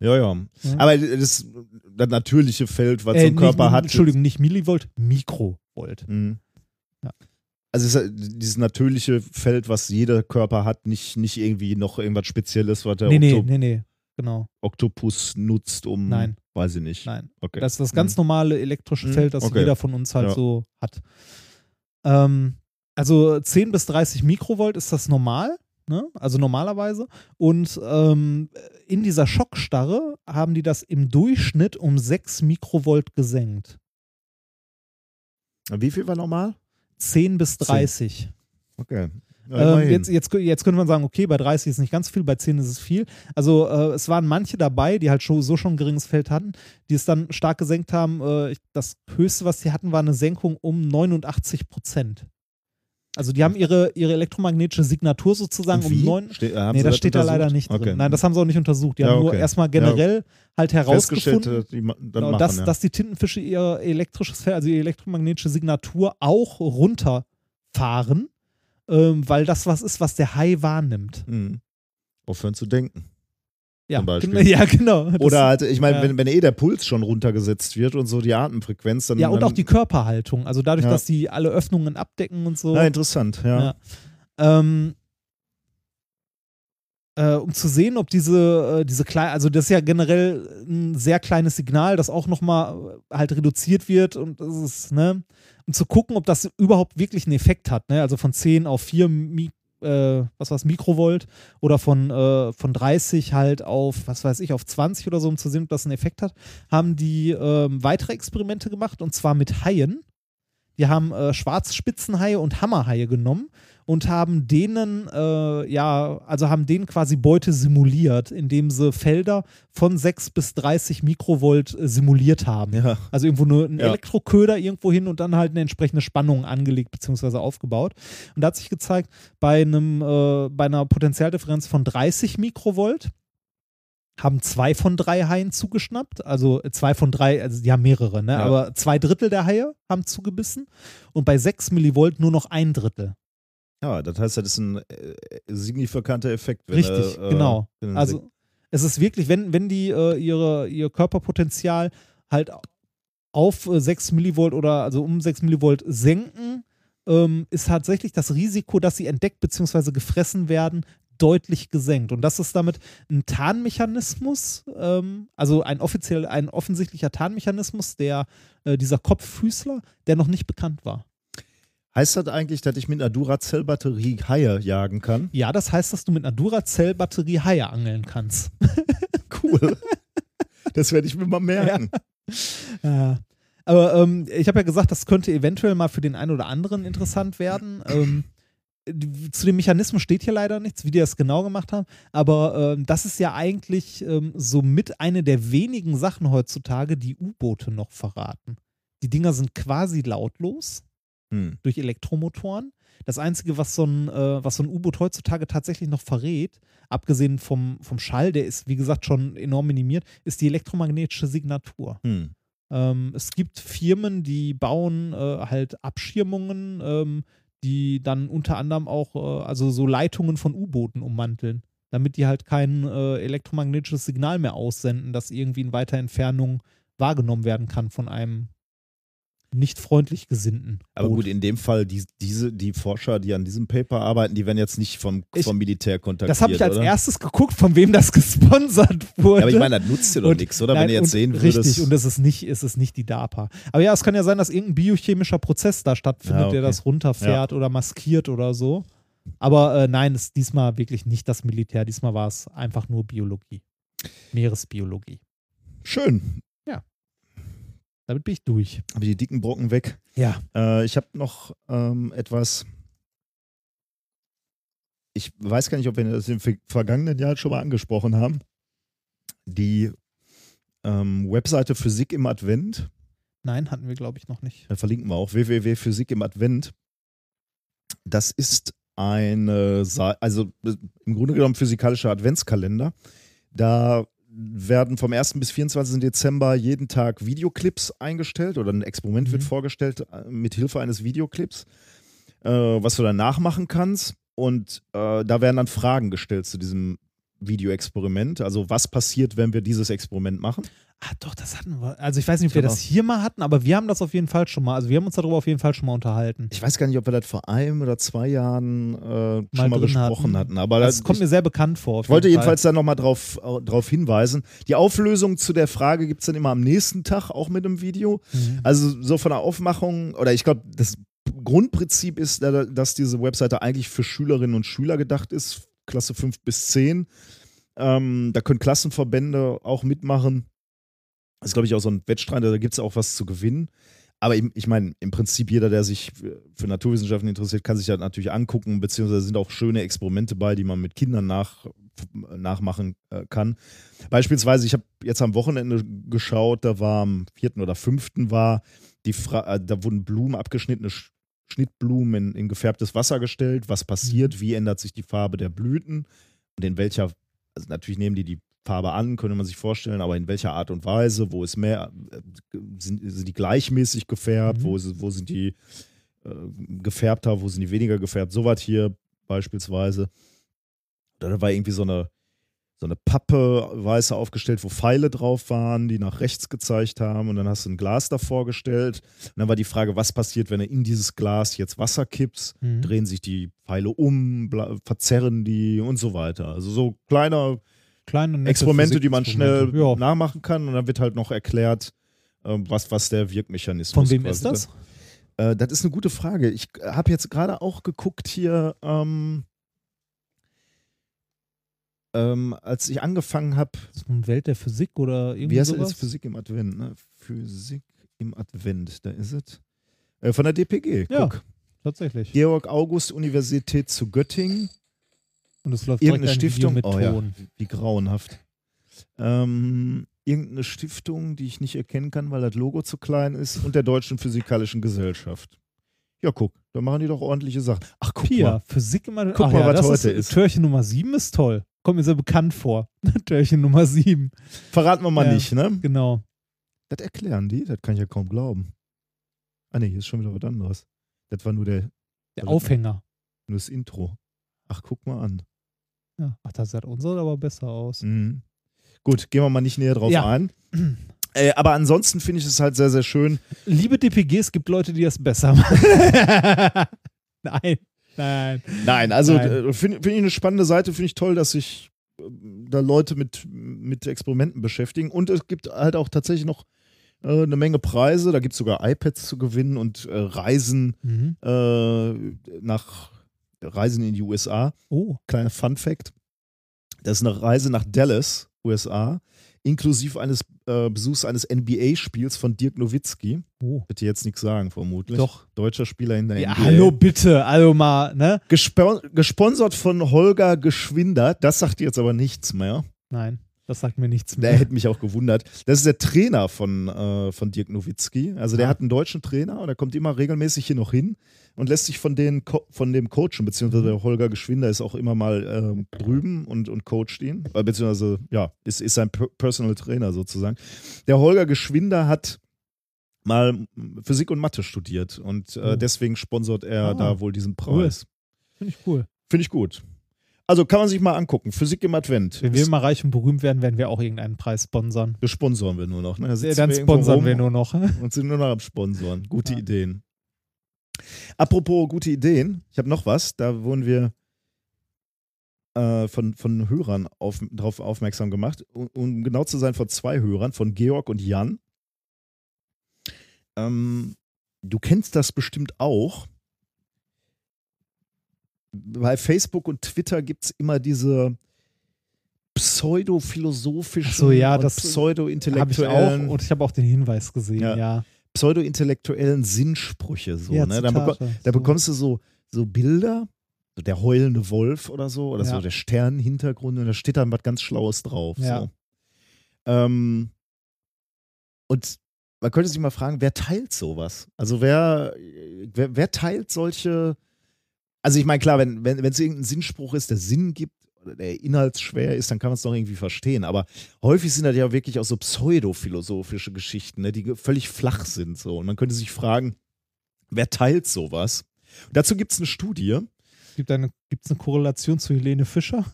Ja, ja. Aber das, das natürliche Feld, was so Äh, ein Körper nicht, hat. Entschuldigung, nicht Millivolt, Mikrovolt. Mhm. Ja. Also dieses natürliche Feld, was jeder Körper hat, nicht, nicht irgendwie noch irgendwas Spezielles, was der Nee, nee, Okto nee, nee, genau. Oktopus nutzt, um. Nein. Weiß ich nicht. Nein. Okay. Das ist das ganz normale elektrische Mhm, Feld, das okay. jeder von uns halt Ja. so hat. Ähm, also 10 bis 30 Mikrovolt ist das normal, ne? also normalerweise. Und ähm, in dieser Schockstarre haben die das im Durchschnitt um 6 Mikrovolt gesenkt. Wie viel war normal? 10 bis 30. Okay. Ja, Ähm, jetzt, jetzt, jetzt könnte man sagen, okay, bei 30 ist nicht ganz viel, bei 10 ist es viel. Also äh, es waren manche dabei, die halt schon, so schon ein geringes Feld hatten, die es dann stark gesenkt haben. Äh, das höchste, was sie hatten, war eine Senkung um 89 Prozent. Also die haben ihre, ihre elektromagnetische Signatur sozusagen um? 9. Ste- haben Nee, das steht da leider nicht drin. Okay. Nein, das haben sie auch nicht untersucht. Die Ja, haben nur okay. erstmal generell halt Festgestellt, herausgefunden, äh, die genau, machen, dass, ja. dass die Tintenfische ihr elektrisches Feld, also ihre elektromagnetische Signatur auch runterfahren, ähm, weil das was ist, was der Hai wahrnimmt. Mhm. Aufhören zu denken. Ja, Zum Beispiel. ja genau. Das- Oder halt, ich meine, ja. wenn, wenn eh der Puls schon runtergesetzt wird und so die Atemfrequenz, dann. ja, und dann, auch die Körperhaltung. Also dadurch, Ja. dass die alle Öffnungen abdecken und so. Ja, interessant, ja. Ja. Ähm, äh, um zu sehen, ob diese, äh, diese kleine, also das ist ja generell ein sehr kleines Signal, das auch nochmal halt reduziert wird und das ist, ne, um zu gucken, ob das überhaupt wirklich einen Effekt hat, ne, also von 10 auf 4 Mi äh, was war's, Mikrovolt oder von, äh, von 30 halt auf, was weiß ich, auf 20 oder so, um zu sehen, ob das einen Effekt hat, haben die ähm, weitere Experimente gemacht und zwar mit Haien. Die haben äh, Schwarzspitzenhaie und Hammerhaie genommen und haben denen, äh, ja, also haben denen quasi Beute simuliert, indem sie Felder von 6 bis 30 Mikrovolt äh, simuliert haben. Ja. Also irgendwo nur ein Ja. Elektroköder irgendwo hin und dann halt eine entsprechende Spannung angelegt bzw. aufgebaut. Und da hat sich gezeigt, bei einem, äh, bei einer Potentialdifferenz von 30 Mikrovolt haben zwei von drei Haien zugeschnappt. Also zwei von drei, also die haben mehrere, ne? Ja. Aber zwei Drittel der Haie haben zugebissen. Und bei 6 Millivolt nur noch ein Drittel. Ja, das heißt, das ist ein äh, signifikanter Effekt. Richtig, er, äh, genau. Also es ist wirklich, wenn, wenn die äh, ihre, ihr Körperpotenzial halt auf äh, 6 Millivolt oder also um 6 Millivolt senken, ähm, ist tatsächlich das Risiko, dass sie entdeckt bzw. gefressen werden, deutlich gesenkt. Und das ist damit ein Tarnmechanismus, ähm, also ein offiziell, ein offensichtlicher Tarnmechanismus, der äh, dieser Kopffüßler, der noch nicht bekannt war. Heißt das eigentlich, dass ich mit einer Duracell-Batterie Haie jagen kann? Ja, das heißt, dass du mit einer Duracell-Batterie Haie angeln kannst. Cool. das werde ich mir mal merken. Ja. Aber ähm, ich habe ja gesagt, das könnte eventuell mal für den einen oder anderen interessant werden. Ähm, zu den Mechanismen steht hier leider nichts, wie die das genau gemacht haben, aber ähm, das ist ja eigentlich ähm, somit eine der wenigen Sachen heutzutage, die U-Boote noch verraten. Die Dinger sind quasi lautlos Hm. durch Elektromotoren. Das Einzige, was so ein, äh, was so ein U-Boot heutzutage tatsächlich noch verrät, abgesehen vom, vom Schall, der ist, wie gesagt, schon enorm minimiert, ist die elektromagnetische Signatur. Hm. Ähm, es gibt Firmen, die bauen äh, halt Abschirmungen, ähm, die dann unter anderem auch äh, also so Leitungen von U-Booten ummanteln, damit die halt kein äh, elektromagnetisches Signal mehr aussenden, das irgendwie in weiter Entfernung wahrgenommen werden kann von einem nicht freundlich gesinnten. Aber Boot. gut, in dem Fall, die, diese, die Forscher, die an diesem Paper arbeiten, die werden jetzt nicht vom, Ich- vom Militär kontaktiert. das habe ich als oder? erstes geguckt, von wem das gesponsert wurde. Ja, aber ich meine, das nutzt dir doch nichts, oder? Nein, Wenn du jetzt sehen würdest. Richtig, und es ist nicht, es ist nicht die DARPA. Aber ja, es kann ja sein, dass irgendein biochemischer Prozess da stattfindet, Ja, okay. der das runterfährt oder maskiert oder so. Aber äh, nein, es ist diesmal wirklich nicht das Militär. Diesmal war es einfach nur Biologie. Meeresbiologie. Schön. Damit bin ich durch. Habe ich die dicken Brocken weg. Ja. Äh, ich habe noch ähm, etwas. Ich weiß gar nicht, ob wir das im ver- vergangenen Jahr schon mal angesprochen haben. Die ähm, Webseite Physik im Advent. Nein, hatten wir, glaube ich, noch nicht. Da verlinken wir auch www.physik im Advent. Das ist eine, also äh, im Grunde genommen physikalischer Adventskalender. Da werden vom 1. bis 24. Dezember jeden Tag Videoclips eingestellt oder ein Experiment wird Mhm. vorgestellt äh, mit Hilfe eines Videoclips, äh, was du dann nachmachen kannst. Und äh, da werden dann Fragen gestellt zu diesem Videoexperiment. Also was passiert, wenn wir dieses Experiment machen? Ah, doch, das hatten wir. Also ich weiß nicht, ob wir Genau. das hier mal hatten, aber wir haben das auf jeden Fall schon mal. Also wir haben uns darüber auf jeden Fall schon mal unterhalten. Ich weiß gar nicht, ob wir das vor einem oder zwei Jahren äh, schon mal besprochen hatten. Aber das das, kommt ich, mir sehr bekannt vor. ich wollte Fall. jedenfalls da nochmal drauf, drauf hinweisen. Die Auflösung zu der Frage gibt es dann immer am nächsten Tag, auch mit einem Video. Mhm. Also so von der Aufmachung, oder ich glaube, das Grundprinzip ist, da- dass diese Webseite eigentlich für Schülerinnen und Schüler gedacht ist, Klasse 5 bis 10. Ähm, da können Klassenverbände auch mitmachen. Das ist, glaube ich, auch so ein Wettstreit, da gibt es auch was zu gewinnen. Aber ich meine, im Prinzip jeder, der sich für Naturwissenschaften interessiert, kann sich das natürlich angucken, beziehungsweise sind auch schöne Experimente bei, die man mit Kindern nach, nachmachen äh, kann. Beispielsweise, ich habe jetzt am Wochenende geschaut, da war am 4. oder 5. war die Fra äh, da wurden Blumen, abgeschnittene Sch Schnittblumen in, in gefärbtes Wasser gestellt. Was passiert? Wie ändert sich die Farbe der Blüten? Und in welcher, also natürlich nehmen die die Farbe an, könnte man sich vorstellen, aber in welcher Art und Weise? Wo ist mehr, äh, sind, sind die gleichmäßig gefärbt? Mhm. Wo, ist, wo sind die äh, gefärbter? Wo sind die weniger gefärbt? So was hier beispielsweise. Da war irgendwie so eine, so eine Pappe weiße aufgestellt, wo Pfeile drauf waren, die nach rechts gezeigt haben. Und dann hast du ein Glas davor gestellt. Und dann war die Frage, was passiert, wenn du in dieses Glas jetzt Wasser kippst? Mhm. Drehen sich die Pfeile um, verzerren die und so weiter. Also so kleine Kleine, Experimente, die man schnell. Ja. nachmachen kann. Und dann wird halt noch erklärt, ähm, was, was der Wirkmechanismus Von wem ist das? da- Äh, das ist eine gute Frage. Ich habe jetzt gerade auch geguckt hier, ähm, ähm, als ich angefangen habe, Ist das eine Welt der Physik oder irgendwie wie heißt sowas? das? Physik im Advent, ne? Physik im Advent, da ist es. Äh, von der DPG, Ja. guck. Tatsächlich. Georg August Universität zu Göttingen. Und es läuft Irgendeine Stiftung. mit oh ja, Ton. wie grauenhaft. Ähm, irgendeine Stiftung, die ich nicht erkennen kann, weil das Logo zu klein ist, und der Deutschen Physikalischen Gesellschaft. Ja, guck, da machen die doch ordentliche Sachen. Ach, guck Pia, mal. Physik immer. Guck Ach mal, ja, was das heute ist. ist. Türchen Nummer 7 ist toll. Kommt mir sehr bekannt vor. Türchen Nummer 7. Verraten wir mal Ja. nicht, ne? Genau. Das erklären die, das kann ich ja kaum glauben. Ah, ne, hier ist schon wieder was anderes. Das war nur, der, Der Aufhänger. nur das Intro. Ach, guck mal an. Ja. Ach, das sah unsere aber besser aus. Mhm. Gut, gehen wir mal nicht näher drauf Ja. ein. Äh, aber ansonsten finde ich es halt sehr, sehr schön. Liebe DPG, es gibt Leute, die das besser machen. nein, nein. Nein, also äh, finde find ich eine spannende Seite, finde ich toll, dass sich äh, da Leute mit, mit Experimenten beschäftigen. Und es gibt halt auch tatsächlich noch äh, eine Menge Preise. Da gibt es sogar iPads zu gewinnen und äh, Reisen Mhm. nach Reisen in die USA. Oh, Kleiner Fun Fact. Das ist eine Reise nach Dallas, USA, inklusive eines äh, Besuchs eines NBA-Spiels von Dirk Nowitzki. Oh. Bitte jetzt nichts sagen, vermutlich. Doch. Deutscher Spieler in der Ja, NBA. hallo bitte, also mal, ne? Gespo gesponsert von Holger Geschwinder. Das sagt jetzt aber nichts mehr. Nein, das sagt mir nichts Der mehr. hätte mich auch gewundert. Das ist der Trainer von, äh, von Dirk Nowitzki. Also der Ah. hat einen deutschen Trainer und der kommt immer regelmäßig hier noch hin und lässt sich von, den von dem coachen, beziehungsweise der Holger Geschwinder ist auch immer mal ähm, drüben und, und coacht ihn. Äh, beziehungsweise, ja, ist, ist sein Per- Personal Trainer sozusagen. Der Holger Geschwinder hat mal Physik und Mathe studiert und äh, Oh. deswegen sponsert er Ah. da wohl diesen Cool. Preis. Finde ich cool. Finde ich gut. Also kann man sich mal angucken. Physik im Advent. Wenn wir mal reich und berühmt werden, werden wir auch irgendeinen Preis sponsern. Das sponsoren wir nur noch. Ne? Da Ja, dann wir sponsern wir nur noch. Und sind nur noch am Sponsoren. Gute Ja. Ideen. Apropos gute Ideen, ich habe noch was. Da wurden wir äh, von, von Hörern auf, darauf aufmerksam gemacht. Um, um genau zu sein, von zwei Hörern, von Georg und Jan. Ähm, du kennst das bestimmt auch. Bei Facebook und Twitter gibt es immer diese pseudophilosophischen so, ja, und pseudo-intellektuellen auch und ich habe auch den Hinweis gesehen, Ja. ja. pseudo-intellektuellen Sinnsprüche. So, Ja, ne? Dann beko Zitate, da so. bekommst du so, so Bilder, so der heulende Wolf oder so, oder Ja. so der Sternenhintergrund und da steht dann was ganz Schlaues drauf. Ja. So. Ähm, und man könnte sich mal fragen, wer teilt sowas? Also wer, wer, wer teilt solche, also ich meine, klar, wenn wenn wenn, es irgendein Sinnspruch ist, der Sinn gibt oder der inhaltsschwer ist, dann kann man es doch irgendwie verstehen. Aber häufig sind das ja wirklich auch so pseudophilosophische Geschichten, ne, die völlig flach sind. So. Und man könnte sich fragen, wer teilt sowas? Und dazu gibt es eine Studie Gibt es eine, gibt's eine Korrelation zu Helene Fischer?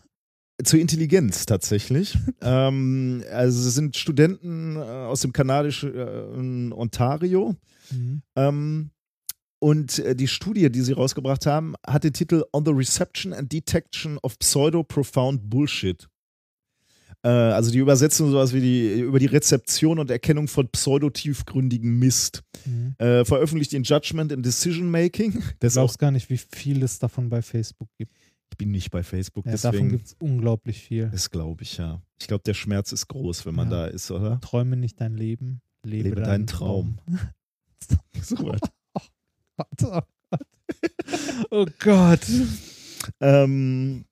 zur Intelligenz tatsächlich. ähm, also es sind Studenten äh, aus dem kanadischen äh, Ontario. Mhm. Ähm, und äh, die Studie, die sie rausgebracht haben, hat den Titel On the Reception and Detection of Pseudo-Profound Bullshit. Äh, also die Übersetzung sowas wie die über die Rezeption und Erkennung von pseudo-tiefgründigen Mist. Mhm. Äh, veröffentlicht in Judgment and Decision Making. Du glaubst gar nicht, wie viel es davon bei Facebook gibt. ich bin nicht bei Facebook, Ja, davon deswegen. gibt es unglaublich viel. Das glaube ich, ja. Ich glaube, der Schmerz ist groß, wenn man Ja. da ist, oder? Träume nicht dein Leben, lebe, Lebe deinen Traum. So was. Oh Gott. Oh Gott. ähm,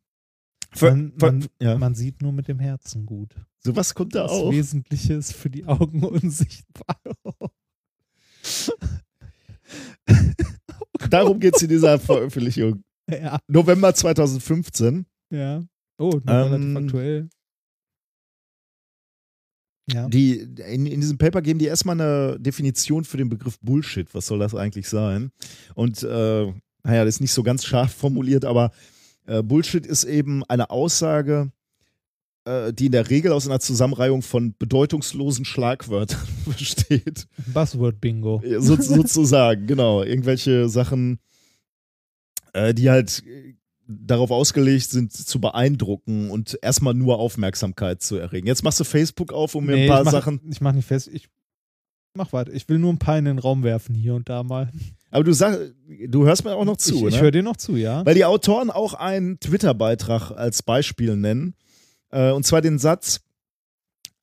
ver- Man, ver- man, ja. man sieht nur mit dem Herzen gut. Sowas kommt da Das auch. Wesentliche ist für die Augen unsichtbar. Darum geht es in dieser Veröffentlichung. Ja, November 2015. ja. Oh, Ähm, relativ aktuell. Ja. Die, in, in diesem Paper geben die erstmal eine Definition für den Begriff Bullshit. Was soll das eigentlich sein? Und äh, naja, das ist nicht so ganz scharf formuliert, aber äh, Bullshit ist eben eine Aussage, äh, die in der Regel aus einer Zusammenreihung von bedeutungslosen Schlagwörtern besteht. Buzzword-Bingo. So, sozusagen, genau. Irgendwelche Sachen, äh, die halt darauf ausgelegt sind, zu beeindrucken und erstmal nur Aufmerksamkeit zu erregen. Jetzt machst du Facebook auf, um mir Nee, ein paar ich mach, Sachen. Ich mach nicht fest. Ich mach weiter. Ich will nur ein paar in den Raum werfen, hier und da mal. Aber du sag, du hörst mir auch noch zu, ich ich ne? höre dir noch zu, ja. Weil die Autoren auch einen Twitter-Beitrag als Beispiel nennen. Äh, und zwar den Satz: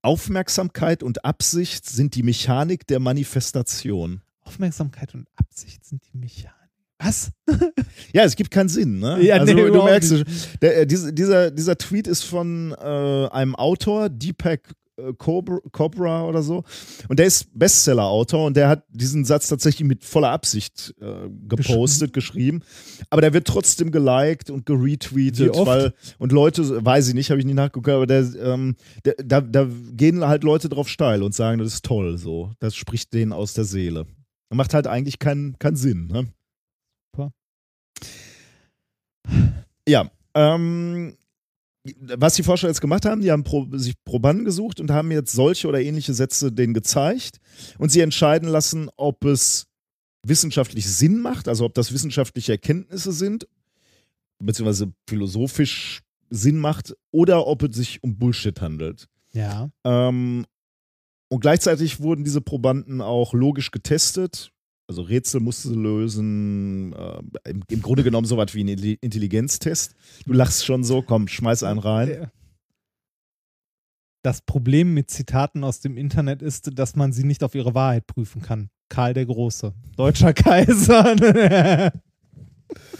Aufmerksamkeit und Absicht sind die Mechanik der Manifestation. Aufmerksamkeit und Absicht sind die Mechanik. Was? Ja, es gibt keinen Sinn, ne? Ja, also nee, du merkst, nicht. der, äh, dieser, dieser, dieser Tweet ist von äh, einem Autor, Deepak äh, Cobra, Cobra oder so. Und der ist Bestseller-Autor und der hat diesen Satz tatsächlich mit voller Absicht äh, gepostet, geschrieben. Aber der wird trotzdem geliked und geretweetet, weil und Leute, weiß ich nicht, habe ich nicht nachgeguckt, aber der, ähm, der, da, da gehen halt Leute drauf steil und sagen, das ist toll, so. Das spricht denen aus der Seele. Macht halt eigentlich keinen keinen Sinn, ne? Ja, ähm, was die Forscher jetzt gemacht haben, die haben Pro, sich Probanden gesucht und haben jetzt solche oder ähnliche Sätze denen gezeigt und sie entscheiden lassen, ob es wissenschaftlich Sinn macht, also ob das wissenschaftliche Erkenntnisse sind, beziehungsweise philosophisch Sinn macht, oder ob es sich um Bullshit handelt. Ja. Ähm, und gleichzeitig wurden diese Probanden auch logisch getestet. Also Rätsel musste sie lösen. Äh, im, Im Grunde genommen so was wie ein Intelli- Intelligenztest. Du lachst schon so, komm, schmeiß einen rein. Das Problem mit Zitaten aus dem Internet ist, dass man sie nicht auf ihre Wahrheit prüfen kann. Karl der Große, deutscher Kaiser.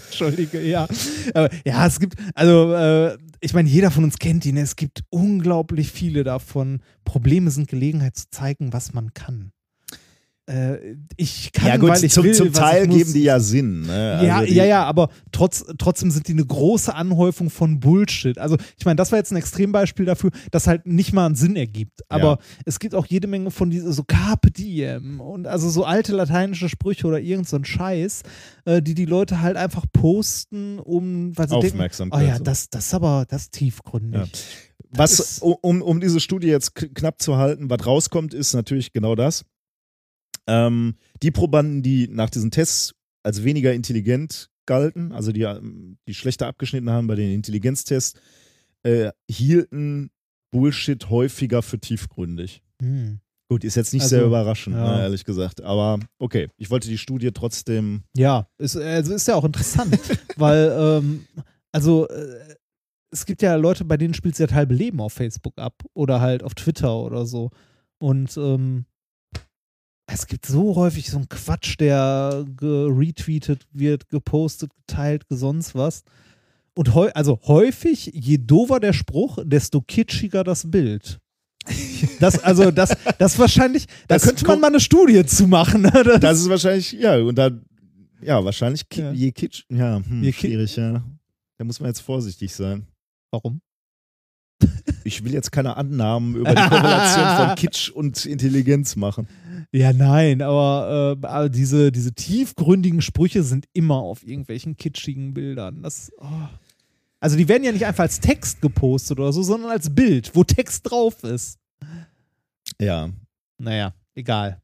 Entschuldige, ja. Aber, ja, es gibt, also, äh, ich meine, jeder von uns kennt ihn. Es gibt unglaublich viele davon. Probleme sind Gelegenheit zu zeigen, was man kann. Äh, ich kann, ja gut, weil ich zum, will, zum Teil geben die ja Sinn. Ne? Ja, Also die, ja, ja, aber trotz, trotzdem sind die eine große Anhäufung von Bullshit. Also, ich meine, das war jetzt ein Extrembeispiel dafür, das halt nicht mal einen Sinn ergibt. Aber Ja. es gibt auch jede Menge von diesen, so Carpe Diem und also so alte lateinische Sprüche oder irgend so ein Scheiß, äh, die die Leute halt einfach posten, um, weil sie denken, oh Aufmerksamkeit. ja, das, das ist aber, das ist tiefgründig. Ja. Was, um, um diese Studie jetzt knapp zu halten, was rauskommt, ist natürlich genau das. Ähm, die Probanden, die nach diesen Tests als weniger intelligent galten, also die, ähm, die schlechter abgeschnitten haben bei den Intelligenztests, äh, hielten Bullshit häufiger für tiefgründig. Hm. Gut, ist jetzt nicht Also, sehr überraschend, ja. ne, ehrlich gesagt. Aber okay, ich wollte die Studie trotzdem. Ja, ist, also ist ja auch interessant, weil, ähm, also, äh, es gibt ja Leute, bei denen spielt sie das halbe Leben auf Facebook ab oder halt auf Twitter oder so. Und ähm, es gibt so häufig so einen Quatsch, der retweetet wird, gepostet, geteilt, sonst was. Und heu also häufig, je dover der Spruch, desto kitschiger das Bild. Das, also, das, das wahrscheinlich, da Das könnte man mal eine Studie zu machen. Ne? Das, Das ist wahrscheinlich, ja, und da, ja, wahrscheinlich ki Ja. je kitsch, ja, hm, Je schwierig, ja. Da muss man jetzt vorsichtig sein. warum? Ich will jetzt keine Annahmen über die Korrelation von Kitsch und Intelligenz machen. Ja, nein, aber, äh, aber diese, diese tiefgründigen Sprüche sind immer auf irgendwelchen kitschigen Bildern. Das, oh. Also die werden ja nicht einfach als Text gepostet oder so, sondern als Bild, wo Text drauf ist. Ja. Naja, egal.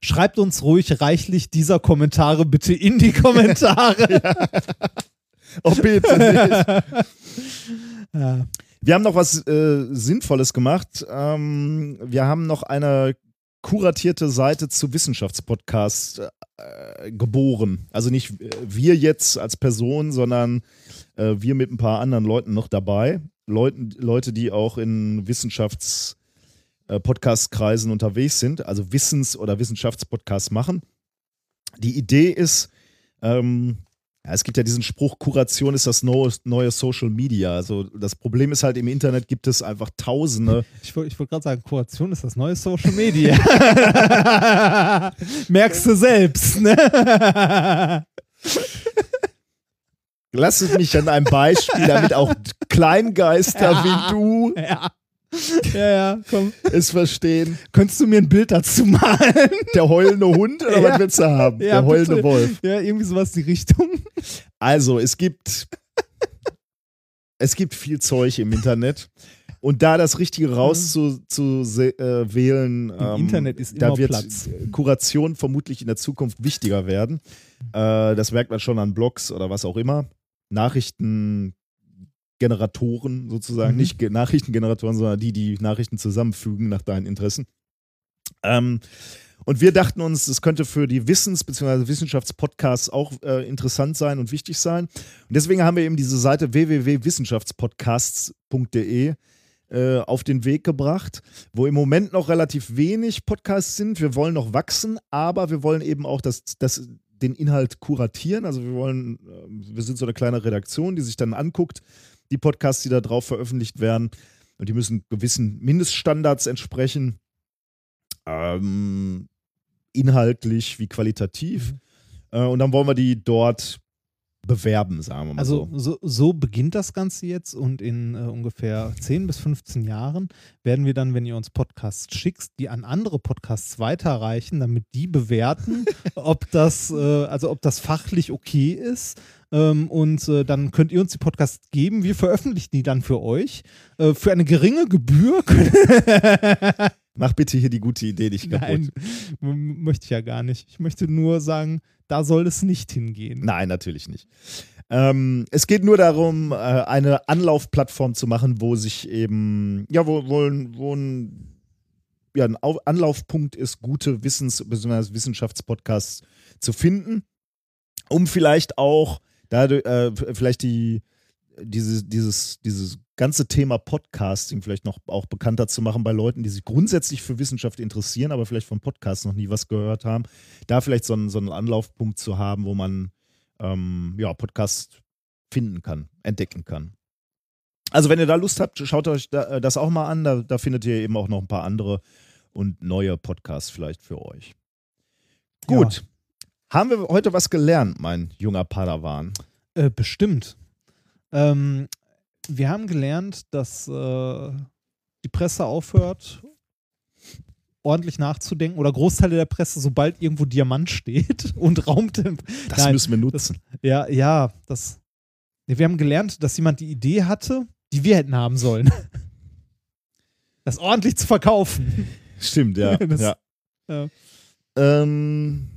Schreibt uns ruhig reichlich dieser Kommentare bitte in die Kommentare. Oh, bitte nicht. ja. Wir haben noch was äh, Sinnvolles gemacht. Ähm, wir haben noch eine kuratierte Seite zu Wissenschaftspodcasts äh, geboren. Also nicht äh, wir jetzt als Person, sondern äh, wir mit ein paar anderen Leuten noch dabei. Leuten, Leute, die auch in Wissenschafts- äh, unterwegs sind, also Wissens- oder Wissenschaftspodcasts machen. Die Idee ist, ähm, ja, es gibt ja diesen Spruch, Kuration ist das neue, Social Media. Also das Problem ist halt, im Internet gibt es einfach tausende. Ich wollte wollt gerade sagen, Kuration ist das neue Social Media. Merkst du selbst, ne? Lass es mich an einem Beispiel, damit auch Kleingeister Ja. wie du ja. Ja, ja, komm. es verstehen. Könntest du mir ein Bild dazu malen? Der heulende Hund oder Ja. was willst du haben? Der heulende bitte. Wolf. Ja, irgendwie sowas die Richtung. Also, es gibt, es gibt viel Zeug im Internet. Und da das Richtige rauszuwählen, zu, se- äh, wählen, ähm, Internet ist da immer wird Platz. Kuration vermutlich in der Zukunft wichtiger werden. Äh, das merkt man schon an Blogs oder was auch immer. Nachrichtengeneratoren sozusagen, Mhm. nicht Ge Nachrichtengeneratoren, sondern die, die Nachrichten zusammenfügen nach deinen Interessen. Ähm, und wir dachten uns, es könnte für die Wissens- bzw. Wissenschaftspodcasts auch äh, interessant sein und wichtig sein. Und deswegen haben wir eben diese Seite www.wissenschaftspodcasts.de äh, auf den Weg gebracht, wo im Moment noch relativ wenig Podcasts sind. Wir wollen noch wachsen, aber wir wollen eben auch das, das, den Inhalt kuratieren. Also wir wollen, äh, wir sind so eine kleine Redaktion, die sich dann anguckt, die Podcasts, die da drauf veröffentlicht werden. Und die müssen gewissen Mindeststandards entsprechen. Ähm, inhaltlich wie qualitativ. Äh, und dann wollen wir die dort bewerben, sagen wir mal Also so. so, so beginnt das Ganze jetzt und in äh, ungefähr 10 bis 15 Jahren werden wir dann, wenn ihr uns Podcasts schickt, die an andere Podcasts weiterreichen, damit die bewerten, ob das, äh, also ob das fachlich okay ist. Ähm, und äh, dann könnt ihr uns die Podcasts geben. Wir veröffentlichen die dann für euch. Äh, für eine geringe Gebühr. Mach bitte hier die gute Idee nicht kaputt. Nein, möchte ich ja gar nicht. Ich möchte nur sagen, da soll es nicht hingehen. Nein, natürlich nicht. Ähm, es geht nur darum, äh, eine Anlaufplattform zu machen, wo sich eben, ja, wo, wo, ein- wo ein, ja, ein Au- Anlaufpunkt ist, gute Wissens- bzw. Wissenschaftspodcasts zu finden, um vielleicht auch dadurch, äh, vielleicht die, dieses, dieses, dieses ganze Thema Podcasting vielleicht noch auch bekannter zu machen bei Leuten, die sich grundsätzlich für Wissenschaft interessieren, aber vielleicht vom Podcast noch nie was gehört haben. Da vielleicht so einen, so einen Anlaufpunkt zu haben, wo man ähm, ja, Podcast finden kann, entdecken kann. Also, wenn ihr da Lust habt, schaut euch da, äh, das auch mal an. Da, da findet ihr eben auch noch ein paar andere und neue Podcasts vielleicht für euch. Gut. Haben wir heute was gelernt, mein junger Padawan? Äh, bestimmt. Ähm, wir haben gelernt, dass äh, die Presse aufhört, ordentlich nachzudenken oder Großteile der Presse, sobald irgendwo Diamant steht und Raumtemp. Das Nein, müssen wir nutzen. Ja, ja, das. Wir haben gelernt, dass jemand die Idee hatte, die wir hätten haben sollen. Das ordentlich zu verkaufen. Stimmt, ja. Das- ja. ja. Ähm,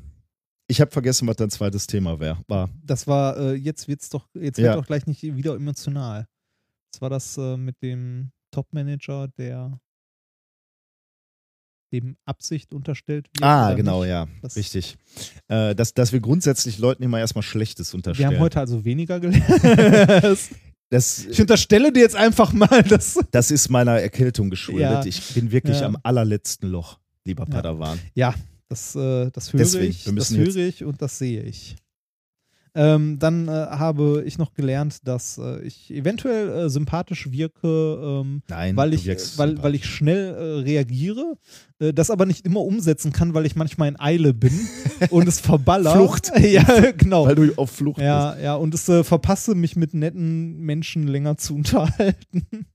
ich habe vergessen, was dein zweites Thema wär, war. Das war, äh, jetzt wird's doch, jetzt Ja. wird doch gleich nicht wieder emotional. Das war das äh, mit dem Top-Manager, der dem Absicht unterstellt wird. Ah, genau, nicht. ja. Das- Richtig. Äh, dass, dass wir grundsätzlich Leuten immer erstmal Schlechtes Wir unterstellen. haben heute also weniger gelernt. das, ich unterstelle dir jetzt einfach mal, dass. das ist meiner Erkältung geschuldet. Ja. Ich bin wirklich Ja. am allerletzten Loch, lieber Ja. Padawan. Ja, das, äh, das höre Deswegen, ich, das höre ich und das sehe ich. Ähm, dann äh, habe ich noch gelernt, dass äh, ich eventuell äh, sympathisch wirke, ähm, Nein, weil, ich, weil, weil ich schnell äh, reagiere, äh, das aber nicht immer umsetzen kann, weil ich manchmal in Eile bin und es verballer. Flucht. ja, genau. Weil du auf Flucht Ja, ja, und es äh, verpasse, mich mit netten Menschen länger zu unterhalten.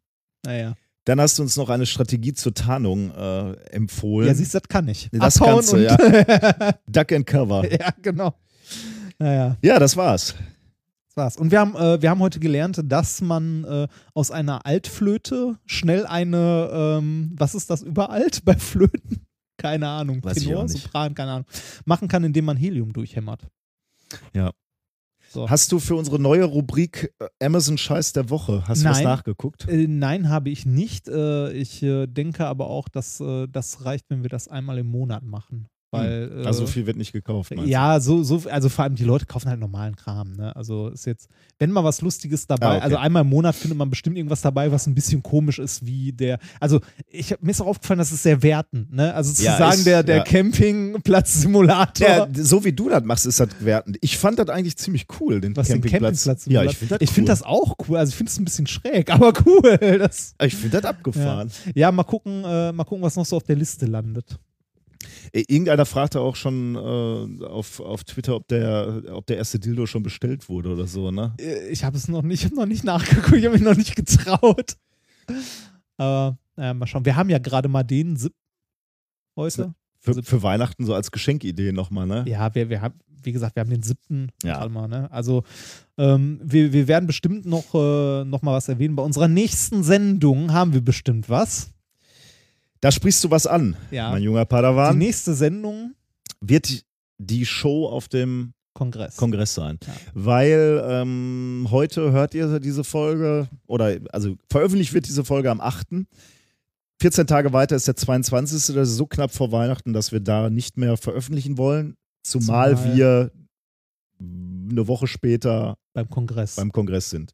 naja. Dann hast du uns noch eine Strategie zur Tarnung äh, empfohlen. Ja, siehst du, das kann ich. Das Abhauen kannst du, ja. Duck and Cover. ja, genau. Naja. Ja, das war's. Das war's. Und wir haben, äh, wir haben heute gelernt, dass man äh, aus einer Altflöte schnell eine, ähm, was ist das überalt bei Flöten? Keine Ahnung. Weiß Tenor. Sopran, keine Ahnung. Machen kann, indem man Helium durchhämmert. Ja. So. Hast du für unsere neue Rubrik äh, Amazon Scheiß der Woche, hast du was Nein. nachgeguckt? Äh, nein, habe ich nicht. Äh, ich äh, denke aber auch, dass äh, das reicht, wenn wir das einmal im Monat machen. Weil, äh, Also viel wird nicht gekauft. Ja, so, so, also vor allem die Leute kaufen halt normalen Kram, ne? Also ist jetzt, wenn mal was Lustiges dabei, Ah, okay. also einmal im Monat findet man bestimmt irgendwas dabei, was ein bisschen komisch ist, wie der, also ich mir ist auch aufgefallen, das ist sehr wertend, ne? Also zu Ja, sagen, ist- der, der ja. Campingplatz-Simulator. Ja, so wie du das machst, ist das wertend. Ich fand das eigentlich ziemlich cool, den was den Campingplatz. Campingplatz ja, ich finde das, cool. finde das auch cool. Also ich finde es ein bisschen schräg, aber cool. Das, Ich finde das abgefahren. ja, mal gucken, äh, mal gucken, was noch so auf der Liste landet. Äh, Irgendeiner fragte auch schon äh, auf, auf Twitter, ob der, ob der erste Dildo schon bestellt wurde oder so, ne? Äh, Ich habe es noch nicht, ich habe noch nicht nachgeguckt, ich habe mich noch nicht getraut. Aber naja, mal schauen. Wir haben ja gerade mal den sieb heute. Für, Sieb- für Weihnachten so als Geschenkidee nochmal, ne? Ja, wir, wir haben, wie gesagt, wir haben den siebten. Ja. Mal, ne? Also ähm, wir, wir werden bestimmt noch, äh, noch mal was erwähnen. Bei unserer nächsten Sendung haben wir bestimmt was. Da sprichst du was an, Ja. mein junger Die Padawan. nächste Sendung, Wird die Show auf dem Kongress. Kongress sein. Ja. Weil ähm, heute hört ihr diese Folge, oder also veröffentlicht wird diese Folge am 8. 14 Tage weiter ist der 22. Das ist so knapp vor Weihnachten, dass wir da nicht mehr veröffentlichen wollen. Zumal, Zumal- wir eine Woche später beim Kongress. beim Kongress sind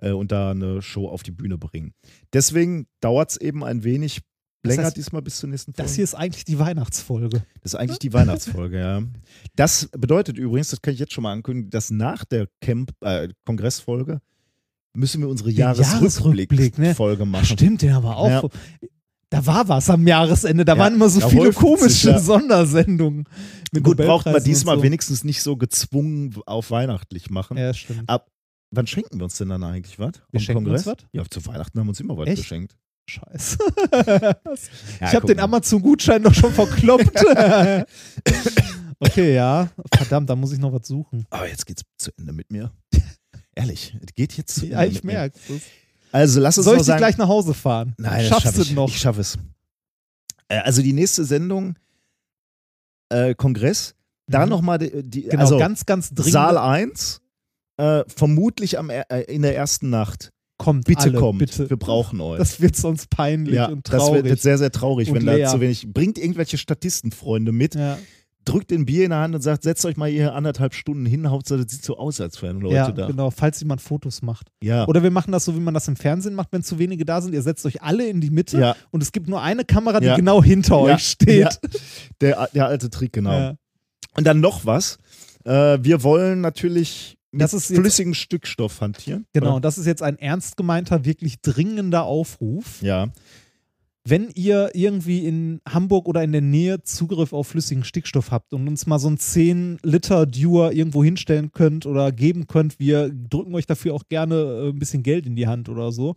äh, und da eine Show auf die Bühne bringen. Deswegen dauert es eben ein wenig Das länger heißt, diesmal bis zur nächsten Folge. das hier ist eigentlich die Weihnachtsfolge. Das ist eigentlich die Weihnachtsfolge, ja. Das bedeutet übrigens, das kann ich jetzt schon mal ankündigen, dass nach der Camp äh, Kongressfolge müssen wir unsere ne? Jahresrückblick-Folge Ach, machen. stimmt, der war auch. Ja. Da war was am Jahresende. Da Ja, waren immer so viele komische ja. Sondersendungen. Gut, braucht man diesmal so. wenigstens nicht so gezwungen auf weihnachtlich machen. Ja, stimmt. Ab, wann schenken wir uns denn dann eigentlich was? Wir Am schenken uns was? Ja, zu Weihnachten haben wir uns immer was geschenkt. Scheiße. Ich habe den. Amazon-Gutschein doch schon verkloppt. okay, ja. Verdammt, da muss ich noch was suchen. Aber jetzt geht's zu Ende mit mir. Ehrlich, es geht jetzt zu Ende Ja, ich merke Also lass uns Soll ich dich sagen, gleich nach Hause fahren? Nein, das Schaffst schaff du noch? Ich schaffe es. Äh, also die nächste Sendung, äh, Kongress, da Mhm. nochmal die, die Genau, also ganz, ganz dringend. Saal 1, äh, vermutlich am, äh, in der ersten Nacht. Kommt Bitte alle, kommt, Bitte. wir brauchen euch. Das wird sonst peinlich ja, und das traurig. wird, wird sehr, sehr traurig, Und wenn leer. da zu wenig. Bringt irgendwelche Statistenfreunde mit. ja. drückt den Bier in der Hand und sagt, setzt euch mal hier anderthalb Stunden hin, Hauptsache das sieht so aus, als wären Leute ja, da. genau, falls jemand Fotos macht. Ja. Oder wir machen das so, wie man das im Fernsehen macht, wenn zu wenige da sind. Ihr setzt euch alle in die Mitte Ja. und es gibt nur eine Kamera, die genau hinter euch steht. Der, der alte Trick, genau. Und dann noch was. Äh, wir wollen natürlich mit Das ist jetzt- Stückstoff hantieren. Genau, Oder? das ist jetzt ein ernst gemeinter, wirklich dringender Aufruf. Ja. Wenn ihr irgendwie in Hamburg oder in der Nähe Zugriff auf flüssigen Stickstoff habt und uns mal so ein 10 Liter Dewar irgendwo hinstellen könnt oder geben könnt, wir drücken euch dafür auch gerne äh, ein bisschen Geld in die Hand oder so.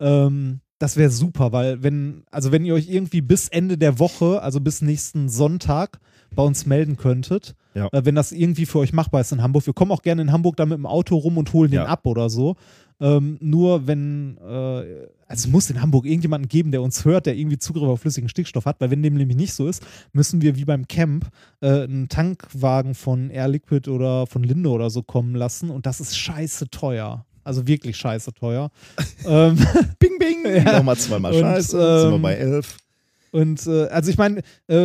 Ähm, das wäre super, weil wenn, also wenn ihr euch irgendwie bis Ende der Woche, also bis nächsten Sonntag, bei uns melden könntet, Ja. äh, wenn das irgendwie für euch machbar ist in Hamburg. Wir kommen auch gerne in Hamburg da mit dem Auto rum und holen Ja. den ab oder so. Ähm, nur wenn, äh, also es muss in Hamburg irgendjemanden geben, der uns hört, der irgendwie Zugriff auf flüssigen Stickstoff hat, weil wenn dem nämlich nicht so ist, müssen wir wie beim Camp äh, einen Tankwagen von Air Liquid oder von Linde oder so kommen lassen und das ist scheiße teuer. Also wirklich scheiße teuer. ähm, Bing, bing. Ja. Nochmal zweimal Und, Scheiße. sind wir ähm, bei elf. Und äh, also ich meine, äh,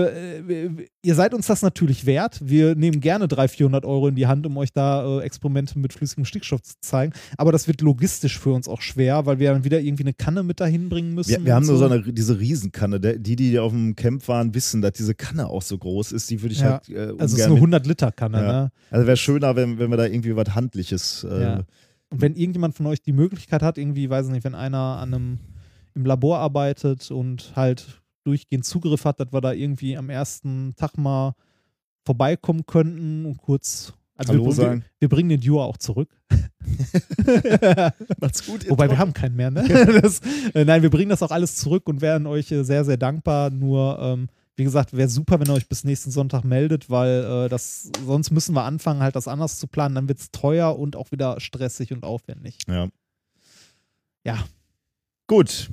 äh, ihr seid uns das natürlich wert. Wir nehmen gerne 300, 400 Euro in die Hand, um euch da äh, Experimente mit flüssigem Stickstoff zu zeigen. Aber das wird logistisch für uns auch schwer, weil wir dann wieder irgendwie eine Kanne mit dahin bringen müssen. Wir, wir haben und nur so eine, diese Riesenkanne. Die, die auf dem Camp waren, wissen, dass diese Kanne auch so groß ist. Die würde ich Ja. halt äh, Also es ist eine mit- 100 Liter Kanne. Ja. Ne? Also wäre schöner, wenn, wenn wir da irgendwie was Handliches. Äh, Ja. Und wenn irgendjemand von euch die Möglichkeit hat, irgendwie, weiß ich nicht, wenn einer an einem im Labor arbeitet und halt durchgehend Zugriff hat, dass wir da irgendwie am ersten Tag mal vorbeikommen könnten und kurz. Also Hallo wir, wir, sagen. wir bringen den Dua auch zurück. Macht's gut. Wobei wir Trottel. haben keinen mehr, ne? Das, äh, nein, wir bringen das auch alles zurück und wären euch äh, sehr, sehr dankbar. Nur, ähm, wie gesagt, wäre super, wenn ihr euch bis nächsten Sonntag meldet, weil äh, das, sonst müssen wir anfangen, halt das anders zu planen. Dann wird es teuer und auch wieder stressig und aufwendig. Ja. Ja. Gut.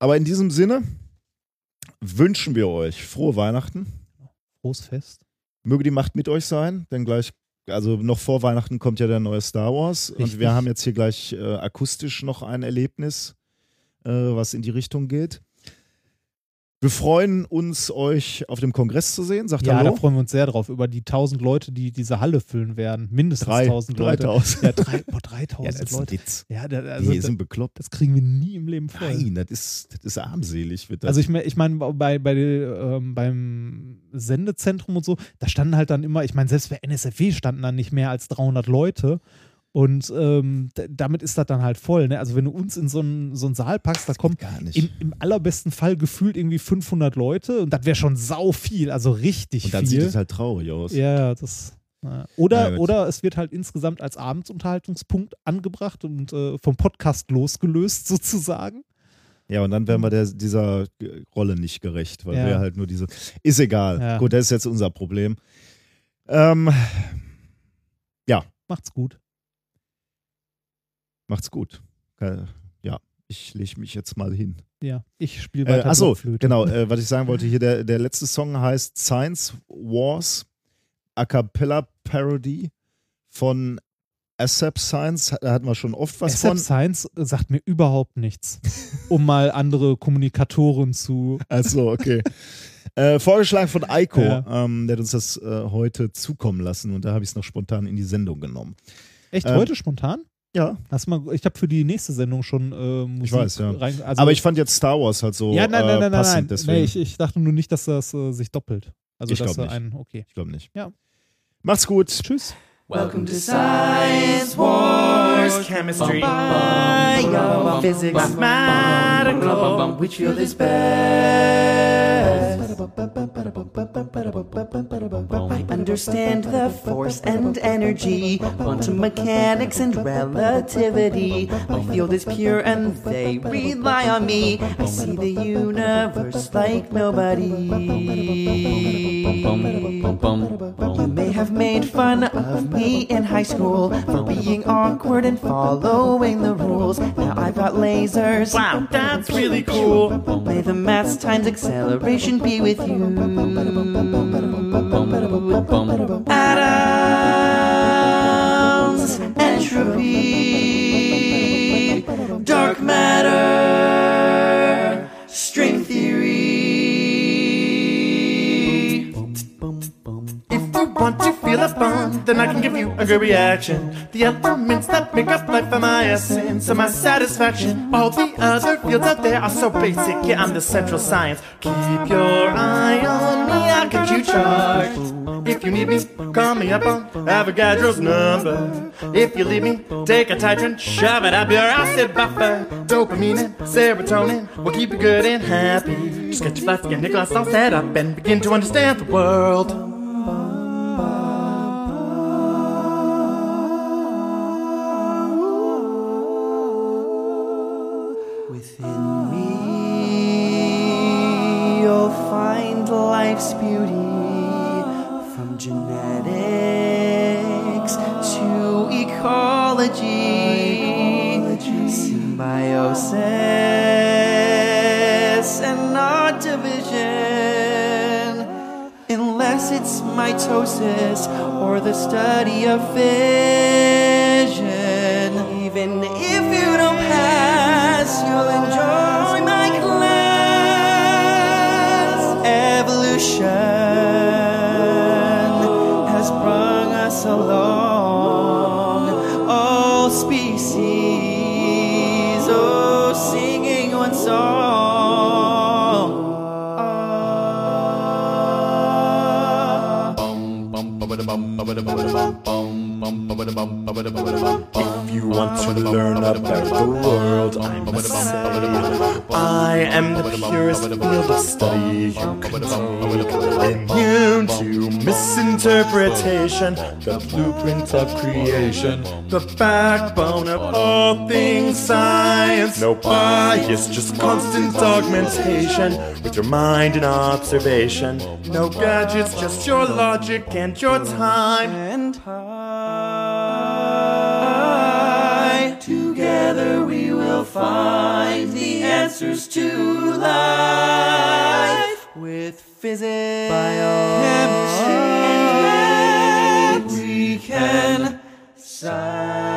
Aber in diesem Sinne wünschen wir euch frohe Weihnachten. Frohes Fest. Möge die Macht mit euch sein, denn gleich, also noch vor Weihnachten kommt ja der neue Star Wars und Richtig. wir haben jetzt hier gleich äh, akustisch noch ein Erlebnis, äh, was in die Richtung geht. Wir freuen uns, euch auf dem Kongress zu sehen. Sagt Ja, Hallo. da freuen wir uns sehr drauf, über die 1000 Leute, die diese Halle füllen werden. Mindestens Drei- 1000 Leute. 3000. Ja, drei, boah, ja, 3000 das ist ein Leute. Witz. Ja, da, also, die sind bekloppt. das kriegen wir nie im Leben voll. Nein, das ist, das ist armselig. Wird das. Also ich meine, ich mein, bei, bei, ähm, beim Sendezentrum und so, da standen halt dann immer, ich meine, selbst bei NSFW standen dann nicht mehr als 300 Leute. Und ähm, damit ist das dann halt voll. Ne? Also wenn du uns in so einen, so einen Saal packst, da kommen in, im allerbesten Fall gefühlt irgendwie 500 Leute und das wäre schon sau viel, also richtig und dann viel. sieht es halt traurig aus. Ja, ja, das. ja. Oder, Ja, oder es wird halt insgesamt als Abendsunterhaltungspunkt angebracht und äh, vom Podcast losgelöst sozusagen. Ja, und dann werden wir der, dieser Rolle nicht gerecht, weil Ja. wir halt nur diese. Ist egal. Ja. Gut, das ist jetzt unser Problem. Ähm, Macht's gut. Macht's gut. Äh, Ja, ich lege mich jetzt mal hin. Ja, ich spiele Äh, weiter achso, Blockflöte. genau, äh, was ich sagen wollte hier, der, der letzte Song heißt Science Wars A Cappella Parody von ASAP Science. Da hatten wir schon oft was ASAP von. Science sagt mir überhaupt nichts, um mal andere Kommunikatoren zu. Achso, okay. äh, vorgeschlagen von Eiko, Ja. ähm, der hat uns das äh, heute zukommen lassen und da habe ich es noch spontan in die Sendung genommen. Echt Ähm, heute spontan? Ja, du mal, ich habe für die nächste Sendung schon äh, Musik Ich weiß, ja. rein. Also, aber ich fand jetzt Star Wars halt so ja, nein, nein, äh, nein, nein, passend, nein. deswegen. Nee, ich, ich dachte nur nicht, dass das äh, sich doppelt. Also Ich dass glaub er nicht. ein, okay. ich glaube nicht. Ja. Macht's gut. Tschüss. Welcome to Science Wars, Chemistry, Bio, Physics, Math, and Glow, which field is best? Understand the force and energy, quantum mechanics and relativity. My field is pure and they rely on me. I see the universe like nobody. You may have made fun of me in high school for being awkward and following the rules. Now I've got lasers. Wow, that's really cool. May the mass times acceleration be with you. Atoms, entropy, dark matter, formula bond, then I can give you a good reaction. The elements that make up life are my essence, and my satisfaction. All the other fields out there are so basic, yeah, I'm the central science. Keep your eye on me, I'll get you charged. If you need me, call me up on Avogadro's number. If you leave me, take a titrant, shove it up your acid buffer. Dopamine and serotonin will keep you good and happy. Just get your flask and Nicholas all set up and begin to understand the world. Within me, you'll find life's beauty or the study of vision. Even if you don't pass, you'll enjoy my class. Evolution has brought us along, Bum bum bum bum bum bum bum bum. ba ba ba ba to learn about the world, I must say, I am the purest field of study you can take. Immune to misinterpretation, the blueprint of creation, the backbone of all things science. No bias, just constant augmentation with your mind and observation. No gadgets, just your logic and your time. and I. Together we will find the answers to life with physics, biochemistry, and we can science.